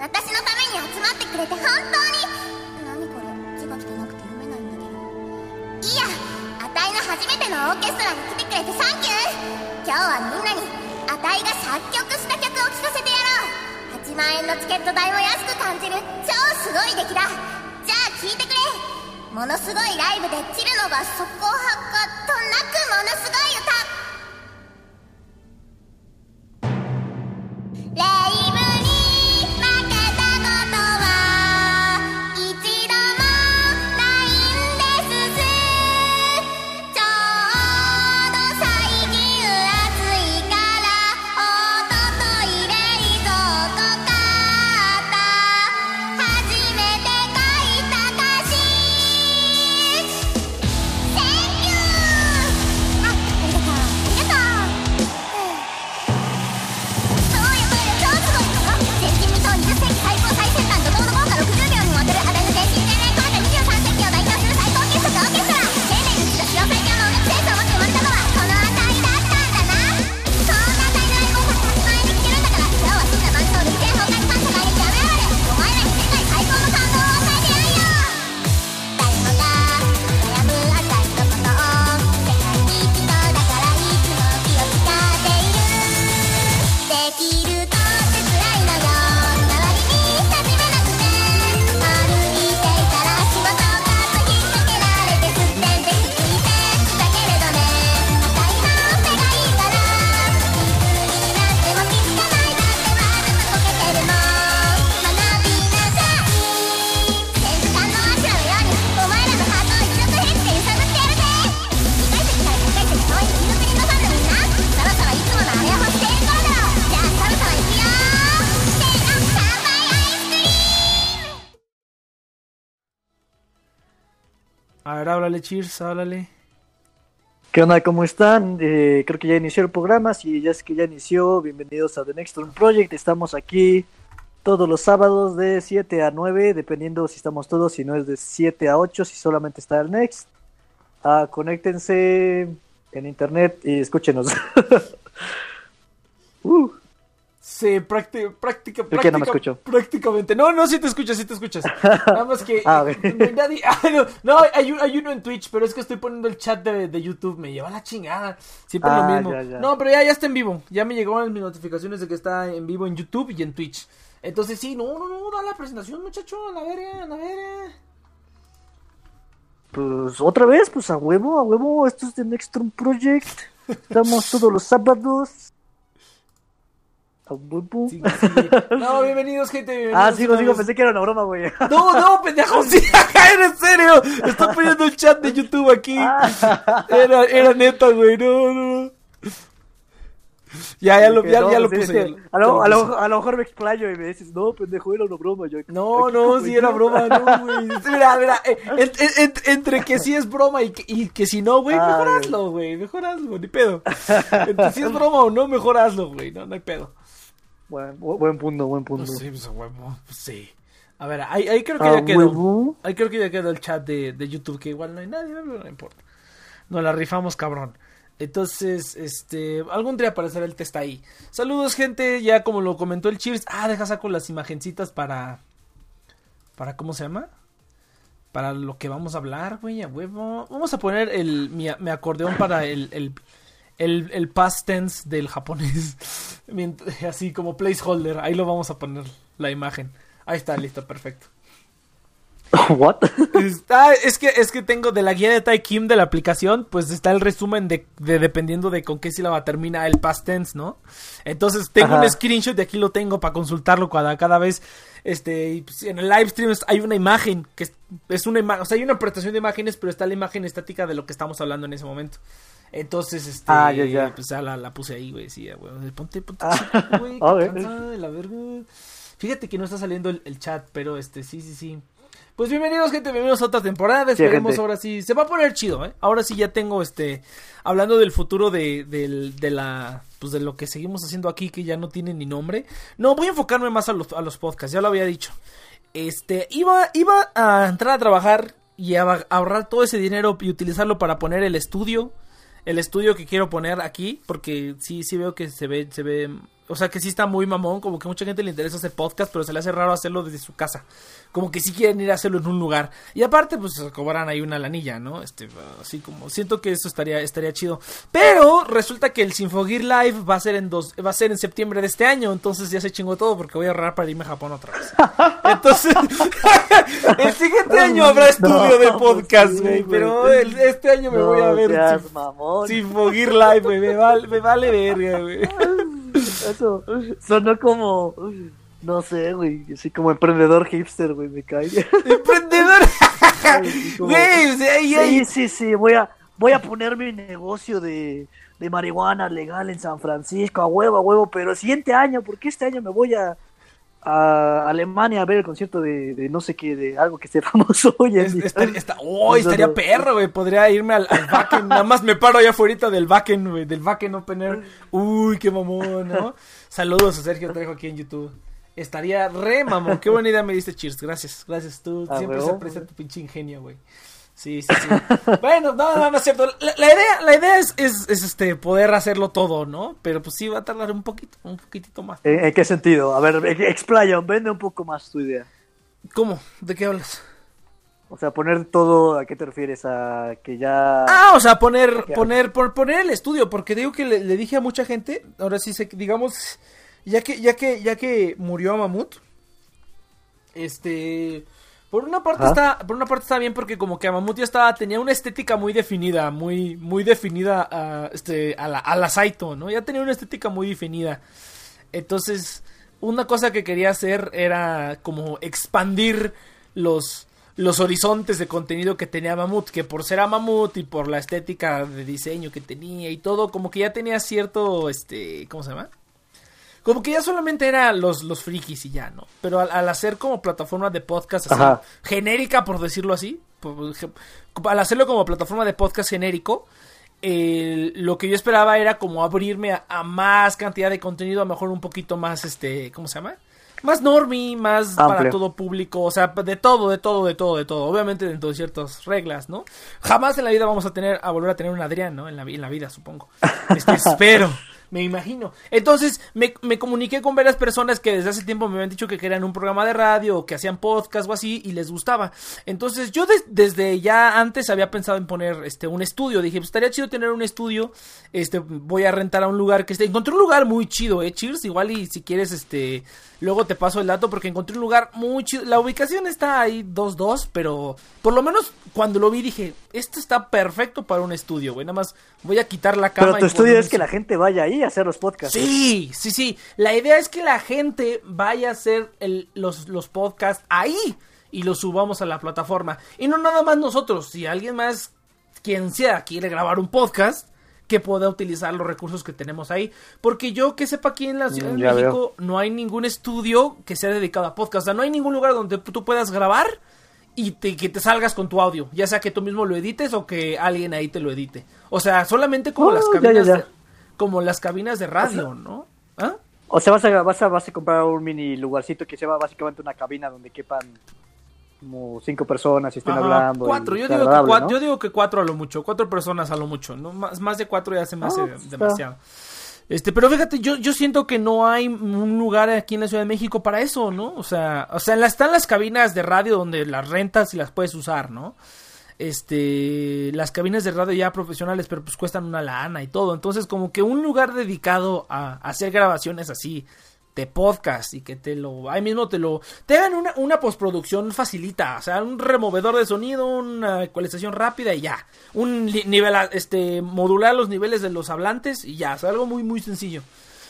私のために集まってくれて本当に。何これ。字が汚くて読めないんだけど。いやあたいの初めてのオーケストラに来てくれてサンキュー。今日はみんなにあたいが作曲した曲を聴かせてやろう。8万円のチケット代も安く感じる。超すごい出来だ。じゃあ聴いてくれ。ものすごいライブでチルノが速攻発火となくものすごい歌 háblale, Cheers, háblale. ¿Qué onda? ¿Cómo están? Eh, creo que ya inició el programa. Si ya es que ya inició, bienvenidos a The Next Room Project. Estamos aquí todos los sábados de 7 a 9, dependiendo si estamos todos, si no es de 7 a 8, si solamente está el Next. Ah, conéctense en internet y escúchenos. Uh, Sí, práctica, práctica, que no me práctica- escucho. prácticamente. No, no, sí te escuchas, sí te escuchas. Nada más que. Ah, eh, nadie- ah, no, no, hay, hay uno en Twitch, pero es que estoy poniendo el chat de, de YouTube. Me lleva la chingada. Siempre Ah, lo mismo. ya, ya. No, pero ya, ya está en vivo. Ya me llegaron mis notificaciones de que está en vivo en YouTube y en Twitch. Entonces, sí, no, no, no, da la presentación, muchacho. A la verga, a la verga. pues otra vez, pues a huevo, a huevo. Esto es The Next Room Project. Estamos todos los sábados. Sí, sí. No, bienvenidos, gente. Bienvenidos Ah, sigo, una sigo, vez. pensé que era una broma, güey. No, no, pendejo, sí, era en serio. Estoy poniendo el chat de YouTube aquí. Ah. Era, era neta, güey, no, no. Ya, ya lo, ya, No, ya lo puse. ya lo- a, lo, lo a, lo, a lo mejor me explayo y me dices, no, pendejo, era una broma. Yo, No, no, sí era broma, no, güey. Mira, mira, eh, en- en- en- entre que sí es broma y que, y que si no, güey, Ah, mejor güey. hazlo, güey, mejor hazlo, ni pedo. Entre si es broma o no, mejor hazlo, güey, no, no hay pedo. Buen, bu- buen punto, buen punto. Sí, pues a huevo, sí. A ver, ahí, ahí creo que A ya quedó. huevo. Ahí creo que ya quedó el chat de, de YouTube, que igual no hay nadie, pero no importa. Nos la rifamos, cabrón. Entonces, este, algún día aparecerá el test ahí. Saludos, gente, ya como lo comentó el Cheers. Ah, deja saco las imagencitas para... ¿Para cómo se llama? Para lo que vamos a hablar, güey, a huevo. Vamos a poner el, mi, mi acordeón para el, el, el, el past tense del japonés. Así como placeholder. Ahí lo vamos a poner, la imagen. Ahí está, listo, perfecto. What? Está, es que es que tengo de la guía de Tai Kim de la aplicación, pues está el resumen de, de dependiendo de con qué sílaba termina el past tense, ¿no? Entonces tengo Ajá. un screenshot y aquí lo tengo para consultarlo cada, cada vez. Este, pues, en el live stream hay una imagen que es, es una imagen, o sea, hay una presentación de imágenes, pero está la imagen estática de lo que estamos hablando en ese momento. Entonces, este, Ah, ya, ya. pues ya la, la puse ahí, güey, sí, güey. Ponte, ponte, Ah. güey, cansada de la verga. Fíjate que no está saliendo el, el chat, pero este, sí, sí, sí. Pues bienvenidos, gente, bienvenidos a otra temporada. Esperemos ahora sí. Se va a poner chido, ¿eh? Ahora sí ya tengo este. Hablando del futuro de, del- de la. Pues de lo que seguimos haciendo aquí, que ya no tiene ni nombre. No, voy a enfocarme más a los, a los podcasts, ya lo había dicho. Este, iba, iba a entrar a trabajar y a ahorrar todo ese dinero y utilizarlo para poner el estudio. El estudio que quiero poner aquí, porque sí, sí veo que se ve, se ve O sea, que sí está muy mamón, como que mucha gente le interesa hacer podcast, pero se le hace raro hacerlo desde su casa. Como que sí quieren ir a hacerlo en un lugar. Y aparte, pues cobran ahí una lanilla, ¿no? Este, así como, siento que eso estaría, estaría chido. Pero resulta que el Sinfogir Live va a ser en dos, va a ser en septiembre de este año, entonces ya se chingó todo porque voy a ahorrar para irme a Japón otra vez. Entonces, el siguiente año habrá estudio de No, podcast, güey, pero el- este año me No voy a ver seas. Sinfogir Live, güey, me vale, me vale verga, güey. Eso sonó como, no sé, güey, así como emprendedor hipster, güey, me cae. Emprendedor. Güey, o sea, ahí hay- sí, sí, sí, voy a, voy a poner mi negocio de, de marihuana legal en San Francisco, a huevo, a huevo, pero el siguiente año, porque este año me voy a, a Alemania a ver el concierto de, de no sé qué, de algo que esté famoso hoy en Es- día. estaría, oh, perro, güey. Podría irme al, al. Nada más me paro allá afuera del Wacken, güey. Del Wacken Open Air. Uy, qué mamón, ¿no? Saludos a Sergio Trejo aquí en YouTube. Estaría re mamón. Qué buena idea me diste, Cheers. Gracias, gracias. Tú siempre se aprecia tu pinche ingenio, güey. Sí, sí, sí. bueno, no, no, no es cierto. La, la idea, la idea es, es, es, este poder hacerlo todo, ¿no? Pero pues sí va a tardar un poquito, un poquitito más. ¿En, en qué sentido? A ver, ex- explaya, vende un poco más tu idea. ¿Cómo? ¿De qué hablas? O sea, poner todo, ¿a qué te refieres? A que ya... Ah, o sea, poner, poner, por poner el estudio, porque digo que le, le dije a mucha gente, ahora sí que, digamos, ya que, ya que, ya que murió Mamut, este, por una parte Ajá. está, por una parte está bien porque como que Mamut ya estaba, tenía una estética muy definida, muy, muy definida a, este, a la, a la Saito, ¿no? Ya tenía una estética muy definida. Entonces, una cosa que quería hacer era como expandir los, los horizontes de contenido que tenía Mamut, que por ser a Mamut y por la estética de diseño que tenía y todo, como que ya tenía cierto, este, ¿cómo se llama? Como que ya solamente era los, los frikis y ya, ¿no? Pero al, al hacer como plataforma de podcast así, genérica, por decirlo así, por al hacerlo como plataforma de podcast genérico, lo que yo esperaba era como abrirme a, a más cantidad de contenido, a lo mejor un poquito más, este, ¿cómo se llama? Más normie, más para todo público, o sea, de todo, de todo, de todo, de todo. Obviamente dentro de ciertas reglas, ¿no? Jamás en la vida vamos a tener, a volver a tener un Adrián, ¿no? En la, en la vida, supongo. Este, espero. Me imagino. Entonces, me, me comuniqué con varias personas que desde hace tiempo me habían dicho que querían un programa de radio o que hacían podcast o así y les gustaba. Entonces, yo des- desde ya antes había pensado en poner este un estudio. Dije, pues estaría chido tener un estudio. Este, voy a rentar a un lugar que esté. Encontré un lugar muy chido, eh, Cheers. Igual y si quieres, este, luego te paso el dato porque encontré un lugar muy chido. La ubicación está ahí 2-2, pero por lo menos cuando lo vi dije, esto está perfecto para un estudio, güey. Nada más voy a quitar la cama. Pero tu y estudio es que la gente vaya ahí a hacer los podcasts. Sí, sí, sí. La idea es que la gente vaya a hacer el- los, los podcasts ahí y los subamos a la plataforma. Y no nada más nosotros, si alguien más, quien sea, quiere grabar un podcast, que pueda utilizar los recursos que tenemos ahí. Porque yo que sepa aquí en la Ciudad Mm, de ya México no hay ningún estudio que sea dedicado a podcast. O sea, no hay ningún lugar donde tú puedas grabar y te- que te salgas con tu audio. Ya sea que tú mismo lo edites o que alguien ahí te lo edite. O sea, solamente como Oh, las ya, cabinas ya. de- como las cabinas de radio, ¿no? ¿Ah? O sea, vas a, vas, a, vas a comprar un mini lugarcito que sea básicamente una cabina donde quepan como cinco personas y estén Ajá, hablando. Cuatro, yo digo, que cuatro ¿no? yo digo que cuatro a lo mucho, cuatro personas a lo mucho, ¿no? Más, más de cuatro ya se me Ah, hace pues demasiado. Este, pero fíjate, yo, yo siento que no hay un lugar aquí en la Ciudad de México para eso, ¿no? O sea, o sea, están las cabinas de radio donde las rentas y las puedes usar, ¿no? Este, las cabinas de radio ya profesionales, pero pues cuestan una lana y todo. Entonces, como que un lugar dedicado a, a hacer grabaciones así podcast y que te lo, ahí mismo te lo, te hagan una, una postproducción facilita, o sea, un removedor de sonido, una ecualización rápida y ya, un nivel, este, modular los niveles de los hablantes y ya, o sea, algo muy, muy sencillo.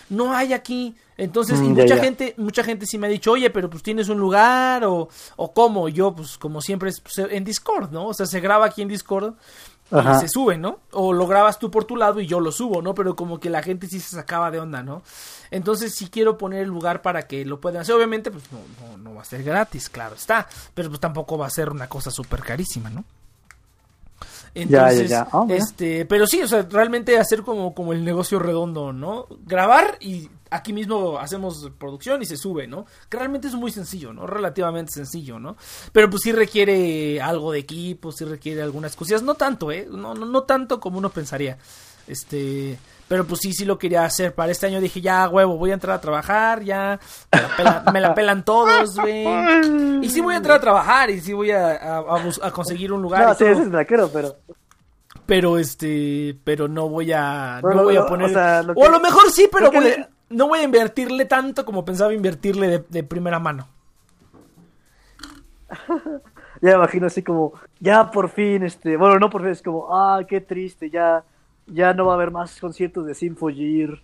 No hay aquí, entonces, y Mm, mucha ya. gente, mucha gente sí me ha dicho, oye, pero pues tienes un lugar o, o cómo, yo, pues, como siempre, es pues, en Discord, ¿no? O sea, se graba aquí en Discord y se sube, ¿no? O lo grabas tú por tu lado y yo lo subo, ¿no? Pero como que la gente sí se sacaba de onda, ¿no? Entonces sí quiero poner el lugar para que lo puedan hacer. Obviamente, pues no, no, no va a ser gratis, claro está. Pero pues tampoco va a ser una cosa súper carísima, ¿no? Ya, ya, ya. Ah, mira. este, pero sí, o sea, realmente hacer como, como el negocio redondo, ¿no? Grabar y aquí mismo hacemos producción y se sube, ¿no? Que realmente es muy sencillo, ¿no? Relativamente sencillo, ¿no? Pero pues sí requiere algo de equipo, sí requiere algunas cosillas, no tanto, ¿eh? No, no, no tanto como uno pensaría. Este, Pero pues sí, sí lo quería hacer. Para este año dije, ya, huevo, voy a entrar a trabajar, ya. Me la pelan, me la pelan todos, güey. Y sí voy a entrar a trabajar y sí voy a, a- a bus- a conseguir un lugar. No, sí, ese es blaquero, pero. Pero este, pero no voy a, no voy a poner. o sea, lo o a lo mejor sí, pero voy- le- no voy a invertirle tanto como pensaba invertirle de, de primera mano. Ya me imagino así como, ya por fin, este, bueno, no por fin, es como, ah, qué triste, ya, ya no va a haber más conciertos de Sinfogir.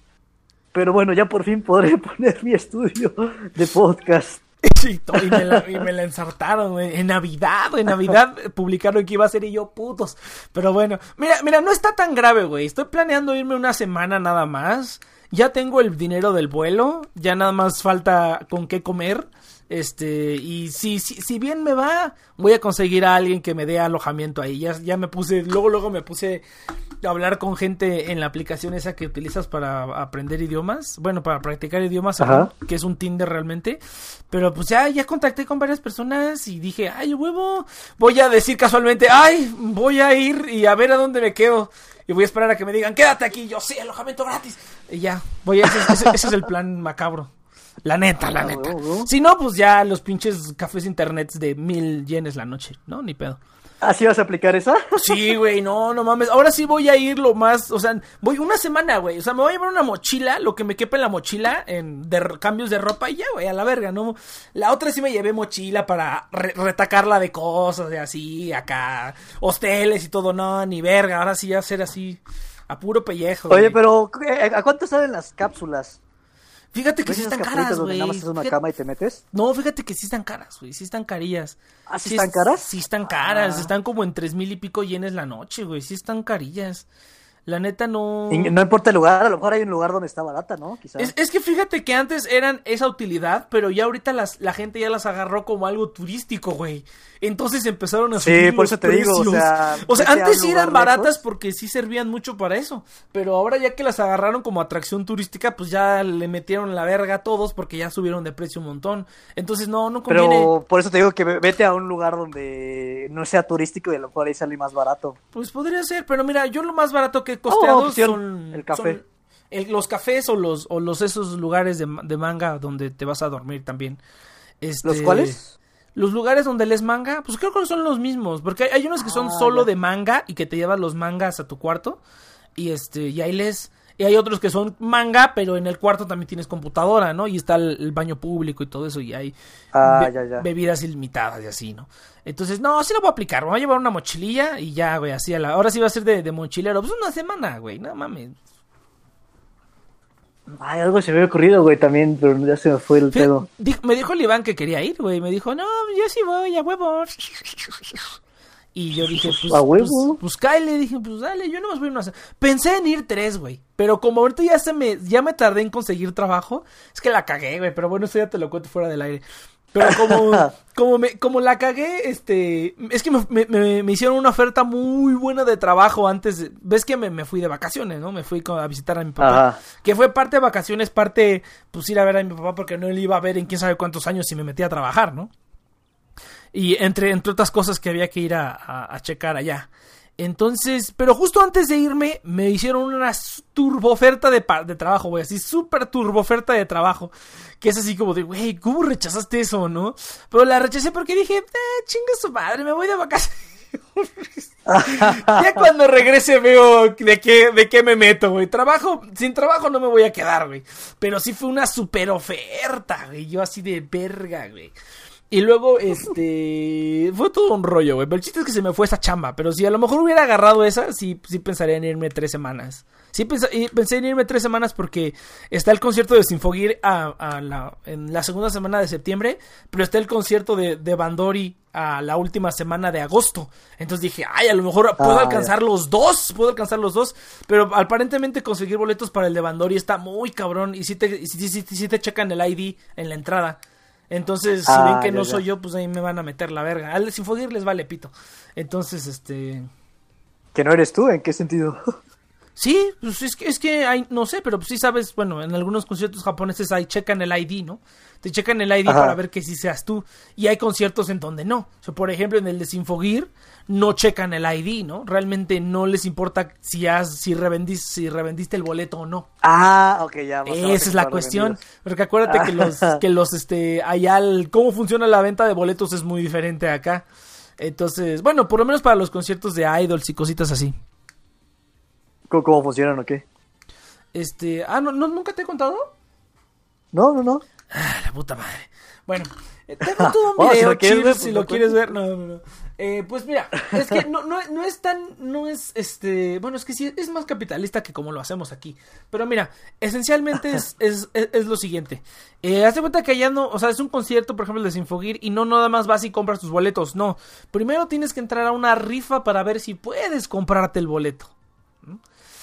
Pero bueno, ya por fin podré poner mi estudio de podcast. Y me la, y me la ensartaron, güey. En Navidad, en Navidad publicaron que iba a ser y yo putos. Pero bueno, mira, mira, no está tan grave, güey. Estoy planeando irme una semana nada más. Ya tengo el dinero del vuelo, ya nada más falta con qué comer. Este, y si, si, si bien me va, voy a conseguir a alguien que me dé alojamiento ahí. Ya, ya me puse, luego, luego me puse hablar con gente en la aplicación esa que utilizas para aprender idiomas. Bueno, para practicar idiomas, Ajá. que es un Tinder realmente. Pero pues ya, ya contacté con varias personas y dije, ay, huevo, voy a decir casualmente, ay, voy a ir y a ver a dónde me quedo. Y voy a esperar a que me digan, quédate aquí, yo sí, alojamiento gratis. Y ya, voy a, ese, ese- ese es el plan macabro. La neta, la Ah, neta. Si no, pues ya los pinches cafés internet de mil yenes la noche, ¿no? Ni pedo. ¿Así vas a aplicar esa? Sí, güey, no, no mames. Ahora sí voy a ir lo más, o sea, voy una semana, güey. O sea, me voy a llevar una mochila, lo que me quepa en la mochila, en de cambios de ropa y ya, güey, a la verga, ¿no? La otra sí me llevé mochila para re- retacarla de cosas, de así, acá, hosteles y todo, no, ni verga. Ahora sí ya ser así, a puro pellejo. Oye, pero ¿a cuánto salen las cápsulas? Fíjate que ¿Ves sí están caras, güey. nada más es una Fíjate- cama y te metes? No, fíjate que sí están caras, güey. Sí están carillas. ¿Ah, sí están caras? Sí están caras. Ah. Están como en tres mil y pico yenes la noche, güey. Sí están carillas. La neta no... Y no importa el lugar, a lo mejor hay un lugar donde está barata, ¿no? Quizás. Es, es que fíjate que antes eran esa utilidad, pero ya ahorita las, la gente ya las agarró como algo turístico, güey. Entonces empezaron a Sí, subir por los eso te digo, o precios. sea, O sea, antes sí eran baratas lejos. porque sí servían mucho para eso. Pero ahora ya que las agarraron como atracción turística, pues ya le metieron la verga a todos porque ya subieron de precio un montón. Entonces no, no conviene. Pero por eso te digo que ve- vete a un lugar donde no sea turístico y a lo mejor ahí sale más barato. Pues podría ser, pero mira, yo lo más barato que he costeado Oh, son el café. son el- los cafés o los o los esos lugares de, ma- de manga donde te vas a dormir también. Este, ¿Los cuales? Los lugares donde lees manga, pues creo que son los mismos, porque hay, hay unos que son Ah, solo ya. de manga y que te llevan los mangas a tu cuarto y este y ahí lees y hay otros que son manga, pero en el cuarto también tienes computadora, ¿no? Y está el, el baño público y todo eso y hay Ah, be- ya, ya. bebidas ilimitadas y así, ¿no? Entonces, no, sí lo voy a aplicar. Me voy a llevar una mochililla y ya, güey, así a la... Ahora sí va a ser de, de mochilero. Pues una semana, güey, no mames. Ay, algo se me había ocurrido, güey, también, pero ya se me fue el pedo. me dijo el Iván que quería ir, güey. Me dijo, no, yo sí voy, a huevo. Y yo dije, pues, ¿A huevo? pues, pues cáele. Dije, pues dale, yo no más voy a una Pensé en ir tres, güey. Pero como ahorita ya se me, ya me tardé en conseguir trabajo, es que la cagué, güey. Pero bueno, eso ya te lo cuento fuera del aire. Pero como, como me, como la cagué, este, es que me, me- hicieron una oferta muy buena de trabajo antes, de- ves que me, me fui de vacaciones, ¿no? Me fui a visitar a mi papá. Ajá. Que fue parte de vacaciones, parte, pues ir a ver a mi papá porque no le iba a ver en quién sabe cuántos años si me metía a trabajar, ¿no? Y entre, entre otras cosas que había que ir a, a- checar allá. Entonces, pero justo antes de irme, me hicieron una turbo oferta de, de trabajo, güey, así súper turbo oferta de trabajo. Que es así como de, güey, ¿cómo rechazaste eso, no? Pero la rechacé porque dije, eh, chinga su madre, me voy de vacaciones. ya cuando regrese veo de qué, de qué me meto, güey. Trabajo, sin trabajo no me voy a quedar, güey. Pero sí fue una super oferta, güey. Yo así de verga, güey. Y luego, este, fue todo un rollo, güey. Pero el chiste es que se me fue esa chamba. Pero si a lo mejor hubiera agarrado esa, sí, sí pensaría en irme tres semanas. Sí pensé en irme tres semanas porque está el concierto de Sinfogir a, a la, en la segunda semana de septiembre, pero está el concierto de, de Bandori a la última semana de agosto. Entonces dije, ay, a lo mejor puedo Ah, alcanzar los dos, puedo alcanzar los dos, pero aparentemente conseguir boletos para el de Bandori está muy cabrón y si te, y sí, sí, sí te checan el ID en la entrada. Entonces, si Ah, ven que ya, no ya. soy yo, pues ahí me van a meter la verga. Al Sinfogir les vale pito. Entonces, este... Que no eres tú, ¿en qué sentido? Sí, pues es que, es que hay, no sé, pero pues sí sabes, bueno, en algunos conciertos japoneses hay checan el ID, ¿no? Te checan el ID Ajá. para ver que sí seas tú. Y hay conciertos en donde no. O sea, por ejemplo, en el de Sinfogir no checan el ID, ¿no? Realmente no les importa si has, si revendiste, si revendiste el boleto o no. Ah, ok, ya. Esa es la cuestión. revendidos. Porque acuérdate que los, que los, este, allá, el- cómo funciona la venta de boletos es muy diferente acá. Entonces, bueno, por lo menos para los conciertos de idols y cositas así. ¿Cómo, cómo funcionan o qué? Este, ah, no, no, nunca te he contado. No, no, no. Ah, la puta madre. Bueno, eh, tengo todo un Oh, si video, lo quieres Cheers, ver, si pues lo quieres ver. No, no, no. Eh, pues mira, es que no, no, no es tan, no es, este, bueno, es que sí, es más capitalista que como lo hacemos aquí. Pero mira, esencialmente es, es, es, es lo siguiente. Eh, haz de cuenta que allá no, o sea, es un concierto, por ejemplo, de Sinfogir, y no nada más vas y compras tus boletos, no. Primero tienes que entrar a una rifa para ver si puedes comprarte el boleto.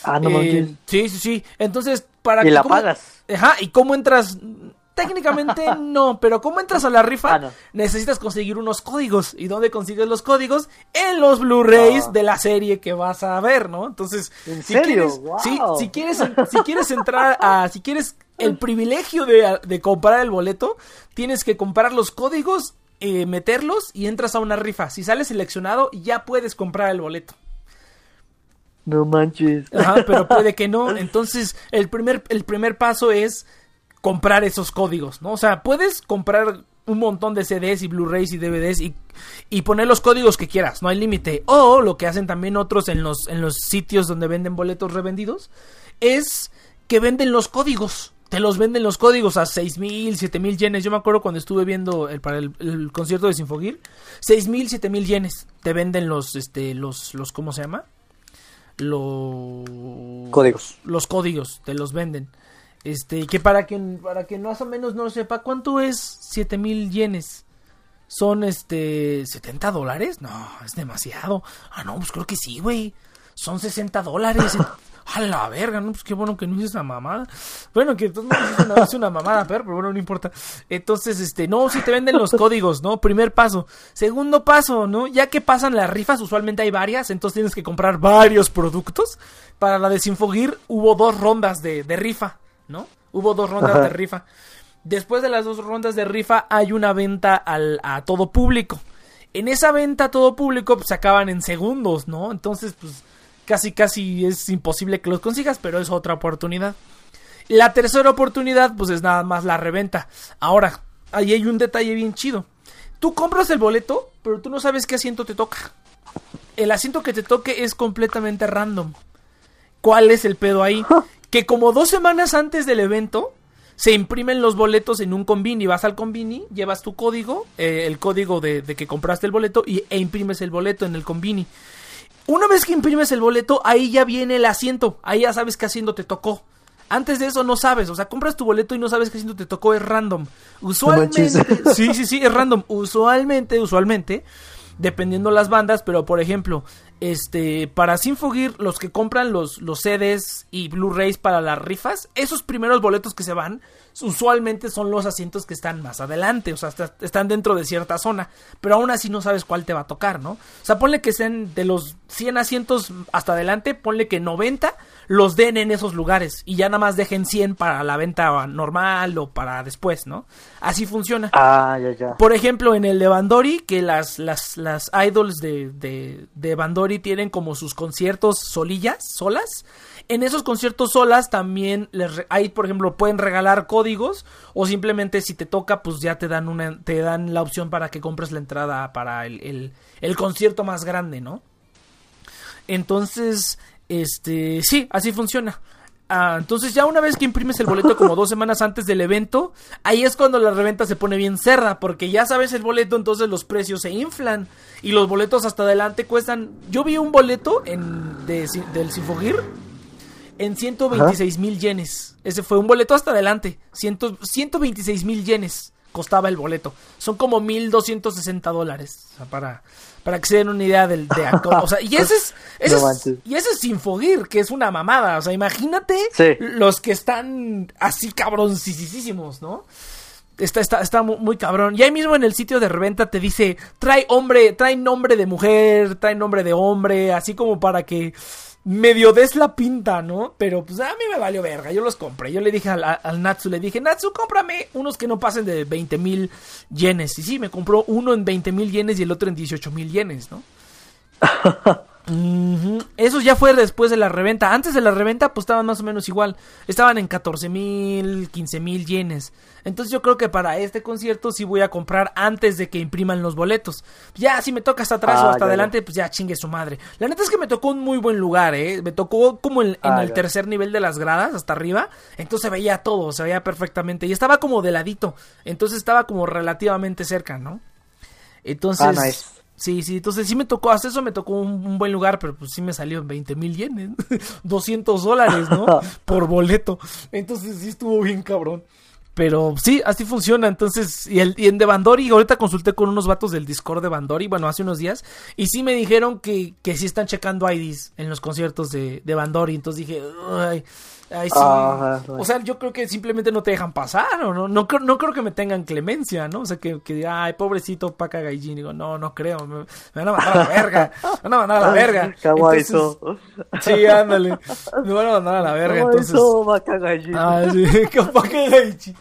Ah, no Eh, sí, sí, sí. Entonces, para Y que- la ¿cómo- pagas. Ajá, ¿y cómo entras? Técnicamente no, pero ¿cómo entras a la rifa? Ah, no. Necesitas conseguir unos códigos. ¿Y dónde consigues los códigos? En los Blu-rays Ah. de la serie que vas a ver, ¿no? Entonces, ¿En si serio? quieres, Wow. si quieres, si quieres entrar a, si quieres el privilegio de, de comprar el boleto, tienes que comprar los códigos, eh, meterlos y entras a una rifa. Si sales seleccionado, ya puedes comprar el boleto. No manches. Ajá, pero puede que no. Entonces, el primer, el primer paso es comprar esos códigos, ¿no? O sea, puedes comprar un montón de CDs y Blu-rays y DVDs y, y poner los códigos que quieras, no hay límite. O lo que hacen también otros en los, en los sitios donde venden boletos revendidos es que venden los códigos. Te los venden los códigos a seis mil, siete mil yenes. Yo me acuerdo cuando estuve viendo el, para el, el concierto de Sinfogir. Seis mil, siete mil yenes. Te venden los, este, los, los, ¿cómo se llama? Los Códigos. los códigos te los venden. Este, que para quien, para quien más o menos no lo sepa, ¿cuánto es 7000 yenes? ¿Son este 70 dólares? No, es demasiado. Ah, no, pues creo que sí, güey. Son 60 dólares. A la verga, no, pues qué bueno que no hice una mamada. Bueno, que entonces no hice una, hice una mamada, pero, pero bueno, no importa. Entonces, este, no, si te venden los códigos, ¿no? Primer paso. Segundo paso, ¿no? Ya que pasan las rifas, usualmente hay varias, entonces tienes que comprar varios productos. Para la de Sinfogir hubo dos rondas de, de rifa, ¿no? Hubo dos rondas Ajá. de rifa. Después de las dos rondas de rifa hay una venta al, a todo público. En esa venta a todo público pues, se acaban en segundos, ¿no? Entonces, pues casi casi es imposible que los consigas, pero es otra oportunidad. La tercera oportunidad, pues es nada más la reventa. Ahora, ahí hay un detalle bien chido. Tú compras el boleto, pero tú no sabes qué asiento te toca. El asiento que te toque es completamente random. ¿Cuál es el pedo ahí? Que como dos semanas antes del evento, se imprimen los boletos en un convini. Vas al convini, llevas tu código, eh, el código de, de que compraste el boleto, y, e imprimes el boleto en el convini. Una vez que imprimes el boleto, ahí ya viene el asiento. Ahí ya sabes qué asiento te tocó. Antes de eso no sabes, o sea, compras tu boleto y no sabes qué asiento te tocó, es random. Usualmente, sí, sí, sí, es random. Usualmente, usualmente, dependiendo las bandas, pero por ejemplo, este, para Sinfogir, los que compran los, los CDs y Blu-rays para las rifas, esos primeros boletos que se van, usualmente son los asientos que están más adelante, o sea, está- están dentro de cierta zona, pero aún así no sabes cuál te va a tocar, ¿no? O sea, ponle que sean de los 100 asientos hasta adelante, ponle que 90 los den en esos lugares y ya nada más dejen 100 para la venta normal o para después, ¿no? Así funciona. Ah, ya, ya. Por ejemplo, en el de Bandori, que las, las, las idols de, de, de Bandori tienen como sus conciertos solillas, solas. En esos conciertos solas también les hay, por ejemplo, pueden regalar códigos o simplemente si te toca, pues ya te dan una, te dan la opción para que compres la entrada para el, el, el concierto más grande, ¿no? Entonces, este, sí, así funciona. Ah, entonces ya una vez que imprimes el boleto como dos semanas antes del evento, ahí es cuando la reventa se pone bien cerda, porque ya sabes el boleto, entonces los precios se inflan y los boletos hasta adelante cuestan. Yo vi un boleto en de, del Sinfogir en 126 mil yenes. Ese fue un boleto hasta adelante, 100 126 mil yenes costaba el boleto. Son como 1260 dólares. O sea, para, para que se den una idea del de O sea, y ese es, ese No es- y ese es Sinfogir, que es una mamada. O sea, imagínate Sí. los que están así cabroncísimos, ¿no? Está, está, está mu- muy cabrón. Y ahí mismo en el sitio de reventa te dice, trae hombre, trae nombre de mujer, trae nombre de hombre, así como para que medio des la pinta, ¿no? Pero pues a mí me valió verga, yo los compré. Yo le dije al, al Natsu, le dije, Natsu, cómprame unos que no pasen de 20 mil yenes. Y sí, me compró uno en 20 mil yenes y el otro en 18 mil yenes, ¿no? Eso ya fue después de la reventa. Antes de la reventa, pues estaban más o menos igual. Estaban en 14 mil, 15 mil yenes. Entonces yo creo que para este concierto sí voy a comprar antes de que impriman los boletos. Ya, si me toca hasta atrás Ah, o hasta ya, adelante, pues ya chingue su madre. La neta es que me tocó un muy buen lugar, ¿eh? Me tocó como en, en Ah, el ya. tercer nivel de las gradas, hasta arriba. Entonces se veía todo, se veía perfectamente. Y estaba como de ladito. Entonces estaba como relativamente cerca, ¿no? Entonces... Ah, nice. Sí, sí, entonces sí me tocó, hasta eso me tocó un, un buen lugar, pero pues sí me salió en 20 mil yenes, 200 dólares, ¿no? Por boleto. Entonces sí estuvo bien cabrón. Pero sí, así funciona. Entonces, y, el, y en de Bandori, ahorita consulté con unos vatos del Discord de Bandori, bueno, hace unos días, y sí me dijeron que, que sí están checando IDs en los conciertos de, de Bandori. Entonces dije, ay, ay, sí. O sea, yo creo que simplemente no te dejan pasar, o no, no, creo- no creo que me tengan clemencia, ¿no? O sea, que, que diga, ay, pobrecito Paca Gaijin. Digo, no, no creo, me, me van a mandar a la verga, me van a mandar a la verga. Kawaii Entonces, so. Sí, ándale, me van a mandar a la verga, entonces. so, vaca gallina. Ah, sí, Paca Gaijin.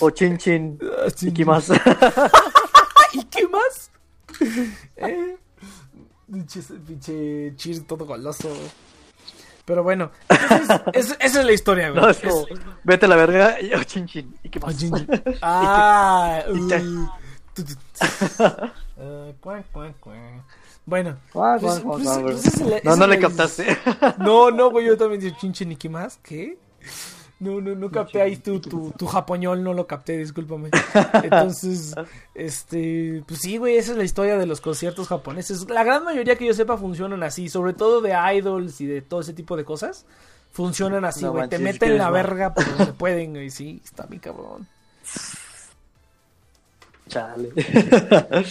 O chin chin. Ah, sí. ¿Y qué más? ¿Y qué más? Eh, pinche, cheers todo goloso. Pero bueno, es- esa es la historia, güey. No, es como, vete a la verga. y- O chin chin. ¿Y qué Ah, más? chin, chin. Ah. Bueno, No, no le captaste. No, no, güey, yo también dije chin chin y qué más, ¿qué? No, no, no capté ahí tu, tu, tu japoñol, no lo capté, discúlpame. Entonces, este, pues sí, güey, esa es la historia de los conciertos japoneses. La gran mayoría que yo sepa funcionan así, sobre todo de idols y de todo ese tipo de cosas. Funcionan así, No güey, te meten la verga por donde pueden, güey, sí, está bien cabrón. Chale.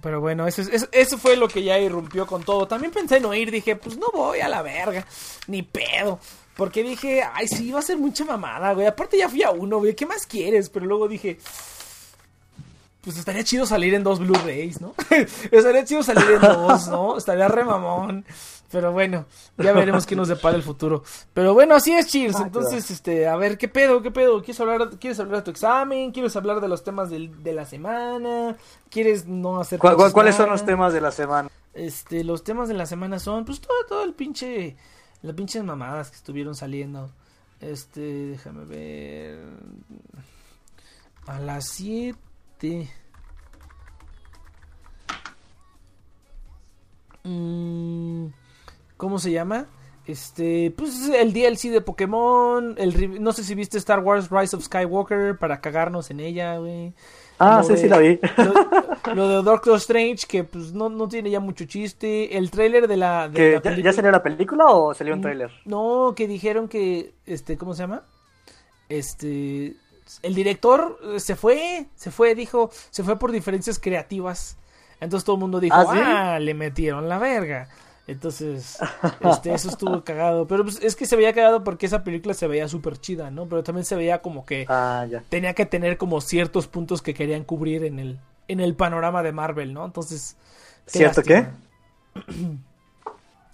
Pero bueno, eso, es- eso, eso fue lo que ya irrumpió con todo. También pensé en oír, dije, pues no voy a la verga, ni pedo. Porque dije, ay, sí, va a ser mucha mamada, güey. Aparte ya fui a uno, güey, ¿qué más quieres? Pero luego dije, pues estaría chido salir en dos Blu-rays, ¿no? estaría chido salir en dos, ¿no? Estaría re mamón. Pero bueno, ya veremos qué nos depara el futuro. Pero bueno, así es, Cheers. Ah, Entonces, este, a ver, ¿qué pedo? ¿Qué pedo? ¿Quieres hablar, ¿quieres hablar de tu examen? ¿Quieres hablar de los temas del- de la semana? ¿Quieres no hacer ¿Cuál- ¿Cuáles son los temas de la semana? Este, los temas de la semana son, pues todo, todo el pinche, las pinches mamadas que estuvieron saliendo. Este, déjame ver. A las 7. Mm, ¿Cómo se llama? Este, pues el DLC de Pokémon. El, no sé si viste Star Wars Rise of Skywalker para cagarnos en ella, güey. Ah, Lo sí, de- sí la vi. Lo, lo de Doctor Strange, que pues no, no tiene ya mucho chiste. El tráiler de la, de ¿Que la ya, salió la película o salió un tráiler? No, que dijeron que, este, ¿cómo se llama? Este, el director eh, se fue, se fue, dijo, se fue por diferencias creativas. Entonces todo el mundo dijo, ¿Ah, ah, le metieron la verga. Entonces, este, eso estuvo cagado. Pero pues, es que se veía cagado porque esa película se veía súper chida, ¿no? Pero también se veía como que Ah, ya. tenía que tener como ciertos puntos que querían cubrir en el, en el panorama de Marvel, ¿no? Entonces, qué ¿Cierto qué?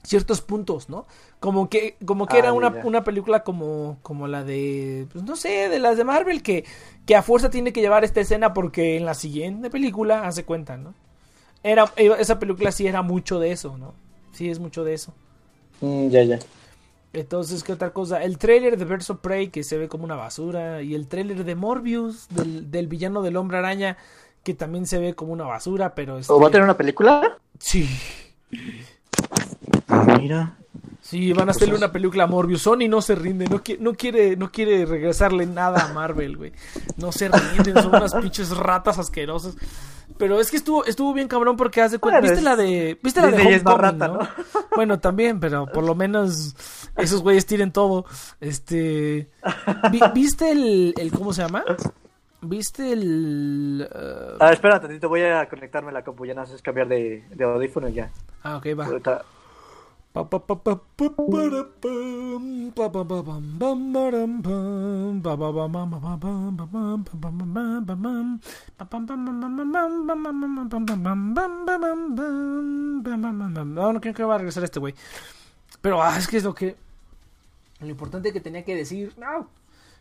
Ciertos puntos, ¿no? Como que, como que Ah, era una, una película como, como la de, pues no sé, de las de Marvel, que, que a fuerza tiene que llevar esta escena porque en la siguiente película hace cuenta, ¿no? Era, esa película sí era mucho de eso, ¿no? Sí es mucho de eso. Mm, ya, ya. Entonces, ¿qué otra cosa? El trailer de of Prey que se ve como una basura. Y el trailer de Morbius, del, del villano del hombre araña, que también se ve como una basura, pero... este, ¿O va a tener una película? Sí, Mira. Sí, van a hacerle una película a Morbius. Sony no se rinde, no, qui- no, quiere, no quiere regresarle nada a Marvel, güey. No se rinden, son unas pinches ratas asquerosas. Pero es que estuvo, estuvo bien cabrón porque hace cuenta. ¿Viste la de. ¿Viste la de es más Homecoming, rata, ¿no? ¿no? Bueno, también, pero por lo menos esos güeyes tiren todo. Este. vi- ¿Viste el, el. ¿Cómo se llama? ¿Viste el. uh, Ah, espera tantito, voy a conectarme a la compu, ya no haces cambiar de, de audífono y ya. ah, ok, va. No, no creo que va a regresar este güey. Pero ah, es que es lo que. Lo importante que tenía que decir. No.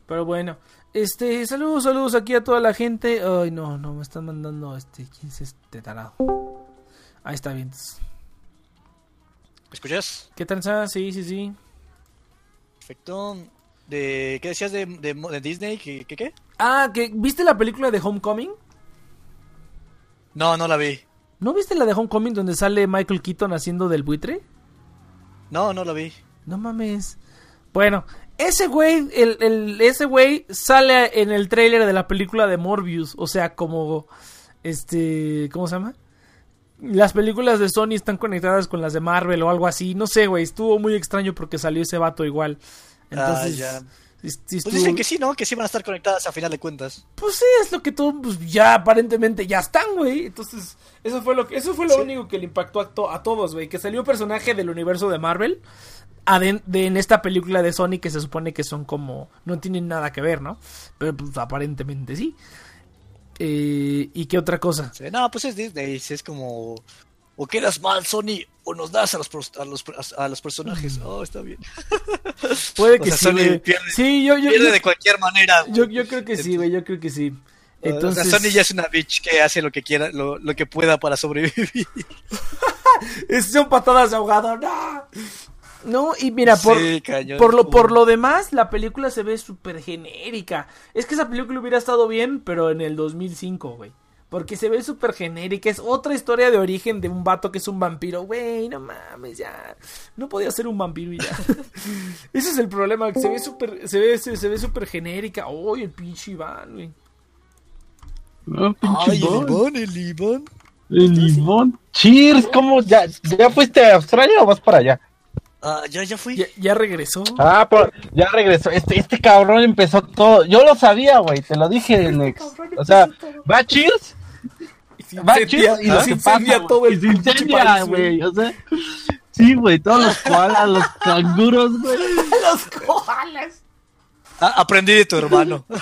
Pero bueno. Este, saludos, saludos aquí a toda la gente. Ay, no, no, me están mandando este. ¿Quién es este tarado? Ahí está bien. ¿Me escuchas? ¿Qué tranza? Sí, sí, sí. Perfecto. De, ¿Qué decías de, de, de Disney? ¿Qué, ¿Qué qué? Ah, que ¿viste la película de Homecoming? No, no la vi. ¿No viste la de Homecoming donde sale Michael Keaton haciendo del buitre? No, no la vi. No mames. Bueno, ese güey, el, el- ese güey sale en el tráiler de la película de Morbius. O sea, como, este, ¿cómo se llama? Las películas de Sony están conectadas con las de Marvel o algo así. No sé, güey. Estuvo muy extraño porque salió ese vato igual. Entonces, ya. sí- sí Pues dicen que sí, ¿no? Que sí van a estar conectadas a final de cuentas. Pues sí, es lo que todo, pues ya aparentemente ya están, güey. Entonces, eso fue lo que, eso fue lo Sí. único que le impactó a, to- a todos, güey. Que salió un personaje del universo de Marvel aden- de, en esta película de Sony que se supone que son como, no tienen nada que ver, ¿no? Pero pues aparentemente sí. Eh, ¿Y qué otra cosa? No, pues es Disney. Es como. O quedas mal, Sony, o nos das a los, a los, a los personajes. Oh, está bien. Puede O que sea, sí, Sony pierde- Sí, yo, yo, Pierde yo, de cualquier manera. yo, yo creo que sí, güey. Yo creo que sí. Entonces, O sea, Sony ya es una bitch que hace lo que quiera, lo, lo que pueda para sobrevivir. es- son patadas de ahogado. No. No, y mira, por, Sí. Por lo, por lo demás, la película se ve súper genérica. Es que esa película hubiera estado bien, pero en el 2005, güey. Porque se ve súper genérica. Es otra historia de origen de un vato que es un vampiro. Güey, no mames, ya. No podía ser un vampiro y ya. Ese es el problema. Que se ve súper se ve, se, se ve súper genérica. Uy, el pinche Iván, güey. No, pinche Ay, el Iván. el limón. El limón. Cheers, ¿cómo? ¿Ya, ¿Ya fuiste a Australia o vas para allá? Ah, ya, ya fui. Ya, ya regresó. Ah, pero ya regresó. Este, este cabrón empezó todo. Yo lo sabía, güey. Te lo dije, Nex. O sea, va Cheers, va Cheers y lo se que incendia pasa, todo güey. el Y se pinche incendia, güey. O sea, sí, güey. Todos los koalas, los canguros, güey. Los koalas. Ah, aprendí de tu hermano.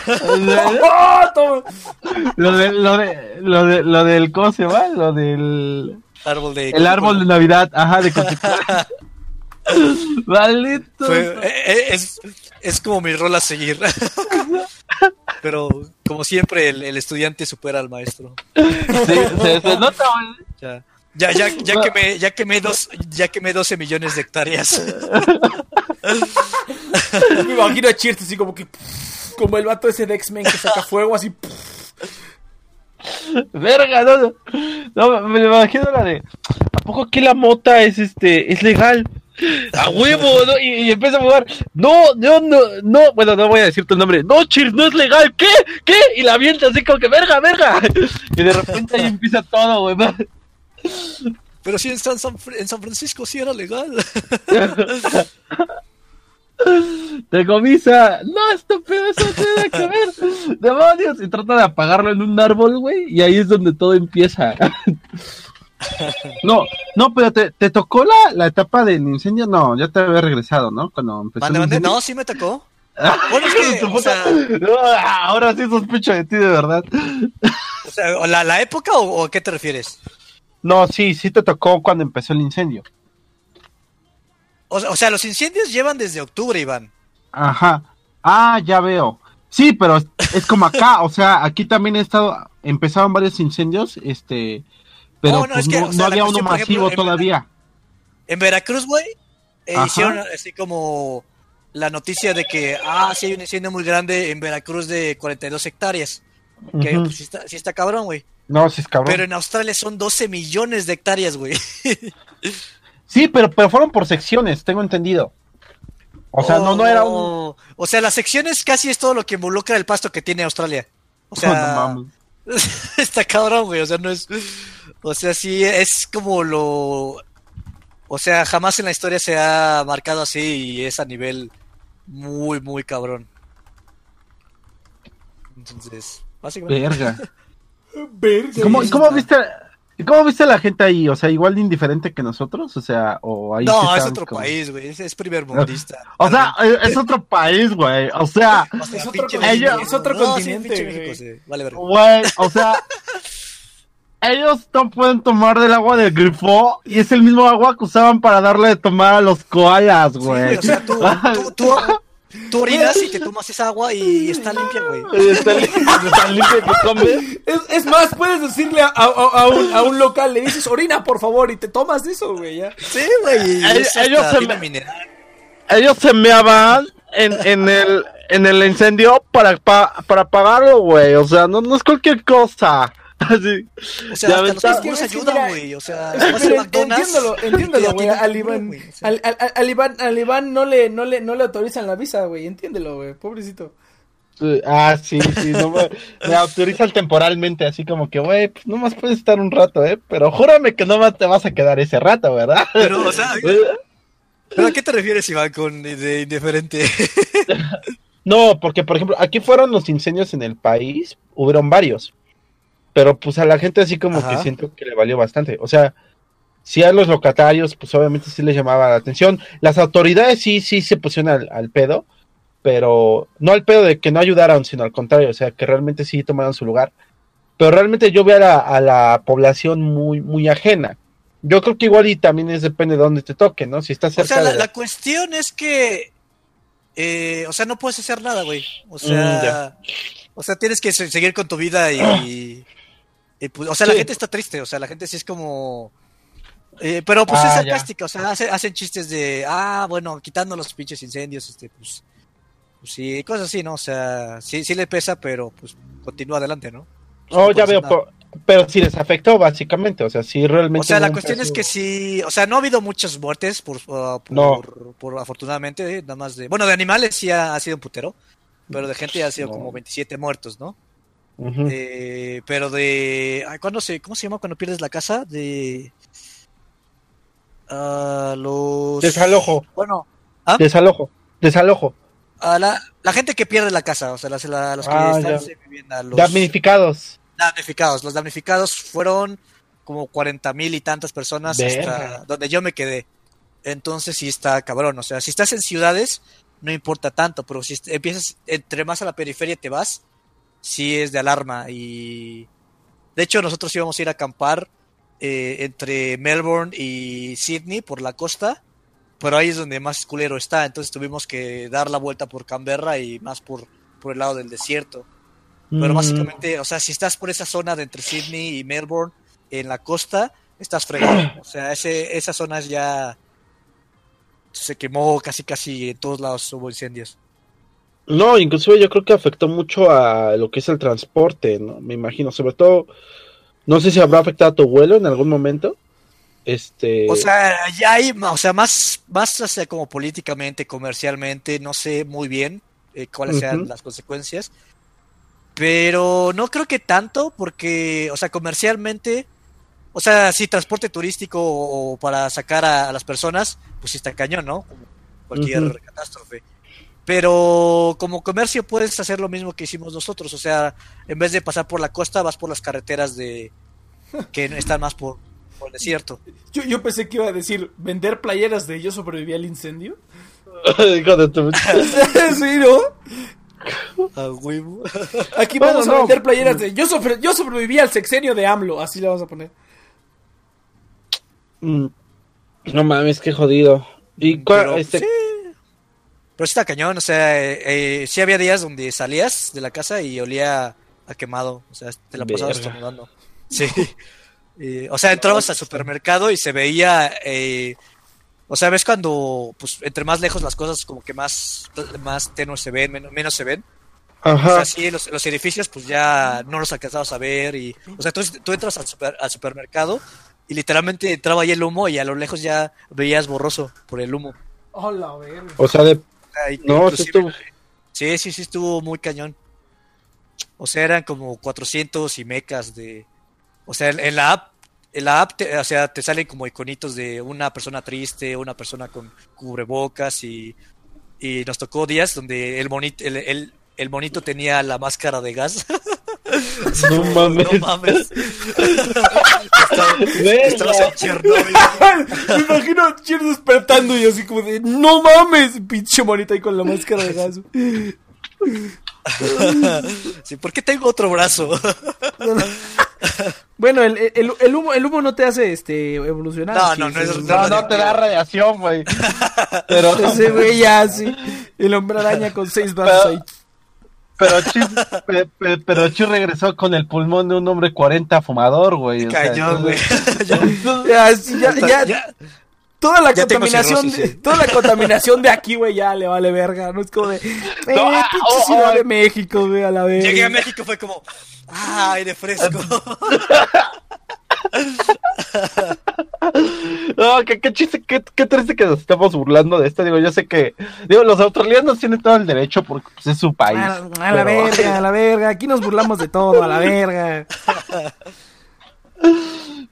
Lo, de, lo, de, lo, de, lo del, ¿cómo se? Lo del... árbol de. El árbol de Navidad, ajá, de. Maldito. Fue- eh, eh, es, es como mi rol a seguir. Pero, como siempre, el, el estudiante supera al maestro. Sí, se, se nota, güey. Ya, ya, ya, ya quemé, ya quemé dos, ya quemé 12 millones de hectáreas. Me imagino a Cheers así como que. Como el vato ese de X-Men que saca fuego así. Verga, no, no, no, me imagino la de, ¿a poco aquí la mota es este, es legal? A huevo, ¿no? Y, y empieza a jugar, no, no, no, no, bueno, no voy a decir tu nombre, no, Cheers, no es legal, ¿qué? ¿Qué? Y la avienta así como que, verga, verga. Y de repente ahí empieza todo, güey. Pero sí, en San, en San Francisco sí era legal. Te comisa, no, estúpido, eso no tiene que ver. Demonios, y trata de apagarlo en un árbol, güey, y ahí es donde todo empieza. No, no, pero te, te tocó la, la etapa del incendio, no, ya te había regresado, ¿no? Cuando empezó Mande, mande. No, sí me tocó. Bueno, es que, o sea, ahora sí sospecho de ti, de verdad. o sea, ¿la, la época o, o a qué te refieres? No, sí, sí te tocó cuando empezó el incendio. O, o sea, los incendios llevan desde octubre, Iván. Ajá. Ah, ya veo. Sí, pero es como acá, o sea, aquí también he estado, empezaron varios incendios, este, pero No, no, pues es que, no, o sea, no la había uno cuestión, masivo ejemplo, todavía. En Veracruz, güey, eh, hicieron así como la noticia de que, ah, sí hay un incendio muy grande en Veracruz de 42 hectáreas. Que pues, sí, está, sí está cabrón, güey. No, sí es cabrón. Pero en Australia son 12 millones de hectáreas, güey. Sí, pero, pero fueron por secciones, tengo entendido. O sea, no, no era un... Oh, O sea, las secciones casi es todo lo que involucra el pasto que tiene Australia. O sea, No mames. está cabrón, güey. O sea, no es. O sea, sí, es como lo. O sea, jamás en la historia se ha marcado así y es a nivel muy, muy cabrón. Entonces, básicamente. Verga. Verga. ¿Cómo, Sí, cómo viste, ¿Y cómo viste a la gente ahí? O sea, igual de indiferente que nosotros, o sea, o ahí sí No, es otro como- país, güey. Es, es primer mundista. O sea, es otro país, güey. O sea, O sea, es otro México. es otro No, sí, continente, güey. México, sí. Vale, verga. güey, o sea, ellos no pueden tomar del agua del grifo y es el mismo agua que usaban para darle de tomar a los koalas, Sí, güey. o sea, tú, tú, tú, tú orinas y te tomas esa agua y está limpia, güey. Está li- está que comes. Es, es más, puedes decirle a, a- a un, a un local, le dices, orina, por favor, y te tomas eso, güey, ya. Sí, güey. Ellos- ellos se tiene me- mineral. Ellos se meaban en, en el en el incendio para, pa- para apagarlo, güey. O sea, no, no es cualquier cosa. Así. O sea, Ya hasta los que ayudan, güey. O sea, te entiéndelo, güey. Al Iván, al, al- al Iván, al Iván no le, no le, no le autorizan la visa, güey. Entiéndelo, güey. Pobrecito. Ah, sí, sí, no me, me autorizan temporalmente, así como que, güey, pues nomás puedes estar un rato, ¿eh? Pero júrame que no te vas a quedar ese rato, ¿verdad? Pero, o sea, ¿pero a qué te refieres, Iván, con de indiferente? No, porque, por ejemplo, aquí fueron los incendios en el país, hubieron varios, pero pues a la gente así como Ajá. que siento que le valió bastante. O sea, sí a los locatarios, pues obviamente sí les llamaba la atención. Las autoridades sí, sí se pusieron al, al pedo, pero no al pedo de que no ayudaron, sino al contrario, o sea, que realmente sí tomaron su lugar. Pero realmente yo veo a la, a la población muy, muy ajena. Yo creo que igual y también es depende de dónde te toque, ¿no? Si estás O cerca sea, la, de... la cuestión es que. eh, o sea, no puedes hacer nada, güey. O Mm, sea. o sea, tienes que se- seguir con tu vida y. y, pues, o sea, la gente está triste. O sea, la gente sí es como. eh, pero pues Ah, es ya. sarcástica. O sea, hace- hacen chistes de. Ah, bueno, quitando los pinches incendios, este, pues. pues sí, cosas así, ¿no? O sea, sí, sí le pesa, pero pues continúa adelante, ¿no? Oh, No ya veo, hacer nada. po- pero sí les afectó básicamente, o sea, sí realmente... O sea, la cuestión es que sí, o sea, no ha habido muchas muertes por, uh, por, No. por afortunadamente, eh, nada más de, bueno, de animales sí ha, ha sido un putero, pero de gente ha sido No. como 27 muertos, ¿no? Eh, pero de, ¿cuándo se, cómo se llama cuando pierdes la casa? De, ah, los, Desalojo. bueno, ¿ah? Desalojo, desalojo. a la, la gente que pierde la casa, o sea, las- la- los que Ah, están sin vivienda, los Damnificados. damnificados, los damnificados fueron como 40 mil y tantas personas Verga. hasta donde yo me quedé. Entonces sí está cabrón. O sea, si estás en ciudades, no importa tanto, pero si empiezas, entre más a la periferia te vas, sí es de alarma. Y de hecho, nosotros íbamos a ir a acampar eh, entre Melbourne y Sydney por la costa, pero ahí es donde más culero está. Entonces tuvimos que dar la vuelta por Canberra y más por, por el lado del desierto. Pero Mm, básicamente, o sea, si estás por esa zona de entre Sydney y Melbourne, en la costa, estás fregado. O sea, ese, esa zona es ya se quemó casi casi en todos lados hubo incendios. No, inclusive yo creo que afectó mucho a lo que es el transporte, ¿no? Me imagino, sobre todo, no sé si habrá afectado a tu vuelo en algún momento. Este... O sea, ya hay, ma- o sea, más, más o sea, como políticamente, comercialmente, no sé muy bien eh, cuáles sean las consecuencias. Pero no creo que tanto, porque, o sea, comercialmente, o sea, sí, transporte turístico o, o para sacar a, a las personas, pues sí está cañón, ¿no? Como cualquier catástrofe. Pero como comercio puedes hacer lo mismo que hicimos nosotros, o sea, en vez de pasar por la costa, vas por las carreteras de que están más por, por el desierto. Yo, yo pensé que iba a decir vender playeras de yo sobreviví al incendio. Hijo de tu- sí, ¿no? A huevo. Aquí Bueno, vamos a no. vender playeras de yo, sobre- yo sobreviví al sexenio de AMLO. Así le vamos a poner. Mm, No mames, qué jodido. ¿Y cuál, Pero, este, sí. Pero sí está cañón, o sea, eh, eh, sí había días donde salías de la casa y olía a quemado, o sea, te la pasabas estornudando. Sí. Eh, o sea, entrabas al supermercado y se veía, eh, o sea, ves cuando, pues, entre más lejos las cosas como que más, más tenues se ven, menos, menos se ven. O Ajá. sea, sí, los, los edificios pues ya no los alcanzabas a ver y, o sea, tú, tú entras al, super- al supermercado y literalmente entraba ahí el humo y a lo lejos ya veías borroso por el humo. Hola. O sea, de... Sea, No, sí estuvo... Sí, sí, sí, estuvo muy cañón. O sea, eran como 400 y mecas de... O sea, en en la app, en la app, te- o sea, te salen como iconitos de una persona triste, una persona con cubrebocas y, y nos tocó días donde el monito, el, el, el monito tenía la máscara de gas. No mames. No mames. Estamos en Chernobyl. Me imagino a despertando y así como de, no mames, pinche monita ahí con la máscara de gas. Sí, ¿por qué tengo otro brazo? Bueno, el, el, el humo, el humo no te hace este evolucionar. No, no, es-. No, no te da radiación, güey. Pero, Ese güey ya, sí. El hombre araña con seis brazos ahí. Pero pe- pero Chis regresó con el pulmón de un hombre 40 fumador, güey. o Cayó, güey. Ya, ya, ya, toda la contaminación, cirrosis, de, sí. toda la contaminación de aquí, güey, ya le vale verga, no es como de, eh, No, ah, pinche oh, Ciudad oh. de México, güey, a la vez. Llegué a México fue como, ah, aire fresco. No, qué, qué chiste, qué, qué triste que nos estamos burlando de esto. Digo, yo sé que, digo, los australianos tienen todo el derecho porque pues, es su país. A, a la verga, a la verga, aquí nos burlamos de todo, a la verga.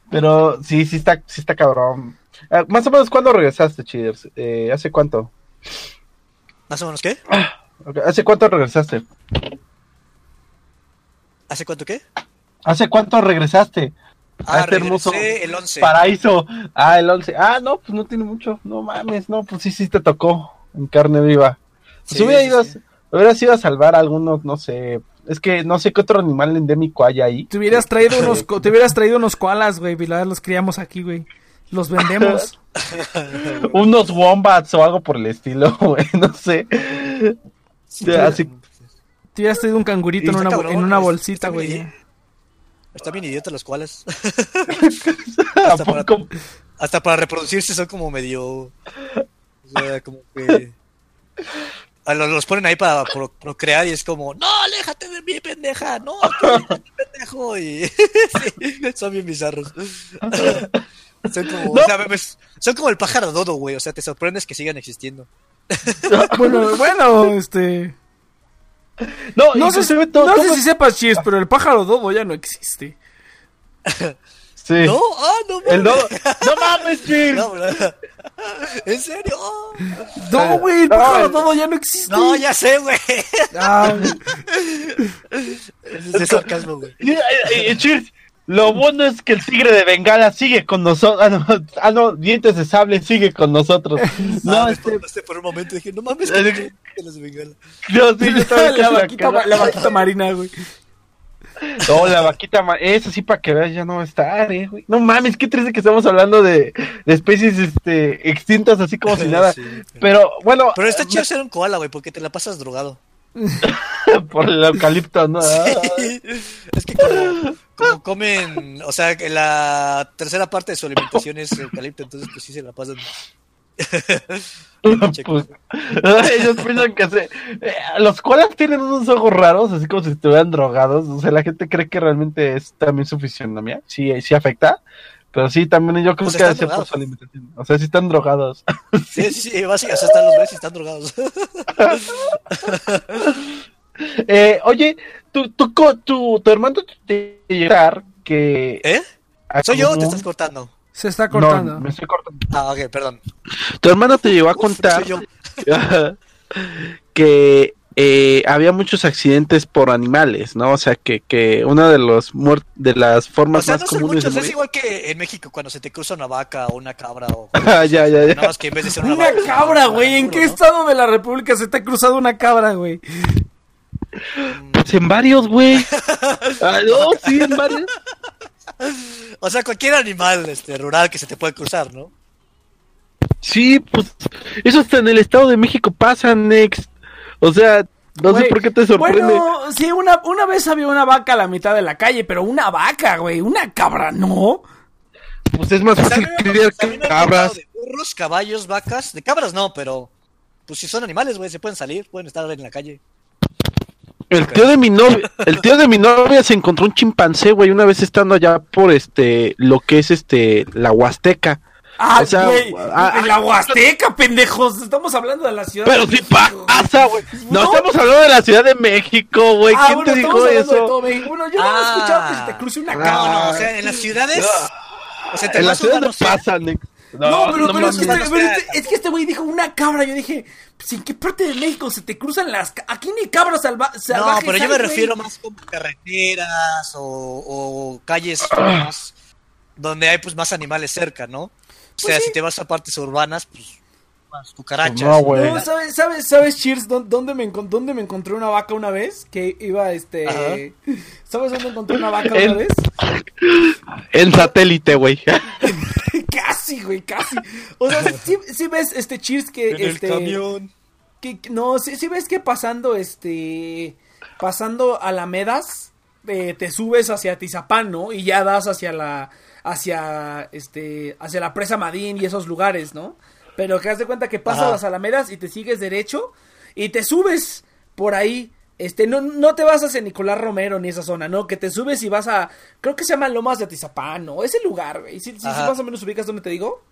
Pero sí, sí está, sí está cabrón. Ah, más o menos, ¿cuándo regresaste, Cheers? Eh, ¿Hace cuánto? ¿Más o menos qué? Ok, ¿Hace cuánto regresaste? ¿Hace cuánto qué? ¿Hace cuánto regresaste? Ah, este hermoso el 11. paraíso. Ah, el 11. Ah, no, pues no tiene mucho. No mames, no, pues sí, sí te tocó en carne viva. Pues Sí, hubiera ido, sí. hubieras ido a salvar a algunos, no sé. Es que no sé qué otro animal endémico hay ahí. Te hubieras traído unos, co- te hubieras traído unos koalas, güey, y los criamos aquí, güey. Los vendemos. Unos wombats o algo por el estilo, güey, no sé. Sí, así- Te hubieras traído un cangurito en una, cabrón, en una bolsita, güey. Están bien idiotas los cuales. ¿A Hasta para- poco? Hasta para reproducirse son como medio. O sea, como que. a los, los ponen ahí para pro- procrear y es como, no, aléjate de mí, pendeja, no, tú pendejo. Y sí, son bien bizarros. Son como, o sea, ves- son como el pájaro dodo, güey. O sea, te sorprendes que sigan existiendo. Bueno, bueno, este. No, No sé, si- inclusive todo- no sé si sepas, Cheers, pero el pájaro dodo ya no existe. Sí. No, ah, no, El mames. dodo. No mames, Cheers. No. ¿En serio? No, güey, el No, pájaro el- dodo ya no existe. No, ya sé, güey. Ah, güey. Es de sarcasmo, güey. Y- y- y- Cheers, Lo bueno es que el tigre de Bengala sigue con nosotros. Ah, no, ah, no, dientes de sable sigue con nosotros. No, No, este. por un momento dije, no mames, que de Bengala. Yo sí, yo estaba la, vaquita, la vaquita marina, güey. No, la vaquita, ma- esa sí para que veas ya no va a estar, eh, güey. No mames, qué triste que estamos hablando de, de especies este, extintas así como si nada. Sí, pero- Pero bueno, Pero está chido ser un koala, güey, porque te la pasas drogado. por el eucalipto, ¿no? Ah, es que como, como comen, o sea, que la tercera parte de su alimentación es eucalipto, entonces pues sí se la pasan. pues, ellos piensan que se... eh, los koalas tienen unos ojos raros, así como si estuvieran drogados. O sea, la gente cree que realmente es también su fisionomía. Sí, sí afecta. Pero sí, también yo creo Pues que drogados. su alimentación. O sea, sí están drogados. Sí, sí, sí, básicamente, o sea, están los ves y están drogados. Eh, oye, tu, tu, co- tu, tu hermano te llegar que... ¿Eh? ¿Soy yo o te estás cortando? Se está cortando. No, me estoy cortando. Ah, ok, perdón. Tu hermano te llegó a Uf, contar soy yo. que eh, había muchos accidentes por animales, ¿no? O sea, que, que una de los de las O formas sea, más no son comunes de es igual que en México cuando se te cruza una vaca o una cabra o... Ah, ya, ya, ya. Nada más que en vez de ser una, Una vaca... cabra, güey. ¿En qué ¿no? estado de la República se te ha cruzado una cabra, güey? Pues en varios, güey. Ah, no, sí, en varios. O sea, cualquier animal este, rural que se te puede cruzar, ¿no? Sí, pues eso hasta en el Estado de México pasa, Next. O sea, no sé por qué te sorprende. Bueno, sí, una, una vez había una vaca a la mitad de la calle, pero una vaca, güey. Una cabra, ¿no? Pues es más fácil criar cabras. De burros, caballos, vacas, de cabras no, pero... Pues si son animales, güey, se pueden salir, pueden estar en la calle. El tío de mi novia, el tío de mi novia se encontró un chimpancé, güey, una vez estando allá por este, lo que es este, la Huasteca. Ah, O sea, güey. ah, en la Huasteca, pendejos. Estamos hablando de la ciudad. Pero de sí México. pasa, güey. No, No. estamos hablando de la Ciudad de México, güey. Ah, ¿Quién bueno, te dijo eso? Bueno, yo no he Ah. escuchado que se te cruce una Ah. cabra. No, no, o sea, en las ciudades... O sea, En la más ciudad no urbanos sean- pasa, Nick. No, pero, no pero es, que este, pero este- es que este güey dijo una cabra. Yo dije, pues, ¿en qué parte de México se te cruzan las... Aquí ni cabras salva No, salvajes pero yo me güey. refiero más como carreteras o, o calles más- donde hay pues más animales cerca, ¿no? O sea, Pues sí. si te vas a partes urbanas, pues más cucarachas. No, güey. No, ¿sabes, sabes, sabes, Cheers, dó- dónde me, encon- dónde me encontré una vaca una vez? Que iba, este... Ajá. ¿Sabes dónde encontré una vaca En- una vez? En satélite, güey. casi, güey, casi. O sea, sí, sí ves, este, Cheers, que, En el este... camión. que- no, sí, sí ves que pasando, este... Pasando Alamedas, eh, te subes hacia Tizapán, ¿no? Y ya das hacia la... Hacia, este... Hacia la presa Madín y esos lugares, ¿no? Pero que haz de cuenta que pasas Ajá. las Alamedas y te sigues derecho y te subes por ahí. Este, no, no te vas hacia Nicolás Romero ni esa zona, ¿no? Que te subes y vas a. Creo que se llama Lomas de Atizapán, ¿no? Ese lugar, güey. ¿Sí, sí, sí Ajá. más o menos ubicas donde te digo?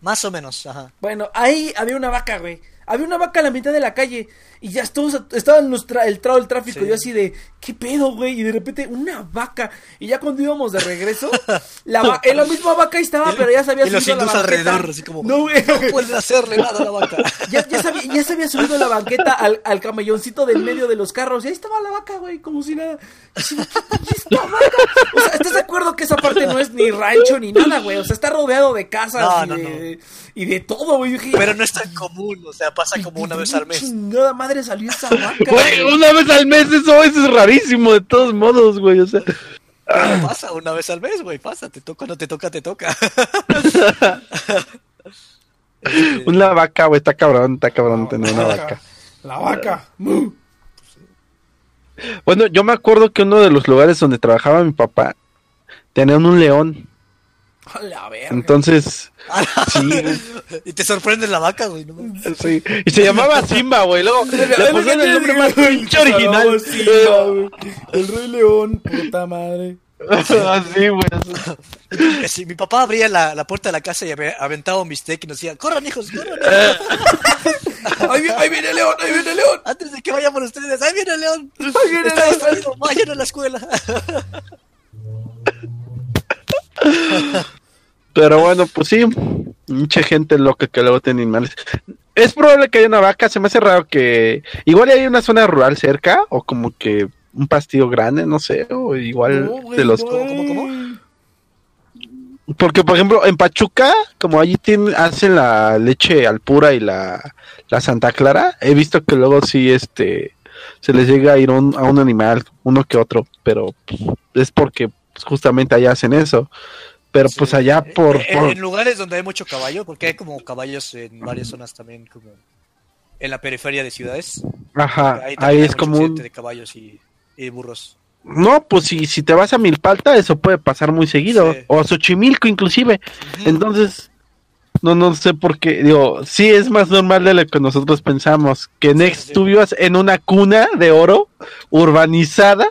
Más o menos, ajá. Bueno, ahí había una vaca, güey. Había una vaca a la mitad de la calle. Y ya todos estaba en los tra- el trao del tráfico. Sí. Yo así de, ¿qué pedo, güey? Y de repente, una vaca. Y ya cuando íbamos de regreso, la, eh, la misma vaca estaba, pero ya se había y los subido a la hindús alrededor, así como, No, güey. Pueden hacerle nada a la vaca. Ya, ya, se había, ya se había subido la banqueta al, al camelloncito del medio de los carros. Y ahí estaba la vaca, güey, como si nada. Y así de, ¿qué es esta vaca? O sea, ¿estás de acuerdo que esa parte no es ni rancho ni nada, güey? O sea, está rodeado de casas No, y, no, de, y de todo, güey. Pero no es tan común, o sea, pasa como una vez al mes. Chingada madre salió esa vaca. Güey, una vez al mes, eso, eso es rarísimo de todos modos, güey. O sea, pasa una vez al mes, güey, pasa, te toca, no te toca, te toca. Una vaca, güey, está cabrón, está cabrón tener una vaca. La vaca. Mu. Bueno, yo me acuerdo que uno de los lugares donde trabajaba mi papá tenían un león. A la verga. Entonces, sí, güey, y te sorprende la vaca, güey. ¿no? sí. Y se llamaba Simba, güey. Luego le pusieron el nombre más pinche original. Sí, güey. el Rey León, puta madre. Así, güey. Que Si mi papá abría la, la puerta de la casa y ave- aventaba un bistec y nos decía, corran hijos, corran. hijos". Ahí, vi- ahí viene León, ahí viene León. Antes de que vayamos ustedes, ahí viene el león. Ahí viene Está León. vayan a la escuela. Pero bueno, pues sí, mucha gente loca que luego tiene animales. Es probable que haya una vaca, se me hace raro que igual hay una zona rural cerca o como que un pastillo grande, no sé, o igual No, güey, de los... no, ¿Cómo, cómo. Porque por ejemplo en Pachuca, como allí tienen, hacen la leche al pura y la, la Santa Clara, he visto que luego sí este se les llega a ir un- a un animal, uno que otro, pero es porque justamente allá hacen eso. Pero pues allá por, En, por- en lugares donde hay mucho caballo, porque hay como caballos en varias zonas también, como en la periferia de ciudades. ajá, Ahí, es como un, de caballos y, y burros. No, pues si, si te vas a Milpalta, eso puede pasar muy seguido. Sí. O a Xochimilco, inclusive. Entonces, no, no sé por qué. Digo, sí es más normal de lo que nosotros pensamos. Que Next sí. tú vivas en una cuna de oro urbanizada.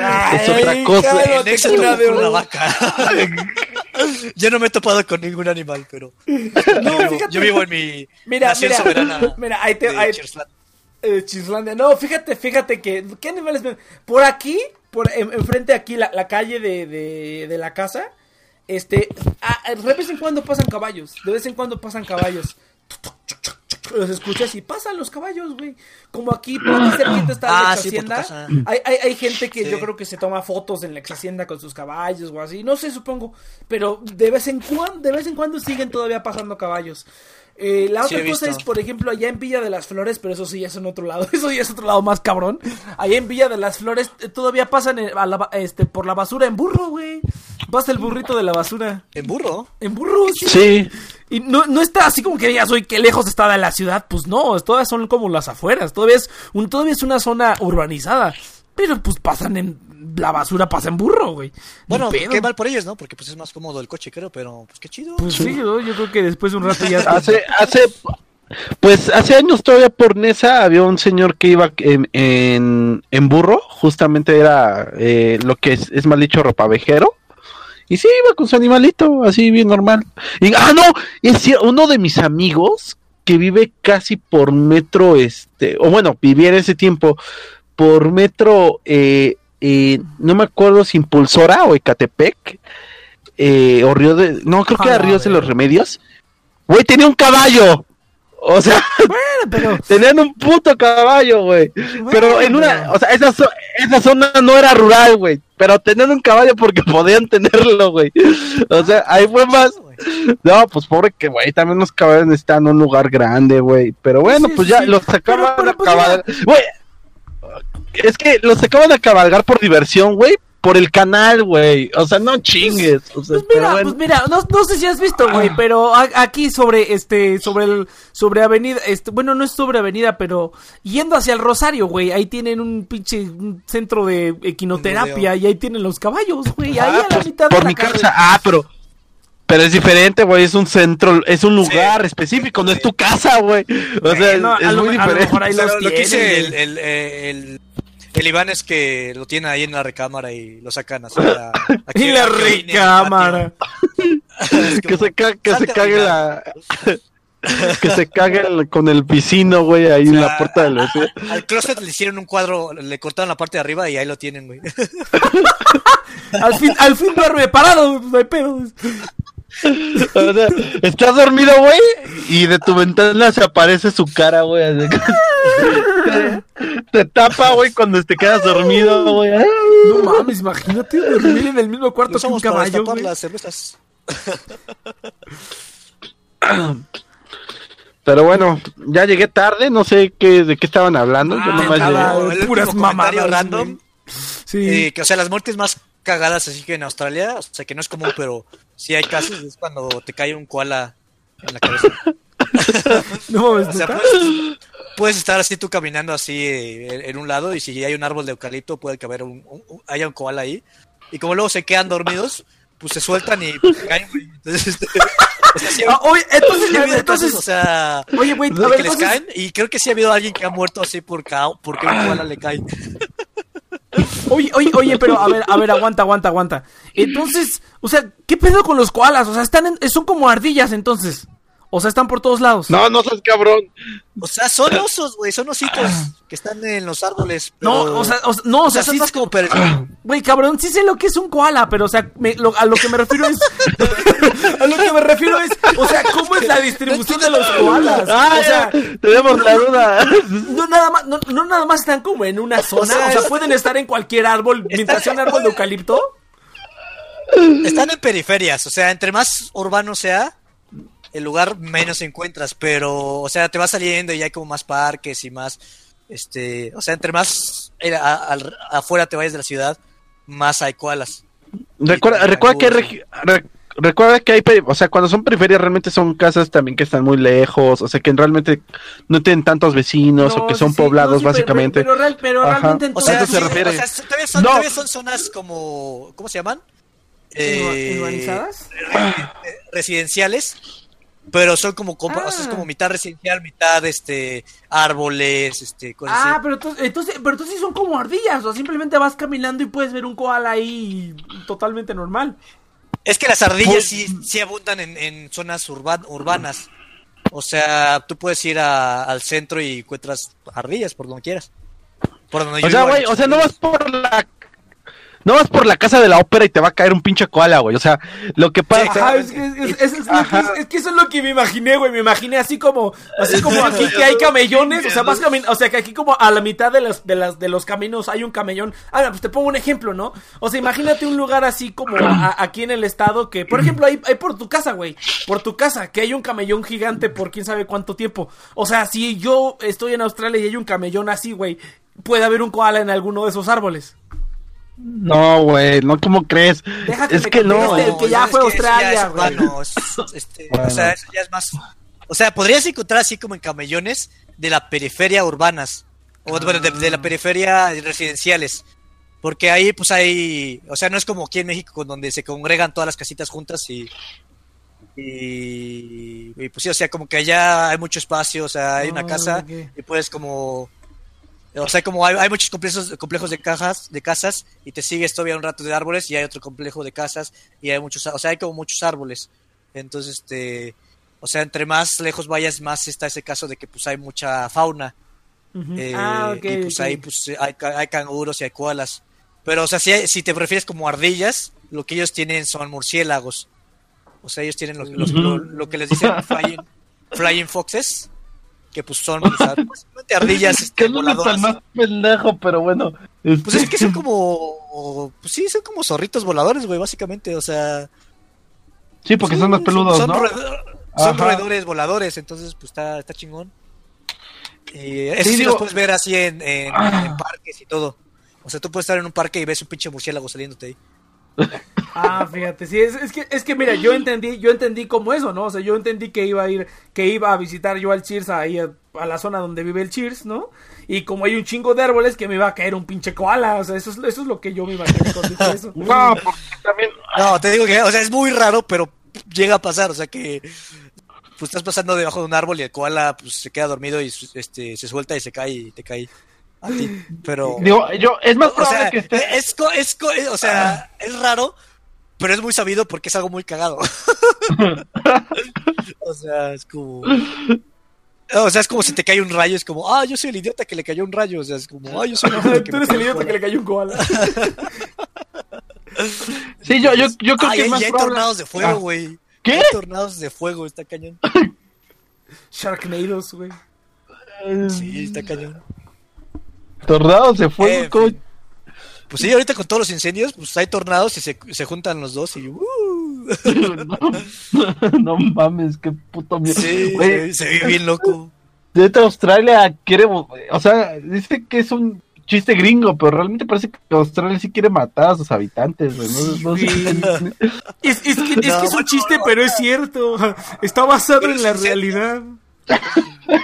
Ay, otra cosa. Nexa cuna de una oro. vaca. Yo no me he topado con ningún animal, pero No, yo, fíjate. yo vivo en mi Mira, nación mira, soberana. mira, ahí te- de ahí-. Eh, Chislandia. No, fíjate, fíjate que. ¿Qué animales? Por aquí, por en- enfrente aquí, la, la calle de, de, de la casa. Este. ah, de vez en cuando pasan caballos. De vez en cuando pasan caballos. Los escuchas y pasan los caballos, güey. Como aquí, por aquí cerquita está la Ah, ex sí, hacienda. hay, hay, hay gente que Sí. yo creo que se toma fotos en la ex hacienda con sus caballos o así. No sé, supongo. Pero de vez en cuando, de vez en cuando siguen todavía pasando caballos. Eh, la Sí, otra cosa es, por ejemplo, allá en Villa de las Flores, pero eso sí ya es en otro lado. Eso ya es otro lado más cabrón. Allá en Villa de las Flores eh, todavía pasan eh, a la este, por la basura en burro, güey. Pasa el burrito de la basura. En burro. En burro, sí. Sí. Y no, no está así como que digas, oye, qué lejos está de la ciudad. Pues no, todavía son como las afueras. Todavía es, un, todavía es una zona urbanizada. Pero pues pasan en. La basura pasa en burro, güey. Bueno, pedo. qué mal por ellos, ¿no? Porque pues es más cómodo el coche, creo, pero pues qué chido. Pues sí, yo, yo creo que después de un rato ya. Hace, hace, pues hace años todavía por Nesa había un señor que iba en, en, en burro, justamente era eh, lo que es, es mal dicho ropavejero. Y sí, iba con su animalito, así bien normal. Y, ah, no, es uno de mis amigos que vive casi por metro, este, o bueno, vivía en ese tiempo por metro, eh, eh, no me acuerdo si Impulsora o Ecatepec. eh, o Río de... No, creo que era la Ríos de los. Remedios. Güey, tenía un caballo. O sea, Bueno, pero. tenían un puto caballo, güey. Pero en una, o sea, esa, esa zona no era rural, güey. Pero tenían un caballo porque podían tenerlo, güey. O sea, ahí fue más. No, pues pobre que, güey, también los caballos necesitan un lugar grande, güey. Pero bueno, Sí, pues sí, ya sí. los sacaban Pero- pero, a pues, cabalgar. Güey, es que los sacaban a cabalgar por diversión, güey. Por el canal, güey. O sea, no chingues. O sea, Pues mira, bueno. pues mira, no, no sé si has visto, güey, pero a- aquí sobre este, sobre el, sobre avenida, este, bueno, no es sobre avenida, pero yendo hacia el Rosario, güey, ahí tienen un pinche un centro de equinoterapia y ahí tienen los caballos, güey, ahí Ah, a la mitad de por la mi calle. casa. Ah, pero. Pero es diferente, güey. Es un centro, es un lugar específico, no es tu casa, güey. O sea, Bueno, a es lo- muy a lo diferente. Pero lo que dice el, el, eh, el, el Iván es que lo tiene ahí en la recámara y lo sacan así. a- En la recámara. Es que se, ca- que se "Salte a cague orinar". la. que se cague el- con el vecino, güey, ahí en la puerta del vecino. Al closet le hicieron un cuadro, le cortaron la parte de arriba y ahí lo tienen, güey. Al fin, al fin duerme parado, no hay pedo. O sea, estás dormido, güey, y de tu ventana se aparece su cara, güey. te, te tapa, güey, cuando te quedas dormido, güey. No mames, imagínate dormir en el mismo cuarto que un caballo, destapar güey. las cervezas. Pero bueno, ya llegué tarde, no sé qué, de qué estaban hablando. yo Ah, nomás nada, llegué. güey, el puras mamadas, random. Sí. eh, que, o sea, las muertes más cagadas así que en Australia, o sea, que no es común, pero sí hay casos, es cuando te cae un koala en la cabeza. no mames, O sea, puedes, puedes estar así tú caminando así eh, en, en un lado y si hay un árbol de eucalipto puede que haber un, un- un- haya un koala ahí. Y como luego se quedan dormidos, pues se sueltan y pues, caen, güey. Entonces, este, o sea, sí ha- Ah, oye, entonces, sí ha habido entonces, casos, o sea, oye, güey, que les entonces, caen y creo que sí ha habido alguien que ha muerto así por ca- porque un koala le cae. Oye, oye, oye, pero a ver, a ver, aguanta, aguanta, aguanta. Entonces, o sea, ¿qué pedo con los koalas? O sea, están en- son como ardillas entonces. O sea, están por todos lados. No, no seas cabrón. O sea, son osos, güey, son ositos que están en los árboles. No, o sea, o sea, no, o o sea, sea, son sí, más como per- güey, cabrón, sí sé lo que es un koala, pero o sea, me- lo- a lo que me refiero es, a lo que me refiero es, o sea, ¿cómo es la distribución de los koalas? Ah, O sea, tenemos la duda. no nada más, no, no nada más están como en una zona, o sea, sea, pueden estar en cualquier árbol, mientras sea un árbol de eucalipto. Están en periferias, o sea, entre más urbano sea, el lugar menos encuentras, pero, o sea, te vas saliendo y hay como más parques y más, este, o sea, entre más eh, a- afuera te vayas de la ciudad, más hay koalas. Recuerda, recuerda que regi- re- recuerda que hay, peri- o sea, cuando son periferias realmente son casas también que están muy lejos, o sea, que realmente no tienen tantos vecinos o que son sí, poblados no, sí, pero- básicamente. Pero, realmente O entonces... sea, eso se refiere. o sea, todavía son, No. todavía son zonas como, ¿cómo se llaman? Eh, ¿Urbanizadas? residenciales, pero son como, compa- o sea, es Ah. como mitad residencial, mitad, este, árboles, este, cosas Ah, así. pero entonces, entonces, pero entonces sí son como ardillas, o sea, simplemente vas caminando y puedes ver un koala ahí totalmente normal. Es que las ardillas Pues- sí, sí abundan en, en zonas urban- urbanas. O sea, tú puedes ir a- al centro y encuentras ardillas por donde quieras. Por donde O yo sea, güey, o sea, no vas por la no vas por la casa de la ópera y te va a caer un pinche koala, güey. O sea, lo que pasa Ajá, es que, es, es- es lo que- Ajá. es que eso es lo que me imaginé, güey. Me imaginé así como, así como aquí que hay camellones, o sea, vas o sea, que aquí como a la mitad de los, de las, de los caminos hay un camellón. Ah, pues te pongo un ejemplo, ¿no? O sea, imagínate un lugar así como a- aquí en el estado que, por ejemplo, hay, hay por tu casa, güey, por tu casa, que hay un camellón gigante por quién sabe cuánto tiempo. O sea, si yo estoy en Australia y hay un camellón así, güey, puede haber un koala en alguno de esos árboles. No, güey, no, ¿cómo crees? Deja que es que no. conteste. el que ya fue Australia, güey. es- este, Bueno. O sea, eso ya es más. O sea, podrías encontrar así como en camellones de la periferia urbanas. O bueno, de, de la periferia residenciales. Porque ahí, pues hay. O sea, no es como aquí en México, donde se congregan todas las casitas juntas y. Y, y, pues sí, o sea, como que allá hay mucho espacio, o sea, hay una Ah, casa y puedes como o sea, como hay, hay muchos complejos, complejos de cajas, de casas, y te sigues todavía un rato de árboles, y hay otro complejo de casas, y hay muchos, o sea, hay como muchos árboles. Entonces, este, o sea, entre más lejos vayas, más está ese caso de que pues hay mucha fauna. Eh, ah, ok. y pues ahí pues hay, hay canguros y hay koalas. Pero, o sea, si, hay- si te prefieres como ardillas, lo que ellos tienen son murciélagos. O sea, ellos tienen lo, los- lo- lo que les dicen flying, flying foxes, que pues son o sea, básicamente ardillas este, voladoras. más pendejo, pero bueno. este, Pues es que son como, pues sí, son como zorritos voladores, güey, básicamente, o sea... Sí, porque son más peludos, son ¿no? son roedores voladores, entonces pues está, está chingón. Y eso Sí, sí, digo- los puedes ver así en, en- Ah. en parques y todo. O sea, tú puedes estar en un parque y ves un pinche murciélago saliéndote ahí. Ah, fíjate, sí, es, es que, es que mira, yo entendí, yo entendí como eso, ¿no? O sea, yo entendí que iba a ir, que iba a visitar yo al Cheers ahí a, a la zona donde vive el Cheers, ¿no? Y como hay un chingo de árboles, que me iba a caer un pinche koala, o sea, eso es, eso es lo que yo me imaginé cuando dije eso. No, porque también. No, te digo que, o sea, es muy raro, pero llega a pasar, o sea que pues estás pasando debajo de un árbol y el koala pues se queda dormido y este se suelta y se cae y te cae a ti. Pero Digo, yo, es más o probable sea, que esté. es, co- es, co- o sea, es raro, pero es muy sabido porque es algo muy cagado. o sea, es como o sea, es como si te cae un rayo, es como, ah, yo soy el idiota que le cayó un rayo, o sea, es como, ah, yo soy el idiota que Tú eres el idiota que le cayó un koala. Sí, yo, yo, yo creo Ay, que es hay, más hay probable. tornados de fuego, Ah, güey. ¿Qué? Hay tornados de fuego, está cañón. Sharknados, güey. Sí, está cañón. Tornados de fuego, Eh. Pues sí, ahorita con todos los incendios, pues hay tornados y se, se juntan los dos y... uh, no, no mames, qué puto miedo. sí, se, se ve bien loco. neta, Australia quiere. O sea, dice que es un chiste gringo, pero realmente parece que Australia sí quiere matar a sus habitantes, güey. No, no Sí, Es, es que, es, que es un chiste, pero es cierto. Está basado en la realidad.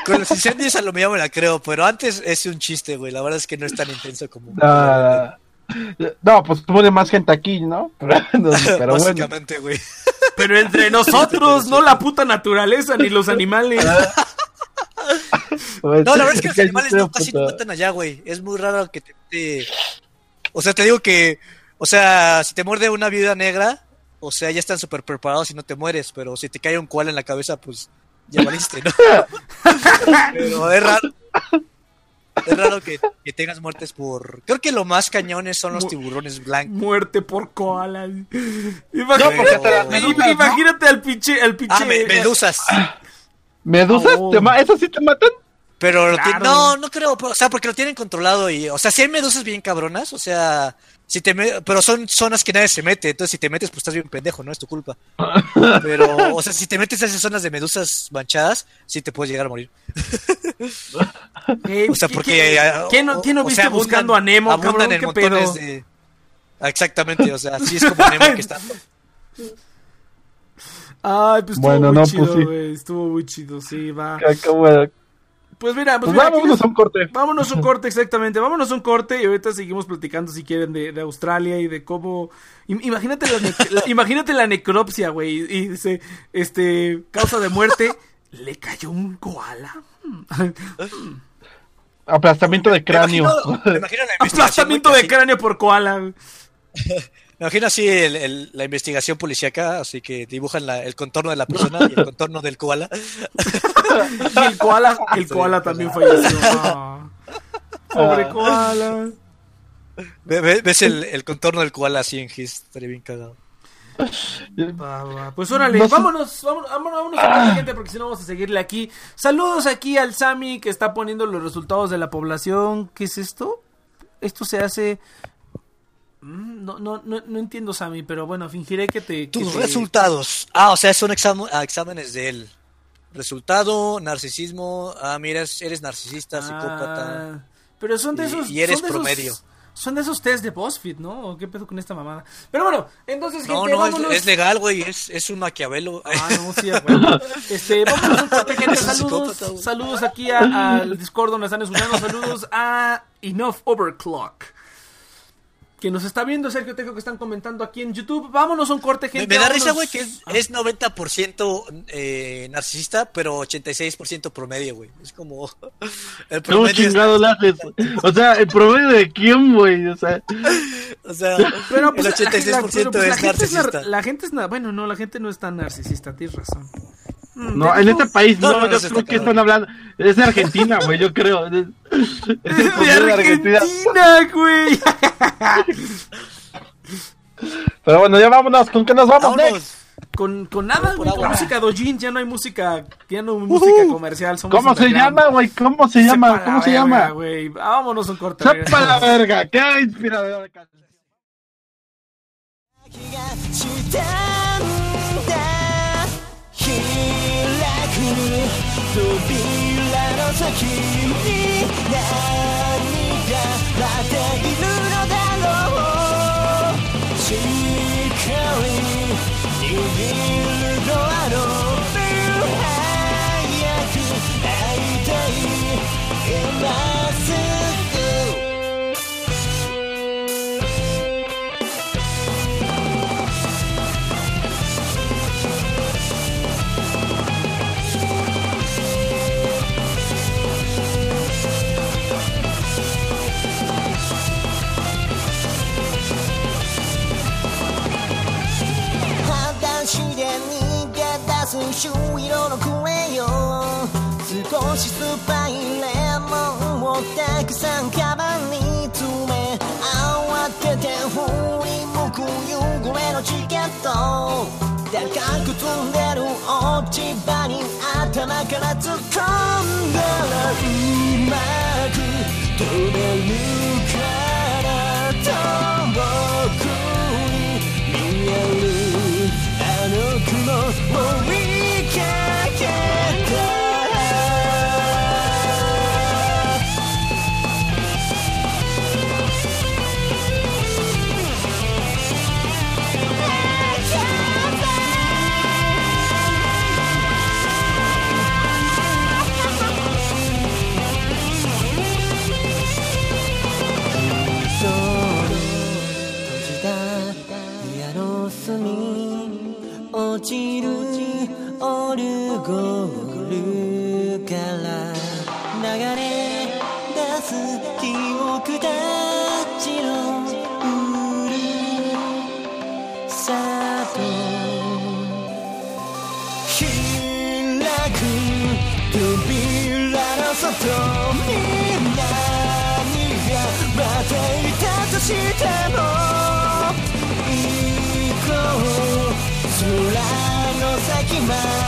Con los incendios a lo mejor me la creo, pero antes es un chiste, güey. La verdad es que no es tan intenso como... No, no, pues pone más gente aquí, ¿no? Pero, no, pero bueno. Básicamente, güey. Pero entre nosotros, no la puta naturaleza ni los animales. Pues, No, la verdad es que los animales no, casi no puta. matan allá, güey. Es muy raro que te, te- O sea, te digo que... O sea, si te muerde una viuda negra, o sea, ya están súper preparados y no te mueres, pero si te cae un koala en la cabeza, pues ya valiste, ¿no? pero es raro. Es raro que, que tengas muertes por... Creo que lo más cañones son los Mu- tiburones blancos. Muerte por koala. No, Imagínate, al pinche, al pinche. Ah, me- medusas. ¿Medusas? Oh. ¿Te ma- ¿Esas sí te matan? Pero lo Claro. tienen- no, no creo, o sea, porque lo tienen controlado y, o sea, si hay medusas bien cabronas, o sea, si te me- pero son zonas que nadie se mete, entonces si te metes pues estás bien pendejo, no es tu culpa. Pero, o sea, si te metes a esas zonas de medusas manchadas, sí te puedes llegar a morir. Eh, O sea, ¿qué- porque ¿Quién no, o- quién no o viste sea, abundan- buscando a Nemo, abundan cabrón? en ¿Qué montones pedo? de Ah, Exactamente, o sea, sí es como Nemo que está. Ay, pues estuvo Bueno, muy no, chido, pues sí. güey. Estuvo muy chido, sí, va. Qué- qué bueno. Pues mira, pues, Pues mira, vámonos a un corte. Vámonos a un corte, exactamente. Vámonos a un corte y ahorita seguimos platicando si quieren de, de Australia y de cómo. Im- Imagínate la, nec- la- imagínate la necropsia, güey. Y dice, este, causa de muerte, le cayó un koala. Aplastamiento de Me cráneo. imagino, me imagino la investigación, Aplastamiento de cráneo por koala. Me imagino así el- el- la investigación policíaca, así que dibujan la- el contorno de la persona y el contorno del koala. Y el koala, el koala también falleció. Ah. Pobre koala. Ve- ve- ¿Ves el, el contorno del koala así en Gis? Estaría bien cagado. Pues órale, No vámonos, vámonos, vámonos, vámonos a la siguiente porque si no vamos a seguirle aquí. Saludos aquí al Sami que está poniendo los resultados de la población. ¿Qué es esto? Esto se hace... Mm, No, no, no, no entiendo, Sami, pero bueno, fingiré que te... que Tus te- resultados. Ah, o sea, son exam- ah, exámenes de él. Resultado, narcisismo. Ah, mira, eres narcisista, psicópata. Ah, pero son de esos... y eres son de esos- promedio. son de esos test de BuzzFeed, ¿no? ¿O qué pedo con esta mamada? Pero bueno, entonces, No, gente, no, es, vámonos. es legal, güey. Es, es un maquiavelo. Ah, no, sí, huevo. Este, vamos a un corte, gente. Saludos, psicópata, güey. saludos aquí al Discord donde están escuchando. Saludos a Enough Overclock. Que nos está viendo Sergio Tejo que están comentando aquí en YouTube. Vámonos a un corte, Me, gente. me da vámonos. risa, güey, que es, Ah, es 90% eh, narcisista, pero 86% promedio, güey. Es como. El ¿Cómo promedio. es- chingado haces? O sea, ¿el promedio de quién, güey? O sea, o sea, Pero pues, el la- la- 86% pero, pues, la es gente es nar- narcisista. La gente es na- bueno, no, la gente no es tan narcisista, tienes razón. Mm, no, te en digo- este país No, no, no, no, yo se creo está que cabrón. están hablando. Es de Argentina, güey, yo creo. Es, es el de promedio de Argentina. Argentina, güey. Pero bueno, ya vámonos, ¿con qué nos vamos, Vámonos. Nex? Con, con nada, Por güey, con agua. música dojin, ya no hay música, ya no hay música comercial. somos ¿Cómo se underground. llama, güey? ¿Cómo se Sepa llama? la ¿Cómo se verga, llama? güey. Vámonos un corte. ¡Sepa la regresamos. verga! ¡Qué inspirador de canción! 気がしたんだ 扉の先に何が待っているのだろう。しっかり握るドアのと高く積んでる落ち葉に頭から突っ込んだらうまく飛べる。Maximum.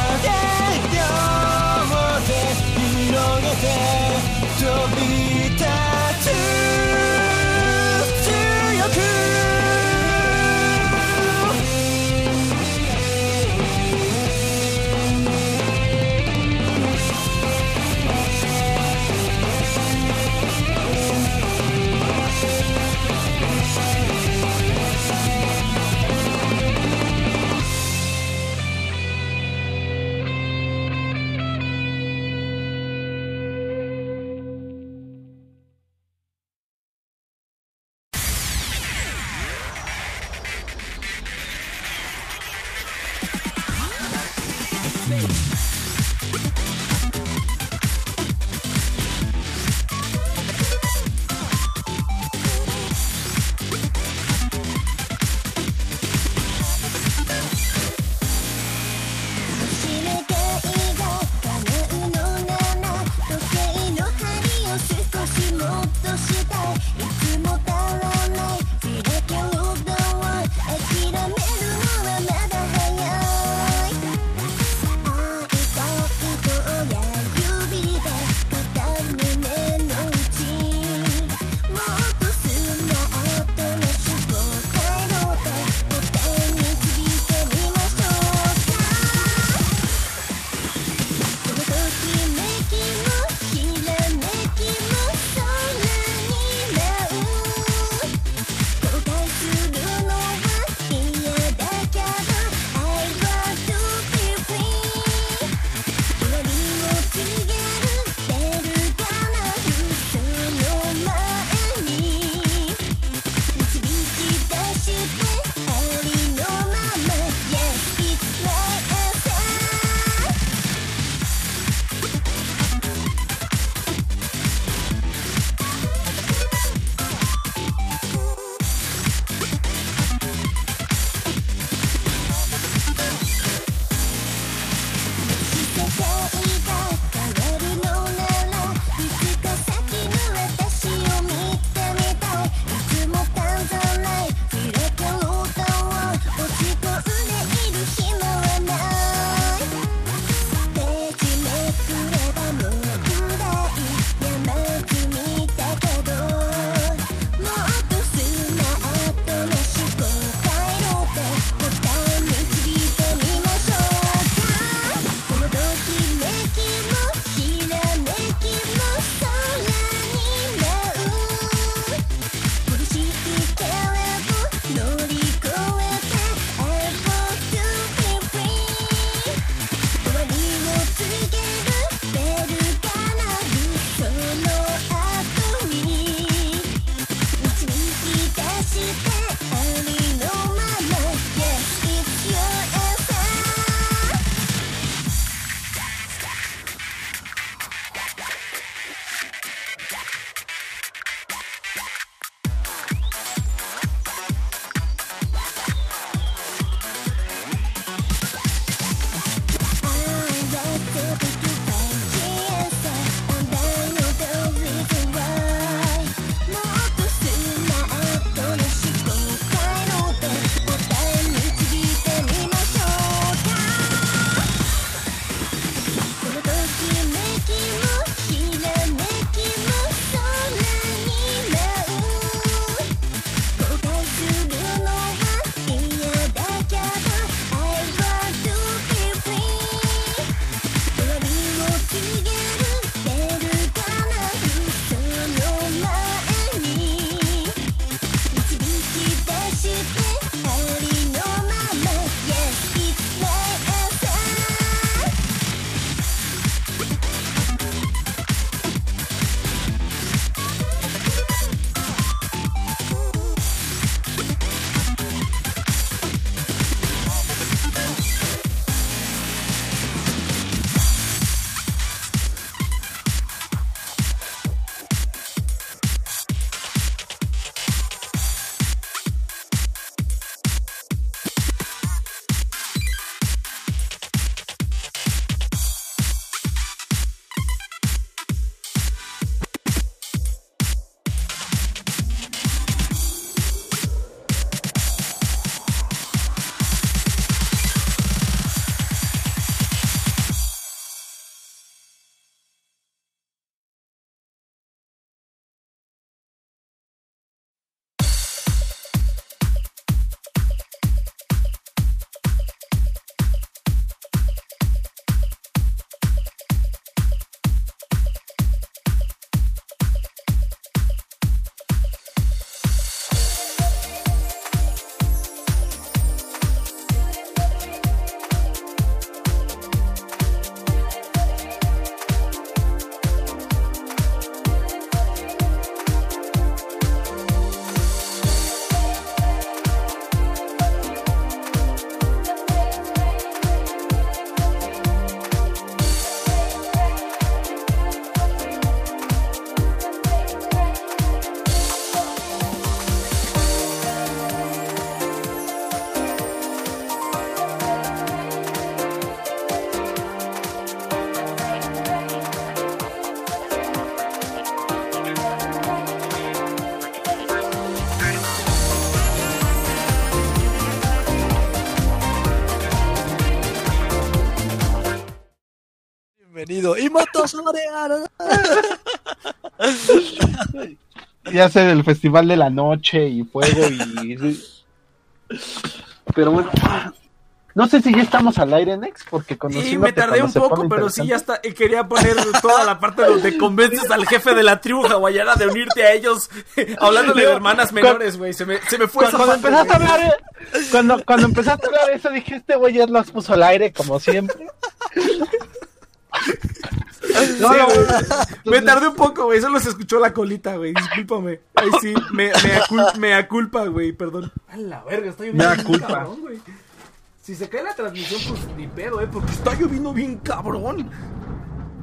Soriano. Y hace el festival de la noche y fuego y. Pero bueno. No sé si ya estamos al aire, Nex, porque Y conociéndote me tardé cuando un poco, pero sí ya está. y Quería poner toda la parte donde convences al jefe de la tribu hawaiana de unirte a ellos, hablándole de hermanas menores, güey. Se me, se me fue Cuando, esa cuando parte, empezaste a hablar, eh, cuando, cuando empezaste a hablar eso, dije, este güey ya nos puso al aire, como siempre. No, Sí, no, güey. no. Me tardé un poco, güey. Solo se escuchó la colita, güey. Discúlpame. Ay, sí. Me, me, acul- me aculpa, güey. Perdón. A la verga, está lloviendo Mea bien cabrón, güey. Si se cae la transmisión, pues ni pedo, eh. Porque está lloviendo bien cabrón.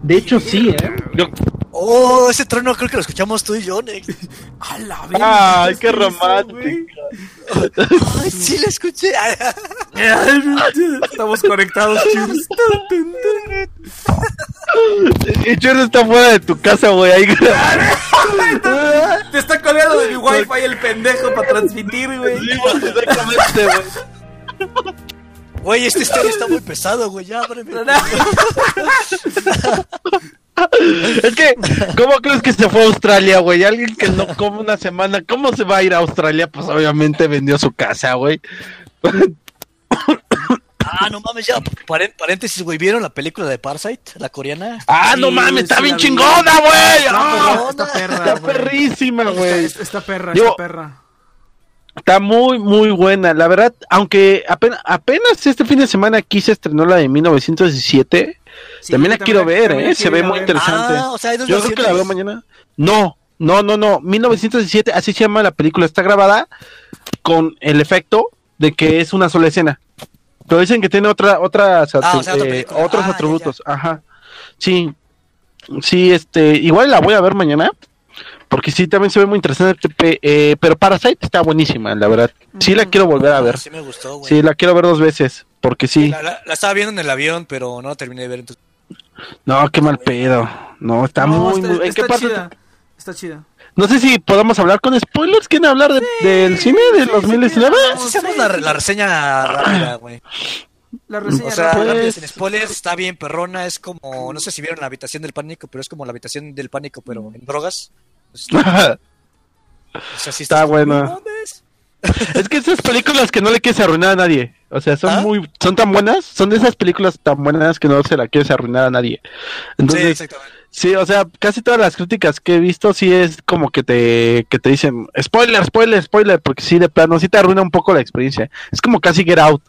De hecho, sí, ¿eh? Yo- Oh, ese trueno creo que lo escuchamos tú y yo, Nex. A la verga. Ay, ¿qué romántico. Ay, sí, lo escuché. Estamos conectados, cheers. Y Churro está fuera de tu casa, güey. Ahí Te está colgando de mi wifi el pendejo para transmitir, güey. Sí, exactamente, güey. Güey, este estéreo está muy pesado, güey. Ya, ábreme. Es que, ¿cómo crees que se fue a Australia, güey? Alguien que no come una semana, ¿cómo se va a ir a Australia? Pues obviamente vendió su casa, güey. Ah, no mames, ya. Paréntesis, güey. ¿Vieron la película de Parasite? La coreana. Ah, Sí, no mames, está sí bien chingona, güey. Está Ah, perra, está perra, Está güey. perrísima, güey. Está, está perra, Digo, está perra. Está muy, muy buena. La verdad, aunque apenas, apenas este fin de semana aquí se estrenó la de 1917, Sí, también la quiero ver, ¿eh? Se ve muy ver. interesante. Ah, o sea, Yo creo que la veo mañana. No, no, no, no. 1917, así se llama la película. Está grabada con el efecto de que es una sola escena. Pero dicen que tiene otra, otras, Ah, o sea, otra eh, otros Ah, ya, atributos. Ajá. Sí. Sí, este, igual la voy a ver mañana. Porque sí, también se ve muy interesante. eh, pero Parasite está buenísima, la verdad. Sí la quiero volver a ver. Sí me gustó, güey. Sí, la quiero ver dos veces. Porque sí. La, la- la estaba viendo en el avión, pero no la terminé de ver. Entonces... No, qué mal pedo. No, está No, muy, está, muy. ¿En está qué parte? chida. Está chida. No sé si podamos hablar con spoilers. ¿Quieren hablar de- del cine del 2019? sí, Hacemos la, la reseña rápida, güey. La reseña O sea, rápida. rápida, Pues- sin spoilers, está bien perrona. Es como, no sé si vieron la habitación del pánico, pero es como la habitación del pánico, pero en drogas. O sea, sí Está buena. Es que esas películas que no le quieres arruinar a nadie. O sea, son ¿Ah? muy, son tan buenas, son de esas películas tan buenas que no se la quieres arruinar a nadie. Sí, Entonces, exactamente. sí, o sea, casi todas las críticas que he visto sí es como que te, que te dicen spoiler, spoiler, spoiler, porque sí de plano sí te arruina un poco la experiencia. Es como casi Get Out,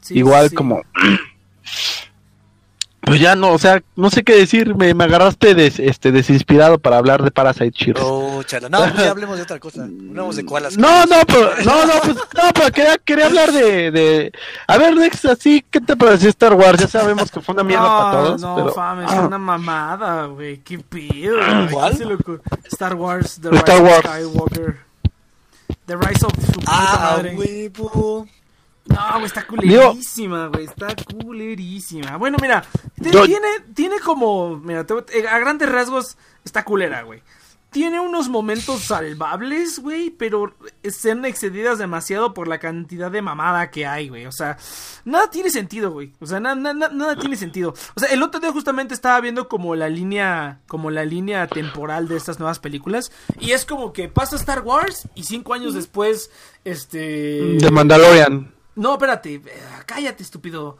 Sí, igual sí. como pues ya no, o sea, no sé qué decir, me, me agarraste des- este desinspirado para hablar de Parasite Cheers. Oh, chala. No, pues ya hablemos de otra cosa. Hablemos de koalas. No, no, pero, no, no, pues, no, pero quería, quería hablar de, de, a ver, Nex, así, ¿qué te pareció Star Wars? Ya sabemos que fue una mierda no, para todos, No, pero, fame, es ah, una mamada, güey. Qué pido. ¿Cuál? Star Wars, The Star Rise Wars. of Skywalker. The Rise of su Ah, madre. huevo. No, güey, está culerísima, güey. Está culerísima. Bueno, mira, Yo- tiene, tiene como. Mira, te- eh, a grandes rasgos está culera, güey. Tiene unos momentos salvables, güey, pero están excedidas demasiado por la cantidad de mamada que hay, güey. O sea, nada tiene sentido, güey. O sea, na- na- na- nada tiene sentido. O sea, el otro día justamente estaba viendo como la línea, como la línea temporal de estas nuevas películas. Y es como que pasa Star Wars y cinco años después, este... de Mandalorian. No, espérate, eh, cállate, estúpido.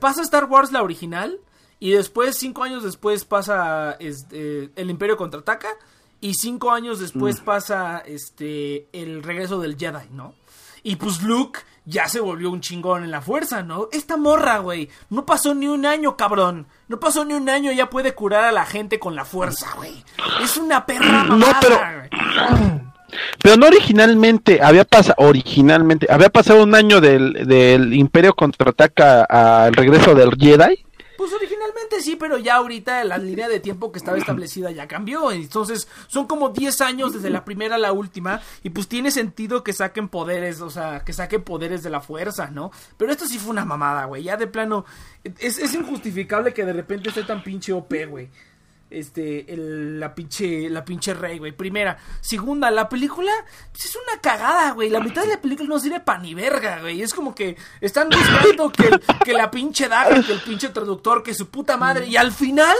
Pasa Star Wars la original y después, cinco años después, pasa este, el Imperio contraataca y cinco años después pasa este el regreso del Jedi, ¿no? Y pues Luke ya se volvió un chingón en la fuerza, ¿no? Esta morra, güey, no pasó ni un año, cabrón. No pasó ni un año, ya puede curar a la gente con la fuerza, güey. Es una perra No, pero-. Pero no originalmente, había pasado, originalmente, había pasado un año del, del Imperio contraataca al regreso del Jedi. Pues originalmente sí, pero ya ahorita la línea de tiempo que estaba establecida ya cambió. Entonces son como 10 años desde la primera a la última. Y pues tiene sentido que saquen poderes, o sea, que saquen poderes de la fuerza, ¿no? Pero esto sí fue una mamada, güey. Ya de plano, es, es injustificable que de repente esté tan pinche OP, güey. Este, el- la pinche, la pinche rey, güey. Primera. Segunda, la película pues, es una cagada, güey. La mitad de la película no sirve pa' ni verga, güey. Es como que están buscando que, que la pinche daga, que el pinche traductor, que su puta madre. Y al final,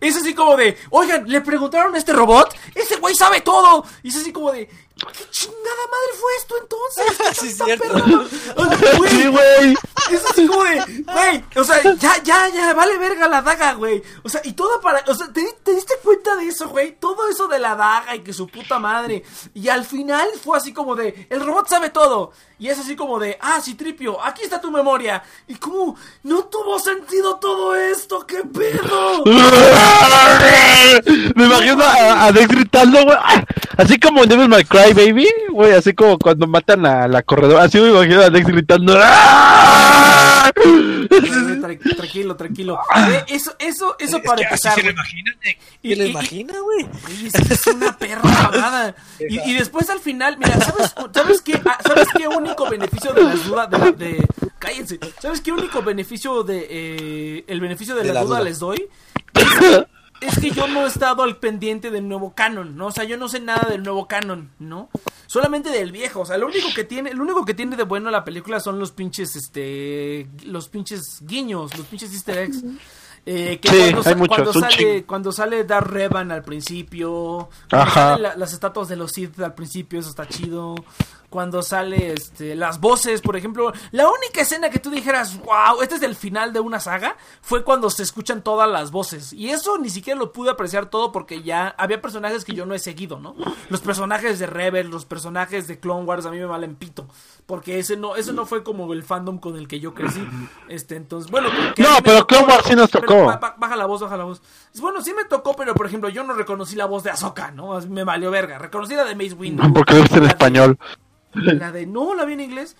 es así como de, oigan, le preguntaron a este robot, ese güey sabe todo. Y es así como de, ¿qué chingada madre fue esto entonces? ¿Qué Sí, es cierto. perra? O sea, güey, Sí, güey. es así como de, güey, o sea, ya, ya, ya, vale verga la daga, güey. O sea, y todo para, o sea, ¿te, te diste cuenta de eso, güey? Todo eso de la daga y que su puta madre. Y al final fue así como de, el robot sabe todo. Y es así como de, ah, sí, Tripio, aquí está tu memoria. Y como, no tuvo sentido todo esto, qué pedo. Me imagino a, a Dex gritando, güey. Así como en Devil May Cry, baby. Güey, así como cuando matan a la corredora. Así me imagino a Dex gritando. ¡Ah! Tra- Tranquilo, tranquilo. Eh, Eso, eso, eso para empezar. güey. Y- ¿Qué le y- imagina, güey? Es, una perra mamada. Y, y después al final, mira, ¿sabes, ¿sabes qué? Ah, ¿Sabes qué único beneficio de la duda de, la- de- cállense? ¿Sabes qué único beneficio de eh, el beneficio de, De la, la duda, duda. les doy? Es que yo no he estado al pendiente del nuevo canon, ¿no? O sea, yo no sé nada del nuevo canon, ¿no? Solamente del viejo, o sea, lo único que tiene, lo único que tiene de bueno la película son los pinches, este, los pinches guiños, los pinches easter eggs. Eh, que Sí, cuando, hay muchos, cuando sale, cuando sale Darth Revan al principio, cuando Ajá. salen la- las estatuas de los Sith al principio, eso está chido. Cuando sale este, las voces, por ejemplo, la única escena que tú dijeras, wow, este es el final de una saga, fue cuando se escuchan todas las voces. Y eso ni siquiera lo pude apreciar todo porque ya había personajes que yo no he seguido, ¿no? Los personajes de Rebel, los personajes de Clone Wars a mí me valen pito. Porque ese no, ese no fue como el fandom con el que yo crecí. Este, entonces, bueno. No, pero tocó, Clone Wars sí nos tocó. ba- ba- baja la voz, baja la voz. Bueno, sí me tocó, pero por ejemplo, yo no reconocí la voz de Ahsoka, ¿no? Me valió verga. Reconocí la de Mace Windu. Porque viste en español. La de, no, la vi en inglés,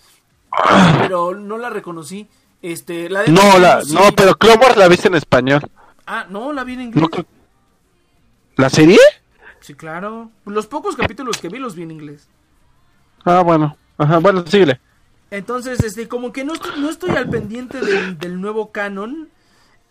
pero no la reconocí. Este, la de No, la, sí. no, pero Clone la viste en español. Ah, no, la vi en inglés. No ¿La serie? Sí, claro. Los pocos capítulos que vi los vi en inglés. Ah, bueno. Ajá, bueno, síguele. Entonces, este, como que no estoy, no estoy al pendiente del, del nuevo canon.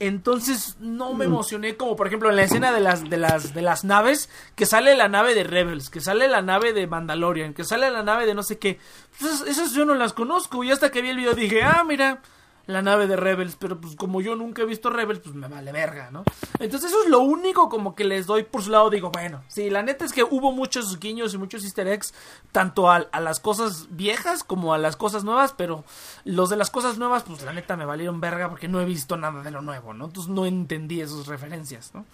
Entonces no me emocioné como por ejemplo en la escena de las de las de las naves que sale la nave de Rebels, que sale la nave de Mandalorian, que sale la nave de no sé qué. Pues esas, esas yo no las conozco y hasta que vi el video dije, "Ah, mira, la nave de Rebels", pero pues como yo nunca he visto Rebels, pues me vale verga, ¿no? Entonces eso es lo único como que les doy por su lado, digo, bueno, sí, la neta es que hubo muchos guiños y muchos easter eggs tanto a, a las cosas viejas como a las cosas nuevas, pero los de las cosas nuevas, pues la neta me valieron verga porque no he visto nada de lo nuevo, ¿no? Entonces no entendí esas referencias, ¿no?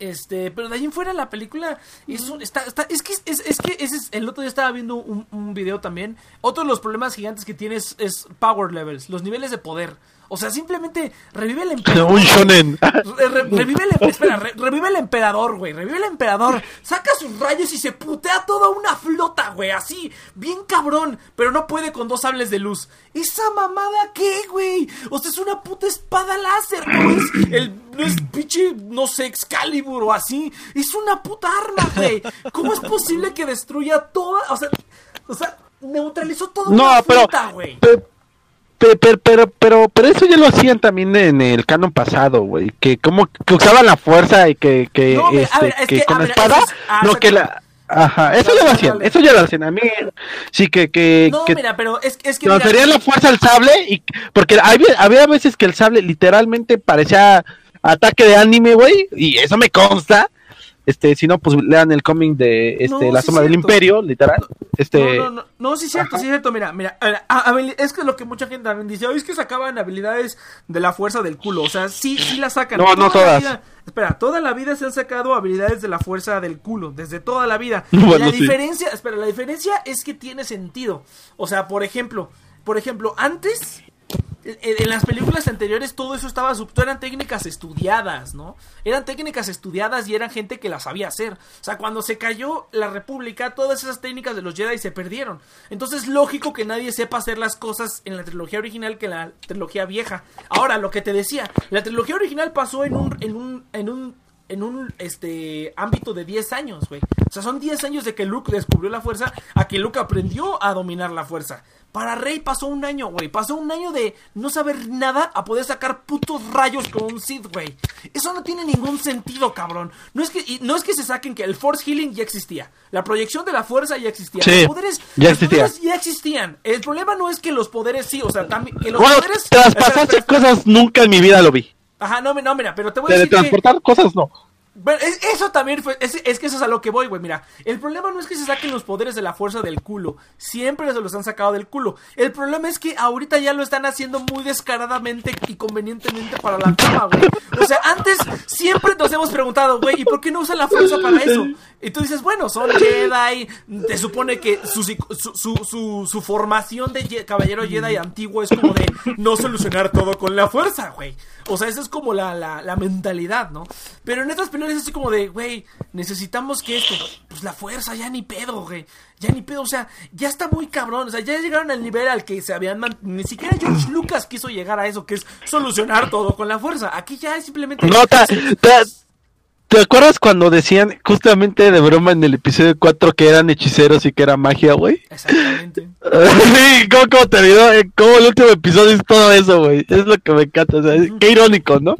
Este, pero de ahí en fuera la película es, un- está, está- es que es, es que ese es, el otro día estaba viendo un, un video también. Otro de los problemas gigantes que tiene es, es power levels, los niveles de poder. O sea, simplemente revive el emperador. Un shonen. Re- re- revive el, espera, re- revive el emperador, güey. Revive el emperador. Saca sus rayos y se putea toda una flota, güey. Así, bien cabrón. Pero no puede con dos sables de luz. ¿Esa mamada qué, güey? O sea, es una puta espada láser. No es el. No es pinche, no sé, Excalibur o así. Es una puta arma, güey. ¿Cómo es posible que destruya toda. O sea, o sea, neutralizó toda No, una pero, flota, güey. pe- pe- pero, pero, pero, pero eso ya lo hacían también en el canon pasado, güey. Que como que usaban la fuerza y que, que, No, este, ver, es que, que, con ver, espada, es- ah, no que la... Ajá, eso ya lo hacían, eso ya lo hacían. A mí, sí que, que, No, que mira, pero es, es que. mira, transferían la fuerza al sable y porque había, había veces que el sable literalmente parecía ataque de anime, güey, y eso me consta. Este, si no, pues lean el cómic de este, No, La sí Sombra del. Imperio, literal. Este, No, no, no, no, sí es cierto, sí es cierto, mira, mira, a a- es que lo que mucha gente también dice, "Ay, es que sacaban habilidades de la fuerza del culo, o sea, sí, sí las sacan. No, no Toda la todas. vida- espera, toda la vida se han sacado habilidades de la fuerza del culo, desde toda la vida. Bueno, la sí. diferencia, espera, la diferencia es que tiene sentido, o sea, por ejemplo, por ejemplo, antes en, en las películas anteriores todo eso estaba sub- eran técnicas estudiadas, ¿no? Eran técnicas estudiadas y eran gente que las sabía hacer. O sea, cuando se cayó la República, todas esas técnicas de los Jedi se perdieron. Entonces, lógico que nadie sepa hacer las cosas en la trilogía original que en la trilogía vieja. Ahora, lo que te decía, la trilogía original pasó en un en un en un en un este ámbito de 10 años, güey. O sea, son 10 años de que Luke descubrió la fuerza a que Luke aprendió a dominar la fuerza. Para Rey pasó un año, güey. Pasó un año de no saber nada a poder sacar putos rayos con un Sith, güey. Eso no tiene ningún sentido, cabrón. No es que y no es que se saquen que el Force Healing ya existía. La proyección de la fuerza ya existía. Sí, los poderes ya los existía. poderes ya existían. El problema no es que los poderes sí, o sea, también que los Bueno, poderes espera, cosas nunca en mi vida lo vi. Ajá, no, no, mira, pero te voy a decir que Teletransportar cosas no. Es- eso también fue. Es, es que eso es a lo que voy, güey. Mira, el problema no es que se saquen los poderes de la fuerza del culo. Siempre se los han sacado del culo. El problema es que ahorita ya lo están haciendo muy descaradamente y convenientemente para la trama, güey. O sea, antes siempre nos hemos preguntado, güey, ¿y por qué no usan la fuerza para eso? Y tú dices, bueno, son Jedi. Te supone que su, su, su, su- formación de caballero Jedi antiguo es como de no solucionar todo con la fuerza, güey. O sea, esa es como la, la, la mentalidad, ¿no? Pero en estas películas es así como de, güey, necesitamos que esto. Pues la fuerza, ya ni pedo, güey. Ya ni pedo, o sea, ya está muy cabrón. O sea, ya llegaron al nivel al que se habían. man- Ni siquiera George Lucas quiso llegar a eso, que es solucionar todo con la fuerza. Aquí ya es simplemente. No, ta- ta- ¿Te acuerdas cuando decían justamente de broma en el episodio 4 que eran hechiceros y que era magia, güey? Exactamente. sí, ¿cómo, cómo te olvidó? Eh, Como el último episodio es todo eso, güey. Es lo que me encanta. O sea, es- qué irónico, ¿no?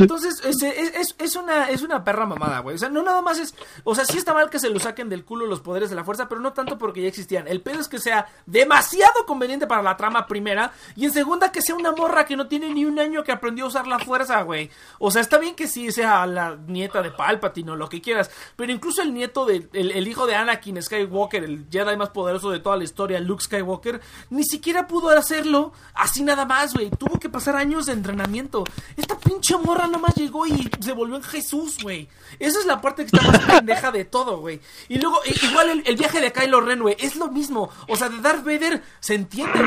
Entonces, es, es, es- es una, es una perra mamada, güey. O sea, no nada más es. O sea, sí está mal que se lo saquen del culo los poderes de la fuerza, pero no tanto porque ya existían. El pedo es que sea demasiado conveniente para la trama primera. Y en segunda, que sea una morra que no tiene ni un año que aprendió a usar la fuerza, güey. O sea, está bien que sí sea la nieta de Palpatine o lo que quieras. Pero incluso el nieto de. El, hijo de Anakin Skywalker, el Jedi más poderoso de toda la historia, Luke Skywalker, ni siquiera pudo hacerlo así nada más, güey. Tuvo que pasar años de entrenamiento. Esta pinche morra nomás llegó y se volvió en Jesús, güey. Esa es la parte que está más pendeja de todo, güey. Y luego, igual el, viaje de Kylo Ren, güey, es lo mismo. O sea, de Darth Vader se entiende,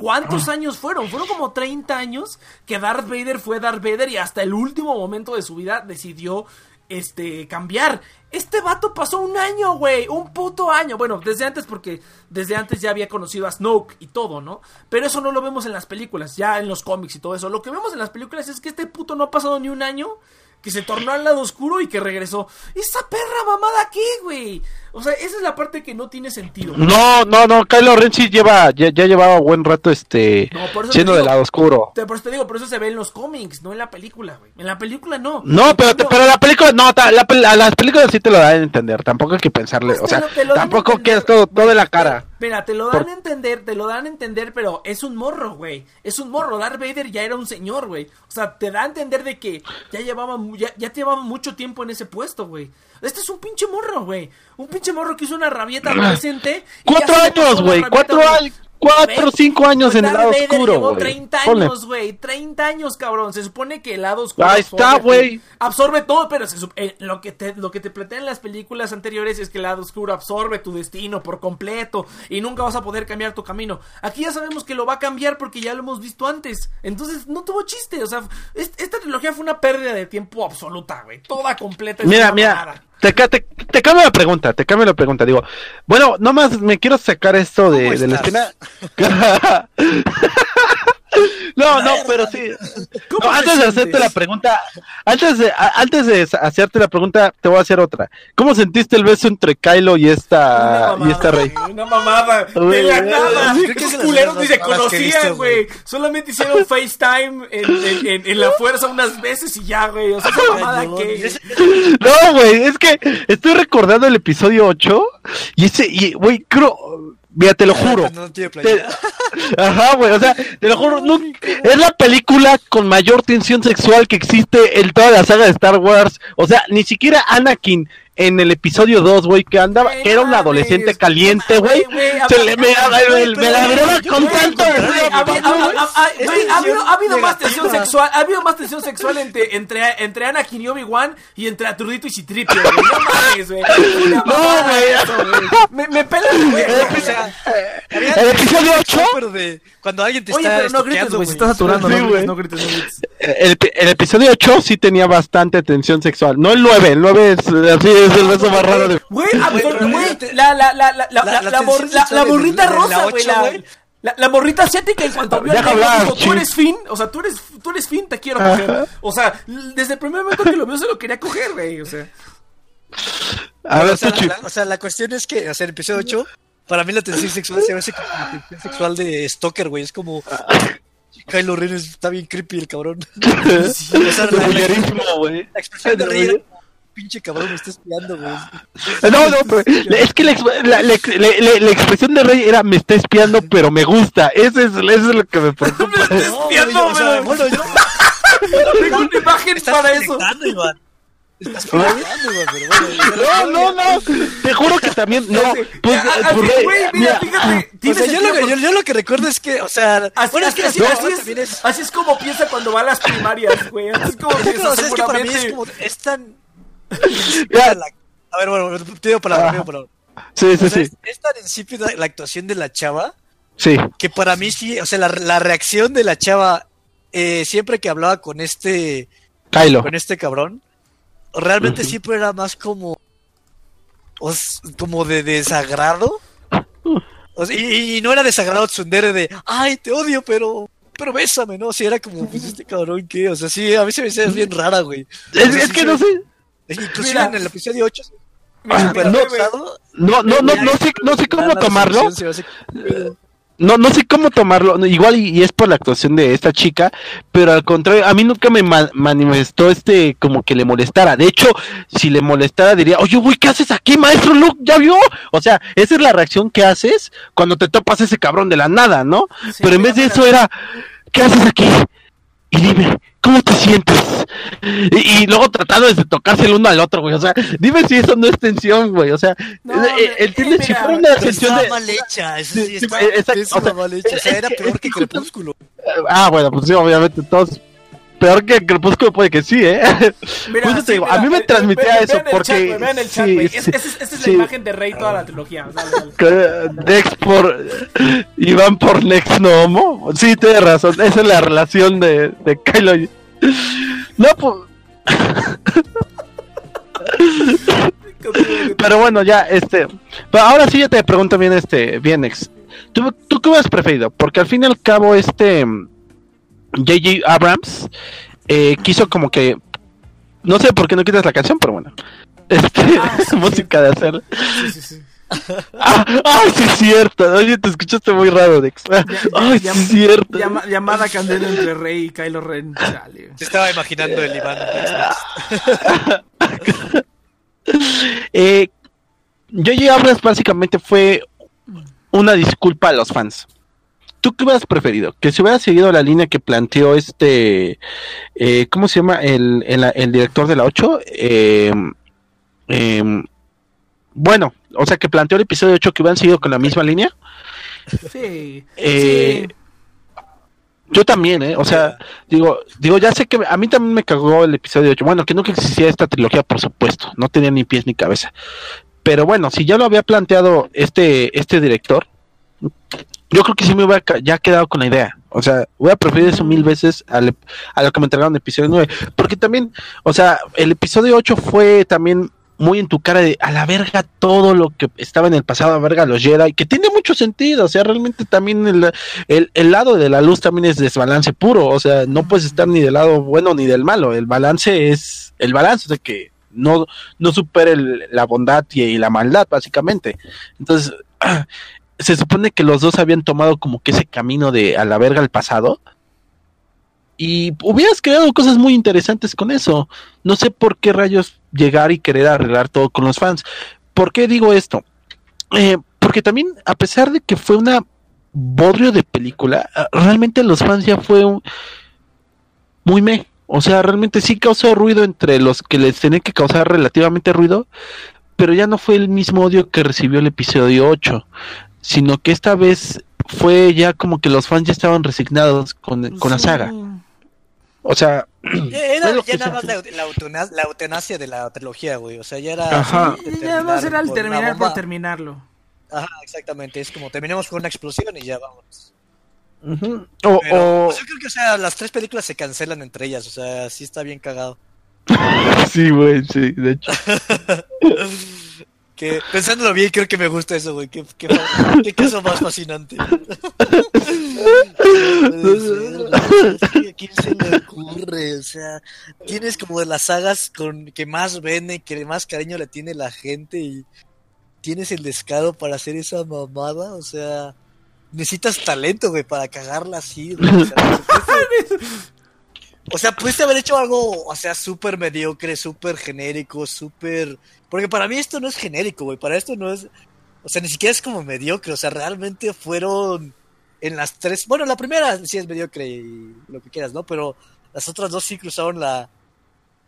¿Cuántos años fueron? Fueron como 30 años que Darth Vader fue Darth Vader y hasta el último momento de su vida decidió este, cambiar. Este vato pasó un año, güey, un puto año. Bueno, desde antes porque desde antes ya había conocido a Snoke y todo, ¿no? Pero eso no lo vemos en las películas, ya en los cómics y todo eso. Lo que vemos en las películas es que este puto no ha pasado ni un año, que se tornó al lado oscuro y que regresó. Esa perra mamada aquí, güey. O sea, esa es la parte que no tiene sentido. No, no, no. Kylo Ren sí lleva, ya, ya llevaba buen rato este No, siendo del lado oscuro. Te, por eso te digo, por eso se ve en los cómics, no en la película, güey. En la película no. No, pero, cambio- pero la película, no, ta- la, pel- a las películas sí te lo dan a entender, tampoco hay que pensarle, Pues o sea, lo- tampoco entender. que es todo, todo de la cara. Mira, te lo dan Por- a entender, te lo dan a entender, pero es un morro, güey. Es un morro. Darth Vader ya era un señor, güey. O sea, te da a entender de que ya llevaba, ya llevaba mucho tiempo en ese puesto, güey. Este es un pinche morro, güey. Un pinche morro que hizo una rabieta adolescente. Cuatro años, güey, cuatro años, cuatro, cinco años en el lado Vader oscuro, llevó güey. 30 Ponle. años, güey. 30 años, cabrón. Se supone que el lado oscuro. Ahí está, absorbe- güey. Absorbe todo, pero se eh, lo, que te, lo que te plantean las películas anteriores es que el lado oscuro absorbe tu destino por completo y nunca vas a poder cambiar tu camino. Aquí ya sabemos que lo va a cambiar porque ya lo hemos visto antes. Entonces no tuvo chiste. O sea, es- esta trilogía fue una pérdida de tiempo absoluta, güey. Toda completa. Mira, mira. Te, te, te cambio la pregunta, te cambio la pregunta, digo, bueno, nomás me quiero sacar esto de, ¿Cómo de la escena. No, no, pero sí. ¿Cómo No, te antes de hacerte la pregunta, antes de, a- antes de hacerte la pregunta, te voy a hacer otra. ¿Cómo sentiste el beso entre Kylo y esta, Una y esta rey? Una mamada. De la nada. creo que es Esos de las culeros ni se conocían, güey. Solamente hicieron FaceTime en, en, en, en la fuerza unas veces y ya, güey. O sea, esa mamada no, que. No, güey, es que estoy recordando el episodio 8 y ese, y, güey, creo, mira, te lo juro. No tiene Te-. Ajá, güey, o sea, te lo juro, no- es la película con mayor tensión sexual que existe en toda la saga de Star Wars. O sea, ni siquiera Anakin en el episodio 2, güey, que andaba, que era un no adolescente caleante, güey. Se le me, la con tanto ha- habido- ha habido más tensión sexual, ha habido más tensión sexual entre, entre, entre Anakin y Obi-Wan y entre Atrudito y Citripio, güey. No mames, güey. Mamada güey. Me, me pelan, güey. El episodio 8, pero de cuando alguien te está no grites, güey. Se está saturando. No, grites, güey. no grites, no grites. el, el episodio 8 sí tenía bastante tensión sexual. No el 9, el 9 es así, es el beso más raro de. Güey, pero güey, la, la, la, la, la, la- la rosa, güey. La. La, morrita asiática en cuanto vio al dijo, tú eres Finn, o sea, tú eres, tú eres Finn, te quiero coger. O sea, desde el primer momento que lo vio se lo quería coger, güey, o sea. A ver, o, sea, la, o sea, la cuestión es que, o sea, en el episodio 8, para mí la tensión sexual se me hace como la tensión sexual de Stalker, güey. Es como. Kylo Ren es- está bien creepy el cabrón. o sea, la, la- expresión de como, pinche cabrón me está espiando, güey. No, no, pero es que la, la- la- la- expresión de Rey era me está espiando, pero me gusta. Eso es, eso es lo que me preocupa. Me está No, espiando, güey, o sea, bueno, yo. Tengo una imagen Estás para eso. Iván. Estás proyectando, Iván, pero bueno. No, no, no. Te juro que también. No, pues, Ah, ah, pues, sí, güey, mira, mira, fíjate. O tiene sea, yo lo, que, porque- yo, yo lo que recuerdo es que, o sea, Así, bueno, es así, que así, la así es, es. así es como piensa cuando va a las primarias, güey. Así es como No, piensa o sea, es que para mí es como. Es tan. La- a ver, bueno, te digo palabra, digo palabra. Sí, sí, O sea, sí. es, es tan insípida la actuación de la chava Sí. que para mí sí, o sea, la, la reacción de la chava eh, siempre que hablaba con este Kylo. con este cabrón, realmente siempre era más como os- como de desagrado. O sea, y, y no era desagrado tsundere de, ay, te odio, pero pero bésame, ¿no? O sea, era como, pues este cabrón, ¿qué? O sea, sí, a mí se me hacía bien rara, güey. Es, O sea, es sí que se- no sé. Inclusive Mira. en el episodio 8, Mira, super mira, forzado, No, no, no, no sé, no sé cómo tomarlo. No, no sé cómo tomarlo. no, Igual y, y es por la actuación de esta chica, pero al contrario, a mí nunca me ma- manifestó este como que le molestara. De hecho, si le molestara diría, oye, güey, ¿qué haces aquí, maestro Luke? ¿Ya vio? O sea, esa es la reacción que haces cuando te topas ese cabrón de la nada, ¿no? Sí, pero en vez de eso era, ¿qué haces aquí? Y dime, ¿cómo te sientes? Y, y luego tratando de tocarse el uno al otro, güey. O sea, dime si eso no es tensión, güey. O sea, No, eh, eh, eh, entiendes si fuera una tensión de... mal hecha, eso Sí, sí, sí, estaba exacto, pésima o sea, mal hecha. O sea, era peor que que Crepúsculo. Ah, bueno, pues sí, obviamente todos. Peor que Crepúsculo puede que sí, ¿eh? Mira, Justo te sí, digo, mira, a mí me transmitía ve- ve- eso el porque. chat, güey, vean el chat, sí, güey. sí, Es- esa es, esa es sí. la imagen de Rey toda la trilogía. Dale, dale. Que Dex por. Iván por Nex no homo. Sí, tienes razón. Esa es la relación de, de Kylo. No, pues. Pero bueno, ya, este. Pero ahora sí ya te pregunto bien, este, bien, ex. ¿Tú, ¿Tú qué hubieras preferido? Porque al fin y al cabo, este. J.J. Abrams eh, quiso como que. No sé por qué no quitas la canción, pero bueno. Este, Ah, sí, música de hacer. Sí, sí, sí. Ah, ay, sí es cierto. Oye, te escuchaste muy raro, Dex. Ya- Ay, ya- sí es cierto. Llama- llamada candela entre Rey y Kylo Ren. Chale. Se estaba imaginando el Iván. Eh, J.J. Abrams básicamente fue una disculpa a los fans. ¿Tú qué hubieras preferido? Que se hubiera seguido la línea que planteó este, eh, ¿cómo se llama? El, el, el director de la 8. Eh, em, bueno, o sea que planteó el episodio 8 que hubieran seguido con la misma línea. Sí. Eh, sí. Yo también, ¿eh? O sea, digo, digo, ya sé que a mí también me cagó el episodio 8. Bueno, que nunca existía esta trilogía, por supuesto. No tenía ni pies ni cabeza. Pero bueno, si ya lo había planteado este, este director, yo creo que sí me hubiera ya quedado con la idea. O sea, hubiera preferido eso mil veces a lo que me entregaron en el episodio 9. Porque también, o sea, el episodio 8 fue también muy en tu cara de a la verga todo lo que estaba en el pasado, a la verga los Jedi, que tiene mucho sentido. O sea, realmente también el, el, lado de la luz también es desbalance puro. O sea, no puedes estar ni del lado bueno ni del malo. El balance es el balance de que no, no supere la bondad y la maldad, básicamente. Entonces, se supone que los dos habían tomado como que ese camino de a la verga el pasado. Y hubieras creado cosas muy interesantes con eso. No sé por qué rayos llegar y querer arreglar todo con los fans. ¿Por qué digo esto? Eh, porque también, a pesar de que fue una bodrio de película, ah, realmente los fans ya fue un muy me. O sea, realmente sí causó ruido entre los que les tenía que causar relativamente ruido, pero ya no fue el mismo odio que recibió el episodio 8, sino que esta vez fue ya como que los fans ya estaban resignados con, con la saga. O sea, Era Es lo ya nada más la, la la eutanasia de la trilogía, güey. O sea, ya era. Ajá. Ya más era el terminar por terminarlo. Ajá, exactamente. Es como terminamos con una explosión y ya vamos. ujú, o, Pero o- pues, yo creo que, o sea, las tres películas se cancelan entre ellas. O sea, sí está bien cagado. sí, güey, sí, de hecho. Pensándolo bien, creo que me gusta eso, güey. Qué, qué, caso más fascinante. Quién se le ocurre? O sea, tienes como de las sagas con que más vende, que más cariño le tiene la gente y tienes el descaro para hacer esa mamada. O sea, necesitas talento, güey, para cagarla así. o sea, pudiste haber hecho algo, o sea, súper mediocre, súper genérico, súper... Porque para mí esto no es genérico, güey. Para esto no es... O sea, ni siquiera es como mediocre. O sea, realmente fueron en las tres... Bueno, la primera sí es mediocre y lo que quieras, ¿no? Pero las otras dos sí cruzaron la,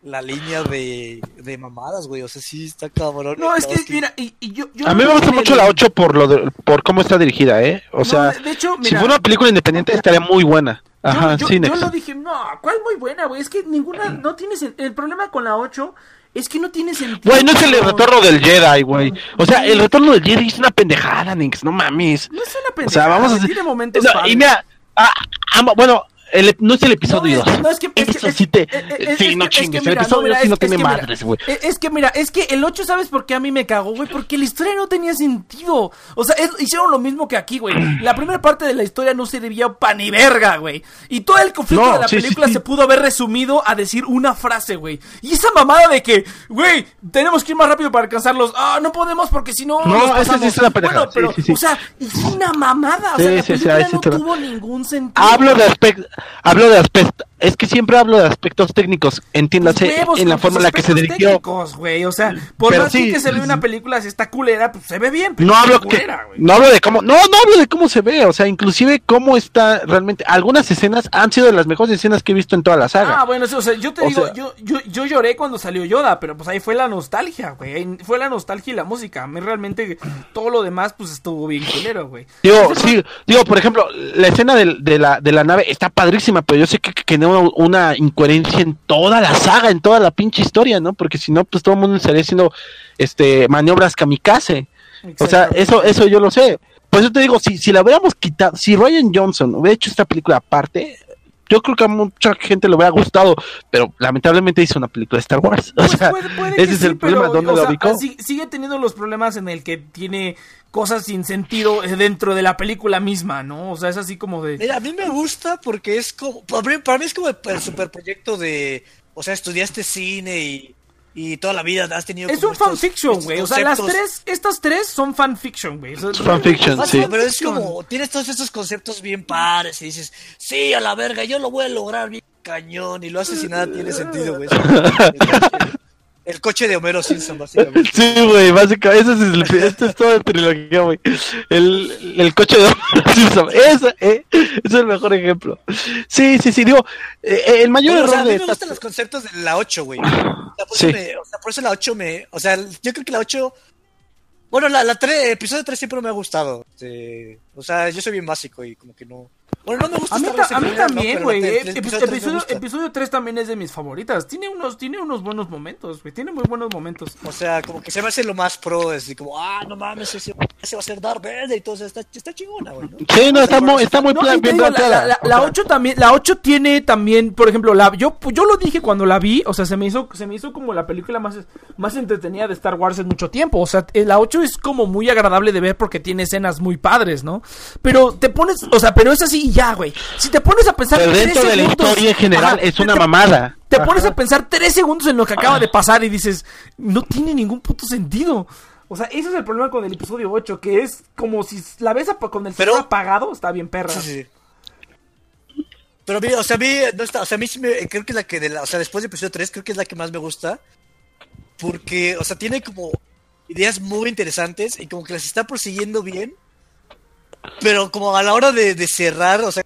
la línea de, de mamadas, güey. O sea, sí está cabrón. No, es que, mira, y, y yo, yo A mí me gusta mucho el- la 8 por lo de- por cómo está dirigida, ¿eh? O No, sea, de, si fuera una película independiente estaría muy buena. Ajá, yo, yo, sí, yo lo dije, no, ¿cuál muy buena, güey? Es que ninguna, no tiene El problema con la 8 es que no tiene sentido. Güey, no es el retorno del Jedi, güey. O sea, el retorno del Jedi es una pendejada, Nix, no mames. No es una O pendejada, sea, vamos a hacer... tiene momentos No, y mira, ah, ah, bueno, el- no es el episodio No, 2. es- no, es que- es que- Eso es- sí te... eh, eh, es- sí, es no que- es que chingues, mira, el episodio mira, 2 sí es- no es tiene madres, güey. eh, Es que mira, es que el 8, ¿sabes por qué a mí me cagó, güey? Porque la historia no tenía sentido. O sea, es- hicieron lo mismo que aquí, güey. La primera parte de la historia no se debía pa' ni verga, güey. Y todo el conflicto No, de la sí, película sí. se pudo haber resumido a decir una frase, güey. Y esa mamada de que, güey, tenemos que ir más rápido para alcanzarlos. Ah, no podemos porque si no. No, esa sí es una pendejada, Bueno, pero, o sea, es una mamada. O Sí, sea, la sí, sí, película no tuvo ningún sentido. Hablo de aspectos, hablo de aspectos, es que siempre hablo de aspectos técnicos, entiéndase, en la forma en la que se dirigió. técnicos, güey. O sea, por Pero más sí, que se ve una película, si está culera, pues se ve bien. pero No hablo que, culera, no hablo de cómo, no, no hablo de cómo se ve, o sea, inclusive cómo está realmente, algunas escenas han sido de las mejores escenas que he visto en toda la saga. Ah, bueno, sí, o sea, yo te O digo, sea- yo, yo, yo lloré cuando salió Yoda, pero pues ahí fue la nostalgia, güey. Fue la nostalgia y la música. A mí realmente todo lo demás, pues estuvo bien culero, güey. Digo, sí, digo, por ejemplo, la escena de, la, de la nave está padrísima, pero yo sé que, que, que no una incoherencia en toda la saga, en toda la pinche historia, ¿no? Porque si no, pues todo el mundo estaría haciendo este maniobras kamikaze. O sea, eso, eso yo lo sé. Por eso te digo, si, si la hubiéramos quitado, si Ryan Johnson hubiera hecho esta película aparte, yo creo que a mucha gente le hubiera gustado, pero lamentablemente hizo una película de Star Wars. O Pues sea, puede- puede ese es sí, el problema, pero, ¿dónde o lo sea, ubicó? sigue teniendo los problemas en el que tiene cosas sin sentido eh, dentro de la película misma, ¿no? O sea, es así como de... Mira, a mí me gusta porque es como. Para mí, para mí es como el, el superproyecto de. O sea, estudiaste cine y, y toda la vida has tenido. Es como un estos- fanfiction, güey. O sea, las tres, estas tres son fanfiction, güey. O sea, Fanfiction, sí. pero es como. Tienes todos estos conceptos bien pares y dices, sí, a la verga, yo lo voy a lograr bien cañón. Y lo haces y nada tiene sentido, güey. El coche de Homero Simpson, básicamente. Sí, güey, básicamente, ese es el, esta es toda la trilogía, güey. El, el coche de Simpson, ese, eh, es el mejor ejemplo. Sí, sí, sí, digo, eh, el mayor Bueno, o sea, error a mí de me esta- gustan los conceptos de la 8, güey. O, sea, por Sí. eso o sea, por eso la 8 me... O sea, yo creo que la 8... Bueno, la, la 3, episodio 3 siempre me ha gustado. este, o sea, yo soy bien básico y como que no... Bueno, no me gusta A mí, ta- a mí también, güey. eh, epi- episodio 3 me Episodio, gusta. episodio 3 también es de mis favoritas. Tiene unos, tiene unos buenos momentos, güey. Tiene muy buenos momentos. O sea, como que se me hace lo más pro, así como, ah, no mames, ese, ese va a ser Darth Vader y todo eso, está, está chingona, güey, ¿no? Sí, no, está muy, está muy No, plan- bien digo, la, planteada. la, la- la 8 también, la 8 tiene también, por ejemplo, la yo yo lo dije cuando la vi, o sea, se me hizo se me hizo como la película más más entretenida de Star Wars en mucho tiempo, o sea, eh, la 8 es como muy agradable de ver porque tiene escenas muy padres, ¿no? Pero te pones, o sea, pero es así y ya, güey. Si te pones a pensar Pero tres dentro de la segundos- historia en general Ajá, es una te- mamada. Te Ajá. pones a pensar tres segundos en lo que acaba de pasar y dices, no tiene ningún puto sentido. O sea, ese es el problema con el episodio 8, que es como si la ves con el Pero- apagado, está bien perra. Sí, sí. Pero mira, o sea, a mí, no está, o sea, a mí sí me, creo que es la que, de la, o sea, después de episodio 3, creo que es la que más me gusta. Porque, o sea, tiene como ideas muy interesantes y como que las está prosiguiendo bien. Pero como a la hora de, de cerrar, o sea,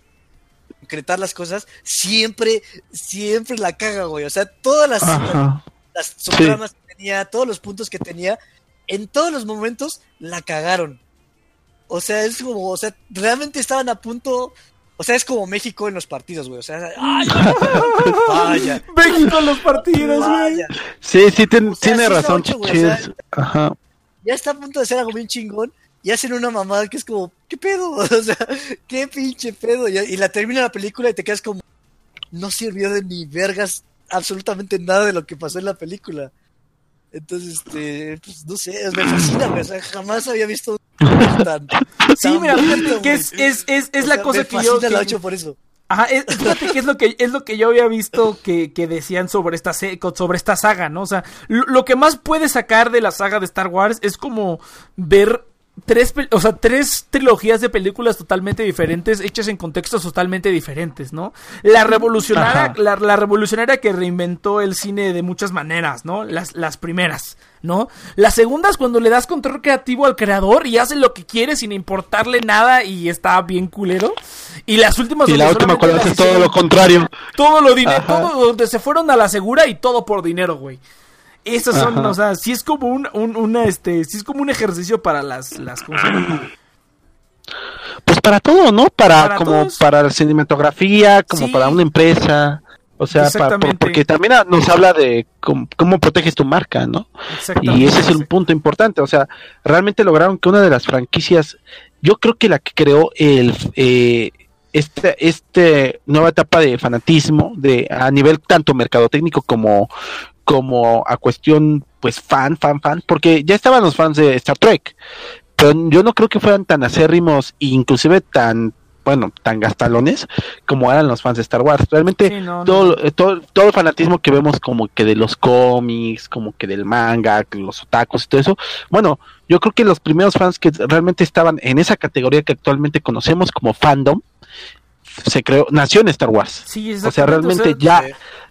concretar las cosas, siempre, siempre la caga, güey. O sea, todas las, Ajá. las subtramas que tenía, todos los puntos que tenía, en todos los momentos la cagaron. O sea, es como, o sea, realmente estaban a punto. O sea, es como México en los partidos, güey. O sea, ¡ay! Vaya, México en los partidos, güey. Sí, sí, O sea, tiene sí razón, ocho, güey, Chiches. o sea- Ajá. Ya está a punto de ser algo bien chingón. Y hacen una mamada que es como, ¿qué pedo? O sea, ¿qué pinche pedo? Y, y la termina la película y te quedas como, no sirvió de ni vergas absolutamente nada de lo que pasó en la película. Entonces, este, pues no sé, me fascina, güey. O sea, jamás había visto un tan. Sí, mira, fíjate que es, es, es, es O la sea, cosa me que yo. la que- 8 por eso. Ajá, es- fíjate que es lo que es lo que yo había visto que, que decían sobre esta sobre esta saga, ¿no? O sea, lo, lo que más puedes sacar de la saga de Star Wars es como ver tres, o sea, tres trilogías de películas totalmente diferentes hechas en contextos totalmente diferentes, ¿no? La revolucionaria, la, la revolucionaria que reinventó el cine de muchas maneras, ¿no? Las, las primeras, ¿no? Las segundas cuando le das control creativo al creador y hace lo que quiere sin importarle nada y está bien culero. Y las últimas Y la última cuando todo lo contrario. todo lo dinero, todo donde se fueron a la segura y todo por dinero, güey. Esas son, Ajá. o sea, sí es como un, un- una, este, sí es como un ejercicio para las, las. Pues para todo, ¿no? Para, Para como todos. para la cinematografía, como Sí. para una empresa. O sea, para- porque también nos habla de cómo, cómo proteges tu marca, ¿no? Y ese es un punto importante. O sea, realmente lograron que una de las franquicias, yo creo que la que creó el eh, este, este nueva etapa de fanatismo, de a nivel tanto mercadotécnico como como a cuestión pues fan, fan, fan, porque ya estaban los fans de Star Trek, pero yo no creo que fueran tan acérrimos e inclusive tan bueno, tan gastalones como eran los fans de Star Wars. Realmente Sí, no, no. todo, eh, todo, todo el fanatismo que vemos como que de los cómics, como que del manga, que los otakus y todo eso, bueno, yo creo que los primeros fans que realmente estaban en esa categoría que actualmente conocemos como fandom, se creó, nació en Star Wars. Sí, O sea, realmente o sea, ya,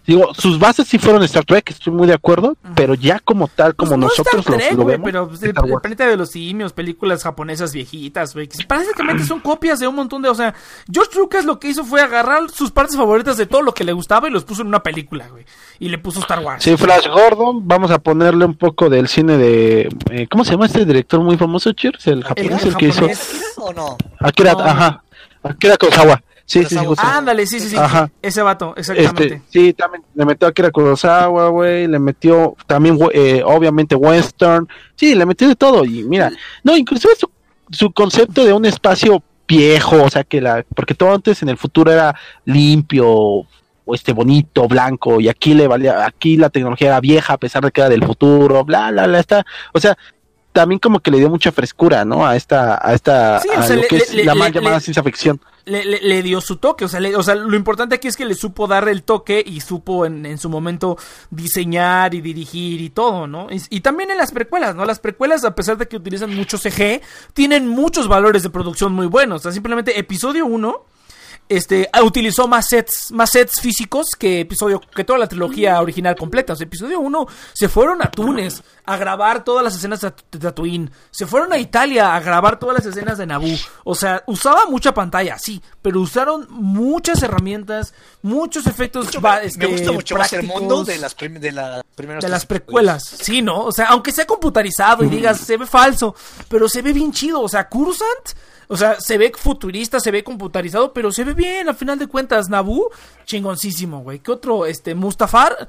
digo, sus bases sí fueron Star Trek, estoy muy de acuerdo, pero ya como tal, como pues no nosotros Star lo- vemos, pero pues, el, el planeta de los simios, películas japonesas viejitas, güey, que prácticamente son copias de un montón de, o sea, George Lucas lo que hizo fue agarrar sus partes favoritas de todo lo que le gustaba y los puso en una película, güey, y le puso Star Wars. Sí, Flash Gordon, vamos a ponerle un poco del cine de, eh, ¿cómo se llama este director muy famoso, Cheers? El japonés, el, que hizo, japonés. ¿O no? Akira, No, no. ajá, Akira Kurosawa, sí, sí, sí. Ándale, sí, sí, sí, Ajá. ese vato, exactamente. Este, sí, también le metió a Akira Kurosawa, güey, le metió también, eh, obviamente, western, sí, le metió de todo, y mira, no, inclusive su, su concepto de un espacio viejo, o sea, que la, porque todo antes en el futuro era limpio, o este bonito, blanco, y aquí le valía, aquí la tecnología era vieja a pesar de que era del futuro, bla, bla, bla, está, o sea, también como que le dio mucha frescura, ¿no? A esta, a esta, Sí, a sea, lo le- que es le- la le- mal llamada ciencia ficción. le, dio su toque, o sea, le- o sea, lo importante aquí es que le supo dar el toque y supo en, en su momento diseñar y dirigir y todo, ¿no? Y, y también en las precuelas, ¿no? Las precuelas, a pesar de que utilizan mucho CG, tienen muchos valores de producción muy buenos. O sea, simplemente episodio 1 este, ah, utilizó más sets, más sets físicos que episodio, que toda la trilogía original completa. O sea, episodio 1 se fueron a Túnez a grabar todas las escenas de Tat- de Tatooine. Se fueron a Italia a grabar todas las escenas de Naboo. O sea, usaba mucha pantalla, sí, pero usaron muchas herramientas, muchos efectos. me este, gusta mucho más el mundo de las, prim- de la primeras de las precuelas. Sí, ¿no? O sea, aunque sea computarizado y digas, se ve falso, pero se ve bien chido. O sea, Coruscant, o sea, se ve futurista, se ve computarizado, pero se ve bien, al final de cuentas. Naboo, chingoncísimo, güey. ¿Qué otro? Este, Mustafar,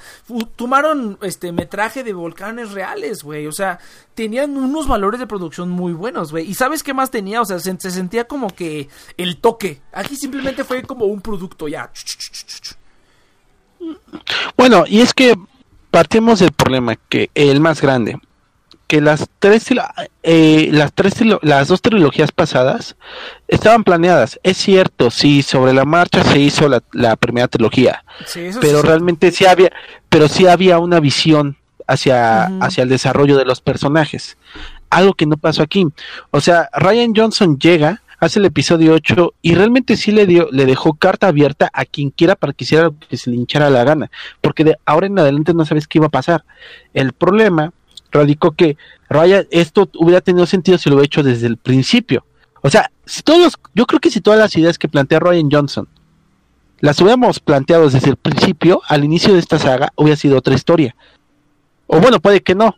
tomaron este metraje de volcanes reales, güey. O sea, tenían unos valores de producción muy buenos, güey. ¿Y sabes qué más tenía? O sea, se, se sentía como que el toque. Aquí simplemente fue como un producto ya. Bueno, y es que partimos del problema que el más grande, que las tres, eh, las tres, las dos trilogías pasadas estaban planeadas. Es cierto, sí, sobre la marcha se hizo la, la primera trilogía, Sí, pero sí. realmente sí había, pero sí había una visión hacia, hacia el desarrollo de los personajes. Algo que no pasó aquí. O sea, Ryan Johnson llega, hace el episodio 8 y realmente sí le dio, le dejó carta abierta a quien quiera para que hiciera lo que se le hinchara la gana. Porque de ahora en adelante no sabes qué iba a pasar. El problema radicó que Ryan, esto hubiera tenido sentido si lo hubiera hecho desde el principio. O sea, si todos, yo creo que si todas las ideas que plantea Ryan Johnson las hubiéramos planteado desde el principio, al inicio de esta saga, hubiera sido otra historia. O bueno, puede que no.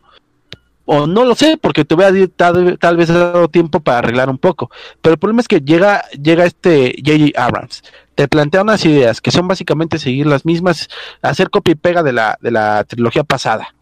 O no lo sé, porque te hubiera tal, tal vez dado tiempo para arreglar un poco. Pero el problema es que llega, llega este J.J. Abrams, te plantea unas ideas que son básicamente seguir las mismas, hacer copia y pega de la, de la trilogía pasada.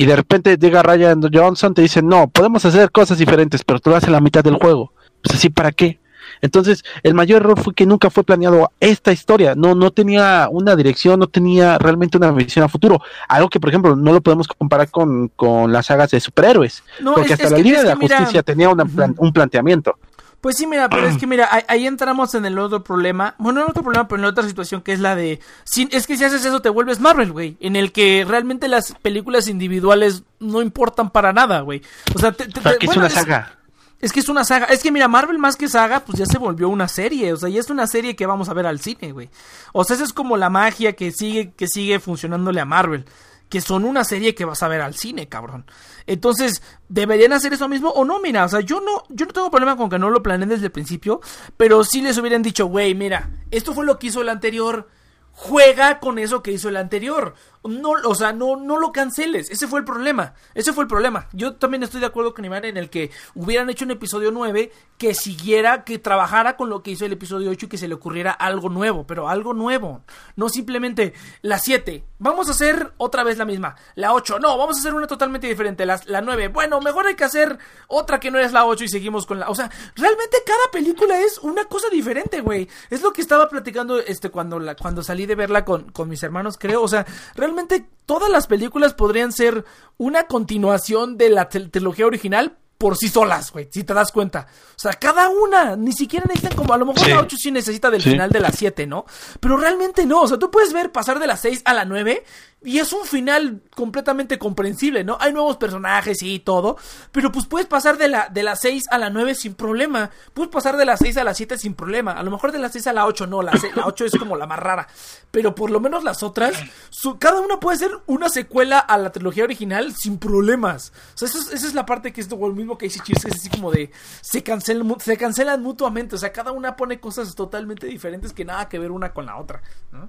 Y de repente llega Ryan Johnson, te dice, no, podemos hacer cosas diferentes, pero tú lo haces la mitad del juego. Pues así, ¿para qué? Entonces, el mayor error fue que nunca fue planeado esta historia, no, no tenía una dirección, no tenía realmente una visión a futuro, algo que por ejemplo no lo podemos comparar con, con las sagas de superhéroes, No, porque es- hasta es la que- Liga de la mira, Justicia tenía una plan- un planteamiento. Pues sí, mira, pero es que mira, ahí, ahí entramos en el otro problema. Bueno, no el otro problema, pero en la otra situación que es la de. si- es que si haces eso te vuelves Marvel, güey. En el que realmente las películas individuales no importan para nada, güey. O sea, te, te- O sea, te- que bueno, es una saga. Es que es una saga. Es que mira, Marvel más que saga, pues ya se volvió una serie. O sea, ya es una serie que vamos a ver al cine, güey. O sea, esa es como la magia que sigue, que sigue funcionándole a Marvel. Que son una serie que vas a ver al cine, cabrón. Entonces, ¿deberían hacer eso mismo o no? Mira, o sea, yo no, yo no tengo problema con que no lo planeen desde el principio. Pero sí les hubieran dicho, güey, mira, esto fue lo que hizo el anterior. Juega con eso que hizo el anterior. No, o sea, no, no lo canceles. Ese fue el problema. Ese fue el problema. Yo también estoy de acuerdo con Iván en el que hubieran hecho un episodio 9 que siguiera, que trabajara con lo que hizo el episodio 8 y que se le ocurriera algo nuevo, pero algo nuevo. No simplemente la 7. Vamos a hacer otra vez la misma. La 8. No, vamos a hacer una totalmente diferente. La, la 9. Bueno, mejor hay que hacer otra que no es la 8 y seguimos con la... O sea, realmente cada película es una cosa diferente, güey. Es lo que estaba platicando este cuando, la, cuando salí de verla con, con mis hermanos, creo. O sea, realmente todas las películas podrían ser una continuación de la trilogía original por sí solas, güey, si te das cuenta. O sea, cada una, ni siquiera necesitan como, a lo mejor Sí. la 8 sí necesita del Sí. final de la 7, ¿no? Pero realmente no, o sea, tú puedes ver pasar de la 6 a la 9 y es un final completamente comprensible, ¿no? Hay nuevos personajes y todo, pero pues puedes pasar de la, de la 6 a la 9 sin problema. Puedes pasar de la 6 a la 7 sin problema. A lo mejor de la 6 a la 8 no, la, se- la 8 es como la más rara. Pero por lo menos las otras, su- cada una puede ser una secuela a la trilogía original sin problemas. O sea, eso es- esa es la parte que es lo mismo que dice Cheers, que es así como de se cancelan, se cancelan mutuamente. O sea, cada una pone cosas totalmente diferentes que nada que ver una con la otra. ¿no?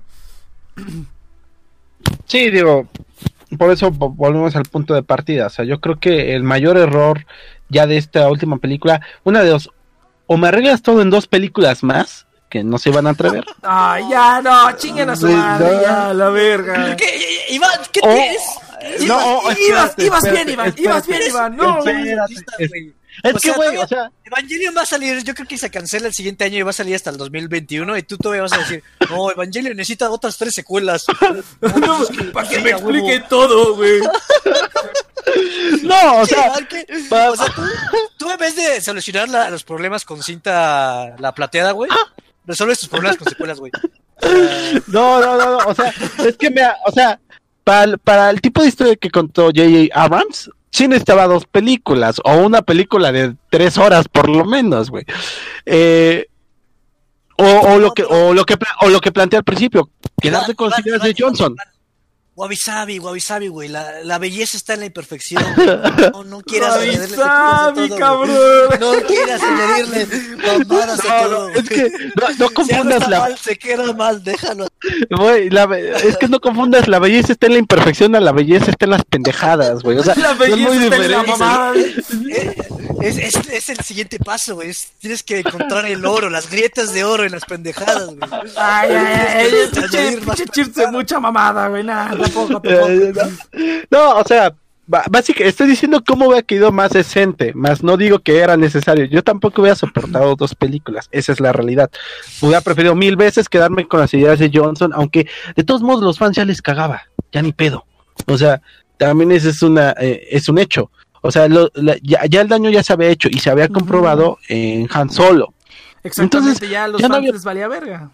Sí, digo, por eso vo- volvemos al punto de partida. O sea, yo creo que el mayor error ya de esta última película, una de dos, o me arreglas todo en dos películas más, que no se van a atrever, Ay, ya, no, chinguen a su madre, no. ya, la verga. ¿Qué, Iván, ¿qué O- tienes? No, ibas, espérate, ibas espérate, bien, Iván, espérate, ibas bien, Iván. No, espérate. Es O que, güey, o sea, Evangelion va a salir, yo creo que se cancela el siguiente año y va a salir hasta el 2021 y tú todavía vas a decir, no, Evangelion necesita otras tres secuelas. no, para que me huevo. explique todo, güey. no, o sea, tú, tú en vez de solucionar la- los problemas con cinta la plateada, güey, resuelves tus problemas con secuelas, güey. no, no, no, no, o sea, es que me, o sea, para, el- para el tipo de historia que contó J.J. Abrams, sí necesitaba dos películas, o una película de tres horas por lo menos, güey. Eh, o, o lo que, o lo que, o lo que planteé al principio, quedarte con las ideas de Johnson. Iván, Wabi Sabi, Wabi Sabi, güey. La, la belleza está en la imperfección. No, no quieras Wabi añadirle Sabi, a cabrón. güey. No quieras añadirle mamadas a No, todo. no, es que no, no confundas la, mal, se queda mal, déjalo. güey, la es que no confundas la belleza está en la imperfección a la belleza está en las pendejadas, güey. O sea, La belleza muy está en la mamada. Es, es, es el siguiente paso, güey. Es- Tienes que encontrar el oro, las grietas de oro en las pendejadas, güey. Ay, ay, ay, más pinche chirte, mucha mamada, güey. Nah, no, o sea, básicamente estoy diciendo cómo hubiera quedado más decente, más no digo que era necesario. Yo tampoco hubiera soportado dos películas, esa es la realidad. Hubiera preferido mil veces quedarme con las ideas de Johnson, aunque de todos modos los fans ya les cagaba, ya ni pedo. O sea, también ese es una eh, es un hecho. O sea, lo- la- ya, ya el daño ya se había hecho y se había comprobado en Han Solo. Exactamente, Entonces, ya los ya no fans había- les valía verga.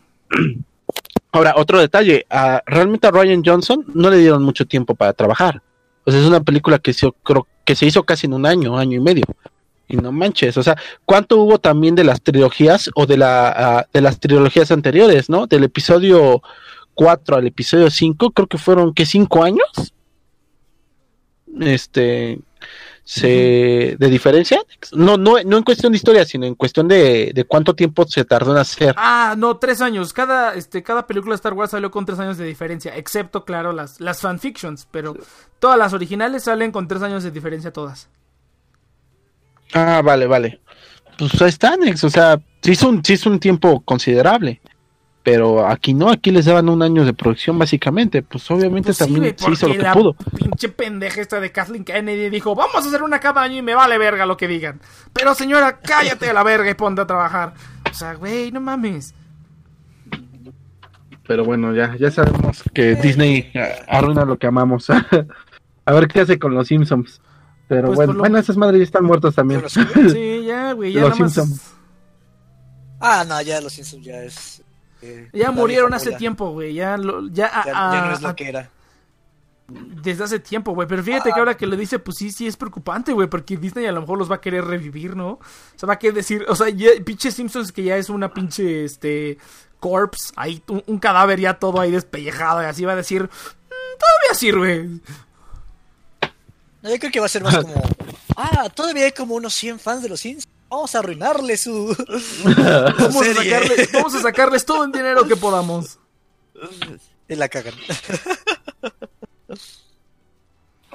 Ahora, otro detalle, realmente a Ryan Johnson no le dieron mucho tiempo para trabajar. Sea, es una película que se, creo que se hizo casi en un año, año y medio. Y no manches, o sea, ¿cuánto hubo también de las trilogías o de, la, de las trilogías anteriores, ¿no? Del episodio 4 al episodio 5, creo que fueron, ¿qué? ¿Cinco años? Este, se, de diferencia. No, no, no en cuestión de historia, sino en cuestión de, de cuánto tiempo se tardó en hacer. Ah, no, tres años. Cada, este, cada película de Star Wars salió con tres años de diferencia, excepto, claro, las, las fanfictions, pero todas las originales salen con tres años de diferencia todas. Ah, vale, vale. Pues ahí está, Nex, o sea, sí hizo, un, sí hizo un tiempo considerable. Pero aquí no, aquí les daban un año de producción básicamente. Pues obviamente Pues sí, también sí hizo lo que la pudo. Pinche pendeja esta de Kathleen Kennedy dijo, vamos a hacer una cada año y me vale verga lo que digan. Pero señora, cállate a la verga y ponte a trabajar. O sea, güey, no mames. Pero bueno, ya, ya sabemos que Disney eh, arruina lo que amamos. a ver qué hace con los Simpsons. Pero Pues bueno, lo- bueno, esas madres ya están muertas también. Sí, ya, güey, ya Los nada más. Simpson. Ah, no, ya los Simpsons ya es. Eh, Ya murieron hace tiempo, güey. Ya, lo- ya, Ya, a- ya no es a- lo que era. desde hace tiempo, güey. Pero fíjate que ahora que lo dice, pues sí, sí es preocupante, güey. Porque Disney a lo mejor los va a querer revivir, ¿no? O sea, va a querer decir, o sea, ya, pinche Simpsons que ya es una pinche, este, corpse, ahí, un, un cadáver ya todo ahí despellejado y así va a decir, "Mm, todavía sirve. No, yo creo que va a ser más como. Ah, todavía hay como unos 100 fans de los Simpsons. Vamos a arruinarle su. Vamos a, sacarle- vamos a sacarles todo el dinero que podamos. Y la cagan.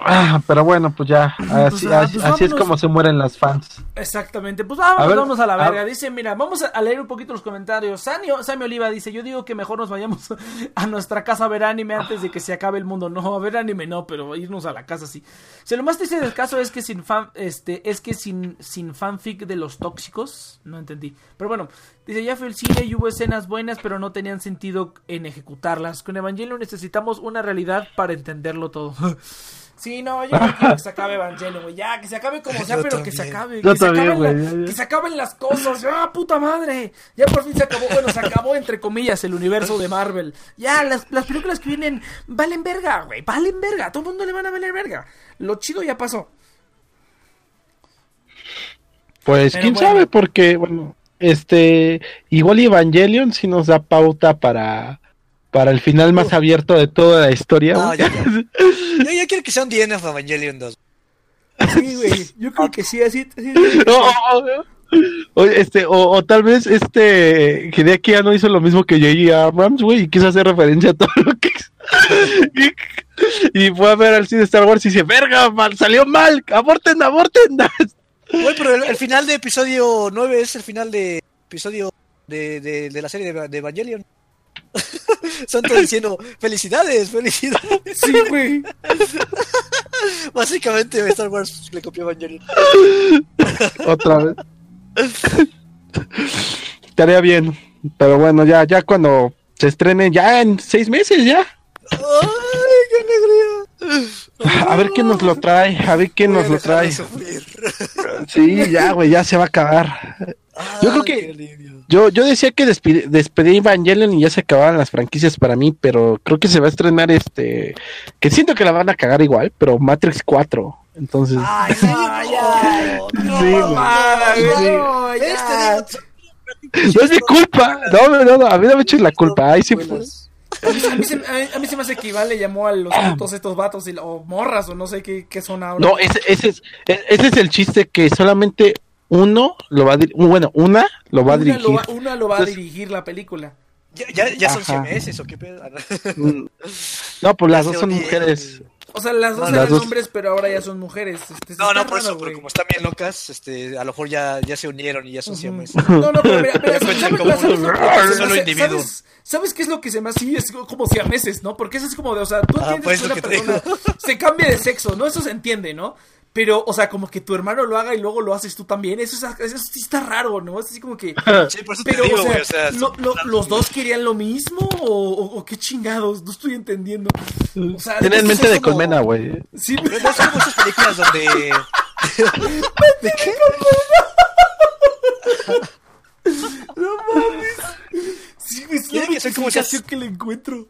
Ah, pero bueno, pues ya. Así, ah, así, pues así es como se mueren las fans. Exactamente, pues vámonos, A ver, vamos a la a- verga. Dice, mira, vamos a- leer un poquito los comentarios. Sammy, Sammy Oliva dice, yo digo que mejor nos vayamos a nuestra casa a ver anime antes de que se acabe el mundo. No, a ver anime no, pero irnos a la casa sí. Si lo más triste del caso es que sin fan, este, es que sin, sin fanfic de los tóxicos, no entendí. Pero bueno, dice, ya fue el cine y hubo escenas buenas, pero no tenían sentido en ejecutarlas. Con Evangelion necesitamos una realidad para entenderlo todo. Sí, no, yo no quiero que se acabe Evangelion, güey. Ya, que se acabe como sea, Yo pero que se acabe. Yo que, se acaben la- güey, ya, ya. que se acaben las cosas. ¡Ah, puta madre! Ya por fin se acabó. Bueno, se acabó entre comillas el universo de Marvel. Ya, las, las películas que vienen valen verga, güey. Valen verga. A todo el mundo le van a valer verga. Lo chido ya pasó. Pues Pero quién bueno. sabe, porque, bueno, este, igual Evangelion sí nos da pauta para, para el final más abierto de toda la historia. No, yo, yo, yo quiero que sea un DNF Evangelion 2. Sí, güey. Yo creo que sí, así. así- O- o- o- este, o, o tal vez este Hideaki ya no hizo lo mismo que J.J. Abrams, güey, y quiso hacer referencia a todo lo que y, y fue a ver al cine Star Wars y dice, verga, mal, salió mal, aborten, aborten. Güey, pero el, el final de episodio 9 es el final de episodio de, de, de la serie de, de Evangelion. Son todos diciendo, felicidades, felicidades. Sí, güey. Básicamente Star Wars le copió a Evangelion. Otra vez. Estaría bien, pero bueno, ya, ya cuando se estrene, ya en seis meses, ya. ¡Ay, qué alegría! A ver quién nos lo trae, a ver quién Voy nos a lo trae. Sí, ya, güey, ya se va a acabar. Yo creo que-. Yo, yo decía que despedí Evangelion y ya se acababan las franquicias para mí, pero creo que se va a estrenar este, que siento que la van a cagar igual, pero Matrix 4. Entonces, Ay, no, es mi culpa. No, no, no, a mí no me eches la culpa. Ahí sí fue. A mí, se- a mí se, a mí- se me hace que Iván le llamó a los putos estos vatos y, o morras o no sé qué, qué son ahora. No, ese, ese, es, e- ese es el chiste que solamente uno lo va a dir- bueno, una lo va a dirigir. lo va, una lo va a dirigir la película. Ya, ya, ya son Ajá. meses o qué pedo. Mm. No, pues las dos son mujeres. O sea, las dos No, eran las dos. hombres, pero ahora ya son mujeres. Este, No, no, por eso, pero güey. como están bien locas, este, a lo mejor ya, ya se unieron y ya son siames. No, no, pero mira, mira, ¿sabes, sabes- como sabes individuo. ¿Sabes- ¿Sabes qué es lo que se me hace? Sí, es como si a meses, ¿no? Porque eso es como de, o sea, tú Ah, entiendes pues que una que persona digo. se cambia de sexo, ¿no? Eso se entiende, ¿no? Pero, o sea, como que tu hermano lo haga y luego lo haces tú también, eso, es- eso sí está raro, ¿no? Es así como que... Sí, por eso Pero, te digo, o sea, güey, o sea, lo- lo- ¿los dos querían lo mismo o, o- o qué chingados? No estoy entendiendo. O sea, Tienen mente de como- colmena, güey. Sí, No es como esas películas donde. ¿De qué? sí, güey, es la que que le encuentro.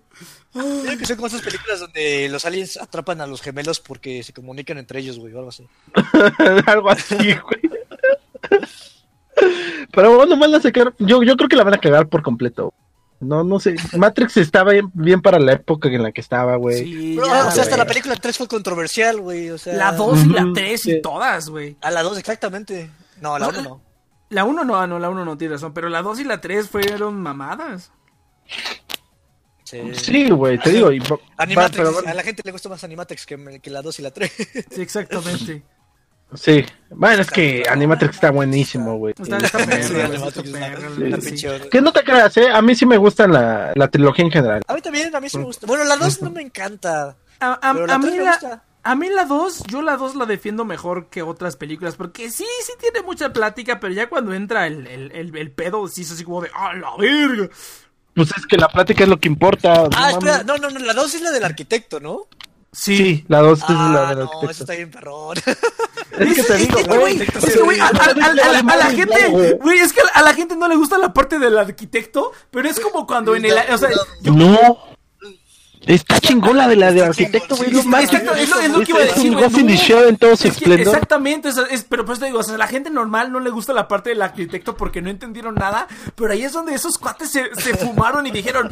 Tiene que ser como esas películas donde los aliens atrapan a los gemelos porque se comunican entre ellos, güey, o algo así. Algo así, güey. Pero bueno, van a sacar. Yo, yo creo que la van a cagar por completo. No, no sé. Matrix estaba bien, bien para la época en la que estaba, güey. Sí, Pero, ya, o sea, hasta la película 3 fue controversial, güey, o sea. La 2 y la Ujú, 3 sí. y todas, güey. A la 2, exactamente. No, la 1 no. La 1 no, ah, no, la 1 no tiene razón, pero la 2 y la 3 fueron mamadas. Sí. Sí, güey, te digo. Y, va- Animatrix, pero a la gente le gusta más Animatrix que, que la 2 y la 3. Sí, exactamente. sí. Bueno, es que Animatrix está buenísimo, güey. Sí, Que no te creas, ¿eh? A mí sí me gusta la, la trilogía en general. A mí también, a mí sí me gusta. Bueno, la 2 no me encanta. A, a- Pero la a mí la, gusta. a mí la 2, yo la 2 la defiendo mejor que otras películas, porque sí, sí tiene mucha plática, pero ya cuando entra el, el, el, el pedo, sí es así como de, ¡ah, la verga! Pues es que la plática es lo que importa. no Ah, espera, mames. no, no, no, la 2 es la del arquitecto, ¿no? Sí, la dos es Ah, la del no, arquitecto. eso está bien perrón. Es que te digo, güey. güey, es que, güey, a, a- a- a- a la gente, güey. güey, es que a la gente no le gusta la parte del arquitecto, pero es como cuando en el, o sea, yo, No. Está chingón la de la de arquitecto, güey. Es lo- es lo que iba a Es decir, un güey, no. En todo su Es esplendor. exactamente, es- pero pues te digo, o sea, a la gente normal no le gusta la parte del arquitecto porque no entendieron nada, pero ahí es donde esos cuates se, se fumaron y dijeron,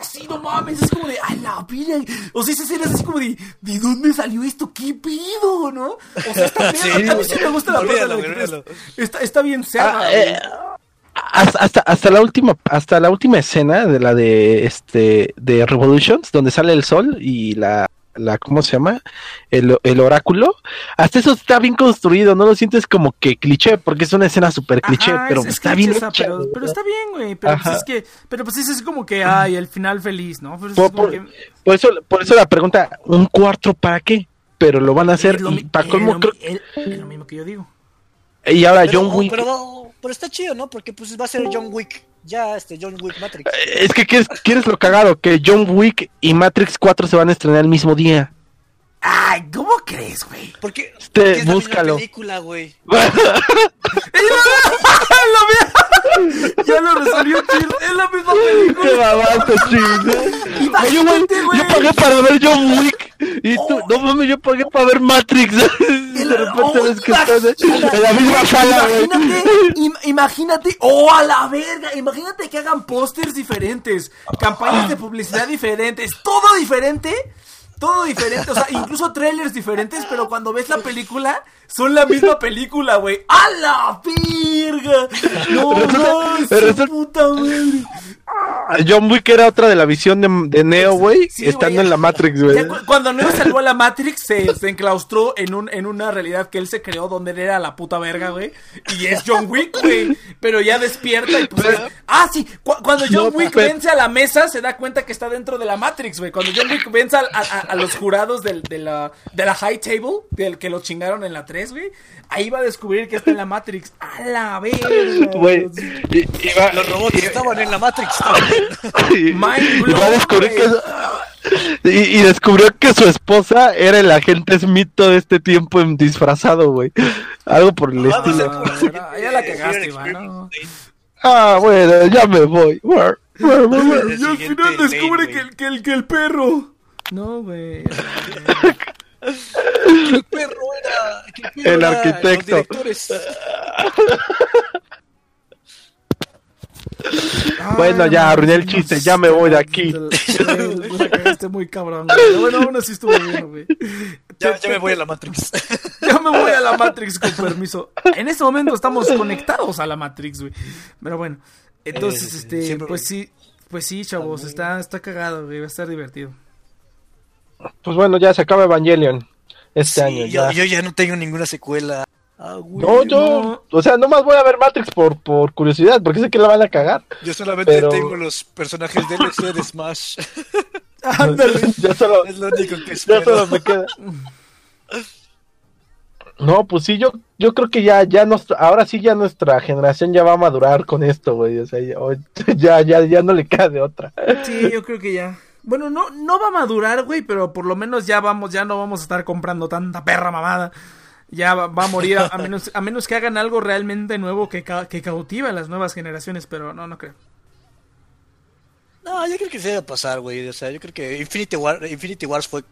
así no mames, es como de, a la vida, o sea, esa escena es así como de, ¿de dónde salió esto? ¿Qué pido, no? O sea, está bien, Sí, a mí sí me gusta la parte del arquitecto. Está, está bien Ah, eh, hasta, hasta, hasta la última hasta la última escena de la de este de Revolutions donde sale el sol y la la cómo se llama el, el oráculo hasta eso está bien construido no lo sientes como que cliché porque es una escena súper cliché Ajá, pero es- es está bien hecha, pero, está bien, güey. Pero pues es que, pero pues es como que, ay, el final feliz, ¿no? Pero es por, como por- que- por eso por eso la pregunta un cuarto para qué pero lo van a hacer es lo y mi- para es colmo lo creo- lo mismo que yo digo. y ahora Pero, John Wick pero, pero está chido, ¿no? Porque pues va a ser John Wick. Ya, este, John Wick Matrix. es que quieres, quieres lo cagado que John Wick y Matrix 4 se van a estrenar el mismo día Ay, ¿cómo crees, güey? Porque, Este, porque es la búscalo. misma película, güey. ya lo resolvió Chir, es la misma ¡Qué película. Oye, güey, Imagínate, güey. yo pagué para ver John Wick. Y tú, no mames, yo pagué para ver Matrix. De repente oh, ves que estás en la misma sala, güey. Imagínate, im- imagínate, oh a la verga, imagínate que hagan pósters diferentes, campañas de publicidad diferentes, todo diferente, todo diferente, o sea, incluso trailers diferentes, pero cuando ves la película, son la misma película, güey. ¡A la verga! No, no, su puta madre. John Wick era otra de la visión de, de Neo, güey, Sí, estando en la Matrix, güey. Cu- cuando Neo salvó a la Matrix, se, se enclaustró en, un, en una realidad que él se creó donde él era la puta verga, güey. Y es John Wick, güey. Pero ya despierta y pues... es- Ah, sí. cu- cuando John No, Wick pero- vence a la mesa, se da cuenta que está dentro de la Matrix, güey. Cuando John Wick vence a, a- a- a los jurados del- de, la, de la High Table, del que lo chingaron en la 3, güey. Ahí va a descubrir que está en la Matrix. A la verga. Güey, Los robots estaban en la Matrix. Y- Mind y va a descubrir blown, que... Y, y descubrió que su esposa era el agente Smith todo este tiempo en disfrazado, güey. Algo por el estilo. Ah, ya la cagaste, Iván, ¿no? Ah, bueno, ya me voy. War, war, war, war. Y al final descubre que el, que, el, que el perro. No, güey. el perro era. que el, perro El era arquitecto. Los directores. Bueno, ya, arruiné el chiste, ya me voy de aquí. Cagaste muy cabrón, güey. Pero Bueno, aún así estuvo bien, güey. Ya, ya me voy a la Matrix. Ya me voy a la Matrix con permiso. En este momento estamos conectados a la Matrix, güey. Pero bueno, entonces, Eh, este, siempre- pues sí, pues sí, chavos, está, está cagado, güey, va a estar divertido. Pues bueno, ya se acaba Evangelion este Sí, año. yo, Ya. yo ya no tengo ninguna secuela. Ah, güey. No, yo, o sea, nomás voy a ver Matrix por, por curiosidad, porque sé que la van a cagar. Yo solamente Pero- tengo los personajes DLC de Smash. Ándale. ya solo, es lo único que ya espero. solo me queda. No, pues sí, yo, yo creo que ya, ya nuestra, ahora sí ya nuestra generación ya va a madurar con esto, güey. O sea, ya, ya, ya, ya no le queda de otra. Sí, yo creo que ya. Bueno, no, no va a madurar, güey, pero por lo menos ya vamos, ya no vamos a estar comprando tanta perra mamada. Ya va, va a morir, a, a menos, a menos que hagan algo realmente nuevo que, ca- que cautive a las nuevas generaciones, pero no, no creo. No, yo creo que se debe pasar, güey. O sea, yo creo que Infinity, War, Infinity Wars fue.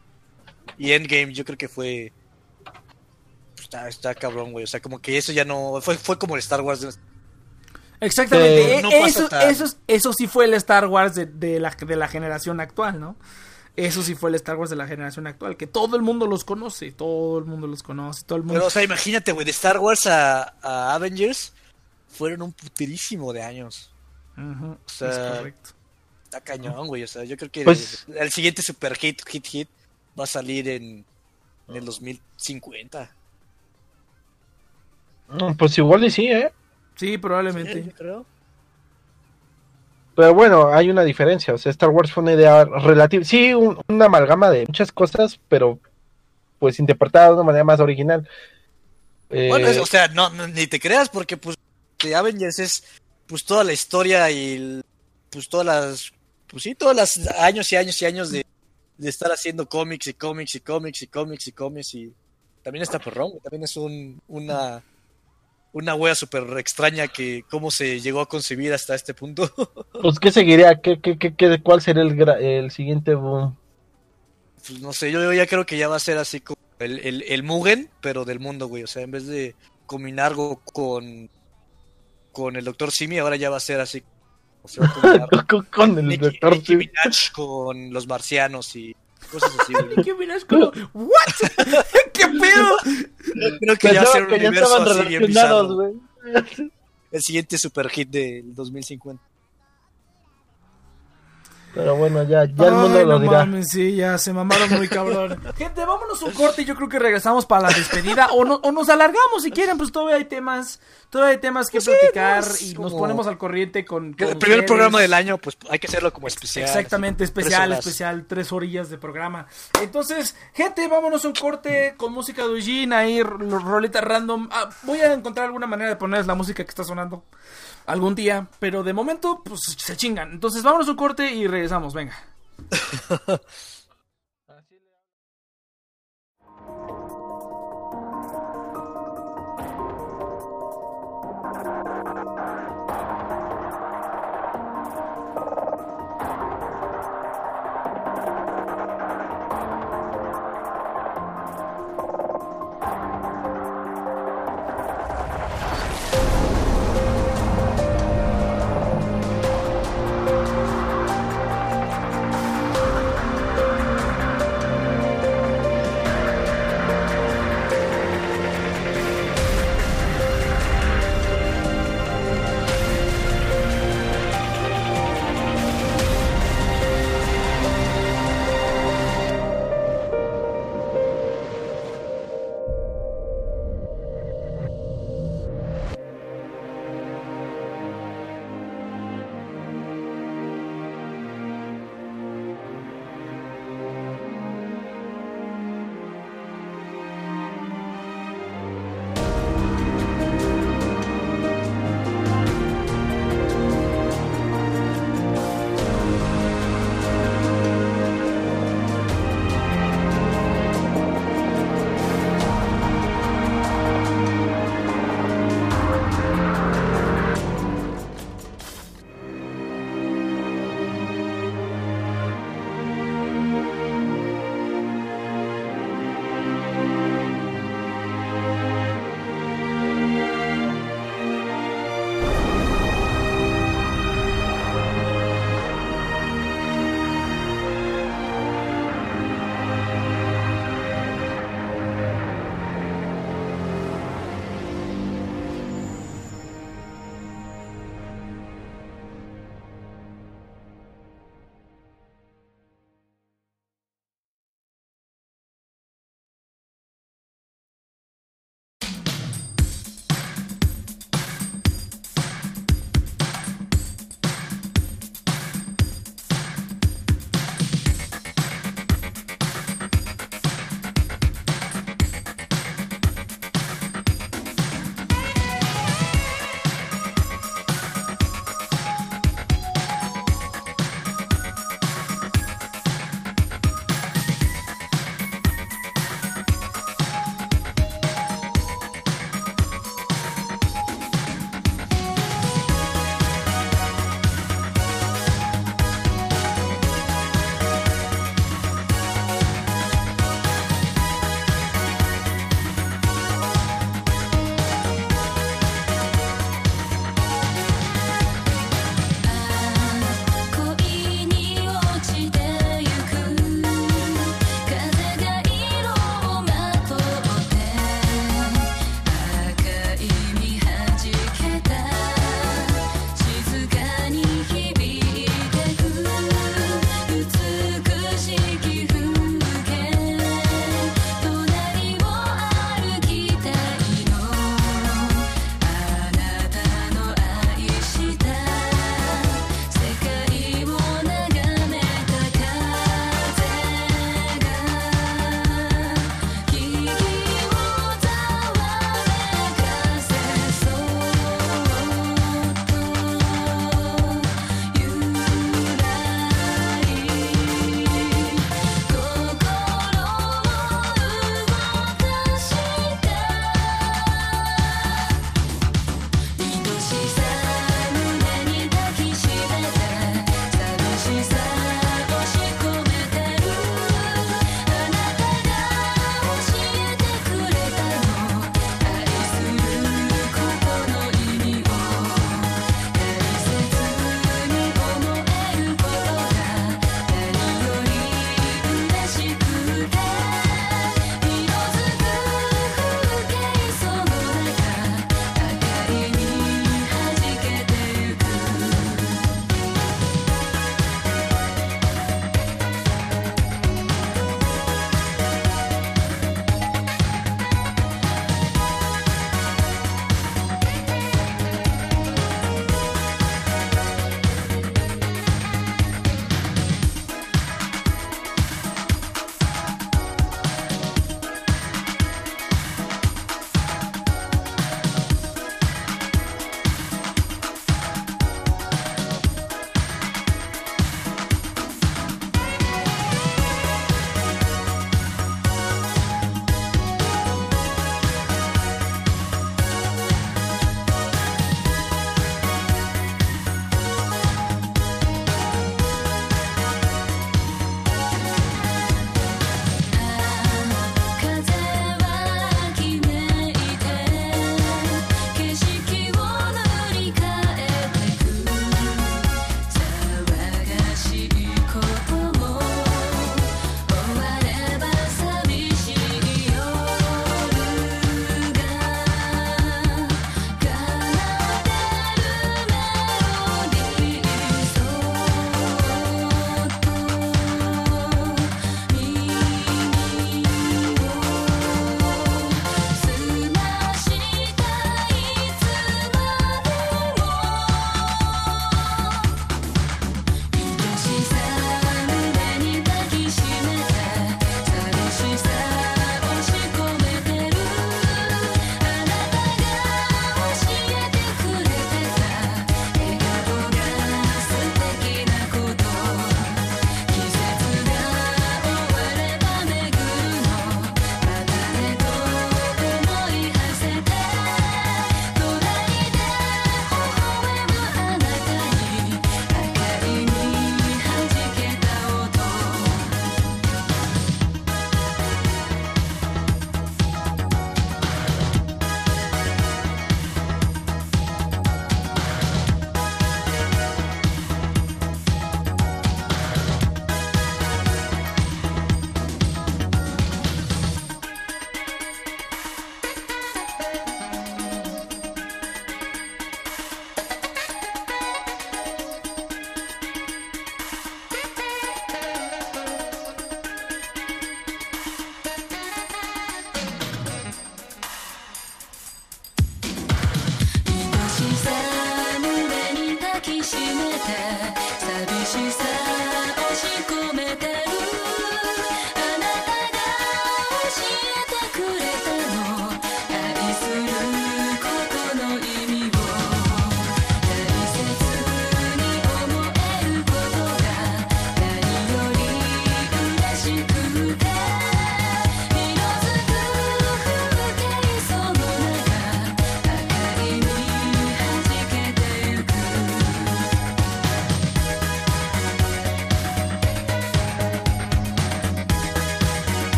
Y Endgame, yo creo que fue. Está, está cabrón, güey. O sea, como que eso ya no. Fue, fue como el Star Wars. de- Exactamente, Eh, no pasa eso, eso, eso sí fue el Star Wars de, de la, de la generación actual, ¿no? Eso sí fue el Star Wars de la generación actual, que todo el mundo los conoce, todo el mundo los conoce, todo el mundo... Pero, o sea, imagínate, güey, de Star Wars a, a Avengers fueron un puterísimo de años. Ujú, o sea, es correcto. Está cañón, güey. O sea, yo creo que Pues- el, el siguiente super hit, hit, hit va a salir en, en el 2050. Mm, Pues igual y sí, ¿eh? Sí, probablemente. yo creo. Pero bueno, hay una diferencia. O sea, Star Wars fue una idea relativa. Sí, un- una amalgama de muchas cosas, pero pues interpretada de una manera más original. Eh, Bueno, es- o sea, no, no, ni te creas, porque pues de Avengers es pues toda la historia y pues todas las, pues sí, todos los años y años y años de, de estar haciendo cómics y cómics y cómics y cómics y cómics y también está perrón, güey, también es un, una, una wea súper extraña que cómo se llegó a concebir hasta este punto. Pues, ¿qué seguiría? ¿Qué, qué, qué, qué- cuál sería el, el siguiente boom? Pues no sé, yo ya creo que ya va a ser así como el, el, el Mugen, pero del mundo, güey. O sea, en vez de combinar algo con, con el Doctor Simi, ahora ya va a ser así. O sea, va a combinar Con, el doctor Nicki Sim. Minaj con los marcianos y cosas así, güey. ¿Qué miras como, ¿what? ¿Qué pedo? Creo que ya va a Pensaba ser un universo así bien bizarro. El siguiente super hit del 2050. Pero bueno, ya, ya el mundo Ay, lo no dirá. mames, sí, ya se mamaron muy cabrón. Gente, vámonos un corte y yo creo que regresamos para la despedida. O, no, o nos alargamos si quieren, pues todavía hay temas, todavía hay temas que platicar pues, y nos como- ponemos al corriente con. con El primer ustedes. programa del año, pues hay que hacerlo como especial. Exactamente, así, especial, especial, tres orillas de programa. Entonces, gente, vámonos a un corte con música de Eugene, ahí ro- roleta random. Ah, voy a encontrar alguna manera de ponerles la música que está sonando algún día, pero de momento, pues se chingan. Entonces, vámonos a un corte y regresamos, venga.「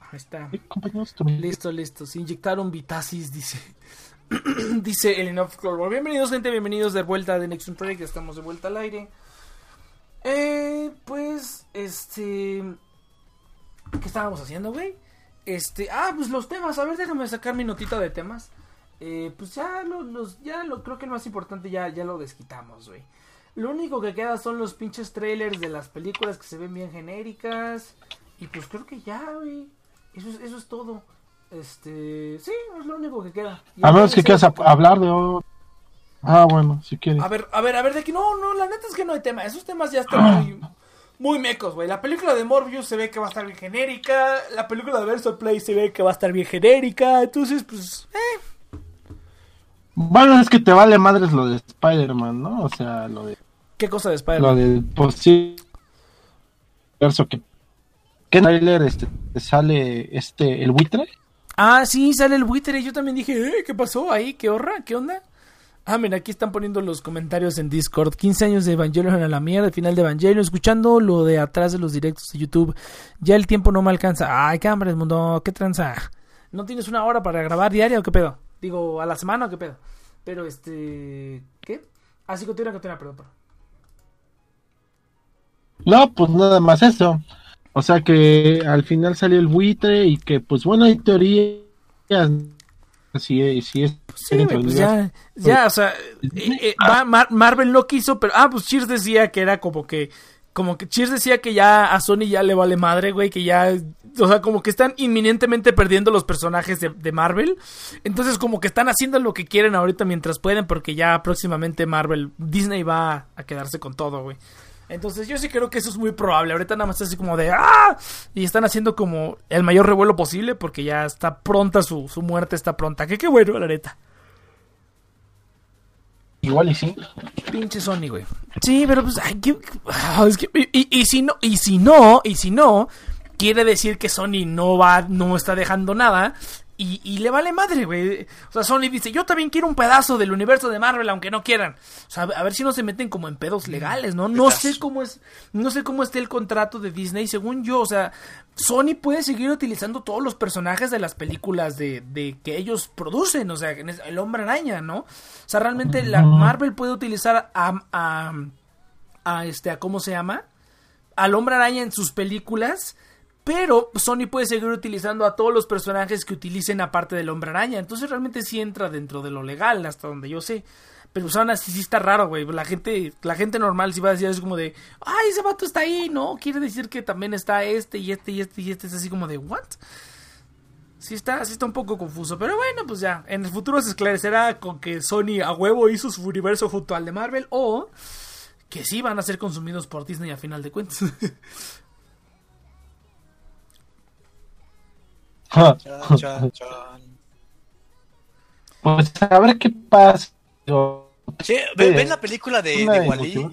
Ahí está. Listo, listo. Se inyectaron Vitasis, dice. dice el Enough Clorbo. Bienvenidos, gente. Bienvenidos de vuelta de Nexus Project. Ya estamos de vuelta al aire. Eh, pues, este. ¿Qué estábamos haciendo, güey? Este. Ah, pues los temas. A ver, déjame sacar mi notita de temas. Eh, pues ya lo- los. Ya lo creo que el más importante ya, ya lo desquitamos, güey. Lo único que queda son los pinches trailers de las películas que se ven bien genéricas. Y pues creo que ya, güey. Eso es, eso es todo. Este. Sí, es lo único que queda. Y A se- quieras hab- hablar de. Ah, bueno, si quieres. a ver, a ver, a ver, de aquí. No, no, la neta es que no hay tema. Esos temas ya están muy, muy mecos, güey. La película de Morbius se ve que va a estar bien genérica. La película de Verso Play se ve que va a estar bien genérica. Entonces, pues, eh. Bueno, es que te vale madres lo de Spider-Man, ¿no? O sea, lo de. ¿Qué cosa de Lo Spider-Man? del posible. Que. ¿Qué trailer este, te sale este, el buitre? Ah, sí, sale el buitre. Yo también dije, eh, ¿qué pasó ahí? ¿Qué horra? ¿Qué onda? Ah, mira, aquí están poniendo los comentarios en Discord. 15 años de Evangelion a la mierda, el final de Evangelion. Escuchando lo de atrás de los directos de YouTube. Ya el tiempo no me alcanza. Ay, hambre, mundo. ¿Qué tranza? ¿No tienes una hora para grabar diario o qué pedo? Digo, a la semana o qué pedo. Pero este. ¿Qué? Ah, sí, continúa, continúa, perdón. perdón. No, pues nada más eso. O sea que al final salió el buitre y que, pues bueno, hay teorías. Si, si es. Sí, pues ya, ya, o sea, eh, eh, va- Mar- Marvel no quiso, pero, ah, pues Cheers decía que era como que, como que Cheers decía que ya a Sony ya le vale madre, güey, que ya, o sea, como que están inminentemente perdiendo los personajes de, de Marvel, entonces como que están haciendo lo que quieren ahorita mientras pueden, porque ya próximamente Marvel, Disney va a quedarse con todo, güey. Entonces yo sí creo que eso es muy probable. Ahorita nada más así como de ¡Ah! Y están haciendo como el mayor revuelo posible porque ya está pronta su, su muerte, está pronta. Que qué bueno, la neta. Igual y sí. Pinche Sony, güey. Sí, pero pues, ay, ah, que- y- y si no, y si no, y si no, quiere decir que Sony no va, no está dejando nada. Y, y le vale madre, güey. O sea, Sony dice, yo también quiero un pedazo del universo de Marvel, aunque no quieran. O sea, a ver si no se meten como en pedos legales, ¿no? No sé cómo es, no sé cómo esté el contrato de Disney. Según yo, o sea, Sony puede seguir utilizando todos los personajes de las películas de, de que ellos producen. O sea, el hombre araña, ¿no? O sea, realmente la Marvel puede utilizar a, a, a este, a cómo se llama, al hombre araña en sus películas, pero Sony puede seguir utilizando a todos los personajes que utilicen aparte del hombre araña. Entonces realmente sí entra dentro de lo legal, hasta donde yo sé. Pero pues, aún así sí está raro, güey. La gente, la gente normal sí va a decir es como de, ay, ese vato está ahí, ¿no? Quiere decir que también está este y este y este y este. Es así como de, ¿what? Sí está, sí está un poco confuso, pero bueno, pues ya, en el futuro se esclarecerá con que Sony a huevo hizo su universo junto al de Marvel o que sí van a ser consumidos por Disney a final de cuentas. Chan, chan, chan. Pues a ver qué pasa. Sí, ¿ven, ven la película de, de Wally?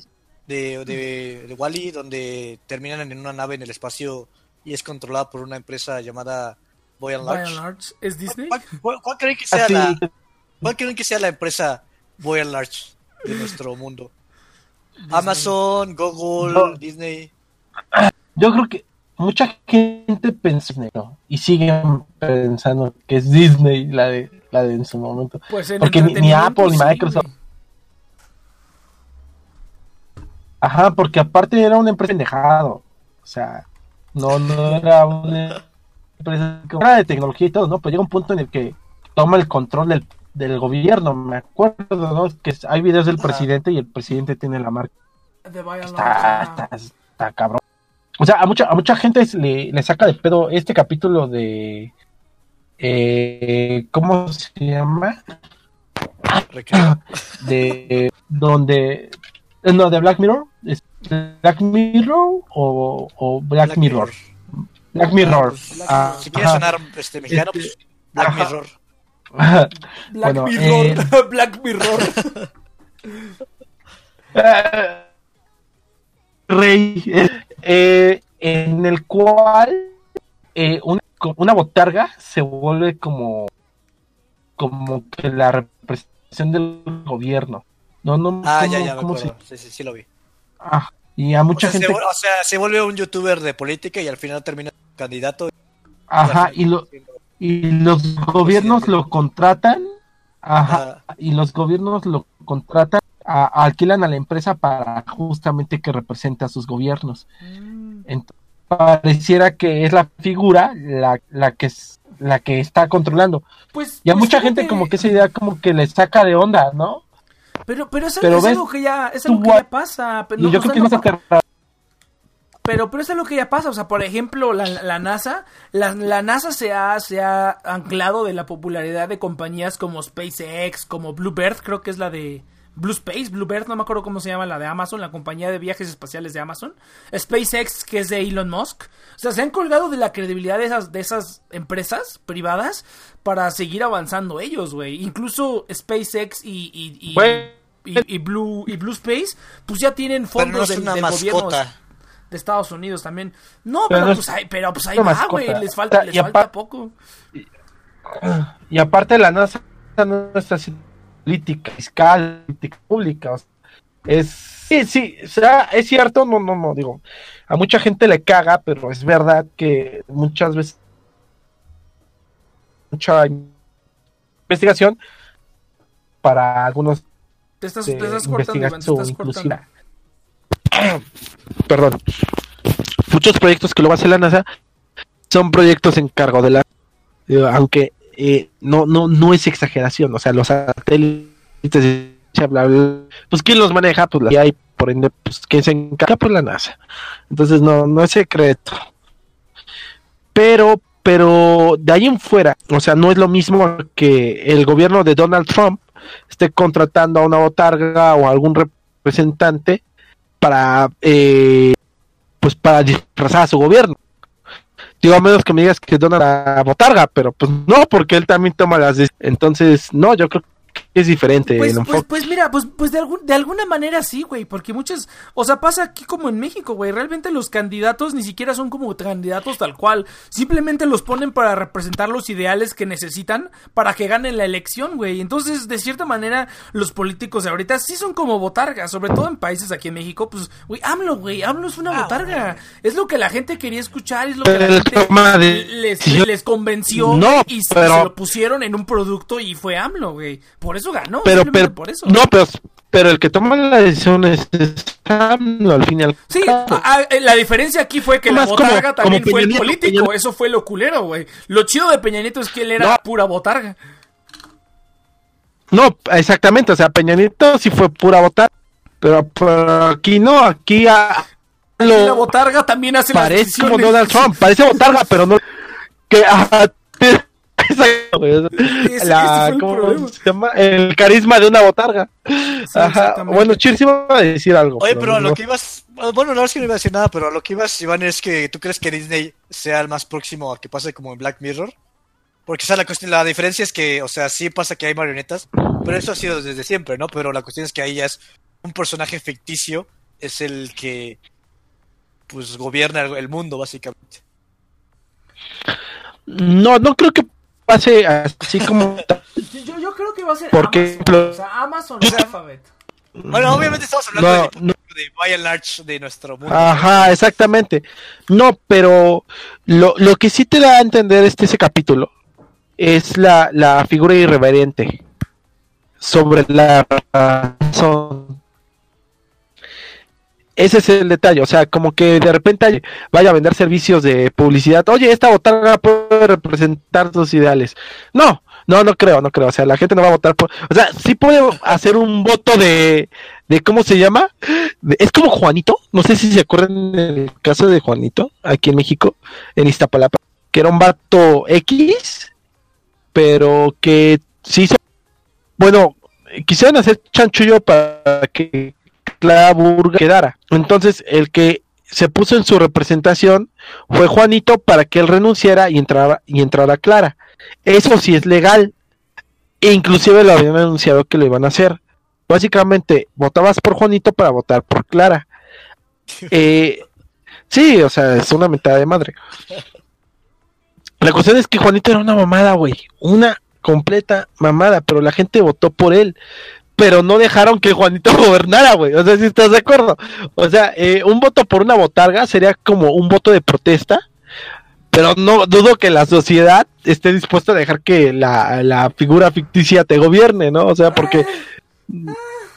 De, de, de Wally, donde terminan en una nave en el espacio y es controlada por una empresa llamada Boy and Large. and large, ¿es Disney? ¿Cuál, cuál- cuál creen que sea Así, la, cuál creen que sea la empresa Boy and Large de nuestro mundo? Amazon, Google, No. Disney. yo creo que mucha gente pensó y siguen pensando que es Disney la de la de en su momento. Pues en Porque ni- Apple ni Microsoft. Ajá, porque aparte era una empresa pendejado. O sea, no, no era una empresa de tecnología y todo, ¿no? Pero llega un punto en el que toma el control del, del gobierno. Me acuerdo, ¿no? Que hay videos del presidente y el presidente tiene la marca. Está, large, está, está cabrón. O sea, a mucha, a mucha gente le, le saca de pedo este capítulo de. Eh, ¿Cómo se llama? De. Donde. eh, No, de Black Mirror. ¿Es ¿Black Mirror o, o Black, Black Mirror? Mirror. Black Mirror. Black Ah, Si quieres sonar este, mexicano, Este, pues Black ajá. Mirror. Black Bueno, Mirror, eh, Black Mirror. Eh, Rey, eh, en el cual eh, una, una botarga se vuelve como como que la representación del gobierno. No, no, Ah, ¿cómo- ya, ya me cómo acuerdo. se- Sí, sí, sí lo vi. Ah, Y a O mucha sea, gente, o sea, se vuelve un youtuber de política y al final termina candidato. ajá, y, lo, y los gobiernos lo contratan, ajá, y los gobiernos lo contratan, a- alquilan a la empresa para justamente que represente a sus gobiernos. Entonces, pareciera que es la figura la, la que es la que está controlando. Pues, Y a pues mucha gente como que esa idea como que le saca de onda, ¿no? Pero, pero, es, pero es ves, algo que ya, es algo que ya pasa. Pero, no, yo creo que no- aterra- Pero, pero eso es lo que ya pasa. O sea, por ejemplo, la, la NASA, la, la NASA se ha, se ha anclado de la popularidad de compañías como SpaceX, como Bluebird, creo que es la de Blue Space, Bluebird, no me acuerdo cómo se llama la de Amazon, la compañía de viajes espaciales de Amazon. SpaceX, que es de Elon Musk. O sea, se han colgado de la credibilidad de esas, de esas empresas privadas para seguir avanzando ellos, güey. Incluso SpaceX y, y, y- y- y Blue, y Blue Space, pues ya tienen Pero fondos no del, del gobierno de Estados Unidos también. No, Pero pero, no pues es ahí, pero pues ahí va, güey. Les falta, O sea, les y falta poco. Y aparte la NASA no está haciendo política fiscal, política pública. o sea, es sí, sí, o sea, es cierto, no, no, no, digo, a mucha gente le caga, pero es verdad que muchas veces mucha investigación para algunos Te estás, te estás cortando, te estás cortando. Perdón. Muchos proyectos que luego hace la NASA son proyectos en cargo de la aunque eh, no no no es exageración, o sea, los satélites bla, pues quién los maneja, pues la hay por ende pues quién se encarga pues la NASA. Entonces no no es secreto. Pero pero de ahí en fuera, o sea, no es lo mismo que el gobierno de Donald Trump esté contratando a una botarga o a algún representante para eh, pues para disfrazar a su gobierno. Digo, a menos que me digas que dona la botarga, pero pues no, porque él también toma las Entonces, no, yo creo es diferente Pues, el pues, enfoque. pues mira, pues, pues de, algún, de alguna manera sí, güey, porque muchas, o sea, pasa aquí como en México, güey, realmente los candidatos ni siquiera son como candidatos tal cual, simplemente los ponen para representar los ideales que necesitan para que ganen la elección, güey, entonces de cierta manera los políticos de ahorita sí son como botargas, sobre todo en países aquí en México, pues, güey, AMLO, güey, AMLO es una botarga, es lo que la gente quería escuchar, es lo que la Pero gente de- les, les convenció No, y pero- se lo pusieron en un producto y fue AMLO, güey, por eso ganó, pero, pero, por eso. no, pero, pero el que toma la decisión es, AMLO, al fin y al Sí, cabo. a- a- la diferencia aquí fue que la como- botarga como también fue el político, Nieto. eso fue lo culero, güey. Lo chido de Peña Nieto es que él era No. pura botarga. No, exactamente, o sea, Peña Nieto sí fue pura botarga, pero, pero aquí no, aquí a, lo- la botarga también hace parece como Donald Trump, parece botarga, pero no que exacto, güey, ese la- fue el ¿cómo problema. se llama? el carisma de una botarga. Ajá. exactamente. Bueno, Chirsi va a decir algo. Oye, pero a no- lo que ibas. Bueno, no es que no iba a decir nada, pero a lo que ibas, Iván, es que tú crees que Disney sea el más próximo a que pase como en Black Mirror. Porque, o sea, la, cuestión, la diferencia es que, o sea, sí pasa que hay marionetas, pero eso ha sido desde siempre, ¿no? Pero la cuestión es que ahí ya es un personaje ficticio, es el que, pues, gobierna el mundo, básicamente. No, no creo que pase así como Yo, yo creo que va a ser ¿Por Amazon. O sea, Amazon o Alphabet. Bueno, obviamente estamos hablando No, de, no. de by and large de nuestro mundo. Ajá, exactamente. No, pero lo, lo que sí te da a entender este ese capítulo es la, la figura irreverente sobre la razón. Ese es el detalle, o sea, como que de repente vaya a vender servicios de publicidad. Oye, esta botarga puede representar tus ideales. No, no, no creo, no creo. O sea, la gente no va a votar por. O sea, sí puede hacer un voto de, de ¿cómo se llama? Es como Juanito. No sé si se acuerdan del caso de Juanito aquí en México, en Iztapalapa, que era un vato X, pero que sí hizo. Bueno, quisieron hacer chanchullo para que Clara Burga quedara. Entonces, el que se puso en su representación fue Juanito para que él renunciara y entrara, y entrara Clara. Eso sí es legal. E inclusive lo habían anunciado que lo iban a hacer. Básicamente, votabas por Juanito para votar por Clara. Eh, sí, o sea, es una mentada de madre. La cuestión es que Juanito era una mamada, güey. Una completa mamada, pero la gente votó por él. Pero no dejaron que Juanito gobernara, güey. O sea, si estás de acuerdo. O sea, eh, un voto por una botarga sería como un voto de protesta, pero no dudo que la sociedad esté dispuesta a dejar que la, la figura ficticia te gobierne, ¿no? O sea, porque...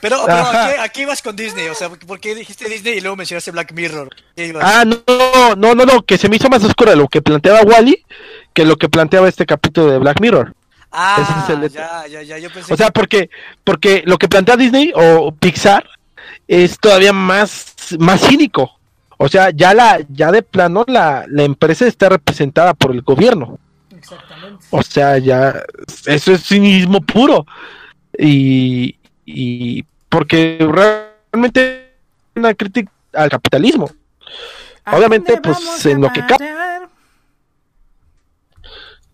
Pero, pero aquí, aquí ibas con Disney, o sea, ¿por qué dijiste Disney y luego mencionaste Black Mirror? Ah, no, no, no, no, que se me hizo más oscuro lo que planteaba Wally que lo que planteaba este capítulo de Black Mirror. Ah, ese es el- ya, ya, ya, yo pensé O sea, porque, porque lo que plantea Disney o Pixar es todavía más, más cínico. O sea, ya la, ya de plano la, la empresa está representada por el gobierno. Exactamente. O sea, ya eso es cinismo puro. Y, y porque realmente es una crítica al capitalismo. Obviamente, ¿A dónde pues, en lo que ca- parar?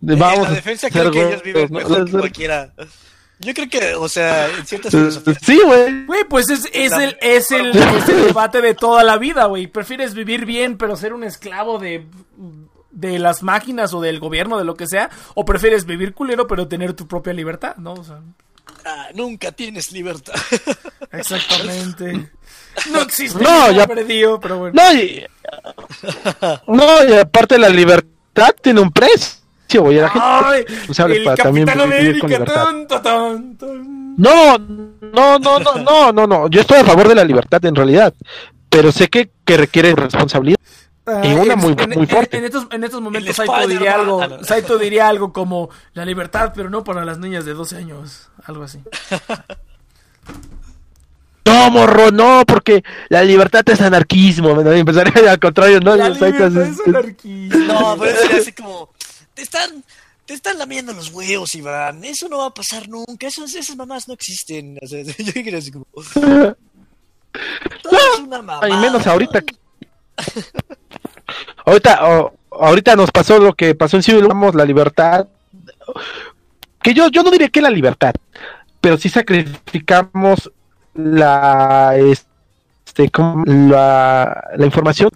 Vamos en la defensa ser creo que ellos viven mejor que cualquiera. Yo creo que, o sea, en ciertas Eh, filosofías. Sí, güey. Güey, pues es, es el, es, el, es el debate de toda la vida, güey. ¿Prefieres vivir bien pero ser un esclavo de, de las máquinas o del gobierno, de lo que sea? ¿O prefieres vivir culero pero tener tu propia libertad, no? O sea, Ah, nunca tienes libertad. exactamente. No existe. No, No, ya- perdido, pero bueno. No, y, no, y aparte la libertad tiene un precio, güey. La gente Ay, responsable el para también vivir con libertad. tan, tan. No, no, no, no, no, no, no. Yo estoy a favor de la libertad en realidad, pero sé que, que requiere responsabilidad. Y una muy- en, muy en- fuerte. En, estos, en estos momentos Saito diría algo, no. Saito diría algo como la libertad, pero no para las niñas de 12 años, algo así. No, morro, no, porque la libertad es anarquismo. ¿no? Empezaría al contrario, ¿no? La libertad es- anarquía. No, pero sería así como. Te están. Te están lamiendo los huevos, Iván. Eso no va a pasar nunca. Esos, esas mamás no existen. O sea, yo quería así como. Todo es una mamá. Y menos ahorita. ahorita, o- ahorita nos pasó lo que pasó en Civil vamos, la libertad. Que yo, yo no diría que la libertad, pero sí sacrificamos la, este, como la, la información,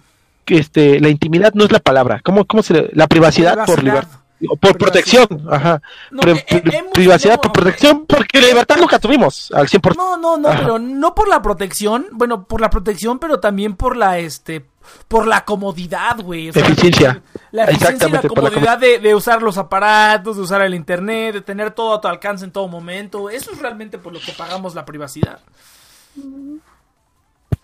este, la intimidad no es la palabra, ¿cómo, cómo se le- la privacidad, por libertad. o Por Privacidad. protección, ajá. No, Pri- eh, eh, privacidad por protección, porque libertad nunca tuvimos al 100%. No, no, no, Ajá. pero no por la protección, bueno, por la protección, pero también por la, este, por la comodidad, güey. o sea, Eficiencia. La eficiencia y la comodidad de, de usar los aparatos, de usar el internet, de tener todo a tu alcance en todo momento. Eso es realmente por lo que pagamos la privacidad.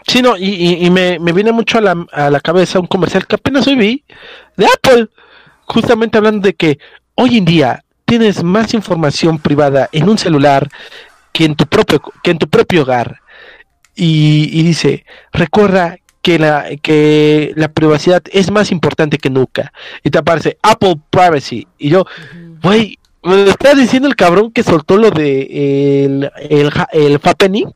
Sí, no, y, y- y me, me viene mucho a la, a la cabeza un comercial que apenas hoy vi de Apple, justamente hablando de que hoy en día tienes más información privada en un celular que en tu propio, que en tu propio hogar. Y, y dice, recuerda que la, que la privacidad es más importante que nunca. Y te aparece Apple Privacy. Y yo, güey, me lo está diciendo el cabrón que soltó lo de el, el, el Fappening.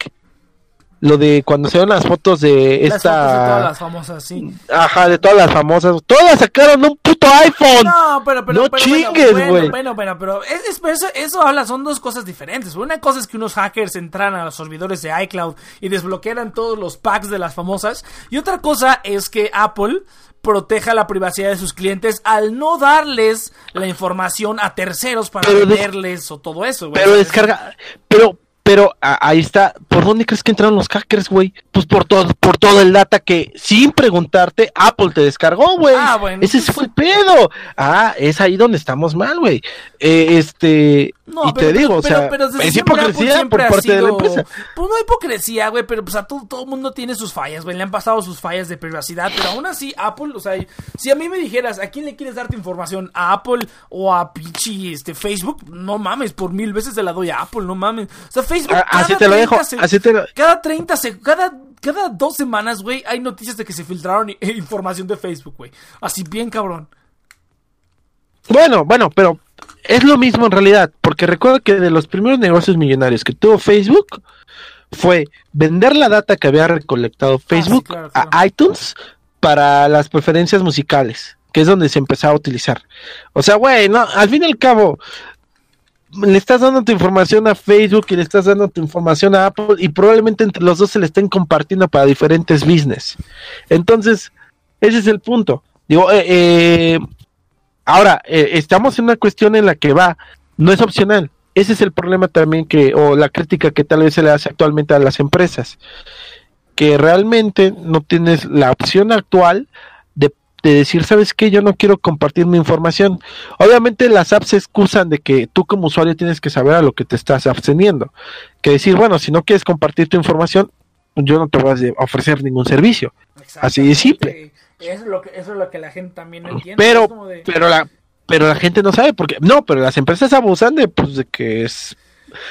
Lo de cuando se ven las fotos de Las fotos de esta. todas las famosas, sí. Ajá, de todas las famosas. Todas sacaron un puto iPhone. No, pero, pero, No pero chingues, güey. bueno, bueno, bueno, pero es, es- pero eso, eso habla, son dos cosas diferentes. Una cosa es que unos hackers entran a los servidores de iCloud y desbloquearan todos los packs de las famosas. Y otra cosa es que Apple proteja la privacidad de sus clientes al no darles la información a terceros para Pero venderles o todo eso, güey. Pero descarga. Pero, pero a- ahí está. ¿Por dónde crees que entraron los hackers, güey? Pues por todo, por todo el data que sin preguntarte Apple te descargó, güey. Ah, bueno, Ese fue el pedo. Ah, es ahí donde estamos mal, güey. Eh, este. No, y pero- te digo, pero- o sea, pero- pero desde es hipocresía por parte de la sido- empresa. Pues no hipocresía, güey, pero pues a todo, todo mundo tiene sus fallas, güey. Le han pasado sus fallas de privacidad, pero aún así Apple, o sea, si a mí me dijeras, ¿a quién le quieres dar tu información? ¿A Apple o a pinche este, Facebook? No mames, por mil veces se la doy a Apple, no mames. O sea, Facebook... Ah, así cada te lo 30 dejo, se- así te lo- Cada 30 se... Cada... Cada dos semanas, güey, hay noticias de que se filtraron i- información de Facebook, güey. Así bien cabrón. Bueno, bueno, pero es lo mismo en realidad, porque recuerdo que de los primeros negocios millonarios que tuvo Facebook fue vender la data que había recolectado Facebook claro, claro. a iTunes para las preferencias musicales, que es donde se empezaba a utilizar. O sea, güey, no, al fin y al cabo le estás dando tu información a Facebook y le estás dando tu información a Apple y probablemente entre los dos se le estén compartiendo para diferentes business. Entonces, ese es el punto. Digo, eh, eh, Ahora, eh, estamos en una cuestión en la que va, no es opcional. ese es el problema también que, o la crítica que tal vez se le hace actualmente a las empresas, que realmente no tienes la opción actual de, de decir, ¿sabes qué? Yo no quiero compartir mi información. Obviamente las apps se excusan de que tú como usuario tienes que saber a lo que te estás absteniendo. Que decir, bueno, si no quieres compartir tu información, yo no te voy a ofrecer ningún servicio. Así de simple. Eso es lo que, eso es lo que la gente también entiende. Pero, de- pero la, pero la gente no sabe porque, no, pero las empresas abusan de, pues, de que es,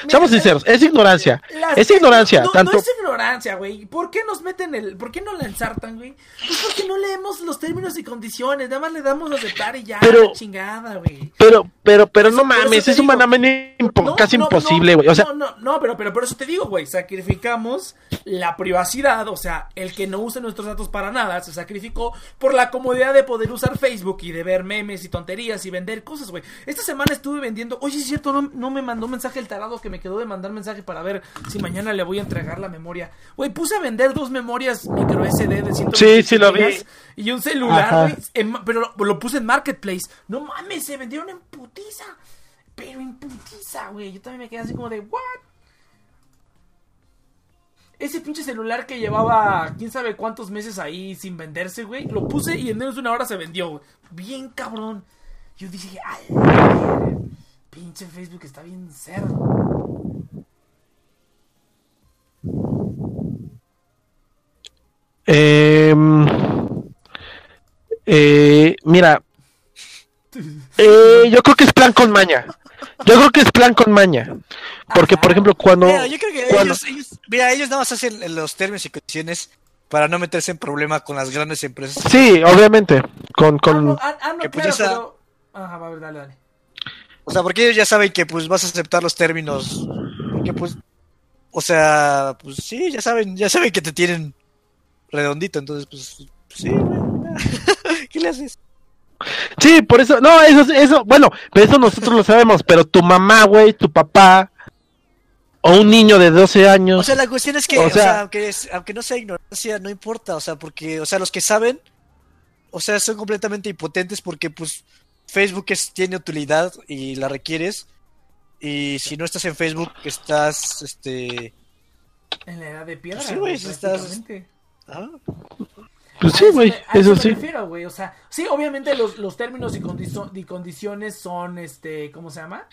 seamos sinceros, es ignorancia, Las- es ignorancia, no, tanto, No es ignorancia, güey. ¿Por qué nos meten el.? ¿Por qué no la ensartan, güey? Pues porque no leemos los términos y condiciones. Nada más le damos a aceptar y ya, Pero- chingada, güey. pero, pero, pero Eso- no mames, es humanamente impo- No, casi no, imposible, güey, o sea, No, no, no, pero, pero por eso te digo, güey. Sacrificamos la privacidad. O sea, el que no use nuestros datos para nada se sacrificó por la comodidad de poder usar Facebook y de ver memes y tonterías y vender cosas, güey. Esta semana estuve vendiendo. Oye, es cierto, no, no me mandó mensaje el tarado que me quedó de mandar mensaje para ver si mañana le voy a entregar la memoria. Güey, puse a vender dos memorias micro SD de 120 Sí, sí lo vi. Y un celular, güey. en- pero lo, lo puse en Marketplace. No mames, se vendieron en putiza. Pero en putiza, güey. Yo también me quedé así como de, ¿what? Ese pinche celular que llevaba quién sabe cuántos meses ahí sin venderse, güey. Lo puse y en menos de una hora se vendió, güey. Bien cabrón. Yo dije, ay, pinche Facebook está bien cerdo. Em, eh, mira, eh, yo creo que es plan con maña. Yo creo que es plan con maña. Porque, por ejemplo, cuando. Mira, yo creo que cuando- ellos, ellos- mira, ellos nada más hacen los términos y condiciones para no meterse en problema con las grandes empresas. Sí, obviamente. Con, Ah, con... no, ah, no, que pues claro, esa- pero... Ajá, va a ver, dale, dale. O sea, porque ellos ya saben que pues vas a aceptar los términos. Porque pues, o sea, pues sí, ya saben, ya saben que te tienen redondito, entonces pues, sí, güey. ¿Qué le haces? Sí, por eso. No, eso, eso. Bueno, pero eso nosotros lo sabemos. Pero tu mamá, güey, tu papá. O un niño de 12 años. O sea, la cuestión es que, O o sea, sea- aunque, es- aunque no sea ignorancia, no importa, o sea, porque, o sea, los que saben, o sea, son completamente impotentes porque, pues, Facebook es, tiene utilidad y la requieres, y si no estás en Facebook, estás, este, En la edad de piedra, Sí, güey, estás- ah, pues sí, eso güey. me- Eso me sí. refiero, güey. O sea, sí, obviamente los, los términos y, condicio- y condiciones son, este, ¿cómo se llama?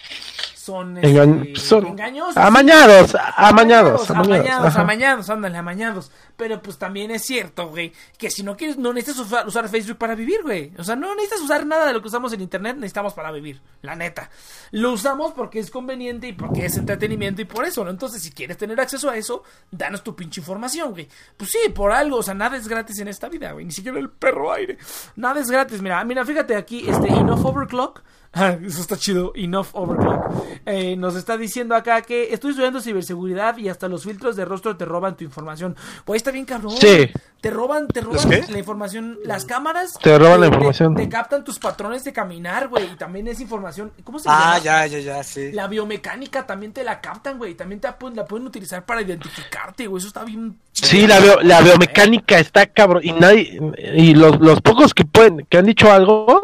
Son, este, Engañ- son engañosos. Amañados, amañados, Amañados, amañados, ajá. amañados, ándale, amañados. Pero pues también es cierto, güey, que si no quieres, no necesitas usar, Facebook para vivir, güey. O sea, no necesitas usar nada de lo que usamos en Internet, necesitamos para vivir, la neta. Lo usamos porque es conveniente y porque es entretenimiento y por eso, ¿no? Entonces, si quieres tener acceso a eso, danos tu pinche información, güey. Pues sí, por algo, o sea, nada es gratis en esta vida, güey. Ni siquiera el perro aire. Nada es gratis, mira, mira, fíjate aquí, este, Enough Overclock. Ah, Eso está chido, Enough Overclock. Eh, nos está diciendo acá que estoy estudiando ciberseguridad y hasta los filtros de rostro te roban tu información. Pues está bien cabrón. Sí. Te roban, te ¿Los roban qué? la información, las cámaras. Te roban la información. Te, captan tus patrones de caminar, güey. Y también es información. ¿Cómo se ah, llama? ya, ya, ya, sí. La biomecánica también te la captan, güey. También te la pueden, la pueden utilizar para identificarte, güey. Eso está bien. Sí, la, bio- la biomecánica está cabrón. Y nadie. Y los, los pocos que pueden, que han dicho algo.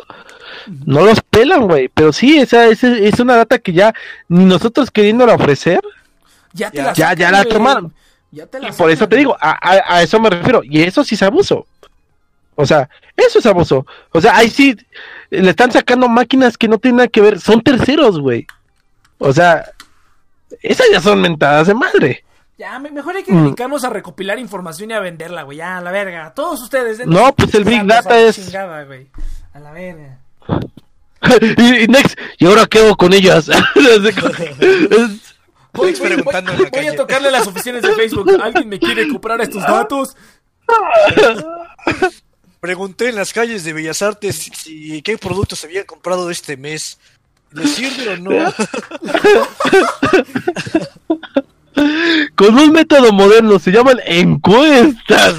No los pelan, güey. Pero sí, esa, esa es una data que ya ni nosotros queriéndola ofrecer. Ya te Ya. la Ya- sacan, ya la tomaron. Ya te la Y por eso te digo, a, a- a eso me refiero. Y eso sí es abuso. O sea, eso es abuso. O sea, ahí sí le están sacando máquinas que no tienen nada que ver. Son terceros, güey. O sea, esas ya son mentadas de madre. Ya, me- mejor hay que Mm. dedicarnos a recopilar información y a venderla, güey. Ya, a la verga. Todos ustedes. No, pues el Big Data es- chingada, güey. A la verga. y, y next, ¿y ahora qué hago con ellas? Voy, Estoy preguntando en la voy a tocarle a las oficinas de Facebook. ¿Alguien me quiere comprar estos datos? Pregunté en las calles de Bellas Artes si, si- qué productos habían comprado este mes. ¿Les sirve o no? con un método moderno, se llaman encuestas.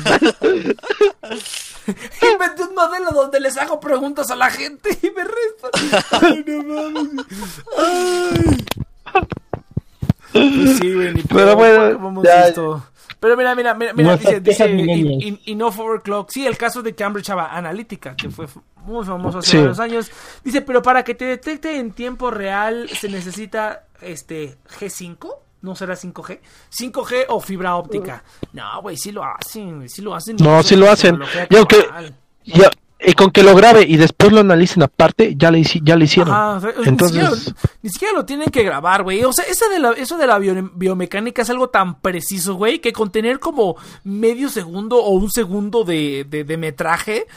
Inventé un modelo donde les hago preguntas a la gente y me restan. Ay, no mames. Ay. Pues sí, güey, ni Pero bueno, ¿cómo hemos ya- visto? Pero mira, mira, mira, mira dice, dice in- in- Enough Overclock. Sí, el caso de Cambridge Analytica, que fue muy famoso hace Sí. varios años. Dice, pero para que te detecte en tiempo real se necesita este G5. ¿No será 5G? 5G o fibra óptica. No, güey, sí lo hacen, sí lo hacen. No, sí lo hacen. Y aunque- actual. Y con que lo grabe y después lo analicen aparte, ya le, ya lo hicieron. Ni Entonces, siquiera- Ni siquiera lo tienen que grabar, güey. O sea, esa de la, eso de la bio- biomecánica es algo tan preciso, güey, que con tener como medio segundo o un segundo de, de, de metraje,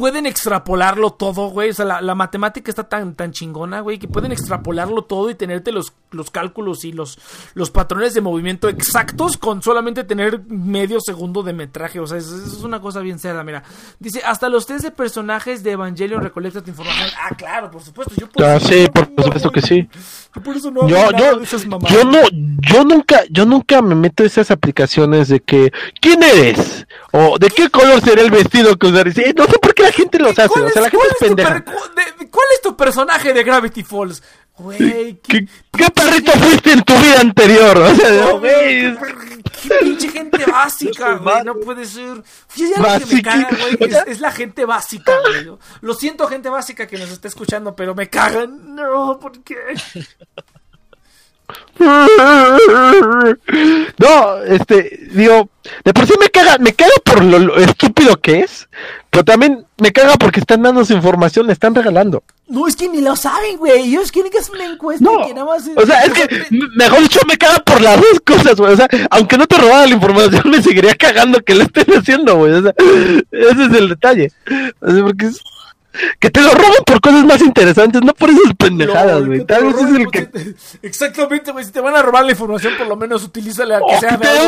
pueden extrapolarlo todo, güey. O sea, la, la matemática está tan, tan chingona, güey, que pueden extrapolarlo todo y tenerte los, los cálculos y los, los patrones de movimiento exactos con solamente tener medio segundo de metraje. O sea, es, es una cosa bien cerda, mira. Dice, hasta los test de personajes de Evangelion recolectan información. Ah, claro, por supuesto. Yo por Ah, eso sí, por supuesto que sí. Yo por eso no hago yo, nada yo, de esas mamadas. yo no, yo nunca, yo nunca me meto esas aplicaciones de que, ¿quién eres? O de qué color será el vestido que usaré. Sí, no sé por qué la gente los hace. ¿Cuál O sea, la gente es es pendeja. de- ¿Cuál es tu personaje de Gravity Falls? Güey, ¿Qué, qué perrito fuiste en tu vida anterior? O sea, No, güey, güey, qué pinche gente básica, güey, no puede ser. Fíjate algo que me Básica. caga, güey, es, es la gente básica, güey. Yo- Lo siento, gente básica que nos está escuchando, pero me cagan. No, ¿por qué? No, este, digo, de por sí me caga, me caga por lo, lo estúpido que es, pero también me caga porque están dando su información, le están regalando. No, es que ni lo saben, güey. Ellos quieren que es una encuesta No, que nada más o sea, es que, mejor dicho, me caga por las dos cosas, güey. O sea, aunque no te robara la información, me seguiría cagando que lo estén haciendo, güey. O sea, ese es el detalle. O sea, porque es- que te lo roben por cosas más interesantes, no por esas pendejadas, güey. Tal vez es el que... Exactamente, güey. Si te van a robar la información, por lo menos utilízala a que O sea que de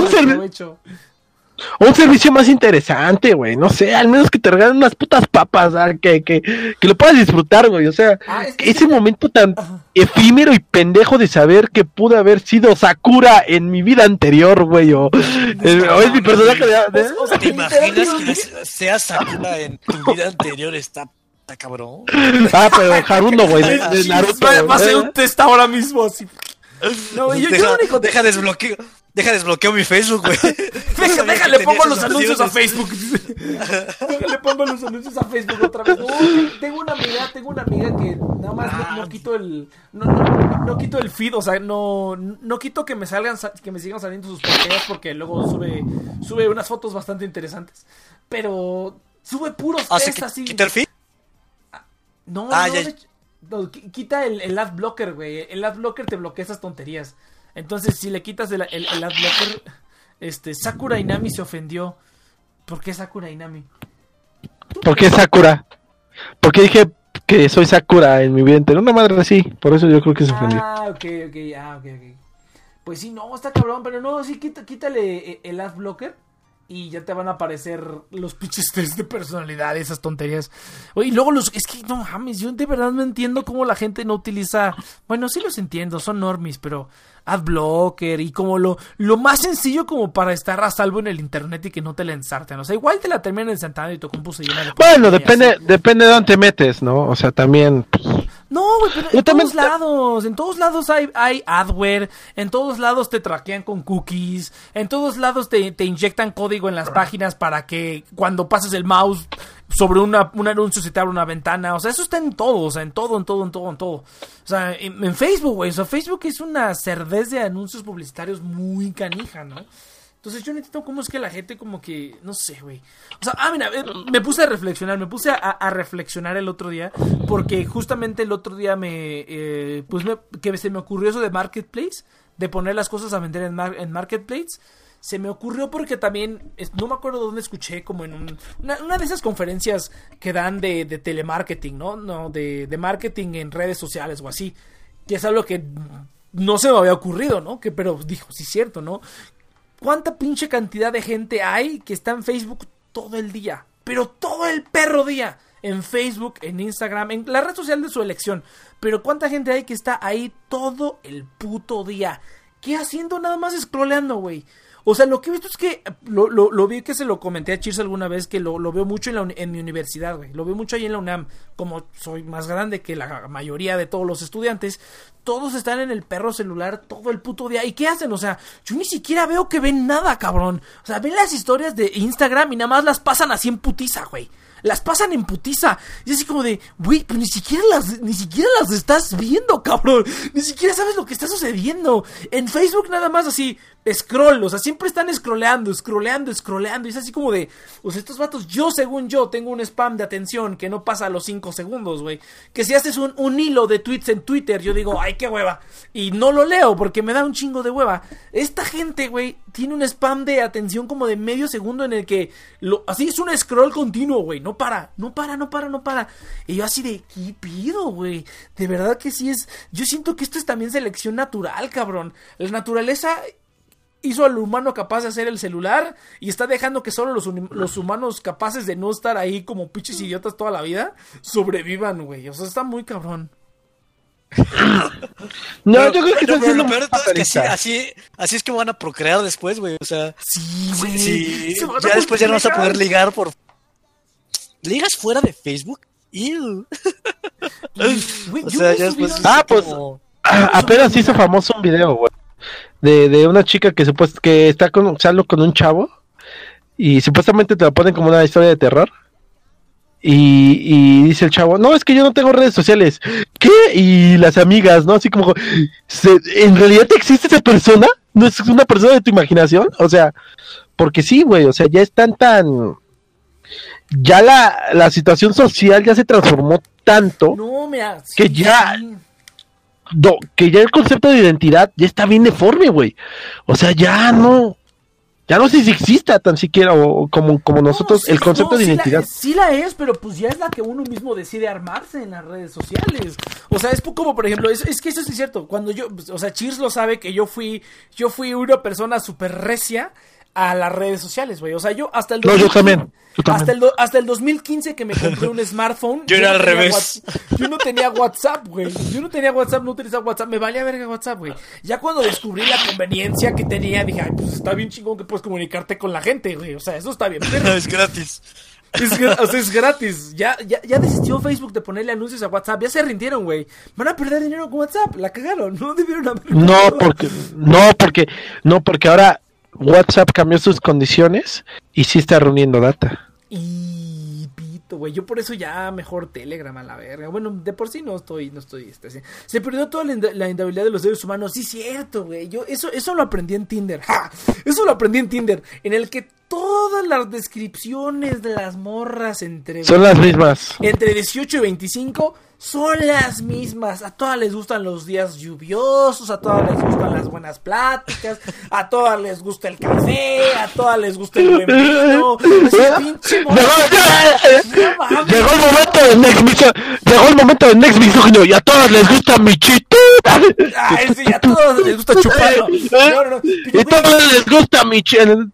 un servicio más interesante, güey. No sé, al menos que te regalen unas putas papas, ah, que, que, que lo puedas disfrutar, güey. O sea, Ah, es- que ese momento tan efímero y pendejo de saber que pude haber sido Sakura en mi vida anterior, güey. O, eh, o es mi personaje de. ¿Te imaginas que seas Sakura en tu vida anterior? Está, está cabrón. Ah, pero Haruno, güey, de, Naruto. Va, a ser güey. un test ahora mismo, así. No, yo, deja, lo único... deja desbloqueo. Deja desbloqueo mi Facebook, güey. Deja, que pongo los anuncios a. Facebook. déjale, pongo los anuncios a Facebook otra vez. Tengo una amiga, tengo una amiga que nada más no, no quito el. No, no, no, quito el feed, o sea, no, no quito que me salgan, sa- que me sigan saliendo sus porquerías porque luego sube, sube unas fotos bastante interesantes. Pero sube puros Ah, ¿se test así. quita el feed? No, Ah, no, ya. de no, quita el, el ad blocker, güey. El ad blocker te bloquea esas tonterías. Entonces, si le quitas el, el, el ad blocker, este, Sakura Inami se ofendió. ¿Por qué Sakura Inami? ¿Por qué Sakura? Porque dije que soy Sakura en mi vida entera. Una madre así, por eso yo creo que se ofendió. Ah, ok, ok, ah, ok, ok. Pues sí, no, está cabrón, pero no, sí, quita, quítale eh, el ad blocker y ya te van a aparecer los pinches test de personalidad, esas tonterías. Oye, y luego los, es que no mames, yo de verdad no entiendo cómo la gente no utiliza, bueno, sí los entiendo, son normis, pero ad blocker y como lo, lo más sencillo como para estar a salvo en el internet y que no te la ensarten. O sea, igual te la terminan ensartando y tu compu se llena de Bueno, depende, depende de dónde te metes, ¿no? O sea, también. pues, No, güey, pero Yo en también- todos lados, en todos lados hay, hay adware, en todos lados te traquean con cookies, en todos lados te, te inyectan código en las páginas para que cuando pases el mouse sobre una, un anuncio se te abra una ventana, o sea, eso está en todo, o sea, en todo, en todo, en todo, en todo. O sea, en, en Facebook, güey, o sea, Facebook es una cerdez de anuncios publicitarios muy canija, ¿no? Entonces yo no entiendo cómo es que la gente como que, no sé, güey. O sea, ah, mira, eh, me puse a reflexionar, me puse a, reflexionar el otro día, porque justamente el otro día me, eh, pues que se me ocurrió eso de Marketplace, de poner las cosas a vender en, mar- en Marketplace. Se me ocurrió porque también, no me acuerdo dónde escuché, como en un- una, de esas conferencias que dan de, de telemarketing, ¿no? No, de, de marketing en redes sociales o así. Que es algo que no se me había ocurrido, ¿no? Que, pero dijo, sí es cierto, ¿no? ¿Cuánta pinche cantidad de gente hay que está en Facebook todo el día? Pero todo el perro día. En Facebook, en Instagram, en la red social de su elección. Pero ¿cuánta gente hay que está ahí todo el puto día? ¿Qué haciendo nada más scrolleando, güey? O sea, lo que he visto es que lo, lo, lo vi que se lo comenté a Cheers alguna vez, que lo, lo veo mucho en, la, en mi universidad, güey. Lo veo mucho ahí en la UNAM. Como soy más grande que la mayoría de todos los estudiantes, todos están en el perro celular todo el puto día. ¿Y qué hacen? O sea, yo ni siquiera veo que ven nada, cabrón. O sea, ven las historias de Instagram y nada más las pasan así en putiza, güey. Las pasan en putiza. Y así como de, güey, pues ni siquiera las, ni siquiera las estás viendo, cabrón. Ni siquiera sabes lo que está sucediendo. En Facebook nada más así, scroll. O sea, siempre están scrolleando, scrolleando, scrolleando. Y es así como de, pues estos vatos, yo según yo tengo un spam de atención que no pasa a los 5 segundos, güey. Que si haces un, un hilo de tweets en Twitter, yo digo, ay, qué hueva. Y no lo leo porque me da un chingo de hueva. Esta gente, güey, tiene un spam de atención como de medio segundo en el que así es un scroll continuo, güey. No para, no para, no para, no para. Y yo así de, ¿qué pido, güey? De verdad que sí es. Yo siento que esto es también selección natural, cabrón. La naturaleza hizo al humano capaz de hacer el celular y está dejando que solo los, humanos capaces de no estar ahí como pinches idiotas toda la vida sobrevivan, güey. O sea, está muy cabrón. No, Pero- yo creo que pero- están pero siendo lo muy peor de todo es que así, así, así es que van a procrear después, güey. O sea, Sí, sí, güey. sí, Se ya después ya no vas a poder ligar por. ¿Ligas fuera de Facebook? Ew. O sea, ya después. Ah, pues, como- Ah, apenas hizo famoso un video, güey. De, de una chica que supuest que está con, saliendo con un chavo y supuestamente te lo ponen como una historia de terror. Y, y dice el chavo, no, es que yo no tengo redes sociales. ¿Qué? Y las amigas, ¿no? Así como, ¿se- ¿en realidad existe esa persona? ¿No es una persona de tu imaginación? O sea, porque sí, güey, o sea, ya están tan... Ya la, la situación social ya se transformó tanto No, mira. Que ya- sí. Que ya el concepto de identidad ya está bien deforme, güey. O sea, ya no, ya no sé si exista tan siquiera o, o como, como nosotros sí, el concepto no, de sí la- identidad. sí la es, pero pues ya es la que uno mismo decide armarse en las redes sociales. O sea, es como, por ejemplo, es, es que eso es cierto. Cuando yo, pues, o sea, Cheers lo sabe que yo fui, yo fui una persona súper recia a las redes sociales, güey. O sea, yo hasta el No, yo 2015 también, yo también. Hasta el, do- hasta el 2015 que me compré un smartphone. Yo era no al revés. Yo no tenía WhatsApp, güey. Yo no tenía WhatsApp, no utilizaba WhatsApp. Me valía verga WhatsApp, güey. Ya cuando descubrí la conveniencia que tenía, dije, ay, pues está bien chingón que puedes comunicarte con la gente, güey. O sea, eso está bien. perro. es gratis. Es, o sea, es gratis. Ya, ya, ya desistió Facebook de ponerle anuncios a WhatsApp. Ya se rindieron, güey. Van a perder dinero con WhatsApp. La cagaron. No debieron haber. No, porque, no, porque, no, porque ahora WhatsApp cambió sus condiciones y sí está reuniendo data. Y pito, güey. Yo por eso ya mejor Telegram a la verga. Bueno, de por sí no estoy, no estoy, este. Se perdió toda la, la indabilidad de los seres humanos. Sí, cierto, güey. Yo eso, eso lo aprendí en Tinder. ¡Ja! Eso lo aprendí en Tinder. En el que todas las descripciones de las morras entre Son las mismas. entre 18 y 25 son las mismas. A todas les gustan los días lluviosos, a todas les gustan las buenas pláticas, a todas les gusta el café, a todas les gusta el buen vino. Pinche No. Llegó el momento de Next llegó el momento de Next Misógino y a todos les gusta mi chitita. Ay, sí, a todos les gusta chuparlo. No, no. Y a todos les gusta mi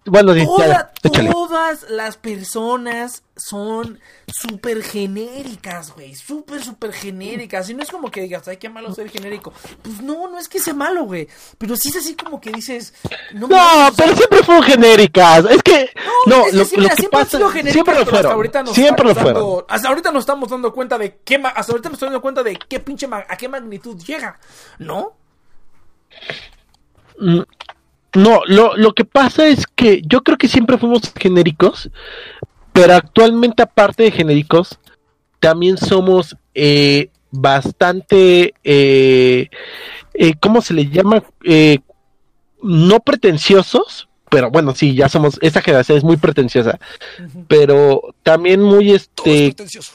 Bueno, sí, Toda- échale. todas las personas son súper genéricas, güey. Súper, súper genéricas. Y no es como que digas, ay, qué malo ser genérico. Pues no, no es que sea malo, güey. Pero sí es así como que dices. No, No, mames, o sea, pero siempre fueron genéricas. Es que, no, es que lo, siempre, lo que siempre han sido genéricas, siempre lo pero hasta fueron. ahorita nos Siempre lo estamos fueron. dando- hasta ahorita nos estamos dando cuenta de qué, hasta ahorita me estoy dando cuenta de qué pinche, a qué magnitud llega, ¿no? Mm, No, lo, lo que pasa es que yo creo que siempre fuimos genéricos, pero actualmente aparte de genéricos, también somos eh, bastante, eh, eh, ¿cómo se le llama? Eh, no pretenciosos, pero bueno, sí, ya somos, esta generación es muy pretenciosa, pero también muy, Todo es este, pretencioso.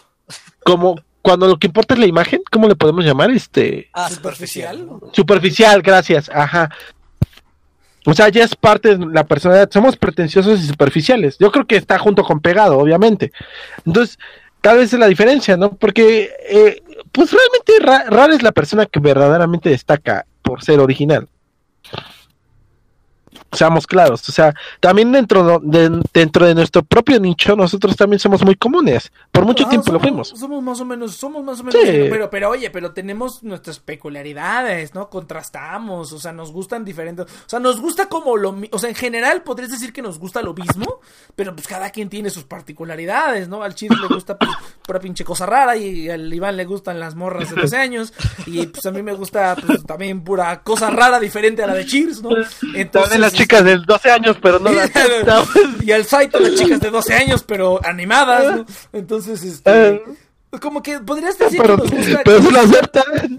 como cuando lo que importa es la imagen, ¿cómo le podemos llamar? Este, Ah, Superficial. superficial. Superficial, gracias, ajá. O sea, ya es parte de la personalidad. Somos pretenciosos y superficiales. Yo creo que está junto con pegado, obviamente. Entonces, tal vez es la diferencia, ¿no? Porque, eh, pues realmente ra- rara es la persona que verdaderamente destaca por ser original. Seamos claros. O sea, también dentro de, dentro de nuestro propio nicho, nosotros también somos muy comunes. Por mucho Ah, tiempo lo fuimos. Somos más o menos, somos más o menos, Sí. pero, pero oye, pero tenemos nuestras peculiaridades, ¿no? Contrastamos, o sea, nos gustan diferentes, o sea, nos gusta como lo, o sea, en general podrías decir que nos gusta lo mismo, pero pues cada quien tiene sus particularidades, ¿no? Al Chis le gusta pues, pura pinche cosa rara y al Iván le gustan las morras de 12 años y pues a mí me gusta pues también pura cosa rara diferente a la de Cheers, ¿no? Las chicas de 12 años, pero no las y al Saito las chicas de 12 años, pero animadas, ¿no? Entonces, este. Como que podrías decir Pero, que nos gusta. pero se lo aceptan.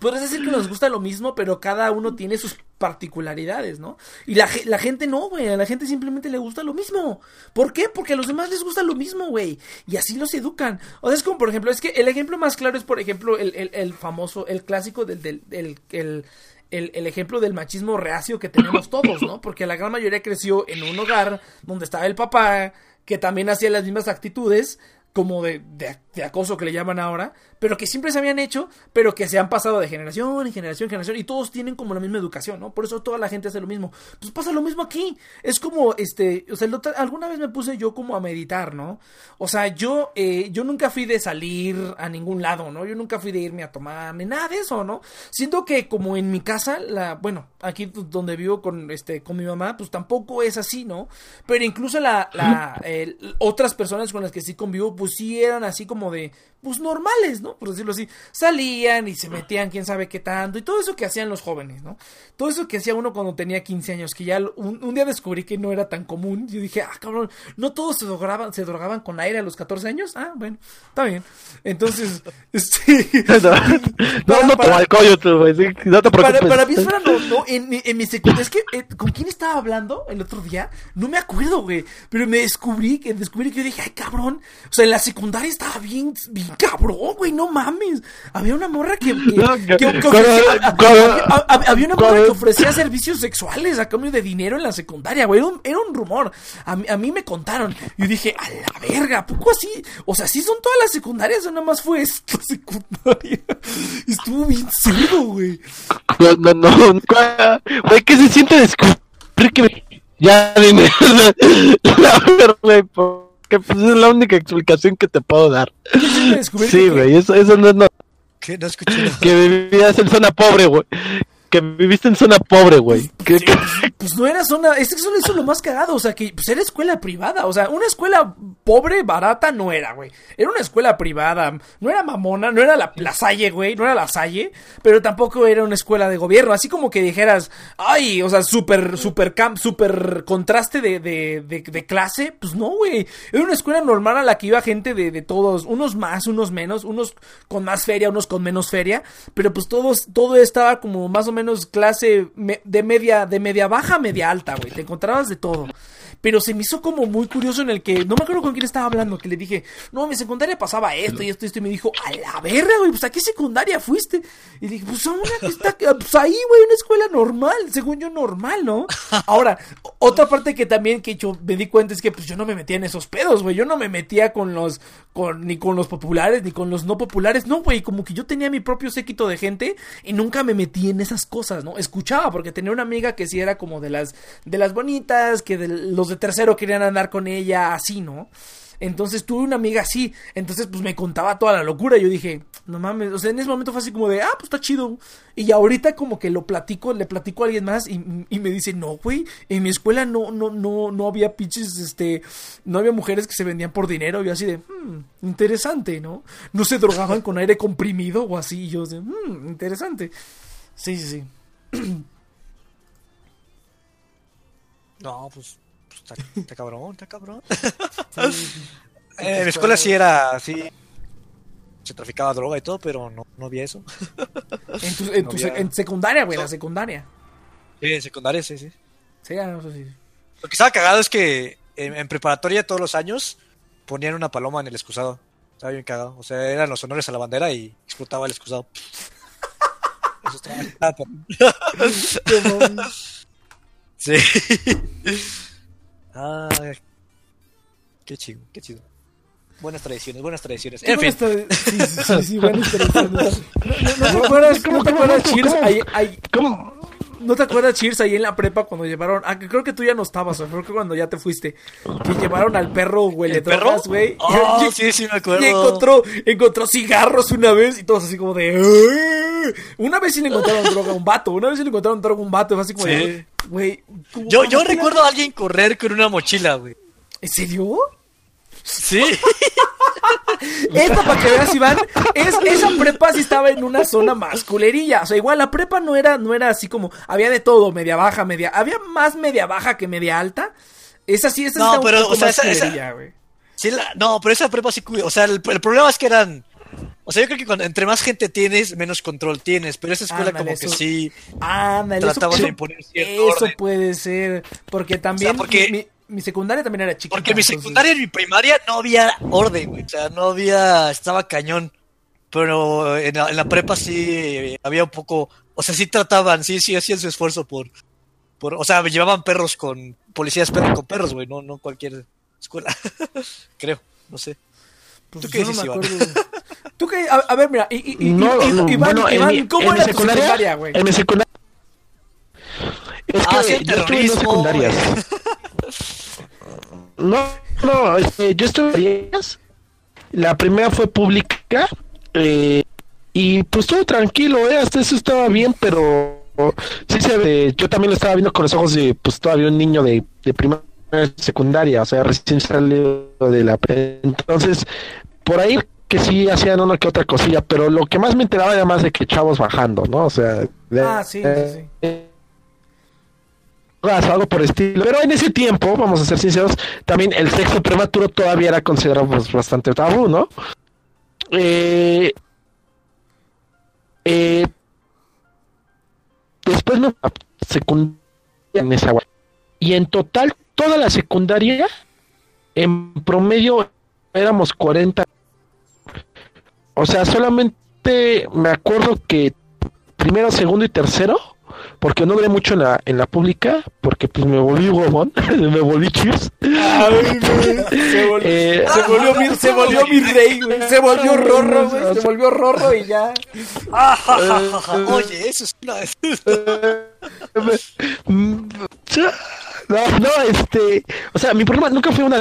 Podrías decir que nos gusta lo mismo, pero cada uno tiene sus particularidades, ¿no? Y la, ge- la gente no, güey. A la gente simplemente le gusta lo mismo. ¿Por qué? Porque a los demás les gusta lo mismo, güey. Y así los educan. O sea, es como, por ejemplo, es que el ejemplo más claro es, por ejemplo, el, el, el famoso, el clásico del, del, del- el, el, el ejemplo del machismo reacio que tenemos todos, ¿no? Porque la gran mayoría creció en un hogar donde estaba el papá, que también hacía las mismas actitudes, como de, de, de acoso que le llaman ahora, pero que siempre se habían hecho, pero que se han pasado de generación en generación en generación y todos tienen como la misma educación, ¿no? Por eso toda la gente hace lo mismo. Pues pasa lo mismo aquí. Es como, este, o sea, alguna vez me puse yo como a meditar, ¿no? O sea, yo, eh, yo nunca fui de salir a ningún lado, ¿no? Yo nunca fui de irme a tomar ni nada de eso, ¿no? Siento que como en mi casa, la, bueno, aquí donde vivo con, este, con mi mamá, pues tampoco es así, ¿no? Pero incluso la, la, eh, otras personas con las que sí convivo, pues sí eran así como de, pues normales, ¿no? Por decirlo así. Salían y se metían quién sabe qué tanto y todo eso que hacían los jóvenes, ¿no? Todo eso que hacía uno cuando tenía 15 años, que ya un, un día descubrí que no era tan común. Yo dije, ah, cabrón, no todos se drogaban, se drogaban con aire a los 14 años. Ah, bueno, está bien. Entonces, este... No, no para- te sí, No te para, preocupes. para mí fuera no, no, en, mi- en mi secundaria, es que, eh, ¿con quién estaba hablando el otro día? No me acuerdo, güey, pero me descubrí, que descubrí que yo dije, ay, cabrón, o sea, en la secundaria estaba bien, bien cabrón, güey, no mames, había una morra que, ofrecía, había una morra que ofrecía servicios sexuales a cambio de dinero en la secundaria, güey, era un, era un rumor, a mí, a mí me contaron, yo dije, a la verga, ¿a poco así? O sea, ¿sí son todas las secundarias o nada más fue esta secundaria? Estuvo bien cerdo, güey. No, no, no. Güey, ¿qué se siente descubrir que... Ya dime. La verdad, porque pues, es la única explicación que te puedo dar. ¿Qué se siente descubrir Sí, que- güey, eso, eso no es no, ¿Qué? No escuché nada. que vivías en zona pobre, güey. Que viviste en zona pobre, güey. Pues, pues no era zona, es que eso es lo más cagado, o sea, que pues era escuela privada, o sea, una escuela pobre, barata no era, güey. Era una escuela privada, no era mamona, no era la, la Salle, güey, no era la Salle, pero tampoco era una escuela de gobierno, así como que dijeras, ay, o sea, súper, súper camp, súper contraste de, de, de, de clase, pues no, güey. Era una escuela normal a la que iba gente de, de todos, unos más, unos menos, unos con más feria, unos con menos feria, pero pues todos, todo estaba como más o menos clase me- de media, de media baja, media alta, güey. Te encontrabas de todo. Pero se me hizo como muy curioso en el que, no me acuerdo con quién estaba hablando, que le dije, no, en mi secundaria pasaba esto y esto y esto, y me dijo, a la verga, güey, pues a qué secundaria fuiste. Y dije, pues a una que está, pues ahí, güey, una escuela normal, según yo normal, ¿no? Ahora, otra parte que también que yo me di cuenta es que pues yo no me metía en esos pedos, güey, yo no me metía con los, con, ni con los populares, ni con los no populares, no, güey, como que yo tenía mi propio séquito de gente y nunca me metí en esas cosas, ¿no? Escuchaba, porque tenía una amiga que sí era como de las, de las bonitas, que de los de tercero querían andar con ella, así, ¿no? Entonces tuve una amiga así, entonces pues me contaba toda la locura. Yo dije, no mames, o sea, en ese momento fue así como de, ah, pues está chido. Y ahorita como que lo platico, le platico a alguien más y, me dice, no, güey, en mi escuela no, no, no, no había pinches, este, no había mujeres que se vendían por dinero. Yo así de, hmm, interesante, ¿no? No se drogaban con aire comprimido o así. Y yo de, hmm, interesante. Sí, sí, sí. No, pues, está, está cabrón, está cabrón. En mi escuela sí era así. Se traficaba droga y todo, pero no, no había eso. En, tu, en, tu No sec- había- en secundaria, güey, la secundaria. Sí, en secundaria, sí, sí. Sí, ah, no sé si. Lo que estaba cagado es que en, en preparatoria todos los años ponían una paloma en el excusado. Estaba bien cagado. O sea, eran los honores a la bandera y explotaba el excusado. Eso estaba Sí. Ah, qué chido, qué chido. Buenas tradiciones, buenas tradiciones. En fin, Sí, sí, sí, sí, buenas tradiciones. No, no, no te acuerdas, ¿cómo te acuerdas, Cheers? ¿Cómo? No ¿No te acuerdas, Cheers, ahí en la prepa cuando llevaron... Ah, que creo que tú ya no estabas, creo que cuando ya te fuiste. Que llevaron al perro huele ¿El perro? drogas, güey. Oh, Y- sí, sí, me acuerdo. Y encontró, encontró cigarros una vez y todos así como de... "Ugh". Una vez sí le encontraron droga a un vato, una vez sí le encontraron droga a un vato, fue así como de... Güey... ¿cómo- Yo, yo recuerdo a alguien correr con una mochila, güey. ¿En serio? Sí. Esta, para que veas, Iván, es, esa prepa sí estaba en una zona más culerilla. O sea, igual la prepa no era, no era así como, había de todo, media baja, media, había más media baja que media alta. Esa sí, esa sí No, un pero, poco o sea, más esa- culerilla, güey. Sí, la- no, pero esa prepa sí. O sea, el, el problema es que eran. O sea, yo creo que cuando, entre más gente tienes, menos control tienes. Pero esa escuela, Ándale, como que eso- sí. Ándale, eso, Trataban de eso- imponer cierto eso orden. puede ser. Porque también O sea, porque- mi, mi- mi secundaria también era chiquita. Porque mi entonces- secundaria y mi primaria no había orden, güey. O sea, no había. Estaba cañón. Pero en la, en la prepa sí eh, había un poco. O sea, sí trataban, sí, sí hacían su esfuerzo por. por o sea, llevaban perros con. Policías perros con perros, güey. No, no cualquier escuela. Creo, no sé. Pues ¿Tú qué no dices, me Iván? ¿Tú qué? A, a ver, mira, y, y- y- No, y- no, Iván, bueno, en Iván, mi- ¿cómo en mi era tu secundaria, güey? En mi secundaria. Es que Ah, sí, el yo estuve en dos terrorismo. secundarias. No, no, este, yo estuve. La primera fue pública. eh, y pues todo tranquilo, ¿eh? Hasta eso estaba bien, pero sí se ve. Yo también lo estaba viendo con los ojos de, pues todavía un niño de, de primaria secundaria, o sea, recién salió de la. Entonces, por ahí que sí hacían una que otra cosilla, pero lo que más me enteraba era más de que chavos bajando, ¿no? O sea, Ah, sí, sí, sí. Algo por estilo. Pero en ese tiempo, vamos a ser sinceros, también el sexo prematuro todavía era considerado pues, bastante tabú, ¿no? Eh, eh, después me secundaria en esa y en total toda la secundaria en promedio éramos 40 o sea solamente me acuerdo que primero segundo y tercero porque no duré mucho en la en la pública porque pues me volví huevón me volví cheers Ay, güey, se, volvió, Eh, se volvió mi, se volvió mi rey, güey. Se volvió rorro, güey. Se volvió rorro y ya. Oye, eso es una. Mm, No, no, este, o sea, mi problema nunca fue un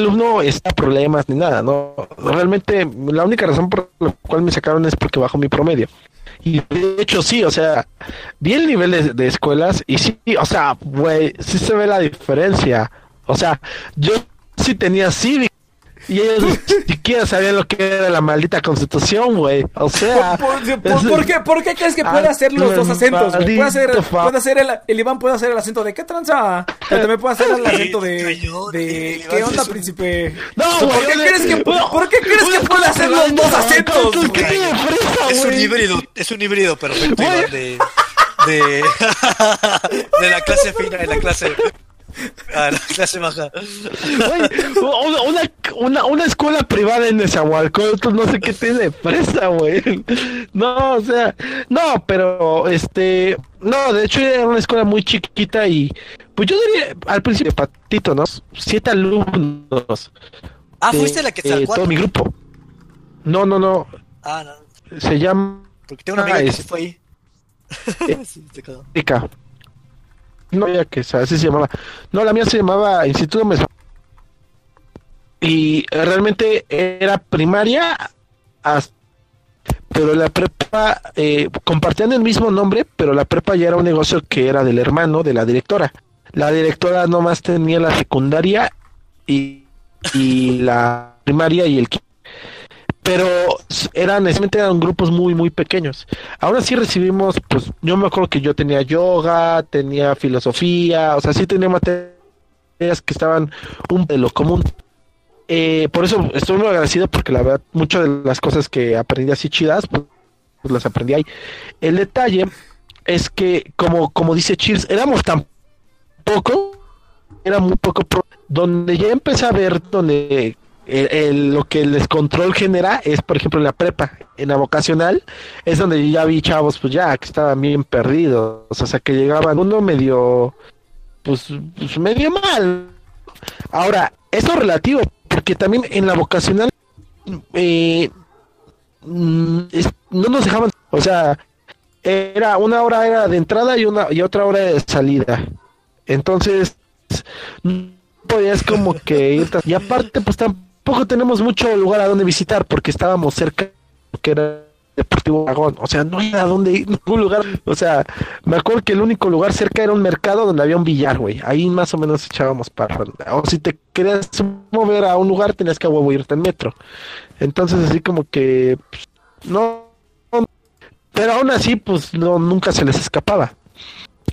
alumno está problemas ni nada, no. Realmente la única razón por la cual me sacaron es porque bajó mi promedio. Y de hecho sí, o sea, vi el nivel de, escuelas y sí, o sea, güey, sí se ve la diferencia. O sea, yo sí tenía cívico y ellos ni siquiera sabían lo que era la maldita constitución, güey. O sea, ¿Por, por- por- por qué, por qué crees que puede hacer los dos acentos? Puede hacer, fa- puede hacer el, el Iván puede hacer el acento de ¿qué tranza? Pero también puede hacer el acento de, el ¿qué onda, príncipe? No, ¿Por qué crees que, por qué crees que puede hacer los dos acentos? ¿Qué güey? tiene fresa, Es un híbrido, es un híbrido perfecto, Güey. Iván, de, de, de la clase fina, de la clase, a la clase baja. Güey, una, una, una, escuela privada en Nezahualcóyotl, no sé qué tiene fresa, güey. No, o sea, no, pero este, no, de hecho era una escuela muy chiquita y, pues yo diría, al principio, patito, ¿no? Siete alumnos. Ah, fuiste la que de todo mi grupo. No, no, no, Ah, no, se llama porque tengo una amiga Ah, que es- se fue ahí. Sí, se quedó. No sabía que se llamaba. No, la mía se llamaba Instituto Mesa. Y realmente era primaria, pero la prepa eh, compartían el mismo nombre, pero la prepa ya era un negocio que era del hermano de la directora. La directora nomás tenía la secundaria y, y la primaria y el qui- pero eran eran grupos muy muy pequeños. Aún así recibimos, pues yo me acuerdo que yo tenía yoga, tenía filosofía, o sea, sí tenía materias que estaban un de lo común. Eh, por eso estoy muy agradecido porque la verdad muchas de las cosas que aprendí así chidas, pues, pues, las aprendí ahí. El detalle es que, como, como dice Cheers, éramos tan poco, era muy poco, donde ya empecé a ver donde el- el- lo que el descontrol genera es, por ejemplo, en la prepa, en la vocacional, es donde ya vi chavos, pues ya, que estaban bien perdidos, o sea, que llegaban uno medio, pues, pues medio mal. Ahora, eso es relativo, porque también en la vocacional, eh, mm, no nos dejaban, o sea, era una hora era de entrada y una y otra hora de salida. Entonces, no podías como que ir y aparte pues tampoco tenemos mucho lugar a donde visitar porque estábamos cerca que era Deportivo Dragón, o sea, no había a dónde ir, ningún lugar, o sea, me acuerdo que el único lugar cerca era un mercado donde había un billar, güey, ahí más o menos echábamos para, o si te querías mover a un lugar tenías que huevo irte en metro, entonces así como que, pues, no, pero aún así, pues no, nunca se les escapaba,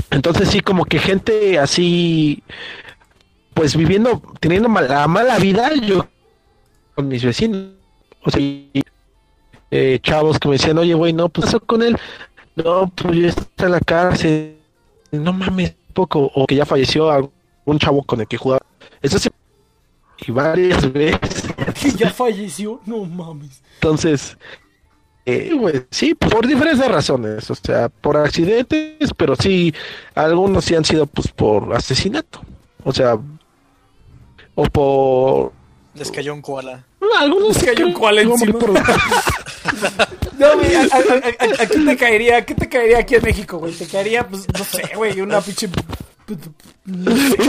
entonces sí, como que gente así, pues viviendo, teniendo mala, mala vida, yo con mis vecinos, o sea, y- eh, chavos que me decían, oye, güey, no, pues, ¿qué pasó con él? No, pues ya está en la cárcel. No mames, poco. O que ya falleció algún chavo con el que jugaba. Eso sí. Y varias veces. Que ya falleció, no mames. Entonces, eh, güey, sí, por diferentes razones. O sea, por accidentes, pero sí, algunos sí han sido, pues, por asesinato. O sea, o por. Les cayó un koala. Algunos Les cayó un koala encima. por- No, güey, ¿a, a- a- a- a qué te caería? ¿Qué te caería aquí en México, güey? Te caería, pues, no sé, güey, una pinche...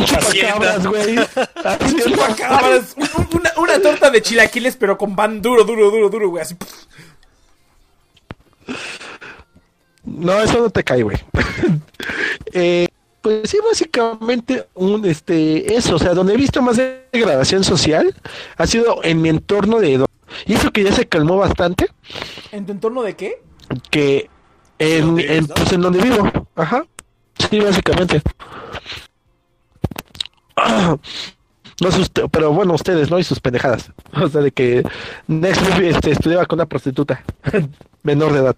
Chupacabras, güey. Chupacabras, una, una torta de chilaquiles, pero con pan duro, duro, duro, duro, güey, así... No, eso no te cae, güey. eh, pues sí, básicamente un este eso, o sea, donde he visto más degradación social ha sido en mi entorno de y eso que ya se calmó bastante, ¿En tu entorno de qué? que en, ¿Dónde vives, en, no? pues en donde vivo, ajá, sí, básicamente. Ah, No sus- pero bueno, ustedes, ¿no? Y sus pendejadas. O sea, de que Next este, estudiaba con una prostituta menor de edad.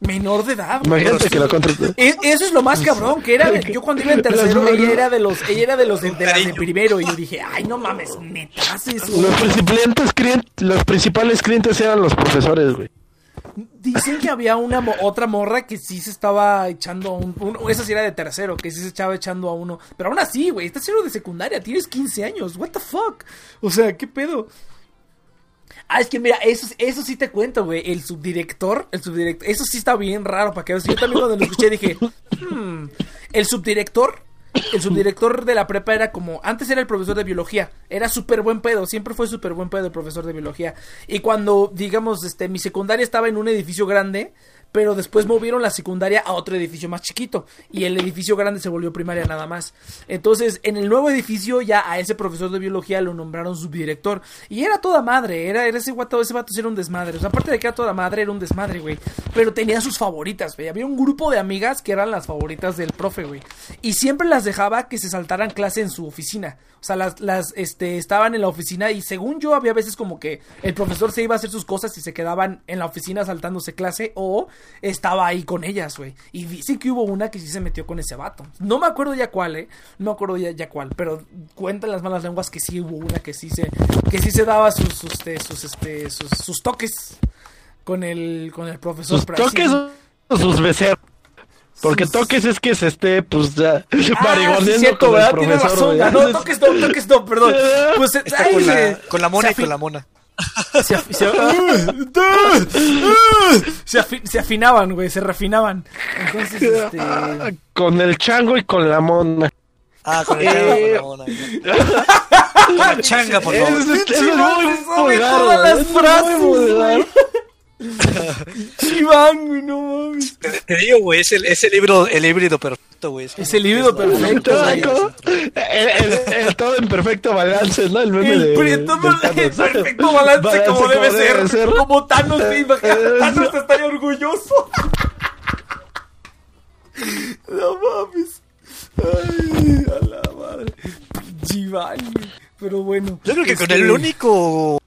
Menor de edad, güey. Imagínate que lo contrató. E- Eso es lo más cabrón, que era, yo cuando iba en tercero, ella era de los, ella era de los de, primero, y yo dije, ay, no mames, neta, haces eso. Los principales clientes, los principales clientes eran los profesores, güey. Dicen que había una mo- otra morra que sí se estaba echando a un, un- esa sí era de tercero, que sí se estaba echando a uno, pero aún así, güey, estás cero de secundaria, tienes 15 años, what the fuck? O sea, ¿qué pedo? Ah, es que mira, eso, eso sí te cuento, güey. El subdirector, el subdirector, eso sí está bien raro para que veas. Yo también cuando lo escuché dije, hmm, el subdirector, el subdirector de la prepa era como, antes era el profesor de biología, era súper buen pedo, siempre fue súper buen pedo el profesor de biología. Y cuando, digamos, este, mi secundaria estaba en un edificio grande, pero después movieron la secundaria a otro edificio más chiquito y el edificio grande se volvió primaria nada más. Entonces, en el nuevo edificio ya a ese profesor de biología lo nombraron subdirector y era toda madre, era, ese guato, ese vato era un desmadre. O sea, aparte de que era toda madre, era un desmadre, güey. Pero tenía sus favoritas, güey. Había un grupo de amigas que eran las favoritas del profe, güey. Y siempre las dejaba que se saltaran clase en su oficina. O sea, las, las, este, estaban en la oficina y según yo había veces como que el profesor se iba a hacer sus cosas y se quedaban en la oficina saltándose clase o estaba ahí con ellas, güey. Y dicen que hubo una que sí se metió con ese vato. No me acuerdo ya cuál, eh. No me acuerdo ya, ya cuál, pero cuentan las malas lenguas que sí hubo una que sí se, que sí se daba sus, sus, este, sus, este, sus, sus toques con el, con el profesor. Sus así- toques o sus becerros. Porque Sus- toques es que se esté, pues, ya, Ah, sí, razón. ah, No, toques no, toques no, perdón. Pues, eh, Está ay, con la, con la mona y con la mona. Se, afi- se- se afi- se afinaban, güey, se refinaban. Entonces, este. Con el chango y con la mona. Ah, con el Eh. chango, con la mona. Con la changa, por favor. Es- muy vulgar, todas las frases. Chiván, güey, no mames. Te, te digo, güey, es el, es el híbrido, el híbrido perfecto, güey. Es el híbrido perfecto, todo- el- el- el todo en perfecto balance, ¿no? El meme El, de, pri- todo del el Thanos. perfecto balance, como debe ser. Como Thanos, me imagino. Thanos estaría orgulloso. No mames. Ay, a la madre. Chiván, güey. Pero bueno. Yo creo que con este, el único.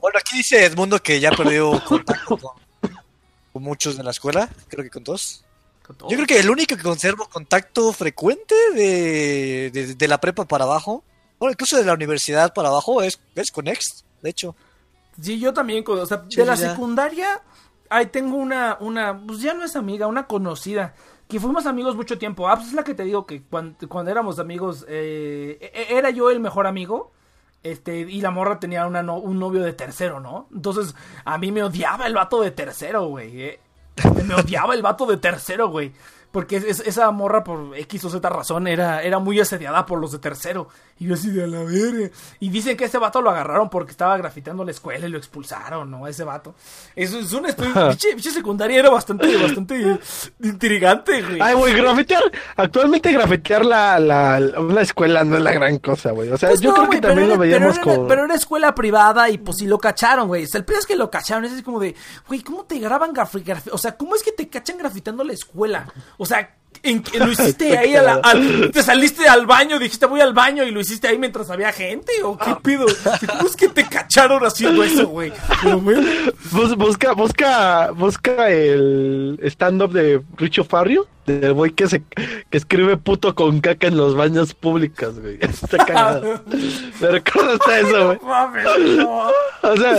Bueno, aquí dice Edmundo que ya perdió contacto con, con muchos de la escuela. Creo que con dos. con todo. Yo creo que el único que conservo contacto frecuente de, de, de la prepa para abajo, bueno, incluso de la universidad para abajo, es, es con Next, de hecho. Sí, yo también, con- o sea, Sí, de la ya. secundaria, ahí tengo una, una, pues ya no es amiga, una conocida, que fuimos amigos mucho tiempo. Ah, pues es la que te digo que cuando, cuando éramos amigos, eh, e- era yo el mejor amigo, este, y la morra tenía una un novio de tercero, ¿no? Entonces, a mí me odiaba el vato de tercero, güey. eh. Me odiaba el vato de tercero, güey. Porque es- es- esa morra, por X o Z razón, era, era muy asediada por los de tercero. Y yo así de a la verga. Y dicen que ese vato lo agarraron porque estaba grafiteando la escuela y lo expulsaron, ¿no? Ese vato. Eso es historia. pinche, pinche secundaria era bastante, bastante intrigante, güey. Ay, güey, grafitear. Actualmente grafitear la, la, escuela no es la gran cosa, güey. O sea, Pues yo no, creo güey, que también lo veíamos pero era, como. Pero era escuela privada y pues sí lo cacharon, güey. O sea, el peor es que lo cacharon. Es así como de, güey, ¿cómo te graban grafi- grafi- O sea, ¿cómo es que te cachan grafitando la escuela? O sea, en, que lo hiciste ahí, a la- al- te saliste al baño, dijiste voy al baño y lo hiciste ahí mientras había gente o qué pido. ¿Cómo es que te cacharon haciendo eso, güey? Pero, güey, Bus- busca, busca, busca el stand-up de Richo Farrio, del güey que se que escribe puto con caca en los baños públicos, güey. Está cagado. Me recuerda hasta eso, güey. mames, no. O sea,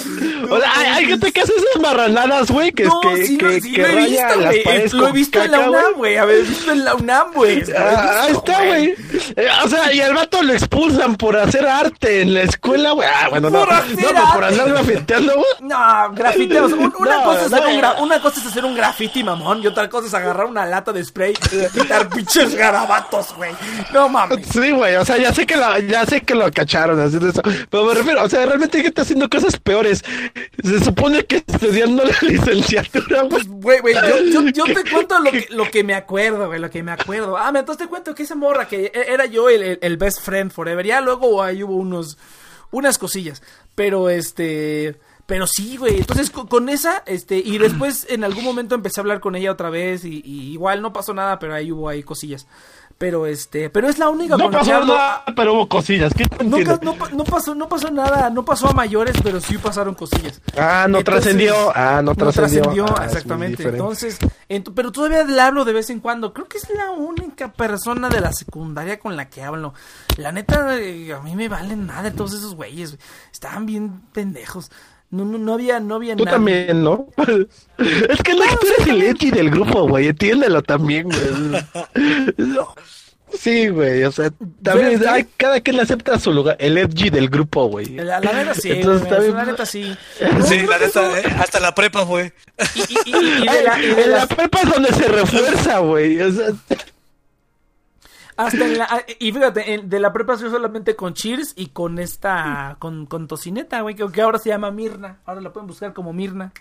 o sea, hay, hay gente que hace esas marranadas, güey, que, No, que, sí, que, no, sí que lo he raya visto, las paredes Lo he visto en la UNAM, güey. Haber en la UNAM, güey. Ah, ahí está, güey. Eh, o sea, y al vato lo expulsan por hacer arte en la escuela, güey. Ah, bueno, no. No, pero por andar grafiteando, güey. No, grafiteos. Un- una, No, cosa es hacer no. un una cosa es hacer un graffiti, mamón. Y otra cosa es agarrar una lata de spray y quitar pinches garabatos, güey. No mames. Sí, güey, o sea, ya sé que lo, ya sé que lo cacharon haciendo eso, pero me refiero, o sea, realmente hay gente haciendo cosas peores. Se supone que estudiando la licenciatura, güey. Pues, güey, güey, yo, yo, yo te cuento lo que, lo que me acuerdo, güey, lo que me acuerdo. Ah, entonces te cuento que esa morra, que e- era yo el, el- best friend forever. Ya luego ahí hubo unos, unas cosillas. Pero este, pero sí, güey. Entonces con, con esa, este, y después en algún momento empecé a hablar con ella otra vez y, y igual no pasó nada, pero ahí hubo ahí cosillas. Pero este, pero es la única No con la que pasó hablo. nada, pero hubo cosillas. ¿Qué No, no pa- no pasó, no pasó nada, no pasó a mayores, pero sí pasaron cosillas. Ah, no Entonces, trascendió. Ah, no trascendió. Ah, es muy exactamente. Entonces, ent- pero todavía le hablo de vez en cuando. Creo que es la única persona de la secundaria con la que hablo. La neta, eh, a mí me valen nada todos esos güeyes. güey. Estaban bien pendejos. No, no, no había, no había Tú nada. también, ¿no? es que no, tú eres el Edgy del grupo, güey. Entiéndelo también, güey. No. Sí, güey, o sea, también hay, cada quien le acepta su lugar, el edgy del grupo, güey. La, la neta sí, Entonces, güey, también- la neta sí. Sí, la neta, eh, hasta la prepa fue. Y, y- y- y de la- de en la prepa es donde se refuerza, güey. O sea, Hasta en la, ah, y fíjate, en- de la prepa soy solamente con Cheers y con esta, con, con Tocineta, güey, que, que ahora se llama Mirna. Ahora la pueden buscar como Mirna.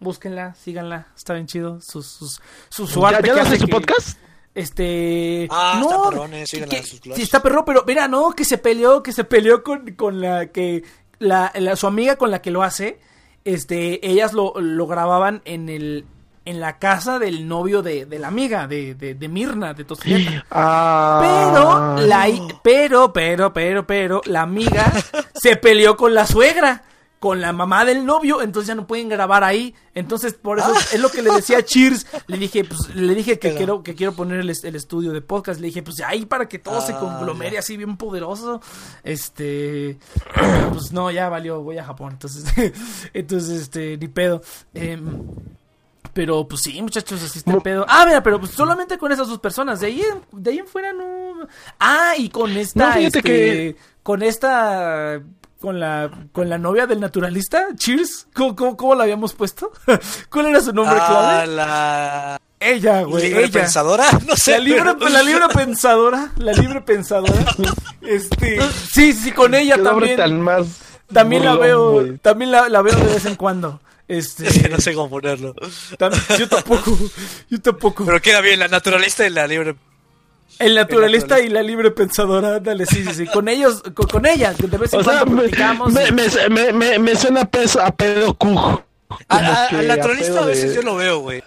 Búsquenla, síganla, está bien chido. Sus, sus, su, su ¿Ya, arte ya que hace su que- podcast? Este. Ah, no, está perrón, eh, síganla que- sus clases. sí, está perro, pero mira, no, que se peleó, que se peleó con, con la que. La, la- su amiga con la que lo hace. Este, ellas lo, lo grababan en el. En la casa del novio de, de la amiga, de, de, de Mirna, de Tocineta. Ah. Pero, la, pero, pero, pero, pero, la amiga se peleó con la suegra, con la mamá del novio, entonces ya no pueden grabar ahí. Entonces, por eso es lo que le decía a Cheers. Le dije, pues, le dije que Pero- quiero, que quiero poner el, est- el estudio de podcast. Le dije, pues ahí para que todo se Ah, conglomere así bien poderoso. Este, pues no, ya valió, voy a Japón. Entonces, entonces, este, ni pedo. Em, pero pues sí, muchachos, así está el pedo. Ah, mira, pero pues solamente con esas dos personas. De ahí, en- de ahí en fuera no. Ah, y con esta. No, fíjate este, que- Con esta. Con la, con la novia del naturalista, Cheers. ¿Cómo, cómo, cómo la habíamos puesto? ¿Cuál era su nombre Ah, clave? la Ella, güey. libre ella. pensadora, no sé. La libre, pero- la libre pensadora. La libre pensadora. Este. Sí, sí, con ella Qué también. tan más. También la veo. También la, la veo de vez en cuando. Este. Es que no sé cómo ponerlo. tam- yo tampoco. Yo tampoco. Pero queda bien, la naturalista y la libre. El naturalista naturalista. y la libre pensadora, ándale, sí, sí, sí. Con ellos, con, con ella, que de vez en O sea, cuando me, platicamos. me, y- me, me, me, suena a, peso, a pedo cuj. A- Como a- que Al naturalista a veces de- yo lo veo, güey.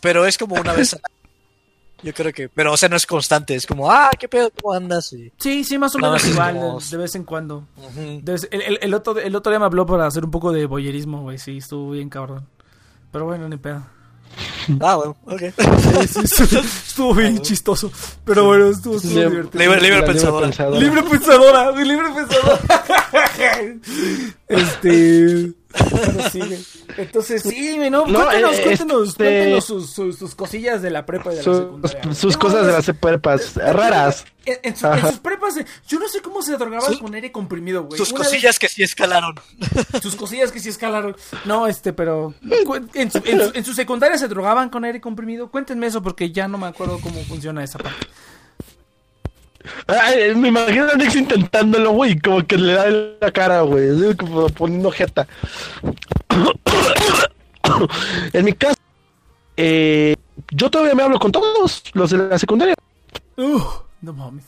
Pero es como una vez. al año. Yo creo que. Pero, o sea, no es constante. Es como, ah, ¿qué pedo? ¿Cómo andas? Y... Sí, sí, más o menos igual, como- de, de vez en cuando. Vez- el, el- el otro, el otro día me habló para hacer un poco de boyerismo, güey, sí, estuvo bien cabrón. Pero bueno, ni pedo. Ah, bueno, ok. Sí, sí, estuvo, estuvo bien chistoso. Pero bueno, estuvo, estuvo Libre- divertido. Libre, libre pensadora. Libre pensadora, güey, libre pensadora. este. Pero sí, güey. Entonces, sí, ¿no? No, cuéntenos, eh, cuéntenos, este- cuéntenos sus, sus, sus cosillas de la prepa y de la Sus, secundaria. güey. sus No, cosas de las prepas raras. En, en su- en Ajá. sus prepas, eh, yo no sé cómo se drogaban con aire comprimido, güey. Sus Una vez- cosillas que sí escalaron. sus cosillas que sí escalaron. No, este, pero. su, en, su, en su secundaria se drogaban con aire comprimido. Cuéntenme eso porque ya no me acuerdo cómo funciona esa parte. Ay, me imagino a Nix intentándolo, güey, como que le da en la cara, güey, como poniendo jeta. en mi caso, eh, yo todavía me hablo con todos los de la secundaria. Uh, no mames.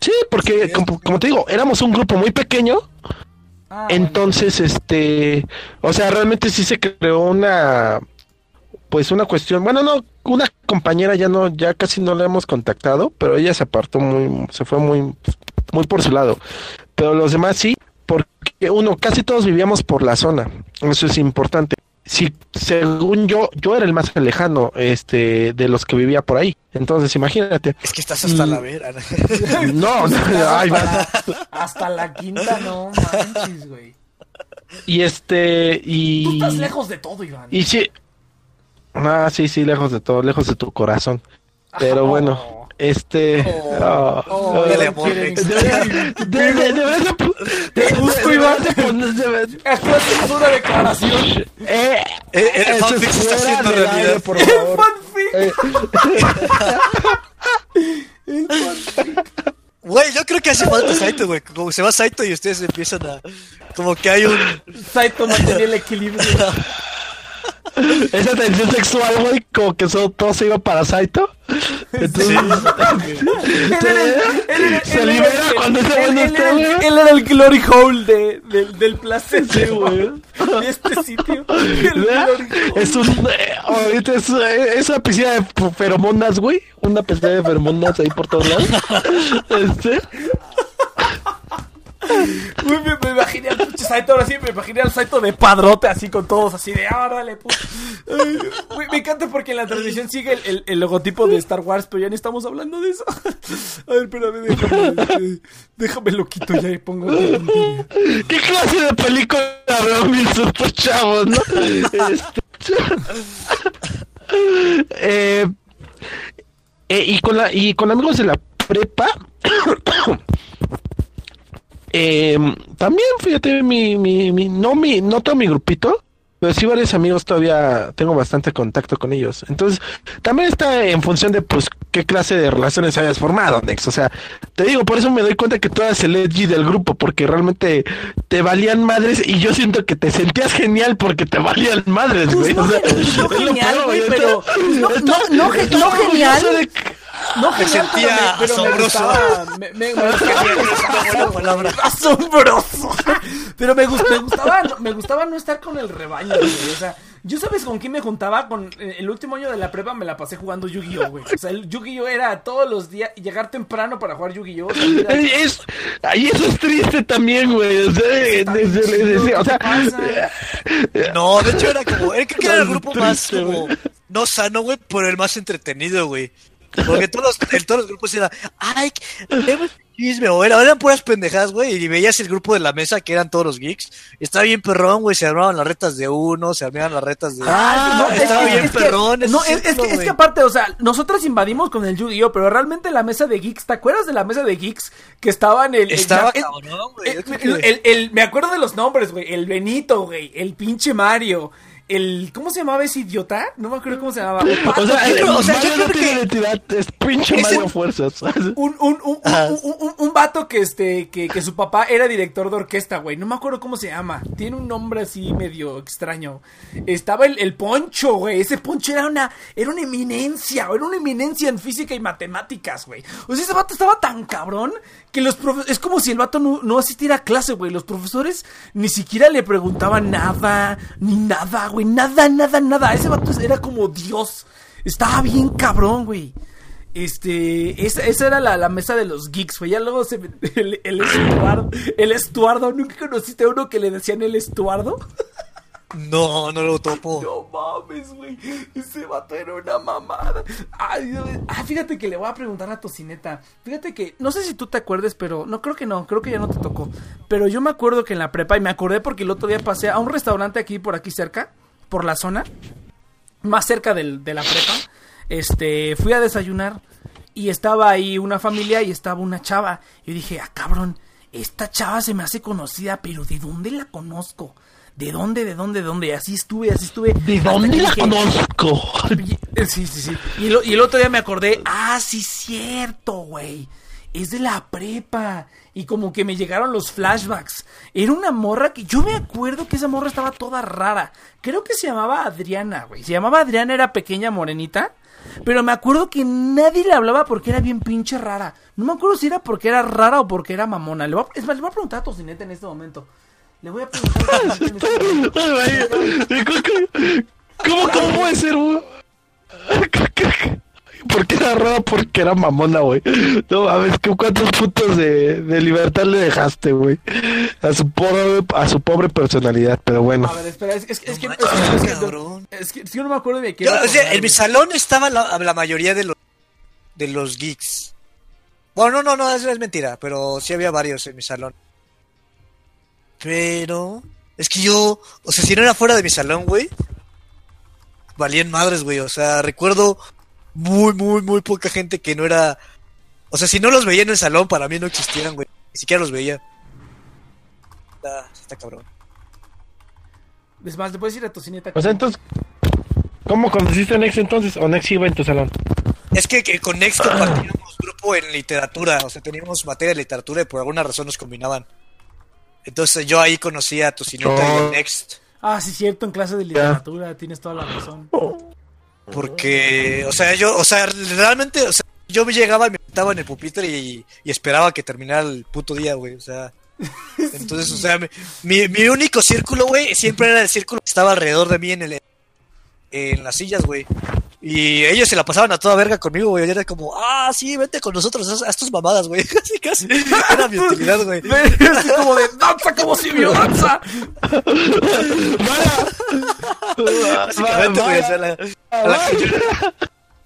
Sí, porque como, como te digo, éramos un grupo muy pequeño, Ah, entonces, este, o sea, realmente sí se creó una, pues una cuestión, bueno, no, una compañera ya no, ya casi no la hemos contactado, pero ella se apartó muy, se fue muy, muy por su lado, pero los demás sí, porque uno, casi todos vivíamos por la zona, eso es importante. Si, según yo, yo era el más lejano, este, de los que vivía por ahí, entonces imagínate. Es que estás hasta Mm. la vera. No, no, ay, va. hasta, hasta la quinta, no manches, güey. y este, y... Tú estás lejos de todo, Iván. Y sí. Ah, sí, sí, lejos de todo, lejos de tu corazón. Pero Oh. bueno, este. Oh. ah, Oh, ah, dale ya amor, quieren- Rex. de- de- de- deberías de pu- de- Justo, deberías de poner- hacemos una declaración. eh, Eh, el eso fanfic es se está haciendo realidad. aire, por favor. Fanfic. Eh, Güey, yo creo que hace falta Saito, güey. Como se va Saito y ustedes empiezan a. Como que hay un. Saito mantenía el equilibrio. esa tensión sexual, güey, como que eso, todo se iba para Saito. Entonces, Él era el- él era- Se libera cuando ese él- güey no él está, era el- güey. Él era el glory hole de, de- del placer. Sí, güey. De este sitio. El glory hole. Es un. eh, ahorita es, eh, es una piscina de feromonas, güey. Una piscina de feromonas ahí por todos lados. Este. Uy, me, me imaginé al pinche Saito, ahora sí, me imaginé al Saito de padrote, así con todos, así de, ah, puto. Me encanta porque en la transmisión sigue el, el- logotipo de Star Wars, pero ya no estamos hablando de eso. A ver, espérame, déjame, déjame lo quito ya y pongo. ¿Qué clase de película super chavos, no? Este, eh, eh, y con la y con amigos de la prepa eh, también fíjate mi, mi, mi no mi no todo mi grupito pero sí varios amigos todavía tengo bastante contacto con ellos. Entonces también está en función de pues qué clase de relaciones hayas formado Nex. O sea te digo por eso me doy cuenta que tú eras el edgy del grupo porque realmente te valían madres y yo siento que te sentías genial porque te valían madres güey. Pues no, o sea, no lo genial, güey, pero- no- no- no no genial. de- No, Me genial, sentía pero me, pero me asombroso. gustaba. Me, me- me gustaba. buena palabra. asombroso. Pero me, gust- me gustaba, no- me gustaba no estar con el rebaño, güey. O sea, yo sabes con quién me juntaba. Con eh, el último año de la prepa me la pasé jugando Yu-Gi-Oh, güey. O sea, el Yu-Gi-Oh era todos los días llegar temprano para jugar Yu-Gi-Oh. Es, y eso es triste también, güey. O sea, eh, desde- desde- o sea, No, de hecho era como. Era, que era el grupo más como. No sano, güey, pero el más entretenido, güey. Porque todos los, en todos los grupos era. Ay, chisme, o era- eran puras pendejadas, güey. Y veías el grupo de la mesa que eran todos los geeks. Estaba bien perrón, güey. Se armaban las retas de uno, se armaban las retas de. Ah, no, estaba es bien es perrón. No, es, es que, es que aparte, o sea, nosotros invadimos con el Yu-Gi-Oh, pero realmente la mesa de geeks, ¿te acuerdas de la mesa de geeks que estaba en el... Estaba el- cabrón, güey. el- el- me acuerdo de los nombres, güey. El Benito, güey. El pinche Mario. El... ¿Cómo se llamaba ese idiota? No me acuerdo cómo se llamaba. o sea, yo creo- o sea, yo Mario no creo tiene que- identidad, es pinche Ese- Mario Fuerzas. un, un, un, un, un, un- un vato que este que, que su papá era director de orquesta, güey. No me acuerdo cómo se llama. Tiene un nombre así medio extraño. Estaba el, el Poncho, güey. Ese Poncho era una era una eminencia, era una eminencia en física y matemáticas, güey. O sea, ese vato estaba tan cabrón que los profesores es como si el vato no, no asistiera a clase, güey. Los profesores ni siquiera le preguntaban nada, ni nada, güey, nada, nada, nada. Ese vato era como Dios. Estaba bien cabrón, güey. Este, esa, esa era la, la mesa de los geeks, güey. Ya luego se el, el estuardo, el estuardo, ¿nunca conociste a uno que le decían el estuardo? No, no lo topo. No mames, güey. Ese vato era una mamada. Ay, ah, fíjate que le voy a preguntar a Tocineta. Fíjate que, no sé si tú te acuerdes, pero no creo que no, creo que ya no te tocó. Pero yo me acuerdo que en la prepa, y me acordé porque el otro día pasé a un restaurante aquí por aquí cerca, por la zona, más cerca del- de la prepa. Este, fui a desayunar y estaba ahí una familia y estaba una chava. Yo dije, ah, cabrón, esta chava se me hace conocida, pero ¿de dónde la conozco? ¿De dónde, de dónde, de dónde? Y así estuve, así estuve. ¿De dónde la dije, conozco? eh, Sí, sí, sí. Y, lo- y el otro día me acordé, ah, sí, cierto, güey. Es de la prepa. Y como que me llegaron los flashbacks. Era una morra que yo me acuerdo que esa morra estaba toda rara. Creo que se llamaba Adriana, güey. Se llamaba Adriana, era pequeña morenita. Pero me acuerdo que nadie le hablaba porque era bien pinche rara. No me acuerdo si era porque era rara o porque era mamona. Le voy a- es más, le voy a preguntar a Tocineta en este momento. Le voy a preguntar. ¿Cómo, cómo puede ser, güey? ¿Por qué era raro? Porque era mamona, güey. No mames, ¿qué- ¿cuántos puntos de, de libertad le dejaste, güey? A su pobre, a su pobre personalidad, pero bueno. A ver, espera, es, es- es que, No es que- es que- cabrón. es que- es que yo no me acuerdo de qué. Yo, o sea, en mi salón estaba la, la mayoría de los de los geeks. Bueno, no, no, no, eso es mentira, pero sí había varios en mi salón. Pero es que yo, o sea, si no era fuera de mi salón, güey, valían madres, güey. O sea, recuerdo muy, muy, muy poca gente que no era. O sea, si no los veía en el salón, para mí no existieran, güey. Ni siquiera los veía. Está, está cabrón. Es más, le puedes ir a Tocineta. O sea, entonces, ¿cómo conociste a Nex entonces? ¿O Nex iba en tu salón? Es que, que con Next compartíamos grupo en literatura, o sea, teníamos materia de literatura y por alguna razón nos combinaban. Entonces yo ahí conocí a Tocineta y a Oh. Next, Ah, sí, cierto, en clase de literatura, tienes toda la razón. porque, o sea, yo, o sea, realmente, o sea, yo me llegaba y me sentaba en el pupitre y, y esperaba que terminara el puto día, güey, o sea. Entonces, o sea, mi, mi, mi único círculo, güey, siempre era el círculo que estaba alrededor de mí en el en las sillas, güey. Y ellos se la pasaban a toda verga conmigo, güey. Y era como, ah, sí, vente con nosotros, haz, tus mamadas, güey. Casi, casi. Era mi utilidad, güey. Así como de danza como si vio danza. Básicamente, güey. O sea, la, a la,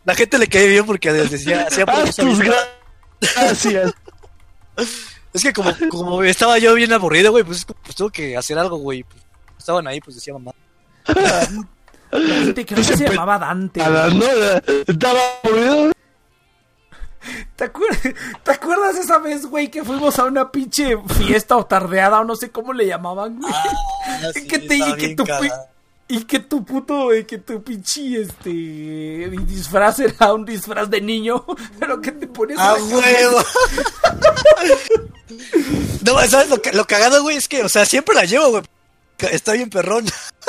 la gente le caía bien porque decía, hacía Haz tus gracias. Es que como, como estaba yo bien aburrido, güey, pues, pues tuve que hacer algo, güey. Pues, estaban ahí, pues decía mamá. Dante, creo que se llamaba Dante. A no, estaba aburrido. ¿Te, acuer- ¿Te acuerdas esa vez, güey, que fuimos a una pinche fiesta o tardeada o no sé cómo le llamaban, güey? Ah, sí, que te y que tu, cagado. pi- y que tu puto, y que tu pinche, este, disfraz era un disfraz de niño, pero que te ponías ¡Ah, una huevo! no, ¿sabes lo, lo cagado, güey? Es que, o sea, siempre la llevo, güey. Está bien perrón.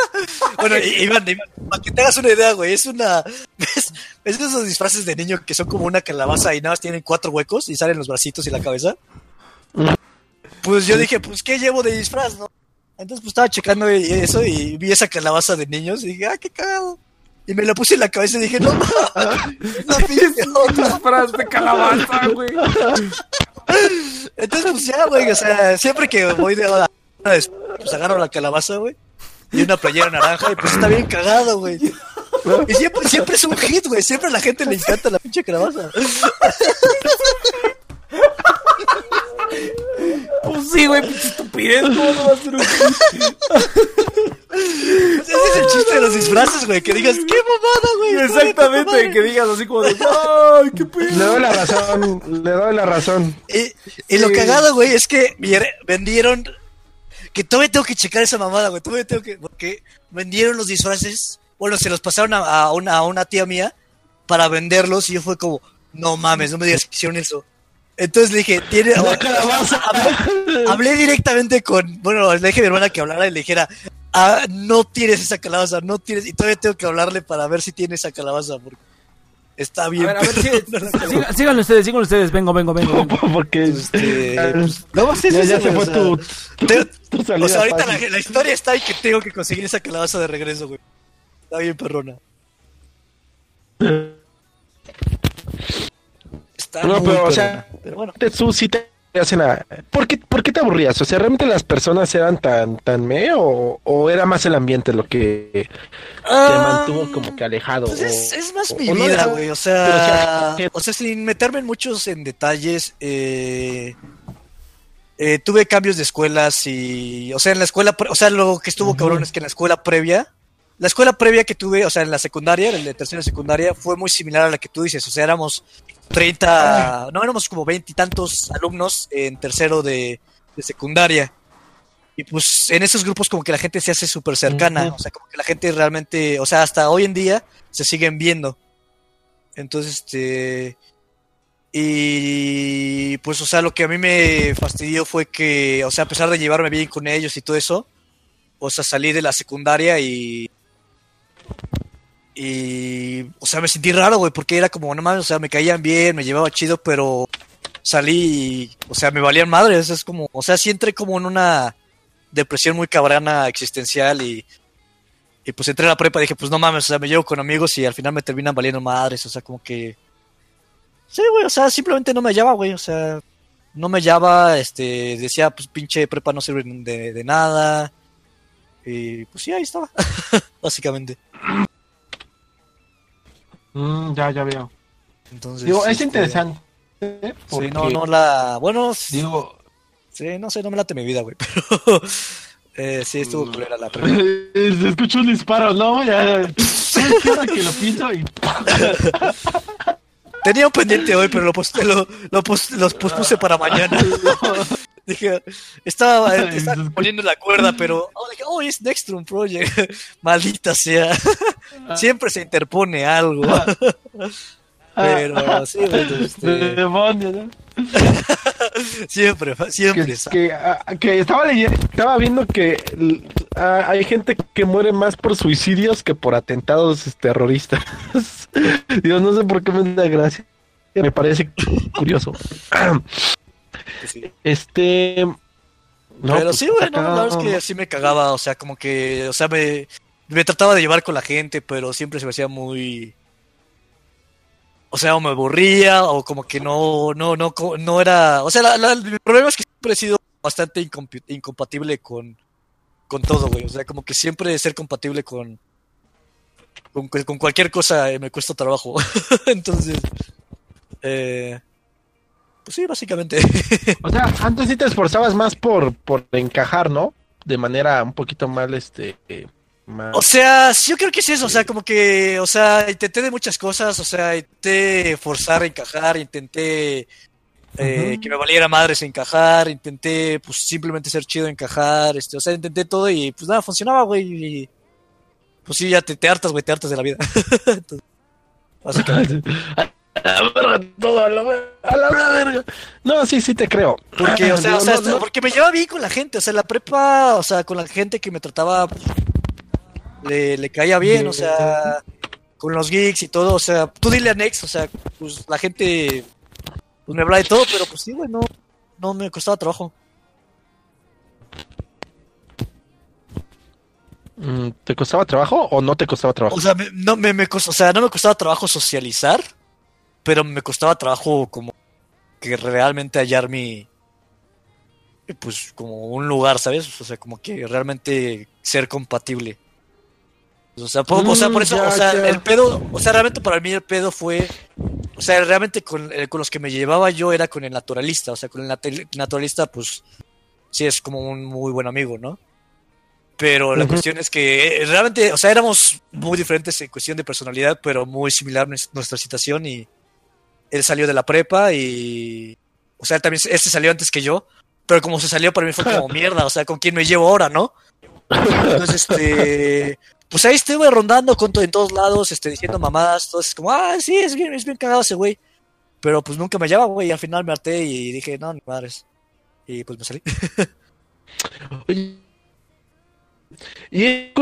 bueno, Iván, Iván, para que te hagas una idea, güey, es una... Es, es de esos disfraces de niño que son como una calabaza y nada más tienen cuatro huecos y salen los bracitos y la cabeza. Pues yo dije, pues, ¿qué llevo de disfraz, no? Entonces, pues, estaba checando y- eso y vi esa calabaza de niños y dije, ah, qué cagado. Y me la puse en la cabeza y dije, no, pinche otra. disfraz de calabaza, güey. Entonces, pues ya, güey, o sea, siempre que voy de hora, pues agarro la calabaza, güey, y una playera naranja, y pues está bien cagado, güey. Y siempre, siempre es un hit, güey, siempre a la gente le encanta la pinche calabaza. Pues sí, güey, pinche estupidez, ¿cómo no va a ser un Ese es el chiste de los disfraces, güey, que digas, qué mamada, güey. Exactamente, madre". que digas así como de, ¡ay, qué Le pedo! doy la razón, le doy la razón. Y, y lo cagado, güey, es que vendieron. Que todavía tengo que checar esa mamada, güey. Todavía tengo que. Porque vendieron los disfraces. Bueno, se los pasaron a, a una, a una tía mía para venderlos. Y yo fue como, no mames, no me digas que hicieron eso. Entonces le dije, tiene. Hablé, hablé directamente con. Bueno, le dije a mi hermana que hablara y le dijera, ah, no tienes esa calabaza, no tienes. Y todavía tengo que hablarle para ver si tiene esa calabaza. Porque está A bien. ver, a ver, sí, síganlo ustedes, síganlo ustedes, vengo, vengo, vengo, vengo. Porque Este, ya, pues, no, sí, ya, sí, ya se o fue sea, tu. O sea, ahorita la, historia está y que tengo que conseguir esa calabaza de regreso, güey. Está bien perrona. Está No, muy pero, o perrona. sea, pero bueno. Tetsu sí te ¿Por qué, por qué te aburrías? O sea, ¿realmente las personas eran tan, tan me o, o era más el ambiente lo que te Ah, mantuvo como que alejado? Pues es, o- es más mi o vida, güey. O sea, o sea, sin meterme en muchos en detalles, eh, eh, tuve cambios de escuelas y, o sea, en la escuela, o sea, lo que estuvo cabrón es que en la escuela previa, la escuela previa que tuve, o sea, en la secundaria, en la tercera secundaria, fue muy similar a la que tú dices. O sea, éramos 30, no, éramos como 20 y tantos alumnos en tercero de, de secundaria. Y pues en esos grupos como que la gente se hace súper cercana, o sea, como que la gente realmente, o sea, hasta hoy en día se siguen viendo. Entonces, este... Y pues, o sea, lo que a mí me fastidió fue que, o sea, a pesar de llevarme bien con ellos y todo eso, o sea, salí de la secundaria y... Y, o sea, me sentí raro, güey, porque era como, no mames, o sea, me caían bien, me llevaba chido, pero salí y, o sea, me valían madres, es como, o sea, sí entré como en una depresión muy cabrana existencial y, y pues entré a la prepa y dije, pues no mames, o sea, me llevo con amigos y al final me terminan valiendo madres, o sea, como que... Sí, güey, o sea, simplemente no me hallaba, güey, o sea, no me hallaba, este, decía, pues pinche prepa no sirve de, de nada. Y pues sí, ahí estaba, básicamente. Mm, ya, ya veo. Entonces, Digo, es este, interesante. Sí, Porque, no, no la... Bueno, Digo, sí, no sé, no me late mi vida, güey, pero... eh, sí, estuvo culera la prepa. se escuchó un disparo, ¿no? Ya. Lo pienso y. Tenía un pendiente hoy, pero lo, pos- lo, lo pos- los pospuse para mañana. Dije, estaba, estaba poniendo la cuerda, pero oh, dije, oh, es Dextrum Project. Maldita sea. Siempre se interpone algo. Pero sí, bueno, este, Demonios, ¿no? siempre, siempre. que, que, ah, que estaba leyendo, estaba viendo que ah, hay gente que muere más por suicidios que por atentados terroristas. Digo, no sé por qué me da gracia. Me parece curioso. Sí. Este. no, pero pues, sí, güey, no, acá- la verdad es que sí me cagaba, o sea, como que, o sea, me, me trataba de llevar con la gente, pero siempre se me hacía muy... O sea, o me aburría, o como que no, no, no, no era... O sea, la- la- el problema es que siempre he sido bastante incompatible con, con todo, güey. O sea, como que siempre ser compatible con, con, con cualquier cosa eh, me cuesta trabajo. Entonces, eh, pues sí, básicamente. O sea, antes sí te esforzabas más por, por encajar, ¿no? De manera un poquito más, este. eh, más- O sea, sí, yo creo que es eso, o sea, como que, o sea, intenté de muchas cosas, o sea, intenté forzar a encajar, intenté eh, que me valiera madres encajar, intenté, pues, simplemente ser chido encajar, este, o sea, intenté todo y, pues, nada, funcionaba, güey, y, pues sí, ya te, te hartas, güey, te hartas de la vida. Entonces, básicamente. La verga, todo a la verga, a la verga. No, sí, sí te creo. Porque, o sea, Digo, o sea, no, no- porque me llevaba bien con la gente, o sea, la prepa, o sea, con la gente que me trataba, le, le caía bien, o sea, con los geeks y todo, o sea, tú dile a Nex, o sea, pues la gente, pues me habla de todo, pero pues sí, güey, no, no me costaba trabajo. Mm, ¿Te costaba trabajo o no te costaba trabajo? O sea, me, no, me, me cos- o sea, no me costaba trabajo socializar, pero me costaba trabajo como que realmente hallar mi, pues como un lugar, ¿sabes? O sea, como que realmente ser compatible. O sea, po- o sea, por Mm, eso, ya, o sea, ya. el pedo, o sea, realmente para mí el pedo fue, o sea, realmente con, eh, con los que me llevaba yo era con el naturalista, o sea, con el nat- naturalista, pues, sí es como un muy buen amigo, ¿no? Pero la cuestión es que eh, realmente, o sea, éramos muy diferentes en cuestión de personalidad, pero muy similar nues- nuestra situación y él salió de la prepa y, o sea, él también, este salió antes que yo, pero como se salió para mí fue como mierda, o sea, ¿con quién me llevo ahora, no? Entonces, este, pues ahí estuve rondando con en todos lados, este, diciendo mamadas, entonces como, ah, sí, es bien, es bien cagado ese güey, pero pues nunca me llevaba, güey, y al final me harté y dije, no, ni madres, y pues me salí. Oye, Y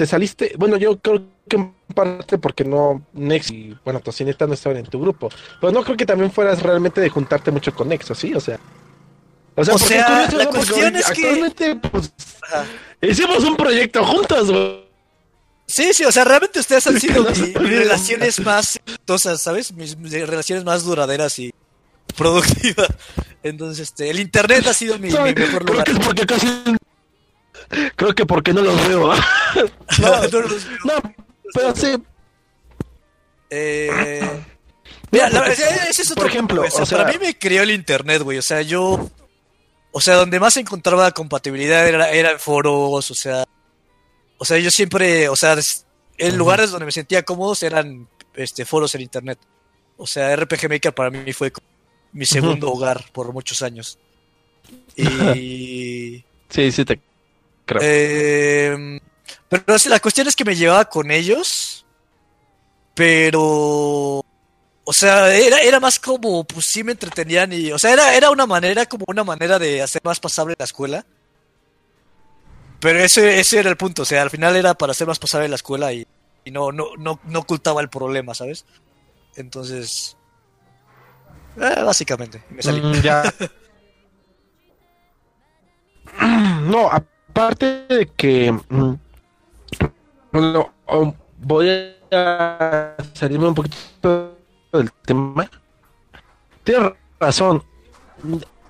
te saliste, bueno, yo creo que en parte porque no Nex y bueno, Tocineta no estaban en tu grupo, pero no creo que también fueras realmente de juntarte mucho con Nex, ¿o ¿sí? O sea, o O sea, es curioso, la cuestión es que- pues, hicimos un proyecto juntos, güey. Sí, sí, o sea, realmente ustedes han sido mis relaciones más exitosas, ¿sabes? Mis, mis relaciones más duraderas y productivas. Entonces, este, el internet ha sido mi, mi mejor Creo lugar. que es porque casi. Creo que porque no los veo. No, no los veo. No, pero sí. Eh, mira, la ese es otro por ejemplo. O sea, para mí me creó el internet, güey. O sea, yo. O sea, donde más encontraba compatibilidad era, era en foros, o sea. O sea, yo siempre. O sea, en lugares donde me sentía cómodos eran este, foros en internet. O sea, RPG Maker para mí fue como mi segundo hogar por muchos años. Y. Sí, sí, te creo. Eh, pero la cuestión es que me llevaba con ellos, pero, o sea, era, era más como, pues sí me entretenían y, o sea, era, era una manera, como una manera de hacer más pasable la escuela. Pero ese, ese era el punto, o sea, al final era para hacer más pasable la escuela y, y no, no, no, no ocultaba el problema, ¿sabes? Entonces, eh, básicamente, me salí. Mm, ya. no, aparte de que. mm, no, um, voy a salirme un poquito del tema. Tienes razón.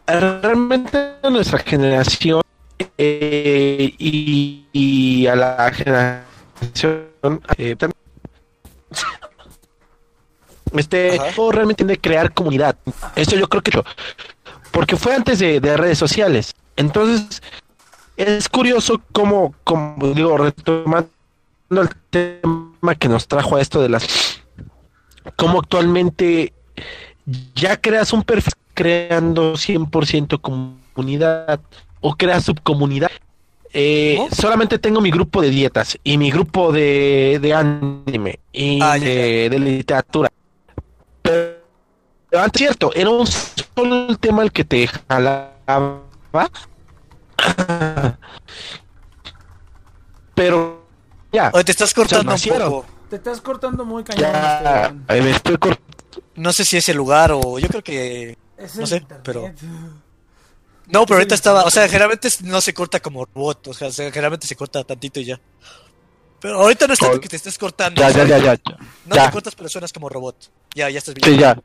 Realmente nuestra generación eh, y, y a la generación eh, este todo realmente tiene que crear comunidad. Esto yo creo que yo, porque fue antes de, de redes sociales. Entonces, es curioso cómo, como digo, retomando el tema que nos trajo a esto de las, cómo actualmente ya creas un perfil creando 100% comunidad o creas subcomunidad. Eh, solamente tengo mi grupo de dietas y mi grupo de, de anime y Ah, de, de literatura. Pero, pero antes cierto, era un solo tema el que te jalaba. Pero ya, Oye, te estás cortando un poco. Te estás cortando muy cañón. ya Esteban. me estoy cort- No sé si es el lugar o yo creo que Es no sé, internet. pero- No, pero ahorita estaba, o sea, generalmente no se corta como robot, o sea, se- generalmente se corta tantito y ya. Pero ahorita no es tanto que te estés cortando, ya, ya, ya, ya, ya. no ya. te cortas, pero suenas como robot. Ya, ya estás bien. Sí, ya.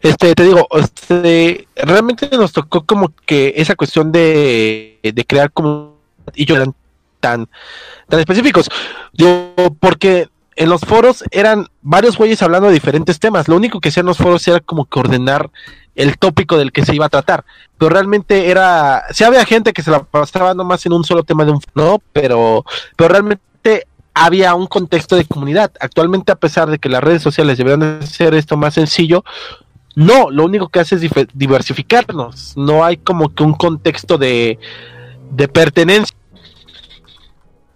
Este, te digo, este, realmente nos tocó como que esa cuestión de, de crear como y yo eran tan, tan específicos. Yo, porque en los foros eran varios güeyes hablando de diferentes temas. Lo único que hacían los foros era como que ordenar el tópico del que se iba a tratar. Pero realmente era, sí había gente que se la pasaba nomás en un solo tema de un no, pero, pero realmente había un contexto de comunidad. Actualmente, a pesar de que las redes sociales deberían de ser esto más sencillo, no, lo único que hace es diversificarnos. No hay como que un contexto de, de pertenencia.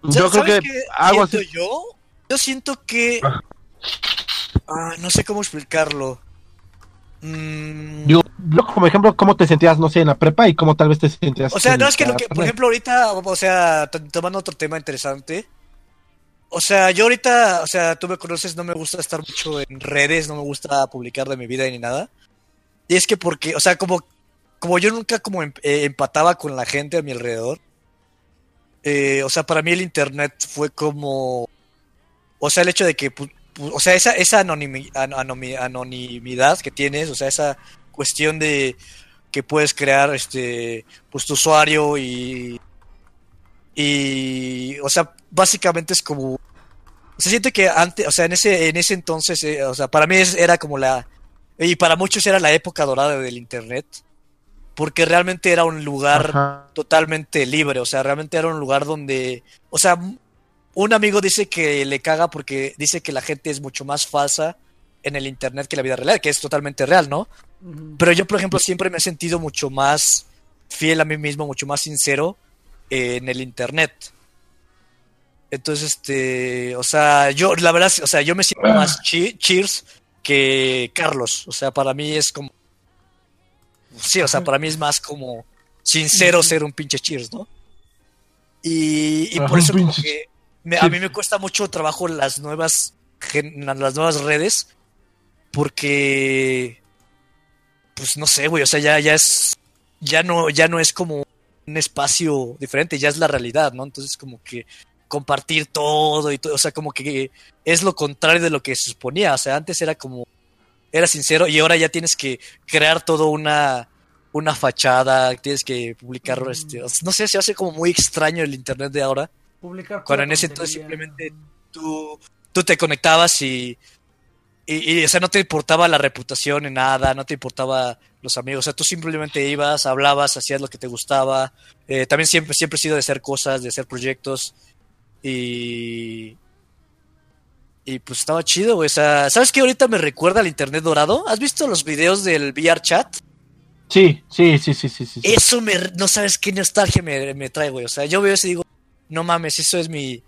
Yo creo ¿Sabes que qué hago siento así. yo? Yo siento que ah, no sé cómo explicarlo. Mm, Yo, yo, como ejemplo, ¿cómo te sentías, no sé, en la prepa y cómo tal vez te sentías? O sea, no es que lo que, por ejemplo, ahorita, o sea, to- tomando otro tema interesante. O sea, yo ahorita, o sea, tú me conoces, no me gusta estar mucho en redes, no me gusta publicar de mi vida ni nada. Y es que porque, o sea, como, como yo nunca como em- eh, empataba con la gente a mi alrededor. eh, o sea, para mí el internet fue como, o sea, el hecho de que, o sea, esa, esa anonimidad que tienes, o sea, esa cuestión de que puedes crear, este, pues tu usuario y, y, o sea, básicamente es como, se siente que antes, o sea, en ese, en ese entonces, eh, o sea, para mí era como la, y para muchos era la época dorada del internet, porque realmente era un lugar Ajá. totalmente libre, o sea, realmente era un lugar donde, o sea, un amigo dice que le caga porque dice que la gente es mucho más falsa en el internet que en la vida real, que es totalmente real, ¿no? Pero yo, por ejemplo, siempre me he sentido mucho más fiel a mí mismo, mucho más sincero eh, en el internet. Entonces, este, o sea, yo, la verdad, o sea, yo me siento más cheers que Carlos. O sea, para mí es como, sí, o sea, para mí es más como sincero ser un pinche cheers, ¿no? Y, por eso como que me- a mí me cuesta mucho trabajo las nuevas, las nuevas redes porque pues no sé, güey, o sea, ya, ya es, ya no, ya no es como un espacio diferente, ya es la realidad, ¿no? Entonces como que compartir todo y todo, o sea, como que es lo contrario de lo que se suponía, o sea, antes era como, era sincero y ahora ya tienes que crear todo una, una fachada, tienes que publicar, este, no sé, se hace como muy extraño el internet de ahora. Publicar Cuando en ese entonces simplemente tú, tú te conectabas y, y, y, o sea, no te importaba la reputación ni nada, no te importaba los amigos, o sea, tú simplemente ibas, hablabas, hacías lo que te gustaba. Eh, también siempre, siempre he sido de hacer cosas, de hacer proyectos y... Y pues estaba chido, güey. O sea, ¿sabes qué ahorita me recuerda al internet dorado? ¿Has visto los videos del VR chat? Sí, sí, sí, sí, sí, sí. Eso me, no sabes qué nostalgia me, me trae, güey. O sea, yo veo eso y digo, no mames, eso es mi,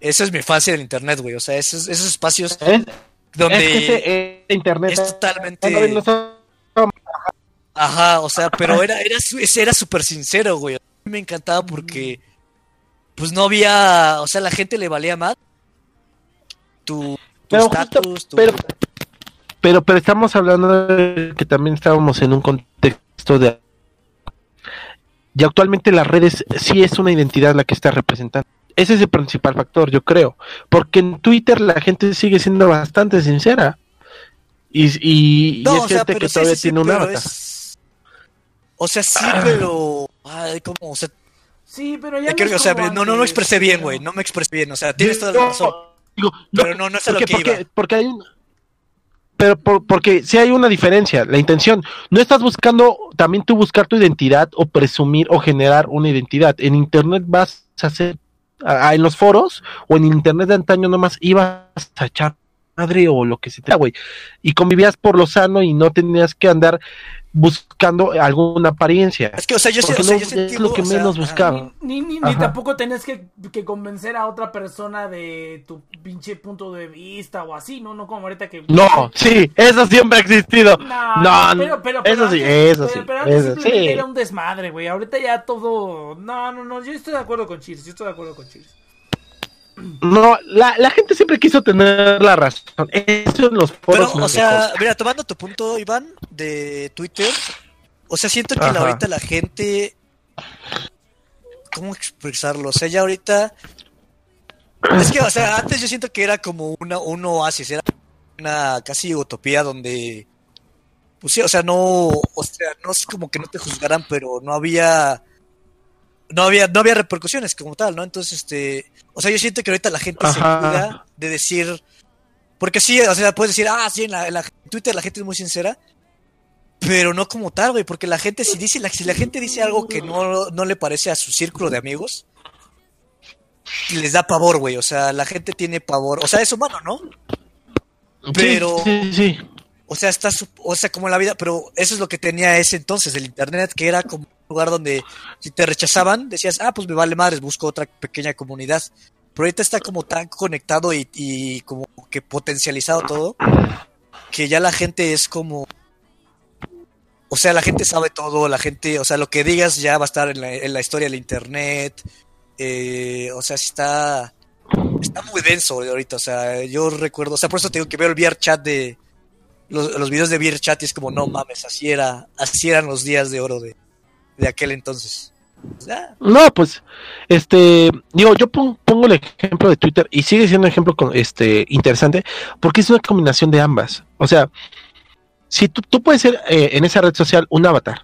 eso es mi infancia del internet, güey. O sea, esos, esos espacios Es, donde es que ese, eh, internet es totalmente, ajá, o sea, pero era, era, era súper sincero, güey. Me encantaba porque, pues no había, o sea, la gente le valía más tu, tu Pero justo, estatus, tu- pero, pero, pero estamos hablando de que también estábamos en un contexto de... Y actualmente las redes sí es una identidad la que está representando. Ese es el principal factor, yo creo. Porque en Twitter la gente sigue siendo bastante sincera. Y, y, y No, es o sea, gente pero que sí, todavía sí, sí, tiene un pero avatar. es- O sea, sí, pero... Ay, como, o sea, Sí, pero ya creo no o sea, no, no, expresé bien, pero- güey. No me expresé bien. O sea, tienes toda la razón. Digo, Pero no, no es a lo porque, que iba. porque, porque hay un- pero por- porque sí hay una diferencia, la intención. No estás buscando también tú buscar tu identidad o presumir o generar una identidad. En internet vas a hacer, a- a- en los foros o en internet de antaño nomás ibas a echar madre o lo que se te da, güey. Y convivías por lo sano y no tenías que andar buscando alguna apariencia. Es que, o sea, yo, sé- Porque o sea, no, yo es lo que o sea, menos buscaba. Ni, ni, ni tampoco tenés que, que convencer a otra persona de tu pinche punto de vista o así, ¿no? No como ahorita que... No, sí, eso siempre ha existido. No, No, pero, pero, eso pero sí, antes- eso pero- sí, pero antes eso sí. era un desmadre, güey. Ahorita ya todo... No, no, no, yo estoy de acuerdo con Cheers, yo estoy de acuerdo con Cheers. No, la, la gente siempre quiso tener la razón. Eso en los Pero, foros. no o sea, mira, tomando tu punto, Iván, de Twitter, o sea, siento que Ajá. ahorita la gente. ¿Cómo expresarlo? O sea, ya ahorita. Es que, o sea, antes yo siento que era como una, un oasis, era una casi utopía donde. Pues sí, o sea, no. O sea, no es como que no te juzgaran, pero no había. No había, no había repercusiones como tal, ¿no? Entonces, este. O sea, yo siento que ahorita la gente se cuida de decir. Porque sí, o sea, puedes decir, ah, sí, en, la, en la- en Twitter la gente es muy sincera. Pero no como tal, güey, porque la gente, si dice, la, si la gente dice algo que no, no le parece a su círculo de amigos, les da pavor, güey. O sea, la gente tiene pavor. O sea, es humano, ¿no? pero- Sí, sí, sí. O sea, está, su- o sea, como en la vida, pero eso es lo que tenía ese entonces, el internet, que era como lugar donde si te rechazaban, decías, ah, pues me vale madres, busco otra pequeña comunidad. Pero ahorita está como tan conectado y, y como que potencializado todo, que ya la gente es como... O sea, la gente sabe todo, la gente, o sea, lo que digas ya va a estar en la, en la historia del internet. eh, o sea, está... Está muy denso ahorita, o sea, yo recuerdo, o sea, por eso te digo que veo el VR chat de, los, los videos de Beer Chat y es como, no mames, así era, así eran los días de oro de, de aquel entonces. No, pues, este, digo, yo pon- pongo el ejemplo de Twitter y sigue siendo un ejemplo con, este, interesante porque es una combinación de ambas. O sea, si tú, tú puedes ser eh, en esa red social un avatar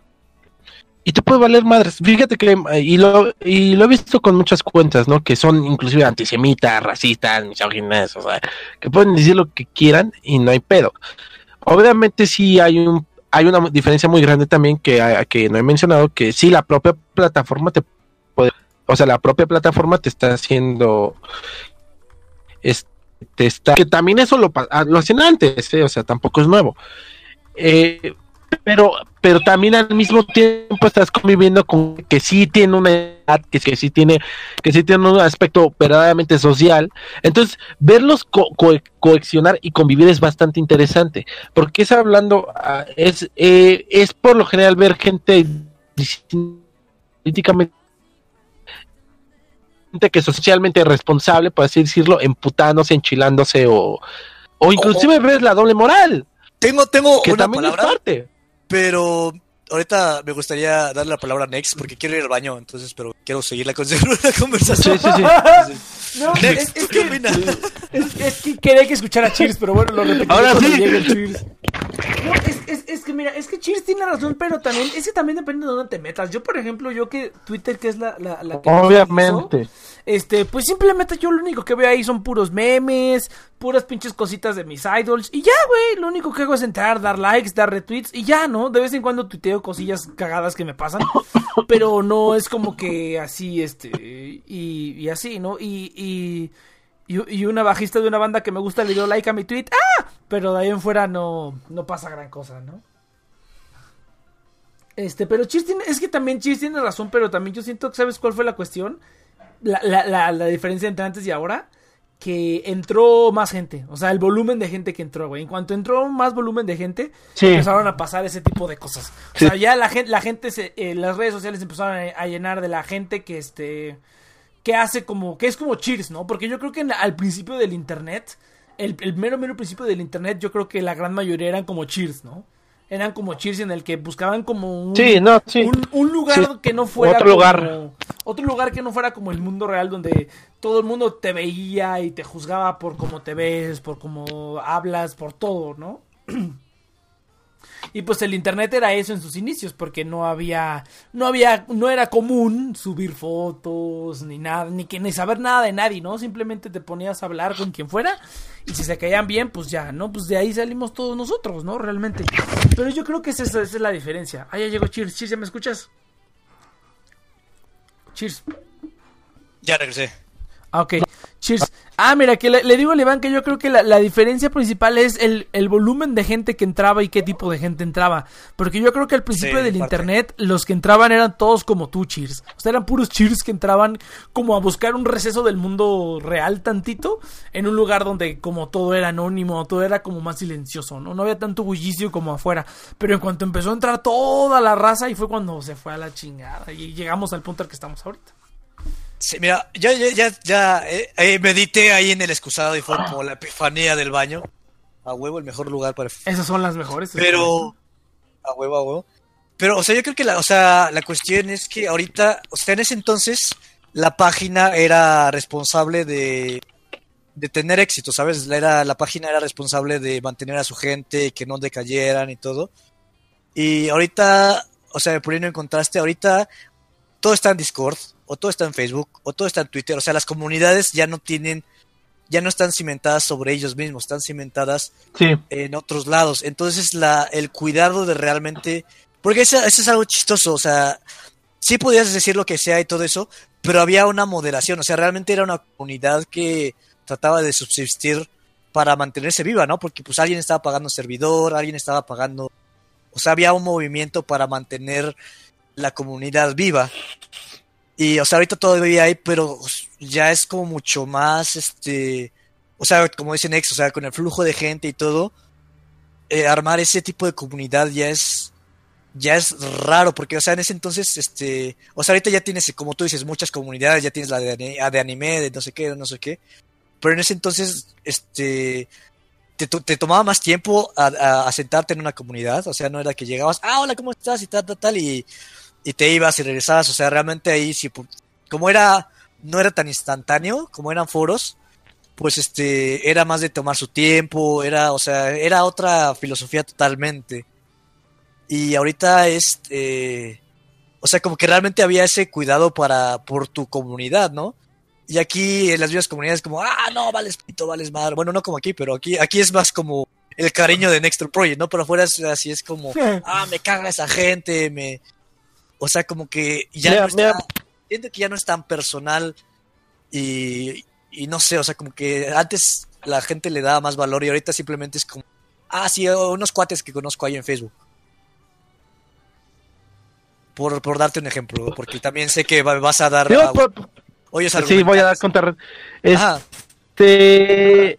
y te puede valer madres. Fíjate que, y lo, y lo he visto con muchas cuentas, ¿no? Que son inclusive antisemitas, racistas, misóginas, o sea, que pueden decir lo que quieran y no hay pedo. Obviamente sí hay un hay una diferencia muy grande también que, que no he mencionado, que sí la propia plataforma te puede, o sea, la propia plataforma te está haciendo, es- te está, que también eso lo, ah, lo hacían antes, ¿eh? o sea, tampoco es nuevo. Eh, pero, pero también al mismo tiempo estás conviviendo con que sí tiene una edad, que, que sí tiene, que sí tiene un aspecto verdaderamente social. Entonces, verlos co- co- coaccionar y convivir es bastante interesante porque es hablando, ah, es, eh, es por lo general ver gente políticamente gente que socialmente responsable, por así decirlo, emputándose, enchilándose o, o inclusive ves la doble moral, tengo, tengo que una también es parte. Pero ahorita me gustaría darle la palabra a Next porque quiero ir al baño, entonces, pero quiero seguir la, con- la conversación. Sí, sí, sí. No, es, Next, es ¿tú qué que, es, es que quería que escuchara Cheers, pero bueno, lo repetiré Ahora sí. Cheers. No, es, es, es que mira, es que Cheers tiene razón, pero también, es que también depende de dónde te metas. Yo, por ejemplo, yo que Twitter, que es la, la, la que Obviamente. utilizo, este, pues simplemente yo lo único que veo ahí son puros memes, puras pinches cositas de mis idols. Y ya, güey, lo único que hago es entrar, dar likes, dar retweets y ya, ¿no? De vez en cuando tuiteo cosillas cagadas que me pasan. Pero no es como que así, este, y, así, ¿no? Y, y, y, una bajista de una banda que me gusta le dio like a mi tweet. ¡Ah! Pero de ahí en fuera no, no pasa gran cosa, ¿no? Este, pero Cheers tiene, es que también Cheers tiene razón, pero también yo siento que, ¿sabes cuál fue la cuestión? La, la, la, la diferencia entre antes y ahora, que entró más gente, o sea, el volumen de gente que entró, güey. En cuanto entró más volumen de gente, Sí. empezaron a pasar ese tipo de cosas. O Sí. sea, ya la gente, la gente, se, eh, las redes sociales empezaron a, a llenar de la gente que, este, que hace como, que es como Cheers, ¿no? Porque yo creo que en al principio del internet, el, el mero, mero principio del internet, yo creo que la gran mayoría eran como Cheers, ¿no? Eran como Cheers en el que buscaban como un, Sí, no, sí. un, un lugar Sí. que no fuera Otro como- lugar. otro lugar que no fuera como el mundo real donde todo el mundo te veía y te juzgaba por cómo te ves, por cómo hablas, por todo, ¿no? Y pues el internet era eso en sus inicios, porque no había, no había, no era común subir fotos, ni nada, ni que ni saber nada de nadie, ¿no? Simplemente te ponías a hablar con quien fuera, y si se caían bien, pues ya, ¿no? Pues de ahí salimos todos nosotros, ¿no? Realmente. Pero yo creo que esa, esa es la diferencia. Ah, ya llegó Cheers, Cheers, ¿ya me escuchas? Cheers. Ya regresé. Ah, ok. Cheers. Ah, mira, que le, le digo al Iván que yo creo que la, la diferencia principal es el, el volumen de gente que entraba y qué tipo de gente entraba. Porque yo creo que al principio Sí, del parte. internet, los que entraban eran todos como tú, Cheers. O sea, eran puros Cheers que entraban como a buscar un receso del mundo real tantito, en un lugar donde como todo era anónimo, todo era como más silencioso, ¿no? No había tanto bullicio como afuera. Pero en cuanto empezó a entrar toda la raza, y fue cuando se fue a la chingada. Y llegamos al punto al que estamos ahorita. Sí, mira, ya, ya, ya, ya eh, eh, medité ahí en el excusado y fue como la epifanía del baño. A huevo, el mejor lugar para... Esas son las mejores. Pero... A huevo, a huevo. Pero, o sea, yo creo que la, o sea, la cuestión es que ahorita, o sea, en ese entonces, la página era responsable de, de tener éxito, ¿sabes? Era, la página era responsable de mantener a su gente, que no decayeran y todo. Y ahorita, o sea, poniendo en contraste, ahorita todo está en Discord, o todo está en Facebook, o todo está en Twitter. O sea, las comunidades ya no tienen, ya no están cimentadas sobre ellos mismos, están cimentadas Sí. en otros lados. Entonces, la, el cuidado de realmente. Porque eso, eso es algo chistoso, o sea, sí podías decir lo que sea y todo eso, pero había una moderación, o sea, realmente era una comunidad que trataba de subsistir para mantenerse viva, ¿no? Porque pues alguien estaba pagando servidor, alguien estaba pagando, o sea, había un movimiento para mantener la comunidad viva. Y, o sea, ahorita todavía hay, pero ya es como mucho más, este, o sea, como dicen ex, o sea, con el flujo de gente y todo, eh, armar ese tipo de comunidad ya es, ya es raro, porque, o sea, en ese entonces, este, o sea, ahorita ya tienes, como tú dices, muchas comunidades, ya tienes la de, ani- de anime, de no sé qué, de no sé qué, pero en ese entonces, este, te, to- te tomaba más tiempo a sentarte en una comunidad, o sea, no era que llegabas, ah, hola, ¿cómo estás? y tal, tal, tal, y, y te ibas y regresabas, o sea, realmente ahí sí, como era, no era tan instantáneo, como eran foros, pues este, era más de tomar su tiempo, era, o sea, era otra filosofía totalmente. Y ahorita es, eh, o sea, como que realmente había ese cuidado para, por tu comunidad, ¿no? Y aquí en las viejas comunidades como, ah, no, vales pito, vales madre. Bueno, no como aquí, pero aquí, aquí es más como el cariño de Next Project, ¿no? Pero afuera es así, es como, ah, me caga esa gente, me... O sea, como que ya Mira, no está, siento que ya no es tan personal y, y no sé, o sea, como que antes la gente le daba más valor y ahorita simplemente es como, ah, sí, unos cuates que conozco ahí en Facebook. Por, por darte un ejemplo, porque también sé que va- vas a dar... Digo, a- por- sí, voy a dar contar. Este,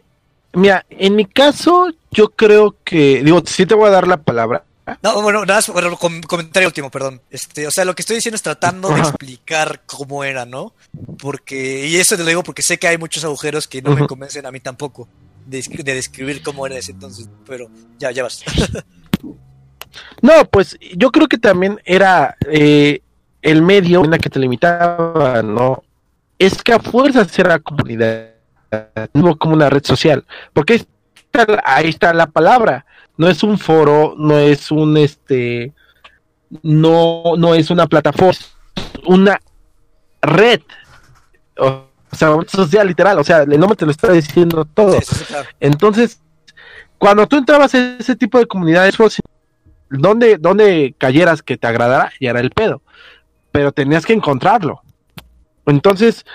mira, en mi caso, yo creo que, digo, sí te voy a dar la palabra. No, bueno, nada más, bueno, com- comentario último, perdón. Este, o sea, lo que estoy diciendo es tratando de explicar cómo era, ¿no? Porque, y eso te lo digo porque sé que hay muchos agujeros que no me convencen a mí tampoco de, descri- de describir cómo era ese entonces, pero ya, ya vas. No, pues yo creo que también era eh, el medio en la que te limitaba, ¿no? Es que a fuerzas era comunidad, no como una red social, porque ahí está, ahí está la palabra, no es un foro, no es un este, no, no es una plataforma, es una red, o sea, social literal, o sea, el nombre te lo está diciendo todo. Sí, sí, sí, claro. Entonces, cuando tú entrabas en ese tipo de comunidades, pues, donde, donde cayeras que te agradara, ya era el pedo. Pero tenías que encontrarlo. Entonces,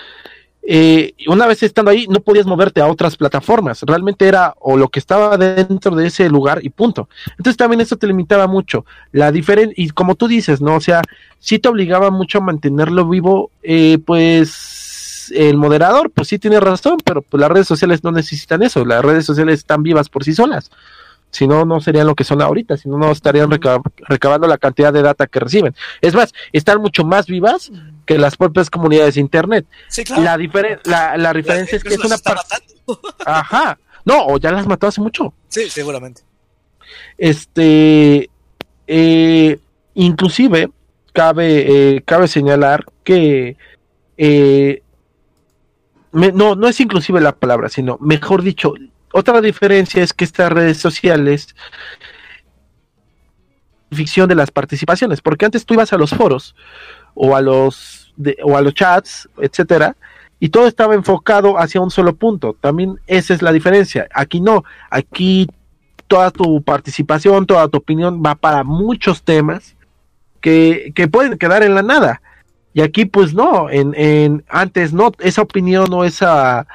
eh, una vez estando ahí, no podías moverte a otras plataformas. Realmente era o lo que estaba dentro de ese lugar y punto. Entonces también eso te limitaba mucho. La diferencia, y como tú dices, ¿no? O sea, sí te obligaba mucho a mantenerlo vivo, eh, pues el moderador, pues sí tiene razón, pero pues las redes sociales no necesitan eso. Las redes sociales están vivas por sí solas. Si no, no serían lo que son ahorita, si no, no estarían reca- recabando la cantidad de data que reciben. Es más, están mucho más vivas que las propias comunidades de Internet. Sí, claro. La, la, la diferencia es que es una parte... Ajá. No, o ya las mató hace mucho. Sí, seguramente. Este, eh, inclusive, cabe, eh, cabe señalar que, eh, me- no, no es inclusive la palabra, sino, mejor dicho, otra diferencia es que estas redes sociales ficción de las participaciones, porque antes tú ibas a los foros o a los de- o a los chats, etcétera, y todo estaba enfocado hacia un solo punto. También esa es la diferencia. Aquí no, aquí toda tu participación, toda tu opinión va para muchos temas que, que pueden quedar en la nada. Y aquí pues no, en, en antes no, esa opinión o esa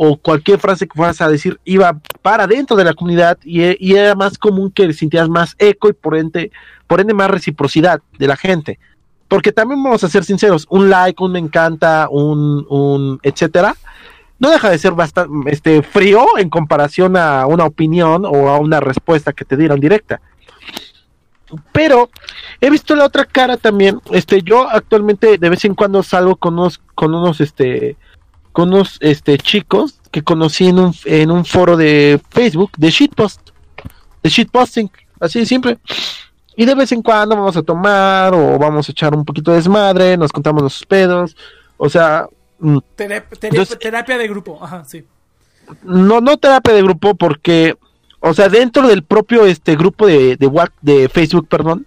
o cualquier frase que fueras a decir iba para dentro de la comunidad y, era más común que sintieras más eco y por ende, por ende más reciprocidad de la gente. Porque también vamos a ser sinceros, un like, un me encanta, un, un etcétera, no deja de ser bastante este, frío en comparación a una opinión o a una respuesta que te dieron directa. Pero he visto la otra cara también. Este, yo actualmente de vez en cuando salgo con unos, con unos, este, con unos, este, chicos que conocí en un, en un foro de Facebook de shitpost, de shitposting, así de simple. Y de vez en cuando vamos a tomar o vamos a echar un poquito de desmadre, nos contamos los pedos, o sea, mm, Terap- terap- Entonces- terapia de grupo, ajá, sí. no, no terapia de grupo porque, o sea, dentro del propio este grupo de, de, de Facebook, perdón,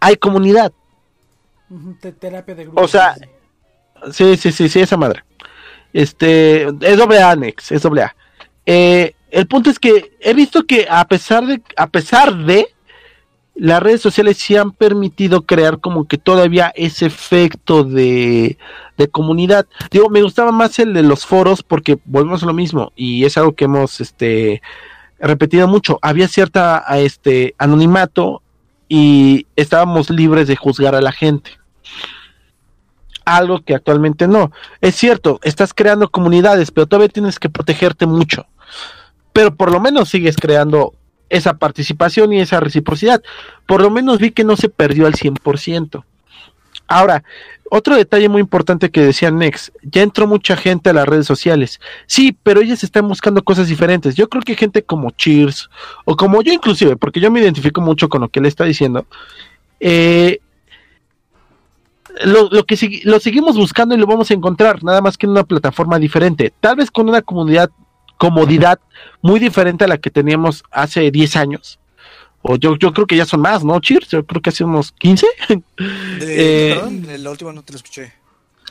hay comunidad. Terapia de grupo. O sea. Sí, sí, sí, sí, esa madre. Este, es doble Anex, es doble A. Eh, el punto es que he visto que a pesar de, a pesar de, las redes sociales sí han permitido crear como que todavía ese efecto de, de comunidad. Digo, me gustaba más el de los foros porque volvemos a lo mismo y es algo que hemos, este, repetido mucho. Había cierta, a este, anonimato y estábamos libres de juzgar a la gente algo que actualmente no. Es cierto, estás creando comunidades, pero todavía tienes que protegerte mucho. Pero por lo menos sigues creando esa participación y esa reciprocidad. Por lo menos vi que no se perdió al 100%. Ahora, otro detalle muy importante que decía Nex, ya entró mucha gente a las redes sociales. Sí, pero ellas están buscando cosas diferentes. Yo creo que gente como Cheers, o como yo inclusive, porque yo me identifico mucho con lo que él está diciendo, eh, lo, lo que lo seguimos buscando y lo vamos a encontrar, nada más que en una plataforma diferente, tal vez con una comunidad, comodidad muy diferente a la que teníamos hace 10 años. O yo, yo creo que ya son más, ¿no, Cheers? Yo creo que hace unos 15. De- Eh, perdón, la última no te lo escuché.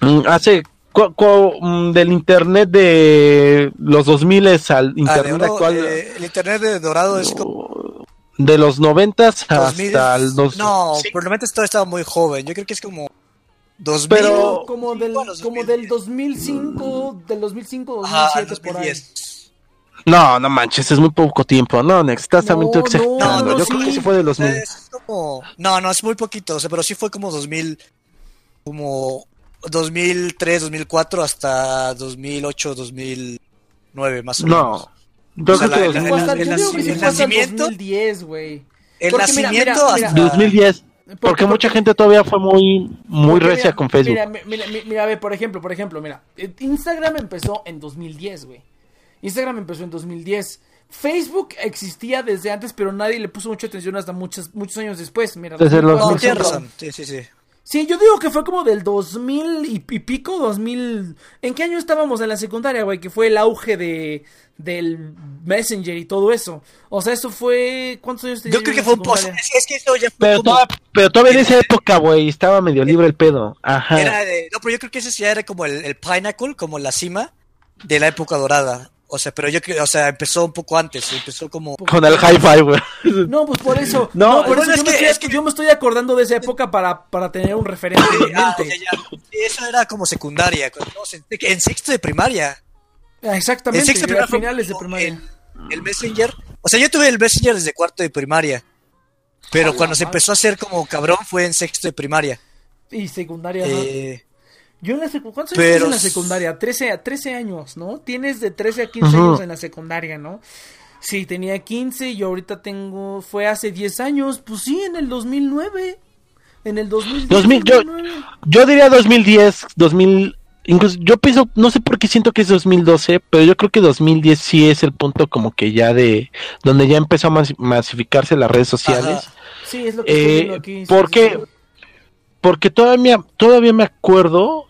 Mm, hace cu- cu- mm, del internet de los 2000 al Ah, internet oro, actual eh, el internet de Dorado es como de los 90 hasta 2000. el 2000 No, Sí, probablemente todavía estaba muy joven. Yo creo que es como 2000. Pero- como del, como 2010. del 2005, del 2005, Ajá, 2007 por ahí. 2010. no, no manches, es muy poco tiempo. No, Nex, estás también tú No, exagerando. no, no, Yo creo sí. que sí fue de los 2000. Es como... No, no, es muy poquito, o sea, pero sí fue como 2000, como 2003, 2004 hasta 2008, 2009, más o No. menos. Yo O sea, creo que el nacimiento- 2010, güey. El Porque nacimiento mira, mira. hasta... 2010. Porque, Porque- mucha gente todavía fue muy muy recia mira, con Facebook. Mira, mira, mira, mira, a ver, por ejemplo, por ejemplo, mira, eh, Instagram empezó en 2010, güey. Instagram empezó en 2010. Facebook existía desde antes, pero nadie le puso mucha atención hasta muchos, muchos años después. Mira, Desde los No, 2004 tienes empezó. razón, sí, sí, sí. Sí, yo digo que fue como del 2000 y, y pico, 2000... ¿En qué año estábamos en la secundaria, güey? Que fue el auge de del Messenger y todo eso. O sea, eso fue... ¿Cuántos años tenía Yo creo que fue un post. secundaria? Es, es que eso ya fue Pero, como. toda- pero todavía en esa época, güey, estaba medio libre el pedo. Ajá. Era de- no, pero yo creo que ese ya era como el, el Pinnacle, como la cima de la época dorada. O sea, pero yo creo, o sea, empezó un poco antes, empezó como... Con el hi-fi, güey. No, pues por eso. No, No, por bueno, eso es yo, me que- estoy, es que- yo me estoy acordando de esa época para, para tener un referente en Ah, mente. ya, ya. Sí, eso era como secundaria, en, en sexto de primaria. Ah, En Exactamente, sexto de a primaria finales de primaria. El, el Messenger. O sea, yo tuve el Messenger desde cuarto de primaria. Pero cuando se empezó a hacer como cabrón fue en sexto de primaria. Y secundaria. Eh, Yo en la secundaria. ¿Cuántos años pero en la secundaria? 13, a 13 años, ¿no? Tienes de 13 a 15 Ujú. años en la secundaria, ¿no? Sí, tenía 15 y ahorita tengo. Fue hace 10 años. Pues sí, en el 2009. En el 2010. 2000, yo, 2009. yo diría 2010, 2000, incluso yo pienso, no sé por qué siento que es 2012, pero yo creo que 2010 sí es el punto como que ya de, donde ya empezó a mas- masificarse las redes sociales. Ajá. Sí, es lo que estoy Eh, viendo aquí. sí, ¿Por sí, qué? sí. Porque todavía, todavía me acuerdo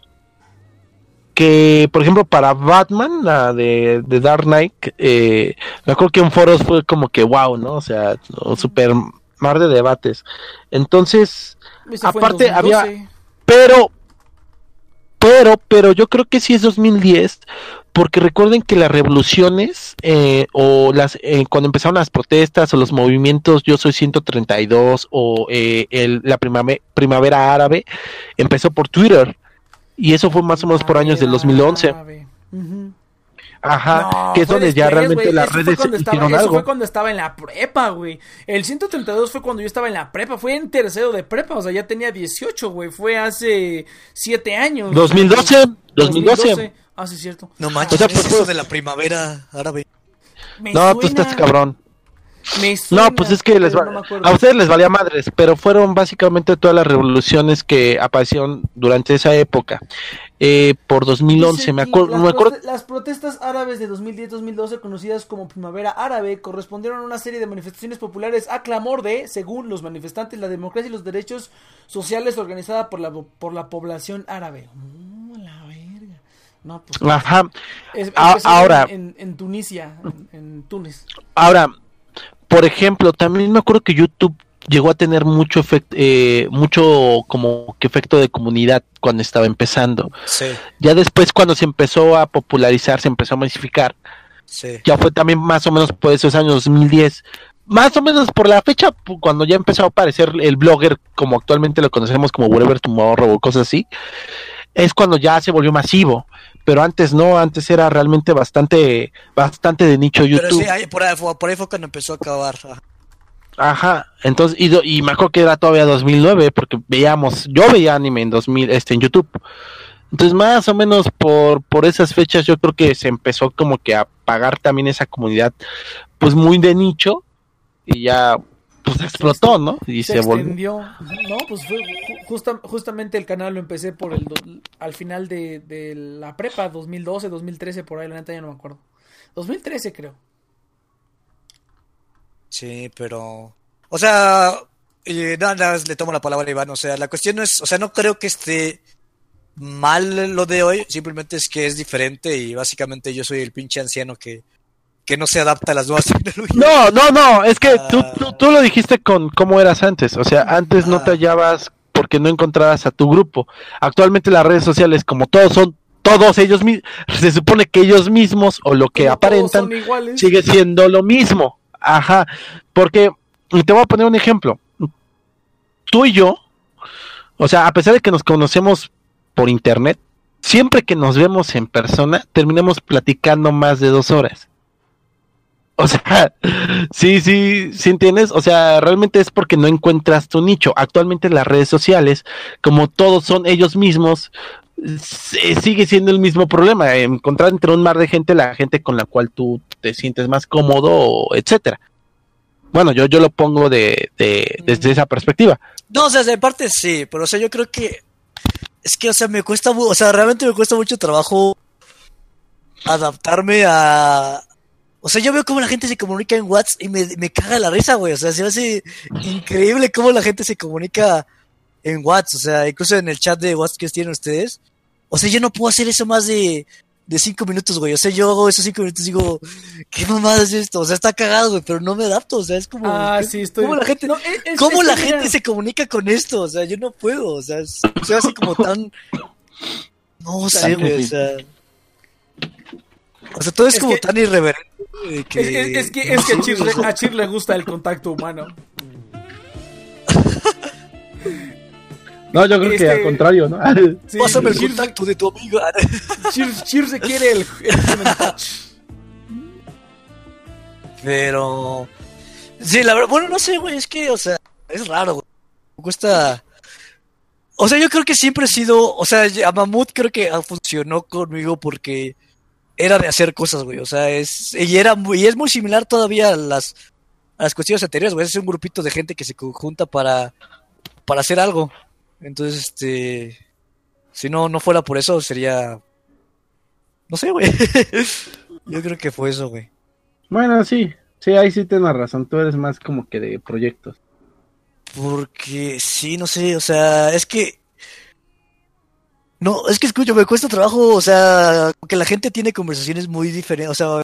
que, por ejemplo, para Batman, la de, de Dark Knight, eh, me acuerdo que en foros fue como que wow, ¿no? O sea, super mar de debates. Entonces, en aparte, había- 2012. pero, pero, pero yo creo que sí es 2010, porque recuerden que las revoluciones eh, o las eh, cuando empezaron las protestas o los movimientos Yo soy 132 o eh, el, la primavera, primavera árabe empezó por Twitter y eso fue más o menos por años del 2011. Árabe. Ujú. Ajá, No, que es donde ya realmente güey. las Eso fue redes cuando estaba- hicieron eso algo. fue cuando estaba en la prepa, güey. El 132 fue cuando yo estaba en la prepa. Fue en tercero de prepa. O sea, ya tenía 18, güey. Fue hace 7 años. 2012, 2012. Ah, sí, es cierto. no manches, O sea, ¿qué pues, es eso pues- de la primavera árabe. Me No, tú suena, estás cabrón. Me suena, No, pues es que les va- no a ustedes les valía madres, pero fueron básicamente todas las revoluciones que aparecieron durante esa época. Eh, por 2011, Dice me acuerdo, las, me acuerdo, las protestas árabes de 2010-2012, conocidas como Primavera Árabe, correspondieron a una serie de manifestaciones populares a clamor de, según los manifestantes, la democracia y los derechos sociales organizada por la, por la población árabe. Oh, la verga. No, pues. ajá. es- a- empezó ahora- en Tunisia, en, en Túnez. Ahora, por ejemplo, también me acuerdo que YouTube llegó a tener mucho efecto, eh, mucho como que efecto de comunidad cuando estaba empezando. Sí, Ya después cuando se empezó a popularizar, se empezó a masificar, sí. ya fue también más o menos por esos años 2010. Más o menos por la fecha, cuando ya empezó a aparecer el blogger como actualmente lo conocemos como Whatever Tomorrow o cosas así, es cuando ya se volvió masivo. Pero antes no, antes era realmente bastante, bastante de nicho Pero YouTube. sí, ahí- por, ahí, fue- por ahí fue cuando empezó a acabar. ajá. Entonces, y, y me acuerdo que era todavía 2009, porque veíamos, yo veía anime en 2000, este, en YouTube. Entonces, más o menos por, por esas fechas, yo creo que se empezó como que a pagar también esa comunidad, pues muy de nicho, y ya, pues explotó, ¿no? Y se, se, volvió. extendió. No, pues fue ju- justa- justamente el canal lo empecé por el do- al final de, de la prepa, 2012, 2013, por ahí, la neta ya no me acuerdo. 2013 creo. Sí, pero. O sea, eh, nada más le tomo la palabra a Iván. O sea, la cuestión no es. O sea, no creo que esté mal lo de hoy. Simplemente es que es diferente y básicamente yo soy el pinche anciano que, que no se adapta a las nuevas tecnologías. No, no, no, es que tú, Ah. tú, tú lo dijiste con cómo eras antes, o sea, antes no Ah. te hallabas porque no encontrabas a tu grupo. Actualmente las redes sociales, como todos son, todos ellos mismos, se supone que ellos mismos o lo que Como aparentan sigue siendo lo mismo. Ajá, porque y te voy a poner un ejemplo. Tú y yo, o sea, a pesar de que nos conocemos por internet, siempre que nos vemos en persona, terminamos platicando más de dos horas. O sea, sí, sí, sí entiendes. O sea, realmente es porque no encuentras tu nicho. Actualmente en las redes sociales, como todos son ellos mismos, s- sigue siendo el mismo problema. Encontrar entre un mar de gente la gente con la cual tú te sientes más cómodo, etcétera. Bueno, yo, yo lo pongo de, de- desde esa perspectiva. No, o sea, de parte sí, pero o sea, yo creo que es que, o sea, me cuesta, o sea, realmente me cuesta mucho trabajo adaptarme a, o sea, yo veo cómo la gente se comunica en WhatsApp y me, me caga la risa, güey, o sea, se me hace increíble cómo la gente se comunica en WhatsApp, o sea, incluso en el chat de WhatsApp que tienen ustedes. O sea, yo no puedo hacer eso más de, de cinco minutos, güey. O sea, yo hago esos cinco minutos y digo, ¿qué mamada es esto? O sea, está cagado, güey, pero no me adapto, o sea, es como... Ah, ¿qué- sí, estoy. ¿Cómo la gente, No, es- es- cómo es la gente se comunica con esto? O sea, yo no puedo, o sea, es- soy así como tan... No sé, güey, o sea... O sea, todo es, Es como que- tan irreverente. Que... Es, es- es que, es que a, Chir, le- a Chir le gusta el contacto humano. No, yo creo que Este- al contrario, ¿no? Sí, Pásame el Chir, contacto de tu amigo. Chir, Chir se quiere el, el touch. Pero. Sí, la verdad, bueno, no sé, güey, es que, o sea, es raro, güey. Me Cuesta. O sea, yo creo que siempre he sido. O sea, a Mamut creo que funcionó conmigo porque era de hacer cosas, güey. O sea, es. Y era muy. Y es muy similar todavía a las. A las cuestiones anteriores, güey. Es un grupito de gente que se conjunta para. Para hacer algo. Entonces, este. Si no, no fuera por eso, sería. No sé, güey. Yo creo que fue eso, güey. Bueno, sí. Sí, ahí sí tienes razón. Tú eres más como que de proyectos. Porque sí, no sé, o sea, es que. No, es que escucho, me cuesta trabajo, o sea, que la gente tiene conversaciones muy diferentes, o sea,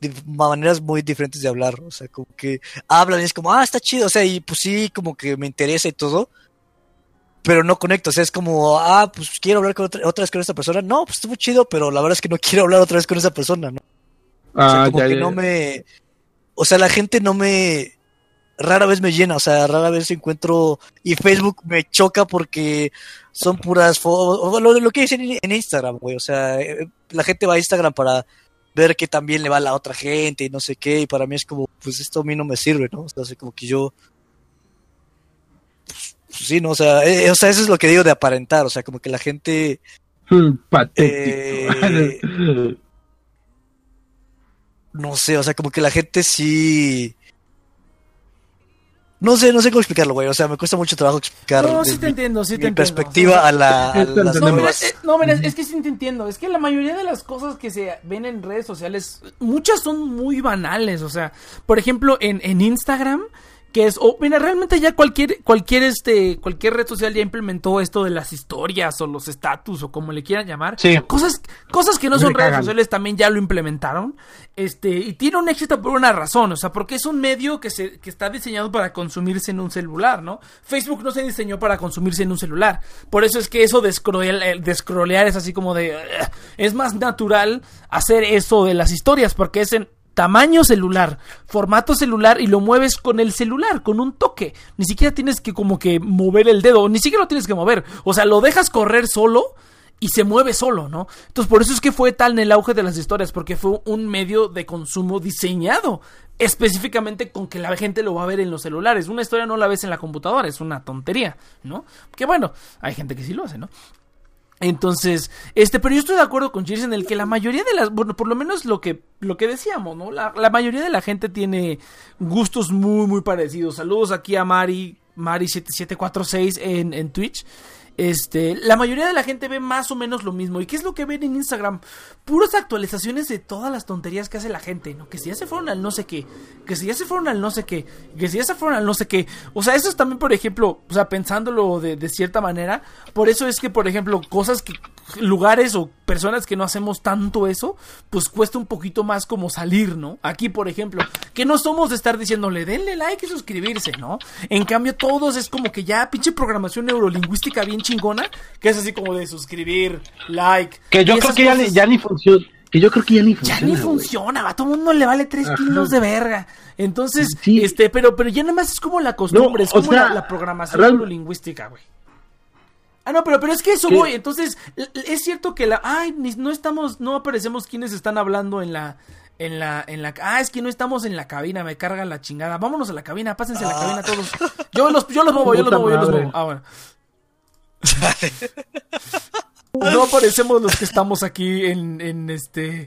de maneras muy diferentes de hablar, o sea, como que hablan y es como, ah, está chido, o sea, y pues sí, como que me interesa y todo, pero no conecto, o sea, es como, ah, pues quiero hablar con otra, otra vez con esta persona, no, pues estuvo chido, pero la verdad es que no quiero hablar otra vez con esa persona, ¿no? O sea, Ah, como ya, que ya, no me. O sea, la gente no me. Rara vez me llena, o sea, rara vez encuentro. Y Facebook me choca porque son puras fotos. Lo, lo que dicen en Instagram, güey. O sea, eh, la gente va a Instagram para ver que también le va a la otra gente y no sé qué. Y para mí es como, pues esto a mí no me sirve, ¿no? O sea, como que yo. pues, sí, ¿no? O sea, eh, o sea, eso es lo que digo de aparentar. O sea, como que la gente. Hmm, Patético. Eh, no sé, o sea, como que la gente sí. No sé, no sé cómo explicarlo, güey. O sea, me cuesta mucho trabajo explicar No, sí te mi, entiendo, sí mi te entiendo. perspectiva a, la, a las No, mira, eh, no, mira, es que sí te entiendo. Es que la mayoría de las cosas que se ven en redes sociales, muchas son muy banales. O sea, por ejemplo, en, en Instagram, que es, o mira, realmente ya cualquier, cualquier, este, cualquier red social ya implementó esto de las historias o los estatus o como le quieran llamar. Sí. Cosas, cosas que no Me son redes sociales también ya lo implementaron. Este, y tiene un éxito por una razón, o sea, porque es un medio que se, que está diseñado para consumirse en un celular, ¿no? Facebook no se diseñó para consumirse en un celular. Por eso es que eso de scroll- eh, de scrollear es así como de. Es más natural hacer eso de las historias, porque es en tamaño celular, formato celular y lo mueves con el celular, con un toque. Ni siquiera tienes que como que mover el dedo, ni siquiera lo tienes que mover. O sea, lo dejas correr solo y se mueve solo, ¿no? Entonces por eso es que fue tal el auge de las historias, porque fue un medio de consumo diseñado específicamente con que la gente lo va a ver en los celulares. Una historia no la ves en la computadora, es una tontería, ¿no? Que bueno, hay gente que sí lo hace, ¿no? Entonces, este, pero yo estoy de acuerdo con Cheers en el que la mayoría de las, bueno, por lo menos lo que, lo que decíamos, ¿no? La, la mayoría de la gente tiene gustos muy, muy parecidos. Saludos aquí a Mari, Mari7746 en, en Twitch. Este, la mayoría de la gente ve más o menos lo mismo. ¿Y qué es lo que ven en Instagram? Puras actualizaciones de todas las tonterías que hace la gente, ¿no? Que si ya se fueron al no sé qué, que si ya se fueron al no sé qué, que si ya se fueron al no sé qué. O sea, eso es también, por ejemplo, o sea, pensándolo de, de cierta manera, por eso es que, por ejemplo, cosas que, lugares o personas que no hacemos tanto eso, pues cuesta un poquito más como salir, ¿no? Aquí, por ejemplo, que no somos de estar diciéndole, denle like y suscribirse, ¿no? En cambio, todos es como que ya pinche programación neurolingüística bien chingona, que es así como de suscribir, like. Que yo creo que ya, ni- ya ni funciona. Que yo creo que ya ni ya funciona. ni güey. funciona, va, a todo mundo le vale 3 Ajá. kilos de verga. Entonces, Sí. este, pero, pero ya nada más es como la costumbre, No, es como sea, la, la programación real- neurolingüística, güey. Ah, no, pero, pero es que eso ¿Qué? voy. Entonces, es cierto que la. Ay, no estamos. No aparecemos quienes están hablando en la. En la, en la. Ah, es que no estamos en la cabina, me carga la chingada. Vámonos a la cabina, pásense a la cabina todos. Yo los, yo los muevo, yo los muevo, yo los muevo. Ah, bueno. No aparecemos los que estamos aquí en, en este.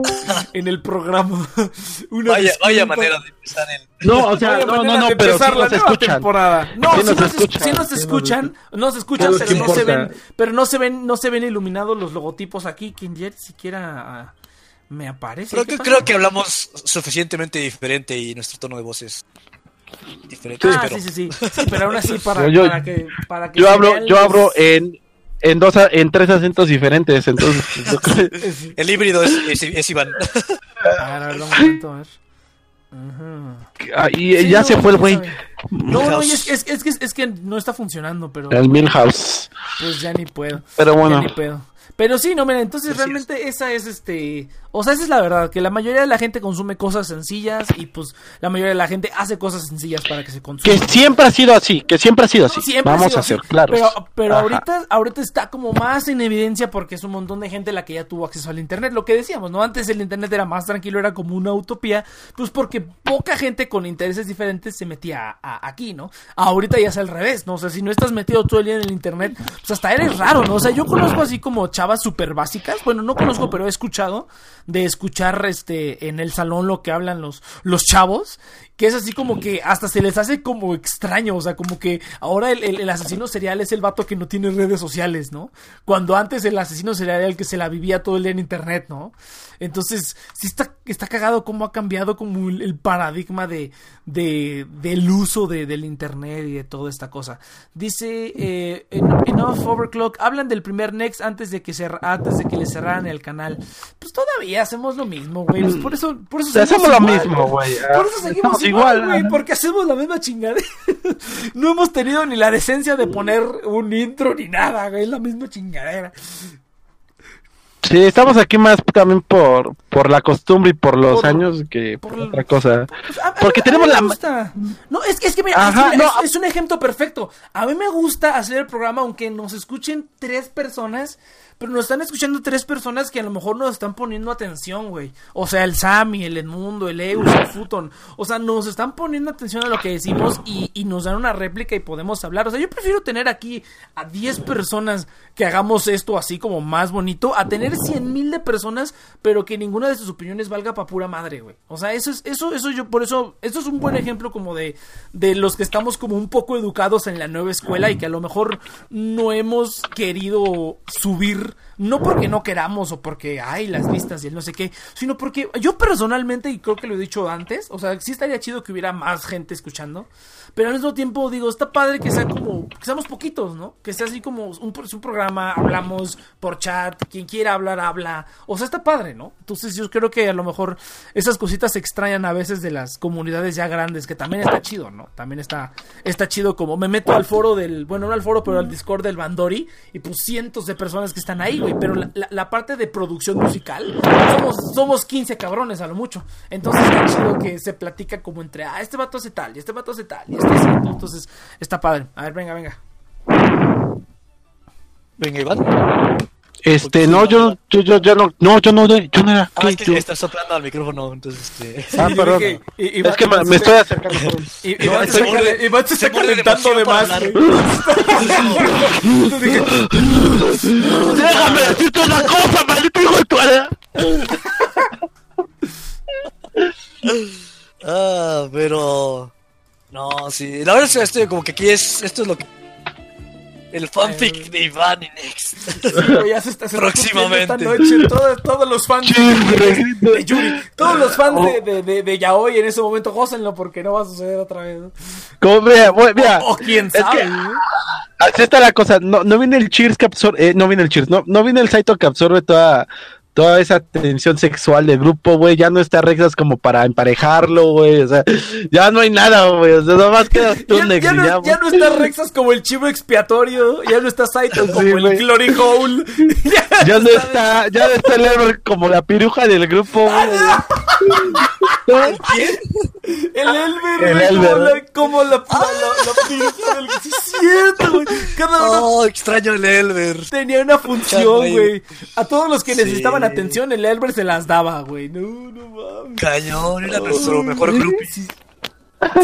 En el programa. Una Vaya, manera de empezar el. No, o sea, Vaya no, no, no, pero sí empezar la nos nueva escuchan. temporada. No, Sí sí, nos escuchan, sí nos sí nos escuchan, nos escuchan, Nos pero no se ven, pero no se ven, no se ven iluminados los logotipos aquí, que ni siquiera ah, me aparece. Creo ¿Qué que, pasa? creo que hablamos suficientemente diferente y nuestro tono de voz es diferentes, Ah, pero sí, sí, sí. Sí, pero aún así para, Yo- para que, para que Yo hablo, yo hablo en, en dos, a- en tres acentos diferentes, entonces. creo- el híbrido es, es, es Iván. A ver, a ver, un momento, a ver. Ajá. Ah, y Sí, ya no, se fue el güey. No, no, es, es, es que, es que no está funcionando, pero El Milhouse. pues ya ni puedo. Pero bueno. Ya ni puedo. Pero sí, no, mira, entonces Así es. realmente esa es este. O sea, esa es la verdad, que la mayoría de la gente consume cosas sencillas y pues la mayoría de la gente hace cosas sencillas para que se Que consuman. siempre ha sido así, que siempre ha sido así. Siempre Vamos sido a ser así, claros. Pero, pero Ajá. ahorita, ahorita está como más en evidencia porque es un montón de gente la que ya tuvo acceso al internet. Lo que decíamos, ¿no? Antes el internet era más tranquilo, era como una utopía, pues porque poca gente con intereses diferentes se metía a- a- aquí, ¿no? Ahorita ya es al revés, ¿no? O sea, si no estás metido todo el día en el internet, pues hasta eres raro, ¿no? O sea, yo conozco así como chavas súper básicas, bueno, no conozco, pero he escuchado de escuchar este en el salón lo que hablan los, los chavos que es así como que hasta se les hace como extraño, o sea, como que ahora el, el- el asesino serial es el vato que no tiene redes sociales, ¿no? Cuando antes el asesino serial era el que se la vivía todo el día en internet, ¿no? Entonces, sí está, está cagado cómo ha cambiado como el, el paradigma de, de, del uso de, del internet y de toda esta cosa. Dice, eh, en, en Off Overclock, hablan del primer Next antes de que cer- antes de que le cerraran el canal. Pues todavía hacemos lo mismo, güey. Pues por eso, por eso Hacemos lo mismo, güey. Por eso seguimos igual, güey, porque hacemos la misma chingadera. No hemos tenido ni la decencia de poner un intro ni nada, güey, es la misma chingadera. Sí, estamos aquí más también por, por la costumbre y por los Por- años que por, por otra cosa. Pues, a- Porque a tenemos la- gusta. No, es, es que mira, Ajá, es, no, es- es un ejemplo perfecto. A mí me gusta hacer el programa aunque nos escuchen tres personas, pero nos están escuchando tres personas que a lo mejor nos están poniendo atención, güey. O sea, el Sammy, el Edmundo, el Eus, el Futon. O sea, nos están poniendo atención a lo que decimos y, y nos dan una réplica y podemos hablar. O sea, yo prefiero tener aquí a 10 personas que hagamos esto así como más bonito, a tener 100 mil de personas, pero que ninguna de sus opiniones valga pa' pura madre, güey. O sea, eso es, eso, eso yo, por eso, eso es un buen ejemplo como de, de los que estamos como un poco educados en la nueva escuela y que a lo mejor no hemos querido subir, no porque no queramos o porque hay las vistas y el no sé qué, sino porque yo personalmente, y creo que lo he dicho antes, o sea, sí estaría chido que hubiera más gente escuchando, pero al mismo tiempo digo, está padre que sea como, que seamos poquitos, ¿no? Que sea así como un, un programa, hablamos por chat, quien quiera hablar, habla, o sea, está padre, ¿no? Entonces yo creo que a lo mejor esas cositas se extrañan a veces de las comunidades ya grandes, que también está chido, ¿no? También está, está chido como me meto al foro del, bueno, no al foro, pero al Discord del Bandori, y pues cientos de personas que están ahí, pero la, parte de producción musical, somos, somos 15 cabrones a lo mucho, entonces está chido que se platica como entre, ah, este vato hace tal, y este vato hace tal, y este hace otro. entonces está padre, a ver, venga, venga. Venga, Iván. Este, no, yo, yo, yo, yo no, no, yo no, yo no era. Ah, es que Yo- estás soplando al micrófono, entonces este. Ah, perdón. y- y- Es que me, me estoy acercando. por un- Y- No, Iván se se está, se calentando de más, Déjame decirte una cosa, maldito hijo de tu. Ah, pero. No, sí. La verdad es que estoy como que aquí es. Esto es lo que. El fanfic de Iván y Next. güey, ya se está se Próximamente. Esta noche, todos, todos los fans de, de Yuri, todos los fans de, de, de, de Yaoi en ese momento, gócenlo porque no va a suceder otra vez. Como, mira, bueno, mira, O quién es sabe. que-. Así está la cosa, no, no viene el Cheers que absorbe, eh, no viene el Cheers, no, no viene el Saito que absorbe toda, toda esa tensión sexual del grupo, güey, ya no está Rexas como para emparejarlo, güey, o sea, ya no hay nada, güey, o sea, nada más quedas tú, Ya, ya no, ya, ya no está Rexas como el chivo expiatorio, ya no está Saito como el. Glory Hole. ya no está, ya no está el como la piruja del grupo, güey. El Elber, El güey, como la, como la, la, la, la piruja del... Sí, es cierto, güey. Cada uno Oh, extraño el Elber. tenía una función, güey. A todos los que Sí. necesitaban atención, el Elber se las daba, güey. No, no mames. Cañón, era nuestro mejor grupo. Sí,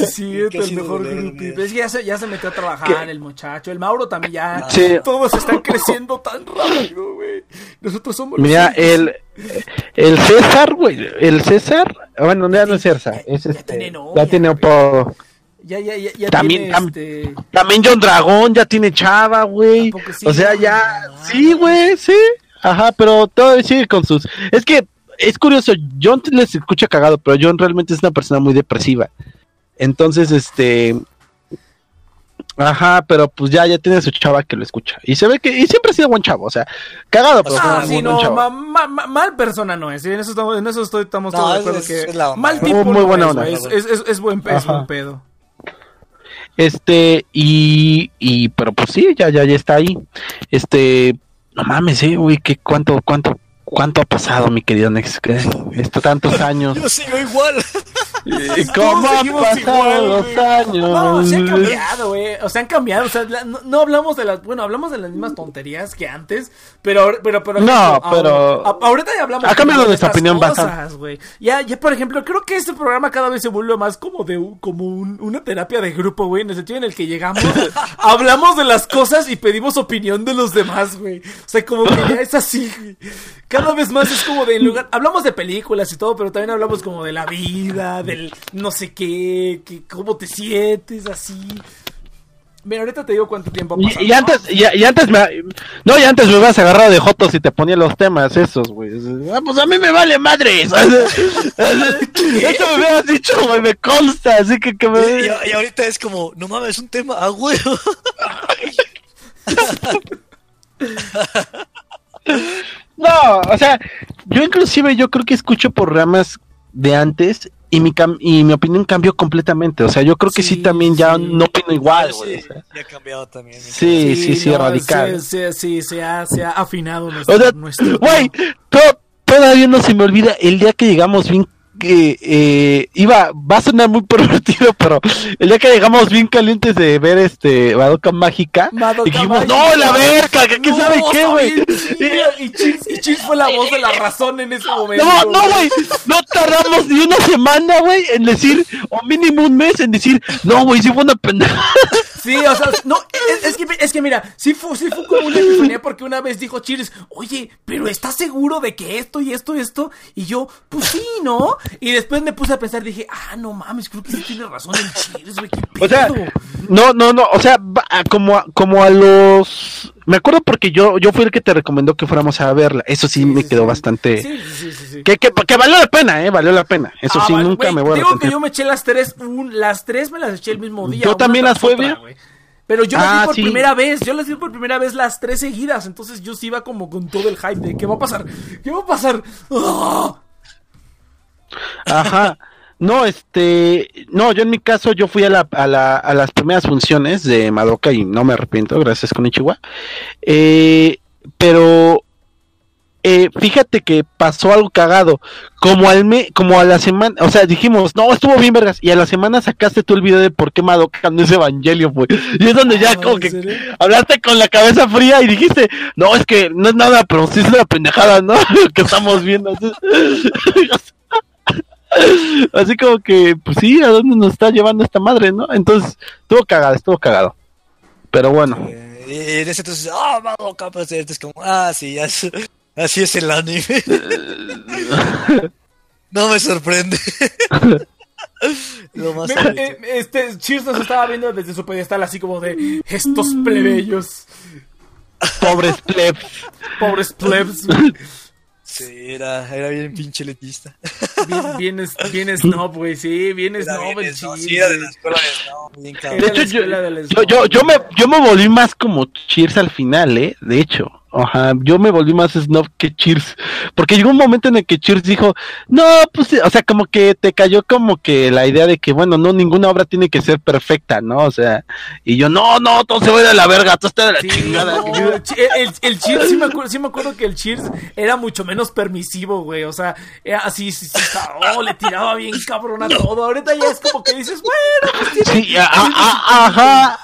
sí, cierto, el mejor grupo. Es que ya se, ya se metió a trabajar el muchacho. El Mauro también ya. Sí. Todos están creciendo tan rápido, güey. Nosotros somos los Mira, el, el César, güey, el César, bueno, ya no es César, es Ya este, ya tiene por... Ya, ya, ya, ya También- tiene este... También John Dragón ya tiene chava, güey. O sea, ya. No, Sí, güey, sí. Ajá, pero todavía sigue con sus. Es que es curioso, John les escucha cagado, pero John realmente es una persona muy depresiva. Entonces, este. Ajá, pero pues ya, ya tiene su chava que lo escucha. Y se ve que. Y siempre ha sido buen chavo, o sea, cagado, pero Ah, sí, no, chavo. ma- ma- ma- mal persona no es. En eso estamos, en eso estoy, estamos No, todos de es- acuerdo es- que es la onda. mal Muy- tipo muy no buena es, onda. es, es, es- es buen, pedo. Este, y, y, pero pues sí, ya, ya, ya está ahí. Este, no mames, eh, güey, que cuánto, cuánto, cuánto ha pasado, mi querido Nex, que esto tantos años. Yo sigo igual. ¿Y ¿Cómo han pasado los años? No, se han cambiado, güey. O sea, han cambiado. O sea, la- no, no hablamos de las. Bueno, hablamos de las mismas tonterías que antes. Pero, pero, pero. No, ahora- pero- a- ahorita ya hablamos. Ha cambiado de nuestra opinión bastante. güey. Ya, ya, por ejemplo, creo que este programa cada vez se vuelve más como de como un- una terapia de grupo, güey. En el sentido en el que llegamos, hablamos de las cosas y pedimos opinión de los demás, güey. O sea, como que ya es así, güey. Cada vez más es como de en lugar. Hablamos de películas y todo, pero también hablamos como de la vida, del no sé qué, que cómo te sientes, así. Mira, ahorita te digo cuánto tiempo ha pasado. Y, y antes, y, y antes me, no, y antes me hubieras agarrado de jotos y te ponía los temas esos, güey. Ah, pues a mí me vale madres. Eso me hubieras dicho, güey, me consta, así que que Y, me... y ahorita es como, no mames, es un tema a huevo. No, o sea, yo inclusive yo creo que escucho programas de antes y mi cam- y mi opinión cambió completamente. O sea, yo creo que sí, Sí, también ya sí. no opino igual, güey. Sí, o sea. ya ha cambiado también. Sí, sí, sí, no, radical. Sí, sí, sí, se ha, se ha afinado nuestro. O sea, nuestro- güey, to- todavía no se me olvida el día que llegamos bien que eh, iba, va a sonar muy pervertido, pero el día que llegamos bien calientes de ver este Madoka Mágica, Madoka dijimos, Mágica. no, la verga, que No, sabe qué, güey. Y Chis, y Chis fue la voz de la razón en ese momento. No, no, güey, no tardamos ni una semana, güey, en decir, o mínimo un mes en decir, no, güey, sí fue una pendeja. Sí, o sea, no, es, es que, es que mira, sí fue, sí fue como una epifanía porque una vez dijo Cheers, oye, pero ¿estás seguro de que esto y esto y esto? Y yo, pues sí, ¿no? Y después me puse a pensar, dije, ah, no mames, creo que sí tiene razón el Cheers, güey. O sea, no, no, no, o sea, como a, como a los... Me acuerdo porque yo, yo fui el que te recomendó que fuéramos a verla. Eso sí, me sí, quedó sí. bastante... Sí, sí, sí, sí. Que, que, que valió la pena, eh, valió la pena. Eso Ah, sí, vale, nunca me voy a Digo que yo me eché las tres, un- las tres me las eché el mismo día. Yo también las fue, güey. Pero yo las Ah, vi por sí. primera vez, yo las vi por primera vez las tres seguidas, entonces yo sí iba como con todo el hype de ¿qué va a pasar? ¿Qué va a pasar? ¡Ah! Ajá. No, este, no, yo en mi caso yo fui a la, a la, a las primeras funciones de Madoka y no me arrepiento, gracias con Ichiwa. Eh, pero eh, fíjate que pasó algo cagado. Como al me, como a la semana, o sea, dijimos, no, estuvo bien vergas, y a la semana sacaste tú el video de por qué Madoka no es evangelio, pues. Y es donde ya Ah, como ¿en que serio? hablaste con la cabeza fría y dijiste, no, es que no es nada, pero sí es una pendejada, ¿no? Lo que estamos viendo. Así, como que, pues sí, ¿a dónde nos está llevando esta madre, no? Entonces, estuvo cagado, estuvo cagado. Pero bueno, Eh, y en ese entonces, ah, Madoka, pues es como, ah, sí, así es el anime. no me sorprende. Lo más Me- eh, este, Cheers nos estaba viendo desde su pedestal así como de estos plebeyos, pobres plebs. pobres plebs. Sí, era, era bien pinche letista. bien, bien, bien snob, güey, sí, bien Era snob bien el snob, sí, era de la escuela de Snob, bien cabrón. De Era la hecho, yo, escuela del yo, yo, yo me, yo me volví más como Cheers al final, ¿eh? De hecho, ajá, yo me volví más snob que Cheers. Porque llegó un momento en el que Cheers dijo, no, pues, sí", o sea, como que te cayó como que la idea de que, bueno, no, ninguna obra tiene que ser perfecta, ¿no? O sea, y yo, no, no, todo se va de la verga, todo está de la Sí, chingada. no, el, Cheers, sí me, acuerdo, sí me acuerdo que el Cheers era mucho menos permisivo, güey. O sea, era así, sí, sí, oh, le tiraba bien cabrón a todo. Ahorita ya es como que dices, bueno, pues tiene- Sí, a- a- ajá.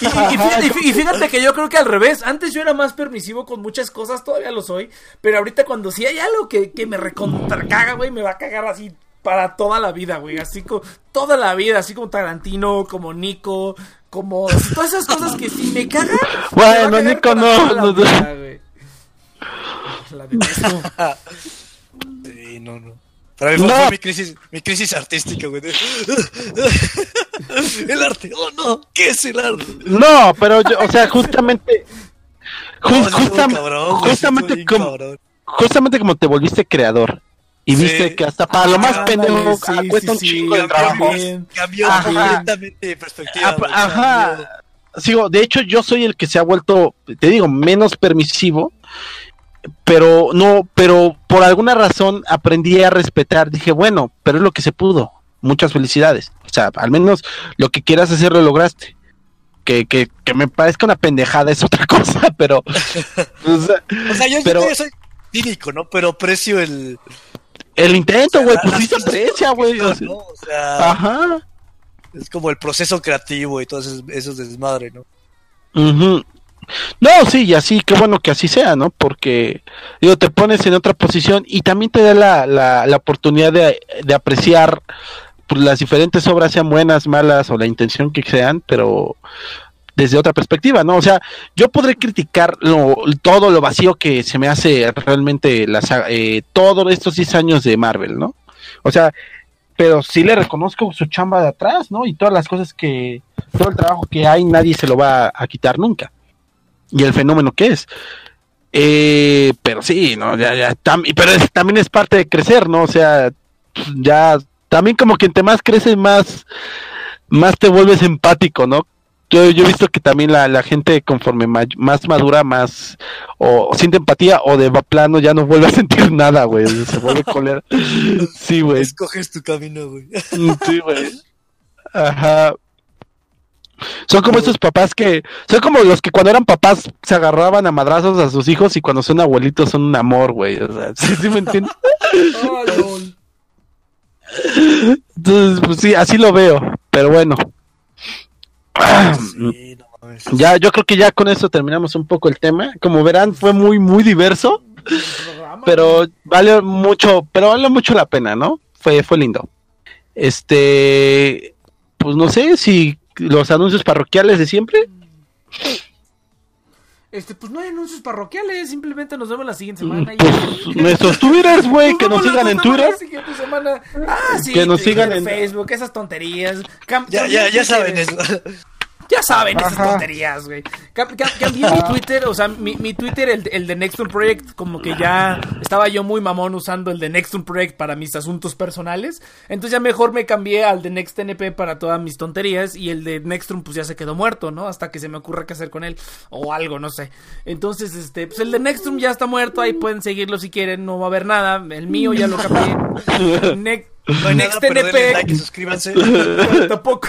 Y, fíjate, y que yo creo que al revés. Antes yo era más permisivo con muchas cosas, todavía lo soy. Pero ahorita cuando sí hay algo que, que me recontracaga, güey, me va a cagar así para toda la vida, güey. Así como toda la vida, así como Tarantino, como Nico, como todas esas cosas que sí me cagan. Bueno, Nico, no, no, no. vida. La detesto. Sí, no, no. Para mí fue, No. fue mi crisis, mi crisis artística, güey. el arte, oh no, ¿qué es el arte? No, pero yo, o sea, justamente, No, justam- cabrón, justamente como, cabrón. justamente como te volviste creador Y Sí. viste que hasta para lo más Ah, pendejo ándale, sí, ah, cuesta un sí, chingo de trabajo. Cambió completamente de perspectiva. Ah, Ajá. Sigo, de hecho, yo soy el que se ha vuelto, te digo, menos permisivo, pero no, pero por alguna razón aprendí a respetar. Dije, bueno, pero es lo que se pudo. Muchas felicidades. O sea, al menos lo que quieras hacer lo lograste. Que, que, que me parezca una pendejada es otra cosa, pero. o sea, O sea, yo, Pero- yo soy cínico, ¿no? Pero aprecio el. el intento, güey, la- pues las sí se aprecia, güey. o ¿no? sea, O sea, Ajá. es como el proceso creativo y todo eso, eso es desmadre, ¿no? Ujú. No, sí, y así, qué bueno que así sea, ¿no? Porque, digo, te pones en otra posición y también te da la, la, oportunidad de, de apreciar pues, las diferentes obras, sean buenas, malas o la intención que sean, pero desde otra perspectiva, ¿no? O sea, yo podré criticar lo, todo lo vacío que se me hace realmente la eh, todos estos 10 años de Marvel, ¿no? O sea, pero sí le reconozco su chamba de atrás, ¿no? Y todas las cosas que, todo el trabajo que hay, nadie se lo va a quitar nunca. Y el fenómeno que es. Eh, pero sí, ¿no? Ya, ya, tam- pero es- también es parte de crecer, ¿no? O sea, ya, también como que entre más creces, más, más te vuelves empático, ¿no? Yo, yo he visto que también la, la gente conforme ma- más madura, más o, siente empatía o de plano ya no vuelve a sentir nada, güey. Se vuelve cólera. Sí, güey. Escoges tu camino, güey. Mm, Sí, güey. Ajá. Son como estos papás que, son como los que cuando eran papás se agarraban a madrazos a sus hijos y cuando son abuelitos son un amor, güey. O sea, ¿sí, sí me entiendes? Entonces, pues sí, así lo veo. Pero bueno. Sí, no mames. Ya, yo creo que ya con eso terminamos un poco el tema. Como verán, fue muy, muy diverso, pero vale mucho, pero vale mucho la pena, ¿no? Fue, fue lindo. Este, pues no sé si los anuncios parroquiales de siempre. Este, pues no hay anuncios parroquiales, simplemente nos vemos la siguiente semana. y- Pues nuestros twitters, güey, que nos sigan en Twitter. Semana. Ah, sí, Que nos Twitter, sigan en- Facebook, esas tonterías. Cam- Ya, ya, ya saben eso. Ya saben esas tonterías, güey. Cam- cam- cambié mi Twitter, o sea, mi, mi Twitter, el, el de Nextun Project, como que ya estaba yo muy mamón usando el de Nextun Project para mis asuntos personales. Entonces ya mejor me cambié al de NextNP para todas mis tonterías y el de Nextrum pues ya se quedó muerto, ¿no? Hasta que se me ocurra qué hacer con él o algo, no sé. Entonces, este, pues el de Nextrum ya está muerto, ahí pueden seguirlo si quieren, no va a haber nada. El mío ya lo cambié. Ne- No hay nada, NextNP like y suscríbanse. tampoco,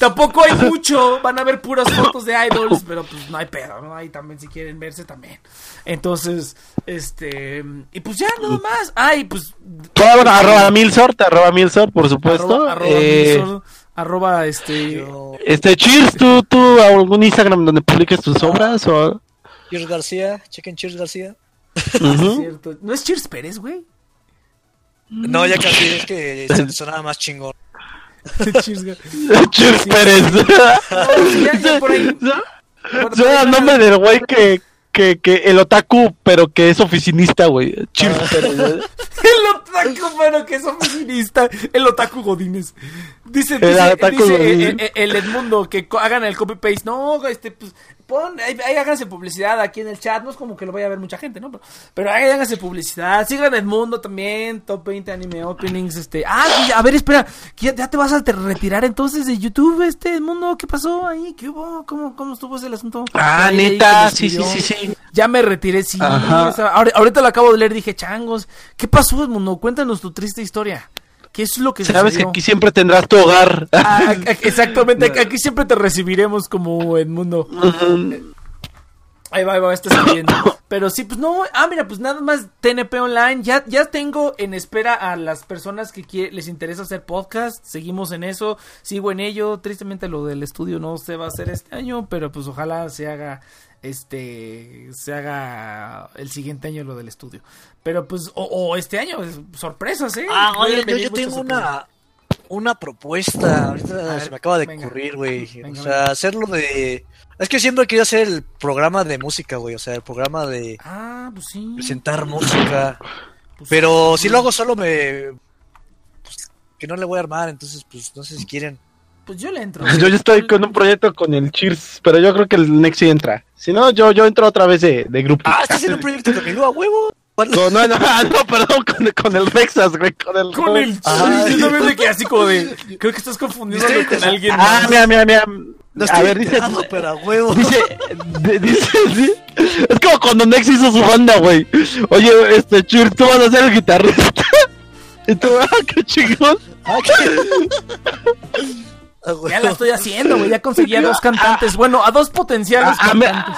tampoco hay mucho. Van a ver puras fotos de idols, pero pues no hay pedo, ¿no? Ahí también si quieren verse también. Entonces, este. Y pues ya, nada más. Ay, pues. Ah, bueno, arroba Milsort, arroba Milsort, por supuesto. Arroba, arroba, Eh, Milsor, arroba, este. Yo, este, Cheers, ¿tú, tú algún Instagram donde publiques tus obras o...? Cheers García, chequen Cheers García. Ujú. cierto. ¿No es Cheers Pérez, güey? No, ya casi es que se sonaba más chingón. Cheers. Cheers. Pérez. Suena el nombre del güey que, que, que el otaku, pero que es oficinista, güey. Cheers Pérez. El otaku, bueno, que es oficinista. El otaku Godínez. Dice, El dice, otaku dice, Godínez. eh, eh, el Edmundo que hagan el copy-paste. No, este, pues, pon, ahí, ahí háganse publicidad aquí en el chat. No es como que lo vaya a ver mucha gente, ¿no? Pero, pero ahí háganse publicidad. Sigan Edmundo también. Top 20 anime openings. Este, ah, a ver, espera. ¿Ya, ya te vas a te- retirar entonces de YouTube, este Edmundo? ¿Qué pasó ahí? ¿Qué hubo? ¿Cómo, cómo estuvo ese asunto? Ah, Ahí, neta, sí, sí, sí, sí. Ya me retiré, sí. Ahora- ahorita lo acabo de leer, dije, changos, ¿qué pasó, Edmundo? Cuéntanos tu triste historia. ¿Qué es lo que Sabes que aquí siempre tendrás tu hogar. Ah, exactamente, aquí- siempre te recibiremos como Edmundo. Ujú. Ahí va, ahí va, está saliendo. Pero sí, pues no, ah, mira, pues nada más TNP Online. Ya, ya tengo en espera a las personas que quie- les interesa hacer podcast. Seguimos en eso, sigo en ello. Tristemente lo del estudio no se va a hacer este año, pero pues ojalá se haga, este, se haga el siguiente año lo del estudio. Pero pues, o, o este año, es- sorpresas, ¿eh? Ah, oye, yo, yo tengo sorpresas. una, una propuesta. Ahorita ver, se me acaba de venga. ocurrir, güey. O sea, hacerlo de. Es que siempre quería hacer el programa de música, güey. O sea, el programa de Ah, pues sí. presentar música. Pues Pero sí. si lo hago solo me. pues, que no le voy a armar, entonces, pues no sé si quieren. Pues yo le entro. Yo ya estoy con un proyecto con el Cheers, pero yo creo que el Next sí entra. Si no, yo, yo entro otra vez de, de grupo. Ah, estás haciendo un proyecto conmigo a huevo. Con, no, no, no, perdón, con, con el Rexas, güey, con el... Con el Ah. Yo también de que así como de. Creo que estás confundiéndolo Estoy con alguien Ah, más. mira, mira, mira. No a ver, dice... pero a huevo. Dice, de- dice, sí. es como cuando Nex hizo su banda, güey. Oye, este, Chur, tú vas a ser el guitarrista. Y tú, ah, qué chingón. Ah. A. Ya la estoy haciendo, güey. Ya conseguí a dos cantantes. Bueno, a dos potenciales Ah, me- cantantes.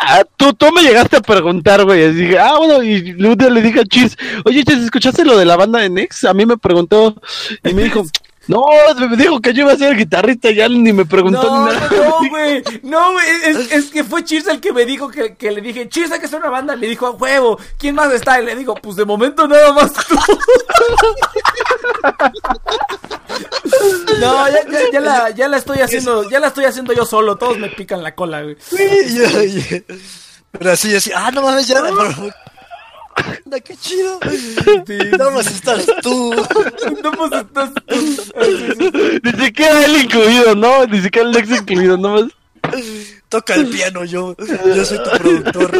Ah, tú, tú me llegaste a preguntar, güey. Así dije, ah, bueno, y un día le dije a Chis, oye, Chis, ¿escuchaste lo de la banda de Nex? A mí me preguntó y me dijo, no, me dijo que yo iba a ser el guitarrista, ya ni me preguntó No, ni nada. no, no, güey. No, güey. Es, es que fue Cheers el que me dijo que, que le dije, Cheers, hay que hacer una banda. Le dijo, a huevo. ¿Quién más está? Y le digo, pues de momento nada más tú. No, ya, ya, ya la, ya la estoy haciendo, ya la estoy haciendo yo solo. Todos me pican la cola, güey. Sí. Pero así, así, ah, no mames, ya, pero... Anda, qué chido. Nada más estás tú. No, pues estás tú. Ni siquiera él incluido, ¿no? Ni siquiera el Nex incluido, nomás. Toca el piano, yo. Yo soy tu productor.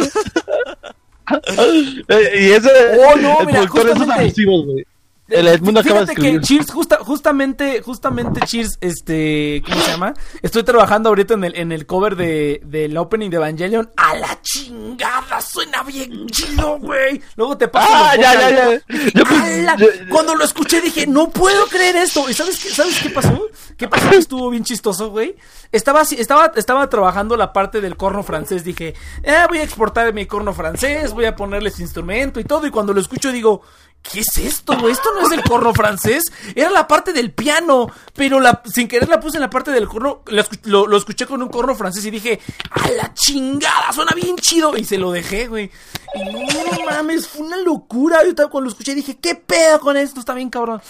Eh, y ese, Oh, no, el mira, productor justamente- abusivos, güey. El Edmundo acaba de Fíjate que. Cheers, justa, justamente, justamente Cheers, este, ¿cómo se llama? Estoy trabajando ahorita en el, en el cover de, del opening de Evangelion. ¡A la chingada! Suena bien chido, güey. Luego te paso Ah, los ya, ya, ya. Dije, Yo "A la-". yo- Cuando lo escuché dije, no puedo creer esto. ¿Y sabes qué, sabes qué pasó? ¿Qué pasó? Estuvo bien chistoso, güey. Estaba, así- estaba, estaba trabajando la parte del corno francés. Dije, eh, voy a exportar mi corno francés, voy a ponerles instrumento y todo. Y cuando lo escucho digo, ¿Qué es esto, güey? Esto no es el corno francés. Era la parte del piano. Pero la, sin querer la puse en la parte del corno. Lo, lo escuché con un corno francés y dije, ¡a la chingada! Suena bien chido. Y se lo dejé, güey. Y no, no mames, fue una locura. Yo estaba- cuando lo escuché dije, ¿qué pedo con esto? Está bien cabrón.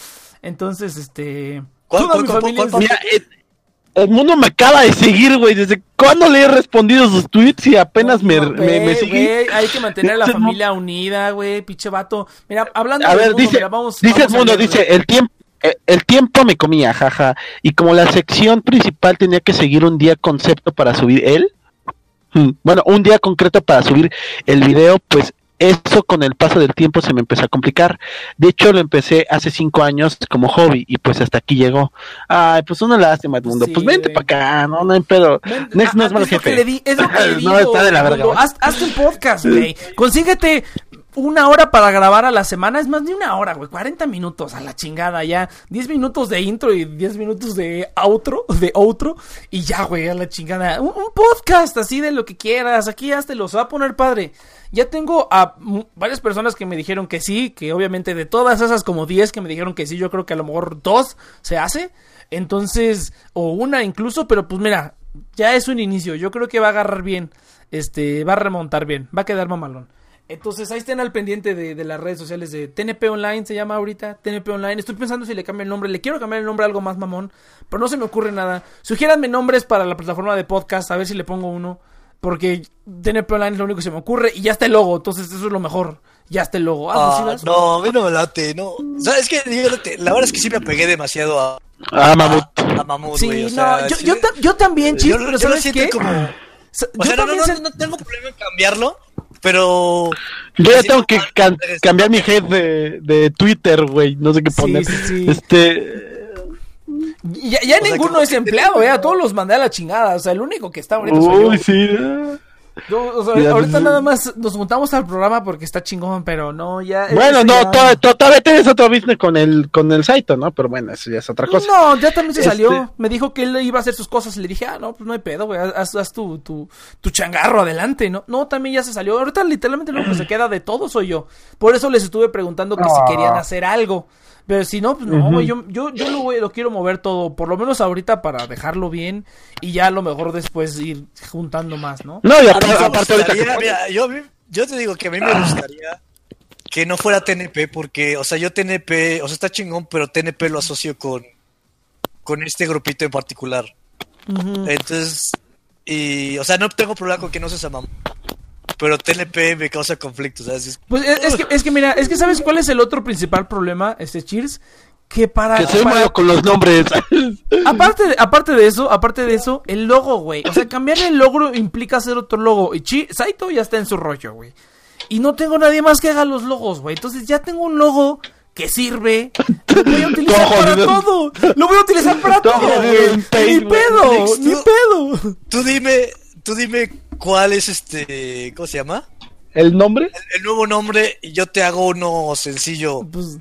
Entonces, este. ¿Cuál- cuál- cuál- Mira, eh, el mundo me acaba de seguir, güey. ¿Desde cuándo le he respondido sus tweets y apenas me, No, me, me güey, hay que mantener a la Ese familia unida, güey, pinche vato. Mira, hablando A del ver, mundo, dice, mira, vamos, dice vamos Edmundo, leer, dice, el tiempo, eh, el tiempo me comía, jaja. Y como la sección principal tenía que seguir un día concepto para subir él, hmm, bueno, un día concreto para subir el video, pues eso con el paso del tiempo se me empezó a complicar. De hecho, lo empecé hace cinco años como hobby y pues hasta aquí llegó. Ay, pues una lástima, Edmundo. Sí, pues vente para acá, no, no hay pedo. Next no ah, es mal lo que jefe. le di- es lo que le digo, no, está de la verga. Haz, hazte un podcast, güey. Consíguete una hora para grabar a la semana. Es más, ni una hora, güey. 40 minutos a la chingada ya. 10 minutos de intro y 10 minutos de outro, de outro. Y ya, güey, a la chingada. Un, podcast así de lo que quieras. Aquí hazte lo se va a poner padre. Ya tengo a varias personas que me dijeron que sí, que obviamente de todas esas como 10 que me dijeron que sí, yo creo que a lo mejor dos se hace. Entonces, o una incluso, pero pues mira, ya es un inicio. Yo creo que va a agarrar bien. Este, va a remontar bien. Va a quedar mamalón. Entonces ahí estén al pendiente de, de las redes sociales de TNP Online, se llama ahorita, TNP Online. Estoy pensando si le cambio el nombre, le quiero cambiar el nombre a algo más mamón, pero no se me ocurre nada. Sugiéranme nombres para la plataforma de podcast, a ver si le pongo uno. Porque TNP Online es lo único que se me ocurre y ya está el logo, entonces eso es lo mejor. Ya está el logo. Ah, Ah, ¿sí, no, a mí no me late, no. ¿Sabes qué? La verdad es que sí me apegué demasiado a, Ah, mamut. a Mamut, Sí, o no, sea, yo, sí yo yo también, chis, yo, pero yo lo ¿sabes siento qué? como... O yo sea, no, no, no, sé- no tengo problema en cambiarlo, pero... Yo ya Sí, tengo que can- cambiar mi head de, de Twitter, güey. No sé qué Sí, poner. sí, sí. Este. Ya, ya sea, ninguno es empleado, ya todos los mandé a la chingada. O sea, el único que está ahorita soy yo. Uy, sí. Yo, o sea, Ya, ahorita pues, nada más nos juntamos al programa porque está chingón, pero no, ya. Bueno, no, ya- to- todavía tienes otro business con el, con el Saito, ¿no? Pero bueno, eso ya es otra cosa. No, ya también se Este- salió. Me dijo que él iba a hacer sus cosas. Y le dije, ah, no, pues no hay pedo, güey. Haz, haz tu, tu, tu changarro adelante, ¿no? No, también ya se salió. Ahorita literalmente lo que se queda de todo soy yo. Por eso les estuve preguntando que si querían hacer algo. Pero si no, pues no, güey. Yo, yo, yo lo, voy- lo quiero mover todo. Por lo menos ahorita para dejarlo bien. Y ya a lo mejor después ir juntando más, ¿no? No, y aparte, aparte ahorita que mira, yo, yo te digo que a mí me gustaría que no fuera TNP porque, o sea, yo TNP, o sea, está chingón, pero TNP lo asocio con, con este grupito en particular. Entonces, y, o sea, no tengo problema con que no se llama, pero TNP me causa conflictos, ¿sabes? Es- Pues es, es que, es que mira, es que ¿sabes cuál es el otro principal problema, este Cheers? Que para... que soy para- malo con los nombres. Aparte de, aparte de eso, aparte de eso, el logo, güey. O sea, cambiar el logo implica hacer otro logo. Y Chi Saito ya está en su rollo, güey. Y no tengo nadie más que haga los logos, güey. Entonces ya tengo un logo que sirve. Lo voy a utilizar para todo. Lo voy a utilizar para Todo güey. Ni pedo, ni pedo. Tú dime, tú dime cuál es este, ¿cómo se llama? ¿El nombre? El nuevo nombre y yo te hago uno sencillo Pues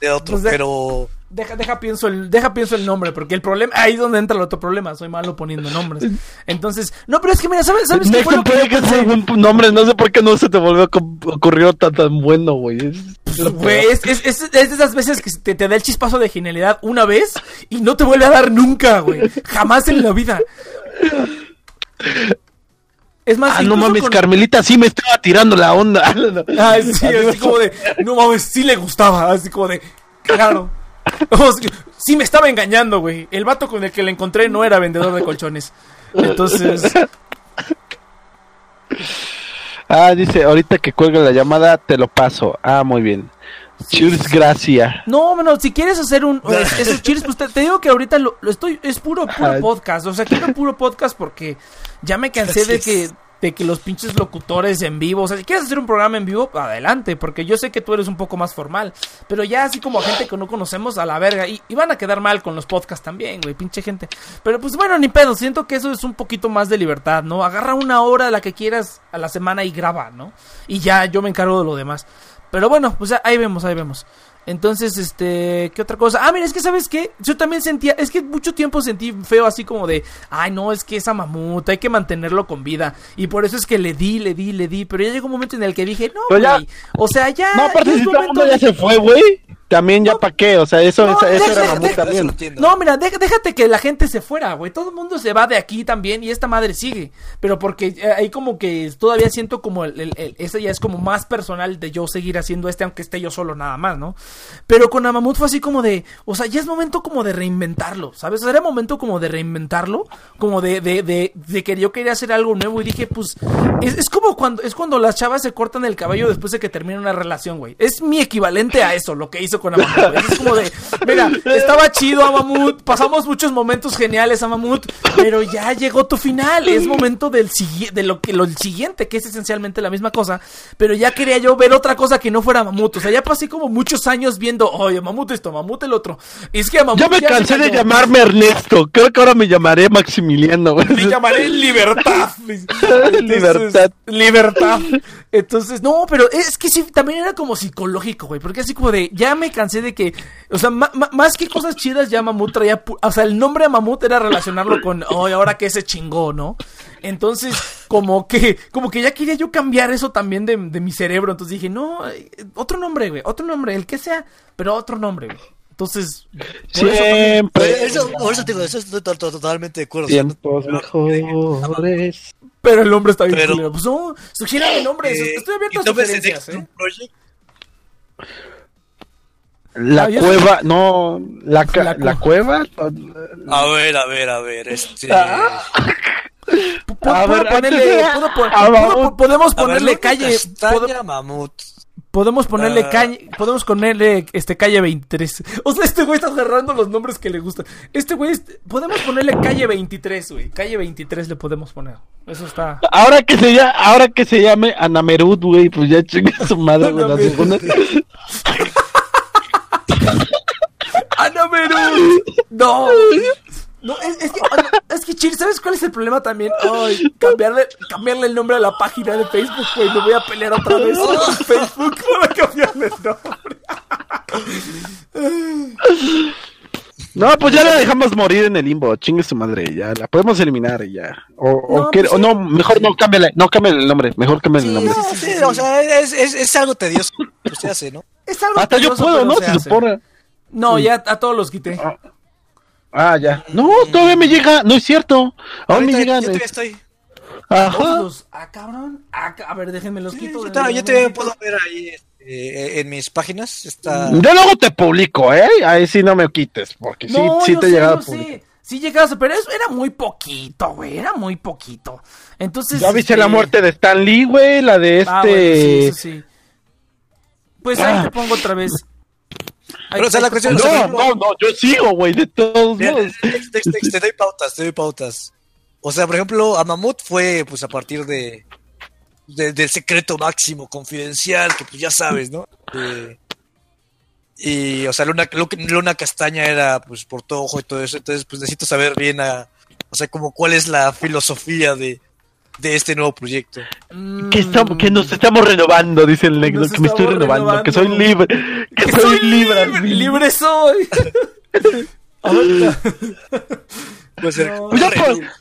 de otro, Pues de- pero deja, deja pienso el, deja pienso el nombre, porque el problema, ahí es donde entra el otro problema, soy malo poniendo nombres. Entonces, no, pero es que mira, ¿sabes, sabes qué fue lo que puede yo que sea pensé? un nombre, no sé por qué no se te volvió a ocurrió tan, tan bueno, güey. Es- es lo Güey, es, es- es de esas veces que te, te da el chispazo de genialidad una vez y no te vuelve a dar nunca, güey. Jamás en la vida. Es más, Ah, no mames, con- Carmelita sí me estaba tirando la onda. Ah, sí, así como de, no mames, sí le gustaba, así como de, claro. Sí me estaba engañando, güey. El vato con el que le encontré no era vendedor de colchones. Entonces, Ah, dice, ahorita que cuelga la llamada, te lo paso. Ah, muy bien. Cheers, gracias. no, bueno, si quieres hacer un, es- esos cheers, pues te, te digo que ahorita lo, lo estoy, es puro, puro podcast. O sea, quiero puro podcast porque ya me cansé de que, de que los pinches locutores en vivo, o sea, si quieres hacer un programa en vivo, adelante, porque yo sé que tú eres un poco más formal, pero ya así como a gente que no conocemos a la verga, y, y van a quedar mal con los podcasts también, güey, pinche gente. Pero pues bueno, ni pedo, siento que eso es un poquito más de libertad, ¿no? Agarra una hora, la que quieras, a la semana y graba, ¿no? Y ya yo me encargo de lo demás. Pero bueno, pues ahí vemos, ahí vemos. Entonces, este, ¿qué otra cosa? Ah, mira, es que sabes qué, yo también sentía, es que mucho tiempo sentí feo así como de, ay, no, es que esa mamut, hay que mantenerlo con vida. Y por eso es que le di, le di, le di, pero ya llegó un momento en el que dije, no, güey, o sea, ya, No, aparte ya momento de- se fue, güey. También ya No. pa' qué, o sea, eso, No, eso, eso deja- era deja- eso también. No, mira, déjate que la gente se fuera, güey. Todo el mundo se va de aquí también y esta madre sigue. Pero porque eh, ahí como que todavía siento como el, el- el- ese ya es como más personal de yo seguir haciendo este, aunque esté yo solo nada más, ¿no? Pero con Amamut fue así como de, o sea, ya es momento como de reinventarlo, ¿sabes? O sea, era momento como de reinventarlo, como de, de, de, de que yo quería hacer algo nuevo y dije, pues, es, es como cuando, es cuando las chavas se cortan el cabello después de que termina una relación, güey. Es mi equivalente a eso, lo que hizo con Amamut. Es como de, mira, estaba chido Amamut, pasamos muchos momentos geniales Amamut, pero ya llegó tu final, es momento del de lo que lo el siguiente, que es esencialmente la misma cosa, pero ya quería yo ver otra cosa que no fuera Mamut, o sea, ya pasé como muchos años viendo, oye, Mamut esto, Mamut el otro. Y es que Mamut Ya me cansé de llamarme Ernesto. Creo que ahora me llamaré Maximiliano, güey. Me llamaré libertad. Libertad. Libertad. Entonces, no, pero es que sí, también era como psicológico, güey. Porque así como de, ya me cansé de que, o sea, más que cosas chidas, ya Mamut traía, pu- o sea, el nombre a Mamut era relacionarlo con, oh, ahora que se chingó, ¿no? Entonces, como que, como que ya quería yo cambiar eso también de, de mi cerebro. Entonces dije, no, eh, otro nombre, güey, otro nombre, el que sea, pero otro nombre, güey. Entonces, por eso también- Siempre. Eso, por eso te digo, eso estoy to- to- totalmente de acuerdo. Tiempos mejores. Pero el nombre está bien Pero-. Pues no, sugiérame nombres. eh, Estoy abierto a el sugerencias, ¿eh? La Ah, cueva, no, la, ca- La cu- la cueva. A ver, a ver, a ver, este... Ah. A ver, ponerle- puedo podemos a ver, ponerle calle. Castaña, pod- Mamut. podemos ponerle Ah. calle. Podemos ponerle este calle 23. O sea, este güey está agarrando los nombres que le gustan. Este güey, es- podemos ponerle calle 23, güey. Calle 23 le podemos poner. Eso está. Ahora que se llame, ahora que se llame Anamerud, güey, pues ya chinga su madre, güey, ¡No! No, es, es que, es que, Chir, ¿sabes cuál es el problema también? Ay, cambiarle, cambiarle el nombre a la página de Facebook, güey. Me voy a pelear otra vez con Facebook para cambiarle el nombre. No, pues ya la dejamos morir en el limbo, chingue su madre, ya la podemos eliminar y ya. O, No, pues o no, mejor no cámbiale, no cámbiale el nombre, mejor cámbiale el nombre. No, sí, o sea, es, es, es algo tedioso que se hace, ¿no? Es algo Hasta yo tedioso, puedo, pero ¿no? se Se supone. No, ya a todos los quité. Ah, ya. No, todavía me llega, no es cierto. Aún me llegan. yo todavía eh, estoy... Ajá. Los- Ah, cabrón. Ah, a ver, déjenme los quito. Yo yo te puedo ver ahí este, en mis páginas. Está... Yo luego te publico, ¿eh? Ahí sí no me quites, porque sí, No, sí yo te llegado a yo publicar. sé. Sí llegaste, pero eso era muy poquito, güey. Era muy poquito. Entonces. Ya viste este, la muerte de Stan Lee, güey, la de este. Ah, bueno, sí, eso sí. Pues ahí Ah. te pongo otra vez. Pero, o sea, ahí la cuestión- No, no, no, yo sigo, güey, de todos modos. te, doy pautas, te doy pautas. O sea, por ejemplo, a Mamut fue pues a partir de de- del secreto máximo confidencial, que pues ya sabes, ¿no? Eh, y, o sea, Luna, Lu- Luna Castaña era, pues, por todo ojo y todo eso, entonces, pues, necesito saber bien, a, o sea, como cuál es la filosofía de, de este nuevo proyecto. Que, estamos, que nos estamos renovando, dice el negro, que me estoy renovando, que soy libre, que, ¡Que soy libre. fin. ¡Libre soy! Ser. No. Pues ya,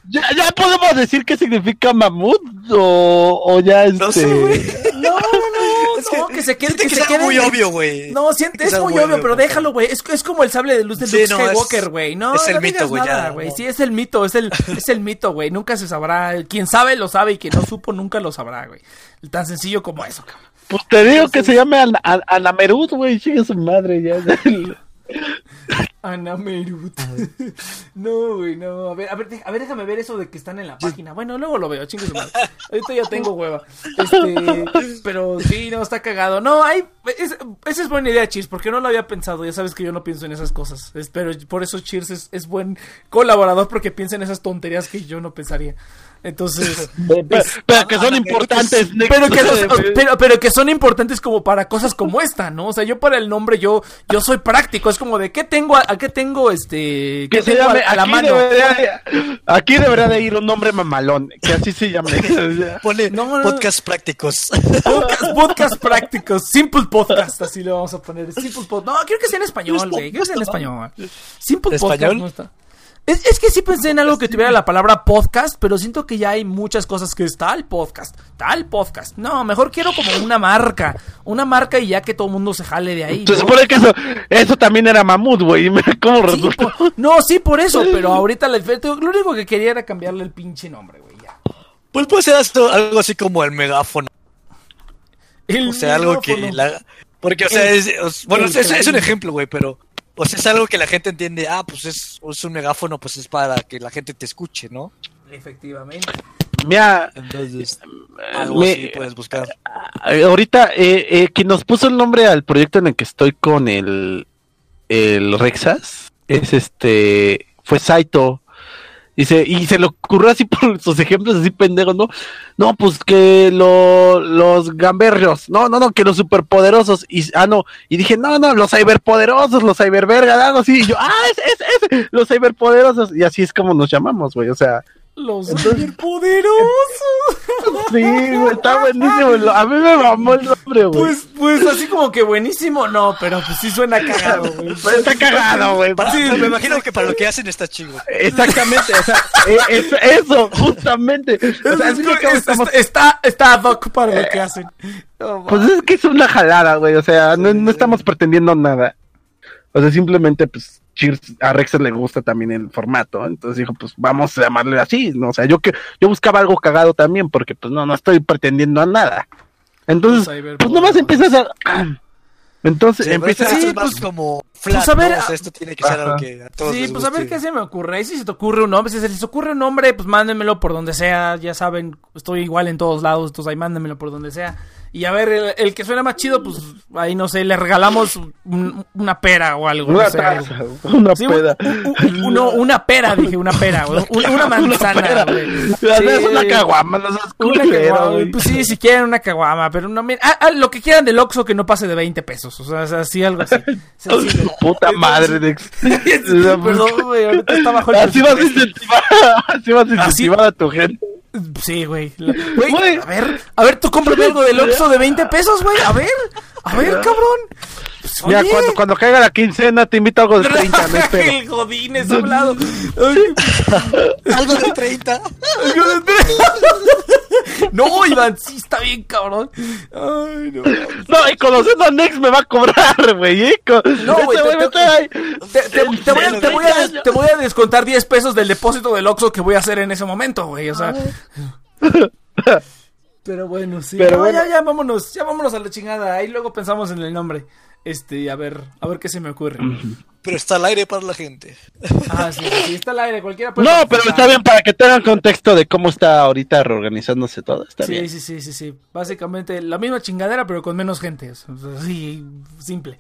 ya, ya podemos decir qué significa mamut o, o ya este... No sé, güey. No, no, no, Es que no, que se quede, siente que que se sea quede. muy obvio, güey. No, siente, es muy obvio, obvio, pero déjalo, güey. Es, es como el sable de luz de Sí, Luke no, es- Skywalker, güey. No, es el no mito, güey, no. Sí, es el mito, es el, es el mito, güey. Nunca se sabrá. Quien sabe lo sabe y quien no supo nunca lo sabrá, güey. Tan sencillo como eso, cabrón. Pues te digo que se llame Ana- Ana- Anamerut, güey, sigue su madre ya. Ana Merut. No, güey, no. A ver, a ver, a ver, déjame ver eso de que están en la página. Bueno, luego lo veo, chingue su madre. Ahorita ya tengo hueva. Este, pero sí, no, está cagado. No, hay. es- esa es buena idea, Cheers, porque no lo había pensado. Ya sabes que yo no pienso en esas cosas. Es- pero por eso Cheers es, es buen colaborador porque piensa en esas tonterías que yo no pensaría. Entonces. pero, pero que son importantes. Pero que, los- pero, pero que son importantes como para cosas como esta, ¿no? O sea, yo para el nombre yo yo soy práctico, es como de qué tengo a, a qué tengo este que qué se tengo a, llame, a la aquí, mano. debería de, aquí debería de ir un nombre mamalón, que así se llame. Pone No, no, no. podcast prácticos. Podcast, podcast prácticos, simple podcast, así lo vamos a poner. Simple podcast. No, quiero que sea en español, güey. Quiero que sea en español. Simple podcast. ¿Español? Es, es que sí pensé en algo que tuviera la palabra podcast, pero siento que ya hay muchas cosas que es tal podcast, tal podcast. No, mejor quiero como una marca, una marca y ya que todo el mundo se jale de ahí. Se ¿no? supone que eso, eso también era mamut, güey. ¿Cómo Sí, resultó? no, sí, por eso, pero ahorita la- lo único que quería era cambiarle el pinche nombre, güey, ya. Pues puede ser esto- algo así como el megáfono. El O sea, algo que la... Porque, o sea, El- es, bueno, el es, es un ejemplo, güey, pero... O sea, es algo que la gente entiende. Ah, pues es, es un megáfono, pues es para que la gente te escuche, ¿no? Efectivamente. Mira, Entonces, algo me- así puedes buscar. eh, ahorita, eh, eh, quien nos puso el nombre al proyecto en el que estoy con el, el Rexas, es este, fue Saito. Dice, y se le ocurrió así por sus ejemplos así pendejos, ¿no? No, pues que lo- los gamberrios, no, no, no, que los superpoderosos, y, ah, no, y dije, no, no, los cyberpoderosos, los cyberverga, algo así, y yo, ah, es, es, es, los cyberpoderosos, y así es como nos llamamos, güey, o sea, Los superpoderosos. sí, güey, está buenísimo, a mí me mamó el nombre, güey. Pues, pues así como que buenísimo, no, pero pues sí suena cagado, güey. Pero está cagado, güey. Para- me imagino que para lo que hacen está chido. Exactamente, o sea, eh, es- eso, justamente. O sea, Es es que estamos- está, está ad hoc para lo que hacen. No, pues es que es una jalada, güey. O sea, no, no estamos pretendiendo nada. O sea, simplemente, pues, Cheers, a Rex le gusta también el formato. Entonces dijo, pues vamos a llamarle así. ¿no? O sea, yo que yo buscaba algo cagado también, porque pues no, no estoy pretendiendo a nada. Entonces, Los pues nomás empiezas a. Entonces Sí, pero empieza esto Sí, es más pues- como flat, pues, a ver, ¿no? O sea, a- esto tiene que ser algo que a todos Sí, les pues a ver qué se me ocurre. Ahí si se te ocurre un nombre, si se les ocurre un nombre, pues mándenmelo por donde sea. Ya saben, estoy igual en todos lados, entonces ahí mándenmelo por donde sea. Y a ver, el, el que suena más chido, pues ahí no sé, le regalamos un- una pera o algo. una no sé, algo. una Sí, peda. un- un- uno- una pera, dije, una pera, güey. Un- Una manzana, pera. güey. Sea, Sí. Una caguama, no seas Una culero, caguama, güey. pues sí, si quieren una caguama, pero no, mira, ah, ah, lo que quieran del Oxxo que no pase de 20 pesos, o sea, o sea, sí, algo así. Sencillo. Puta madre, Dex. Perdón, güey, ahorita está bajo el Así vas a incentivar, así vas a incentivar a tu gente. Sí, güey. Güey, a ver, a ver, tú cómprame algo del Oxxo de 20 pesos, güey, a ver, a ver, cabrón. Pues, Mira, cuando, cuando caiga la quincena te invito a algo de 30, no pedo. El Godínez hablado. Ay, Algo de 30. No, Iván, sí está bien, cabrón. Ay, no. No, y conociendo a Nex me va a cobrar, güey. ¿eh? Co- No, güey, te voy a descontar 10 pesos del depósito del Oxxo que voy a hacer en ese momento, güey. O sea. Pero bueno, sí. Pero No, bueno. ya, ya vámonos, ya vámonos a la chingada. Ahí luego pensamos en el nombre. Este, a ver, a ver qué se me ocurre. Pero está al aire para la gente. Ah, sí, sí, está al aire, cualquiera puede No, pero está bien para que tengan contexto de cómo está ahorita reorganizándose todo. Está Sí, bien. sí, sí, sí, sí. Básicamente la misma chingadera, pero con menos gente. O sea, sí, simple.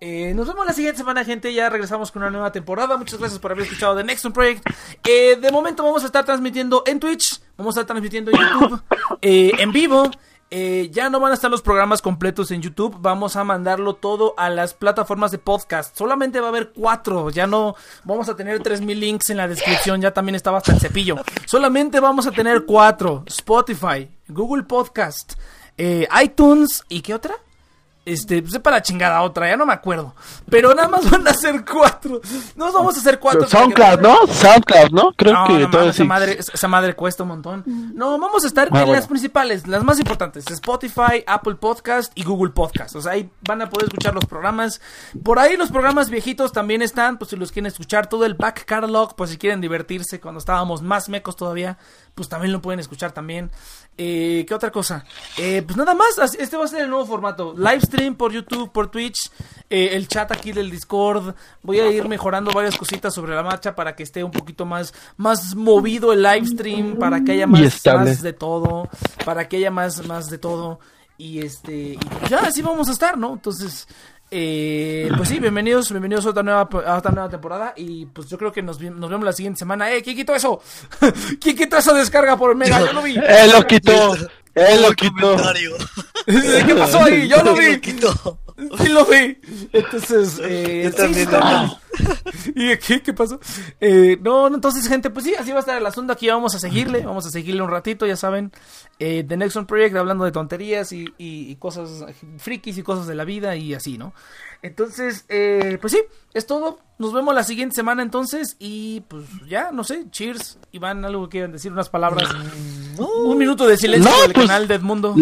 Eh, nos vemos la siguiente semana, gente. Ya regresamos con una nueva temporada. Muchas gracias por haber escuchado The Next One Project. Eh, de momento vamos a estar transmitiendo en Twitch. Vamos a estar transmitiendo en YouTube eh, en vivo. Eh, ya no van a estar los programas completos en YouTube. Vamos a mandarlo todo a las plataformas de podcast. Solamente va a haber cuatro. Ya no vamos a tener 3000 links en la descripción. Ya también estaba hasta el cepillo. Solamente vamos a tener cuatro: Spotify, Google Podcast, eh, iTunes y ¿qué otra? Este, sepa la chingada otra, ya no me acuerdo. Pero nada más van a ser cuatro. Nos vamos a hacer cuatro. SoundCloud, ¿no? SoundCloud, ¿no? Creo No, que no todo esa madre, esa madre cuesta un montón. No, vamos a estar Ah, en bueno. las principales, las más importantes. Spotify, Apple Podcast y Google Podcast. O sea, ahí van a poder escuchar los programas. Por ahí los programas viejitos también están, pues si los quieren escuchar. Todo el back catalog, pues si quieren divertirse cuando estábamos más mecos todavía, pues también lo pueden escuchar también. Eh, ¿Qué otra cosa? Eh, pues nada más, este va a ser el nuevo formato. Livestream por YouTube, por Twitch, eh, el chat aquí del Discord. Voy a ir mejorando varias cositas sobre la marcha para que esté un poquito más, más movido el livestream, para que haya más, más de todo, para que haya más, más de todo. Y este, y ya así vamos a estar, ¿no? Entonces, eh, pues sí, bienvenidos, bienvenidos a otra nueva, a otra nueva temporada. Y pues yo creo que nos, nos vemos la siguiente semana. ¡Eh! ¿Quién quitó eso? ¿Quién quitó esa descarga por Mega? Yo lo vi. Él lo quitó. Él lo quitó. ¿Qué pasó ahí? Yo lo vi. Sí lo vi. Entonces, eh, Yo también sí, no. ¿Y qué? ¿Qué pasó? Eh, no, no, entonces, gente, pues sí, así va a estar el asunto. Aquí vamos a seguirle, vamos a seguirle un ratito, ya saben. Eh, The Next One Project hablando de tonterías y, y- y cosas frikis y cosas de la vida y así, ¿no? Entonces, eh, pues sí, es todo. Nos vemos la siguiente semana entonces y pues ya, no sé, cheers. Iván, algo que quieran decir, unas palabras. Un minuto de silencio No, del pues- canal de Edmundo.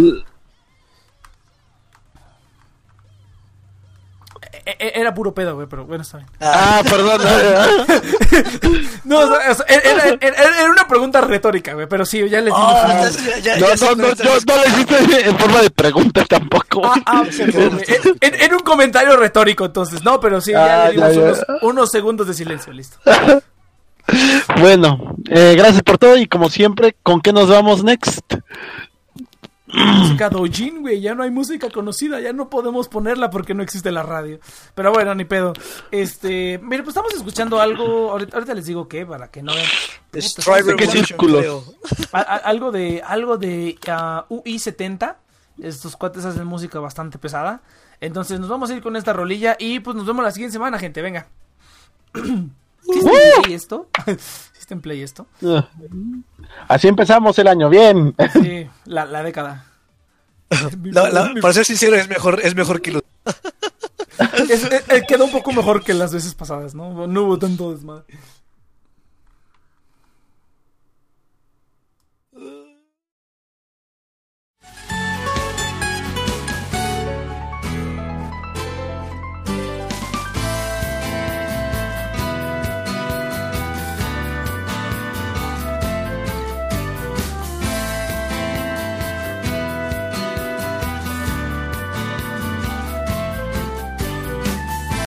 Era puro pedo, güey, pero bueno, está bien. Ah, perdón. No, o sea, o sea, era, era- era- una pregunta retórica, güey, pero sí, ya les. Ah, su- ya- ya- No, no, no, no lo hiciste en forma de pregunta tampoco. Ah, ah. En- en- Era un comentario retórico, entonces, no, pero sí, ya Ah, le dimos ya, ya. Unos, unos segundos de silencio, listo. Bueno, eh, gracias por todo y como siempre, ¿con qué nos vamos next? Música doujin, güey, ya no hay música conocida, ya no podemos ponerla porque no existe la radio. Pero bueno, ni pedo. Este, mire, pues estamos escuchando algo, ahorita, ahorita les digo qué, para que no vean. Destroy ¿De qué círculos? algo de algo de ah, UI70. Estos cuates hacen música bastante pesada. Entonces nos vamos a ir con esta rolilla y pues nos vemos la siguiente semana, gente. Venga. ¿Sí está en play esto? ¿Sí está en play esto? Ah. Así empezamos el año, bien. Sí, la, la década. La- la- para ser sincero, es mejor, es mejor que lo. Es- es- eh, quedó un poco mejor que las veces pasadas, ¿no? No hubo tanto desmadre.